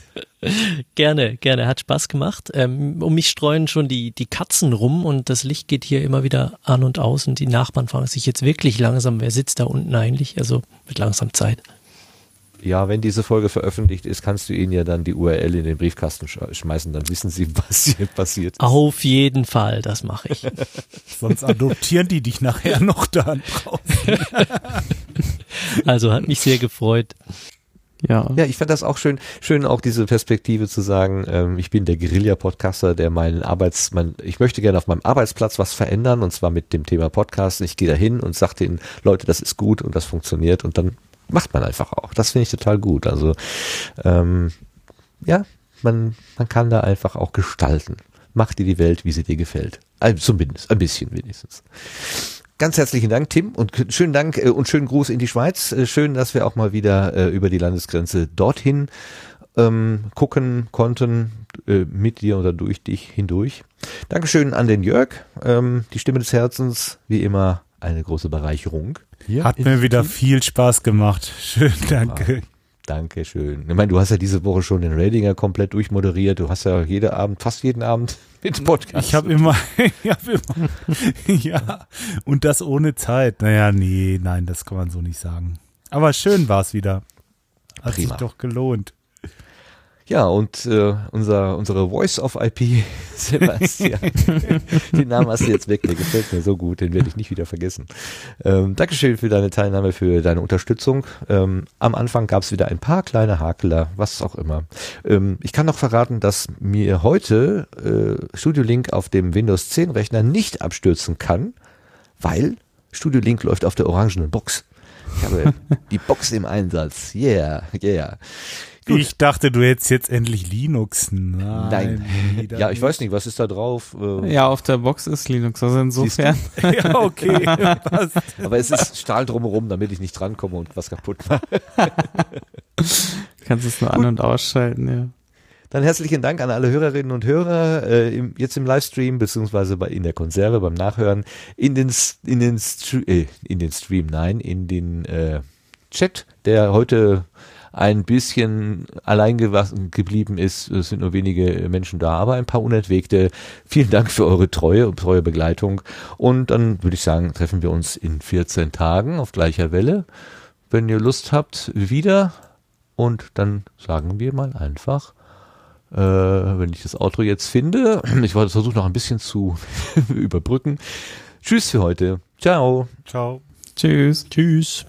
Speaker 3: Gerne, gerne. Hat Spaß gemacht. Ähm, um mich streuen schon die, die Katzen rum und das Licht geht hier immer wieder an und aus und die Nachbarn fragen sich jetzt wirklich langsam, wer sitzt da unten eigentlich? Also wird langsam Zeit.
Speaker 1: Ja, wenn diese Folge veröffentlicht ist, kannst du ihnen ja dann die URL in den Briefkasten sch- schmeißen, dann wissen sie, was hier passiert ist.
Speaker 3: Auf jeden Fall, das mache ich.
Speaker 2: Sonst adoptieren die dich nachher noch da draußen.
Speaker 3: Also hat mich sehr gefreut.
Speaker 5: Ja.
Speaker 1: Ja, ich fand das auch schön, schön auch diese Perspektive zu sagen, ähm, ich bin der Guerilla-Podcaster, der meinen Arbeits, mein, ich möchte gerne auf meinem Arbeitsplatz was verändern und zwar mit dem Thema Podcast. Ich gehe da hin und sage den Leute, das ist gut und das funktioniert und dann macht man einfach auch. Das finde ich total gut. Also ähm, ja, man, man kann da einfach auch gestalten. Mach dir die Welt, wie sie dir gefällt. Zumindest, ein bisschen wenigstens. Ganz herzlichen Dank, Tim, und schönen Dank äh, und schönen Gruß in die Schweiz. Äh, Schön, dass wir auch mal wieder äh, über die Landesgrenze dorthin ähm, gucken konnten, äh, mit dir oder durch dich hindurch. Dankeschön an den Jörg, ähm, die Stimme des Herzens, wie immer eine große Bereicherung. Hier
Speaker 2: Hat mir wieder
Speaker 1: Team.
Speaker 2: viel Spaß gemacht. Schön, danke.
Speaker 1: Dankeschön. Ich meine, du hast ja diese Woche schon den Ratinger komplett durchmoderiert. Du hast ja jeden Abend, fast jeden Abend mit Podcast.
Speaker 2: Ich habe immer, ich hab immer, ja, und das ohne Zeit. Naja, nee, nein, das kann man so nicht sagen. Aber schön war es wieder. Hat
Speaker 1: Prima.
Speaker 2: sich doch gelohnt.
Speaker 1: Ja, und äh, unser unsere Voice of IP, Sebastian, den Namen hast du jetzt weg, der gefällt mir so gut, den werde ich nicht wieder vergessen. Ähm, Dankeschön für deine Teilnahme, für deine Unterstützung. Ähm, am Anfang gab es wieder ein paar kleine Hakeler, was auch immer. Ähm, ich kann noch verraten, dass mir heute äh, Studio Link auf dem Windows 10 Rechner nicht abstürzen kann, weil Studio Link läuft auf der orangenen Box. Ich habe die Box im Einsatz. Yeah, yeah. Gut.
Speaker 2: Ich dachte, du hättest jetzt endlich Linux. Nein.
Speaker 1: Nein. Ja, ich
Speaker 2: nicht.
Speaker 1: weiß nicht, was ist da drauf? Äh,
Speaker 5: Ja, auf der Box ist Linux, also insofern.
Speaker 2: ja, okay. passt.
Speaker 1: Aber es ist Stahl drumherum, damit ich nicht drankomme und was kaputt mache.
Speaker 5: Kannst es nur an- und ausschalten, ja.
Speaker 1: Dann herzlichen Dank an alle Hörerinnen und Hörer, äh, im, jetzt im Livestream, beziehungsweise bei, in der Konserve beim Nachhören, in den, in den, Stre äh, in den Stream, nein, in den äh, Chat, der heute ein bisschen allein geblieben ist. Es sind nur wenige Menschen da, aber ein paar Unentwegte. Vielen Dank für eure Treue und eure Begleitung. Und dann würde ich sagen, treffen wir uns in 14 Tagen auf gleicher Welle. Wenn ihr Lust habt, wieder. Und dann sagen wir mal einfach, äh, wenn ich das Outro jetzt finde, ich wollte versuchen noch ein bisschen zu überbrücken. Tschüss für heute. Ciao.
Speaker 2: Ciao.
Speaker 5: Tschüss.
Speaker 3: Tschüss.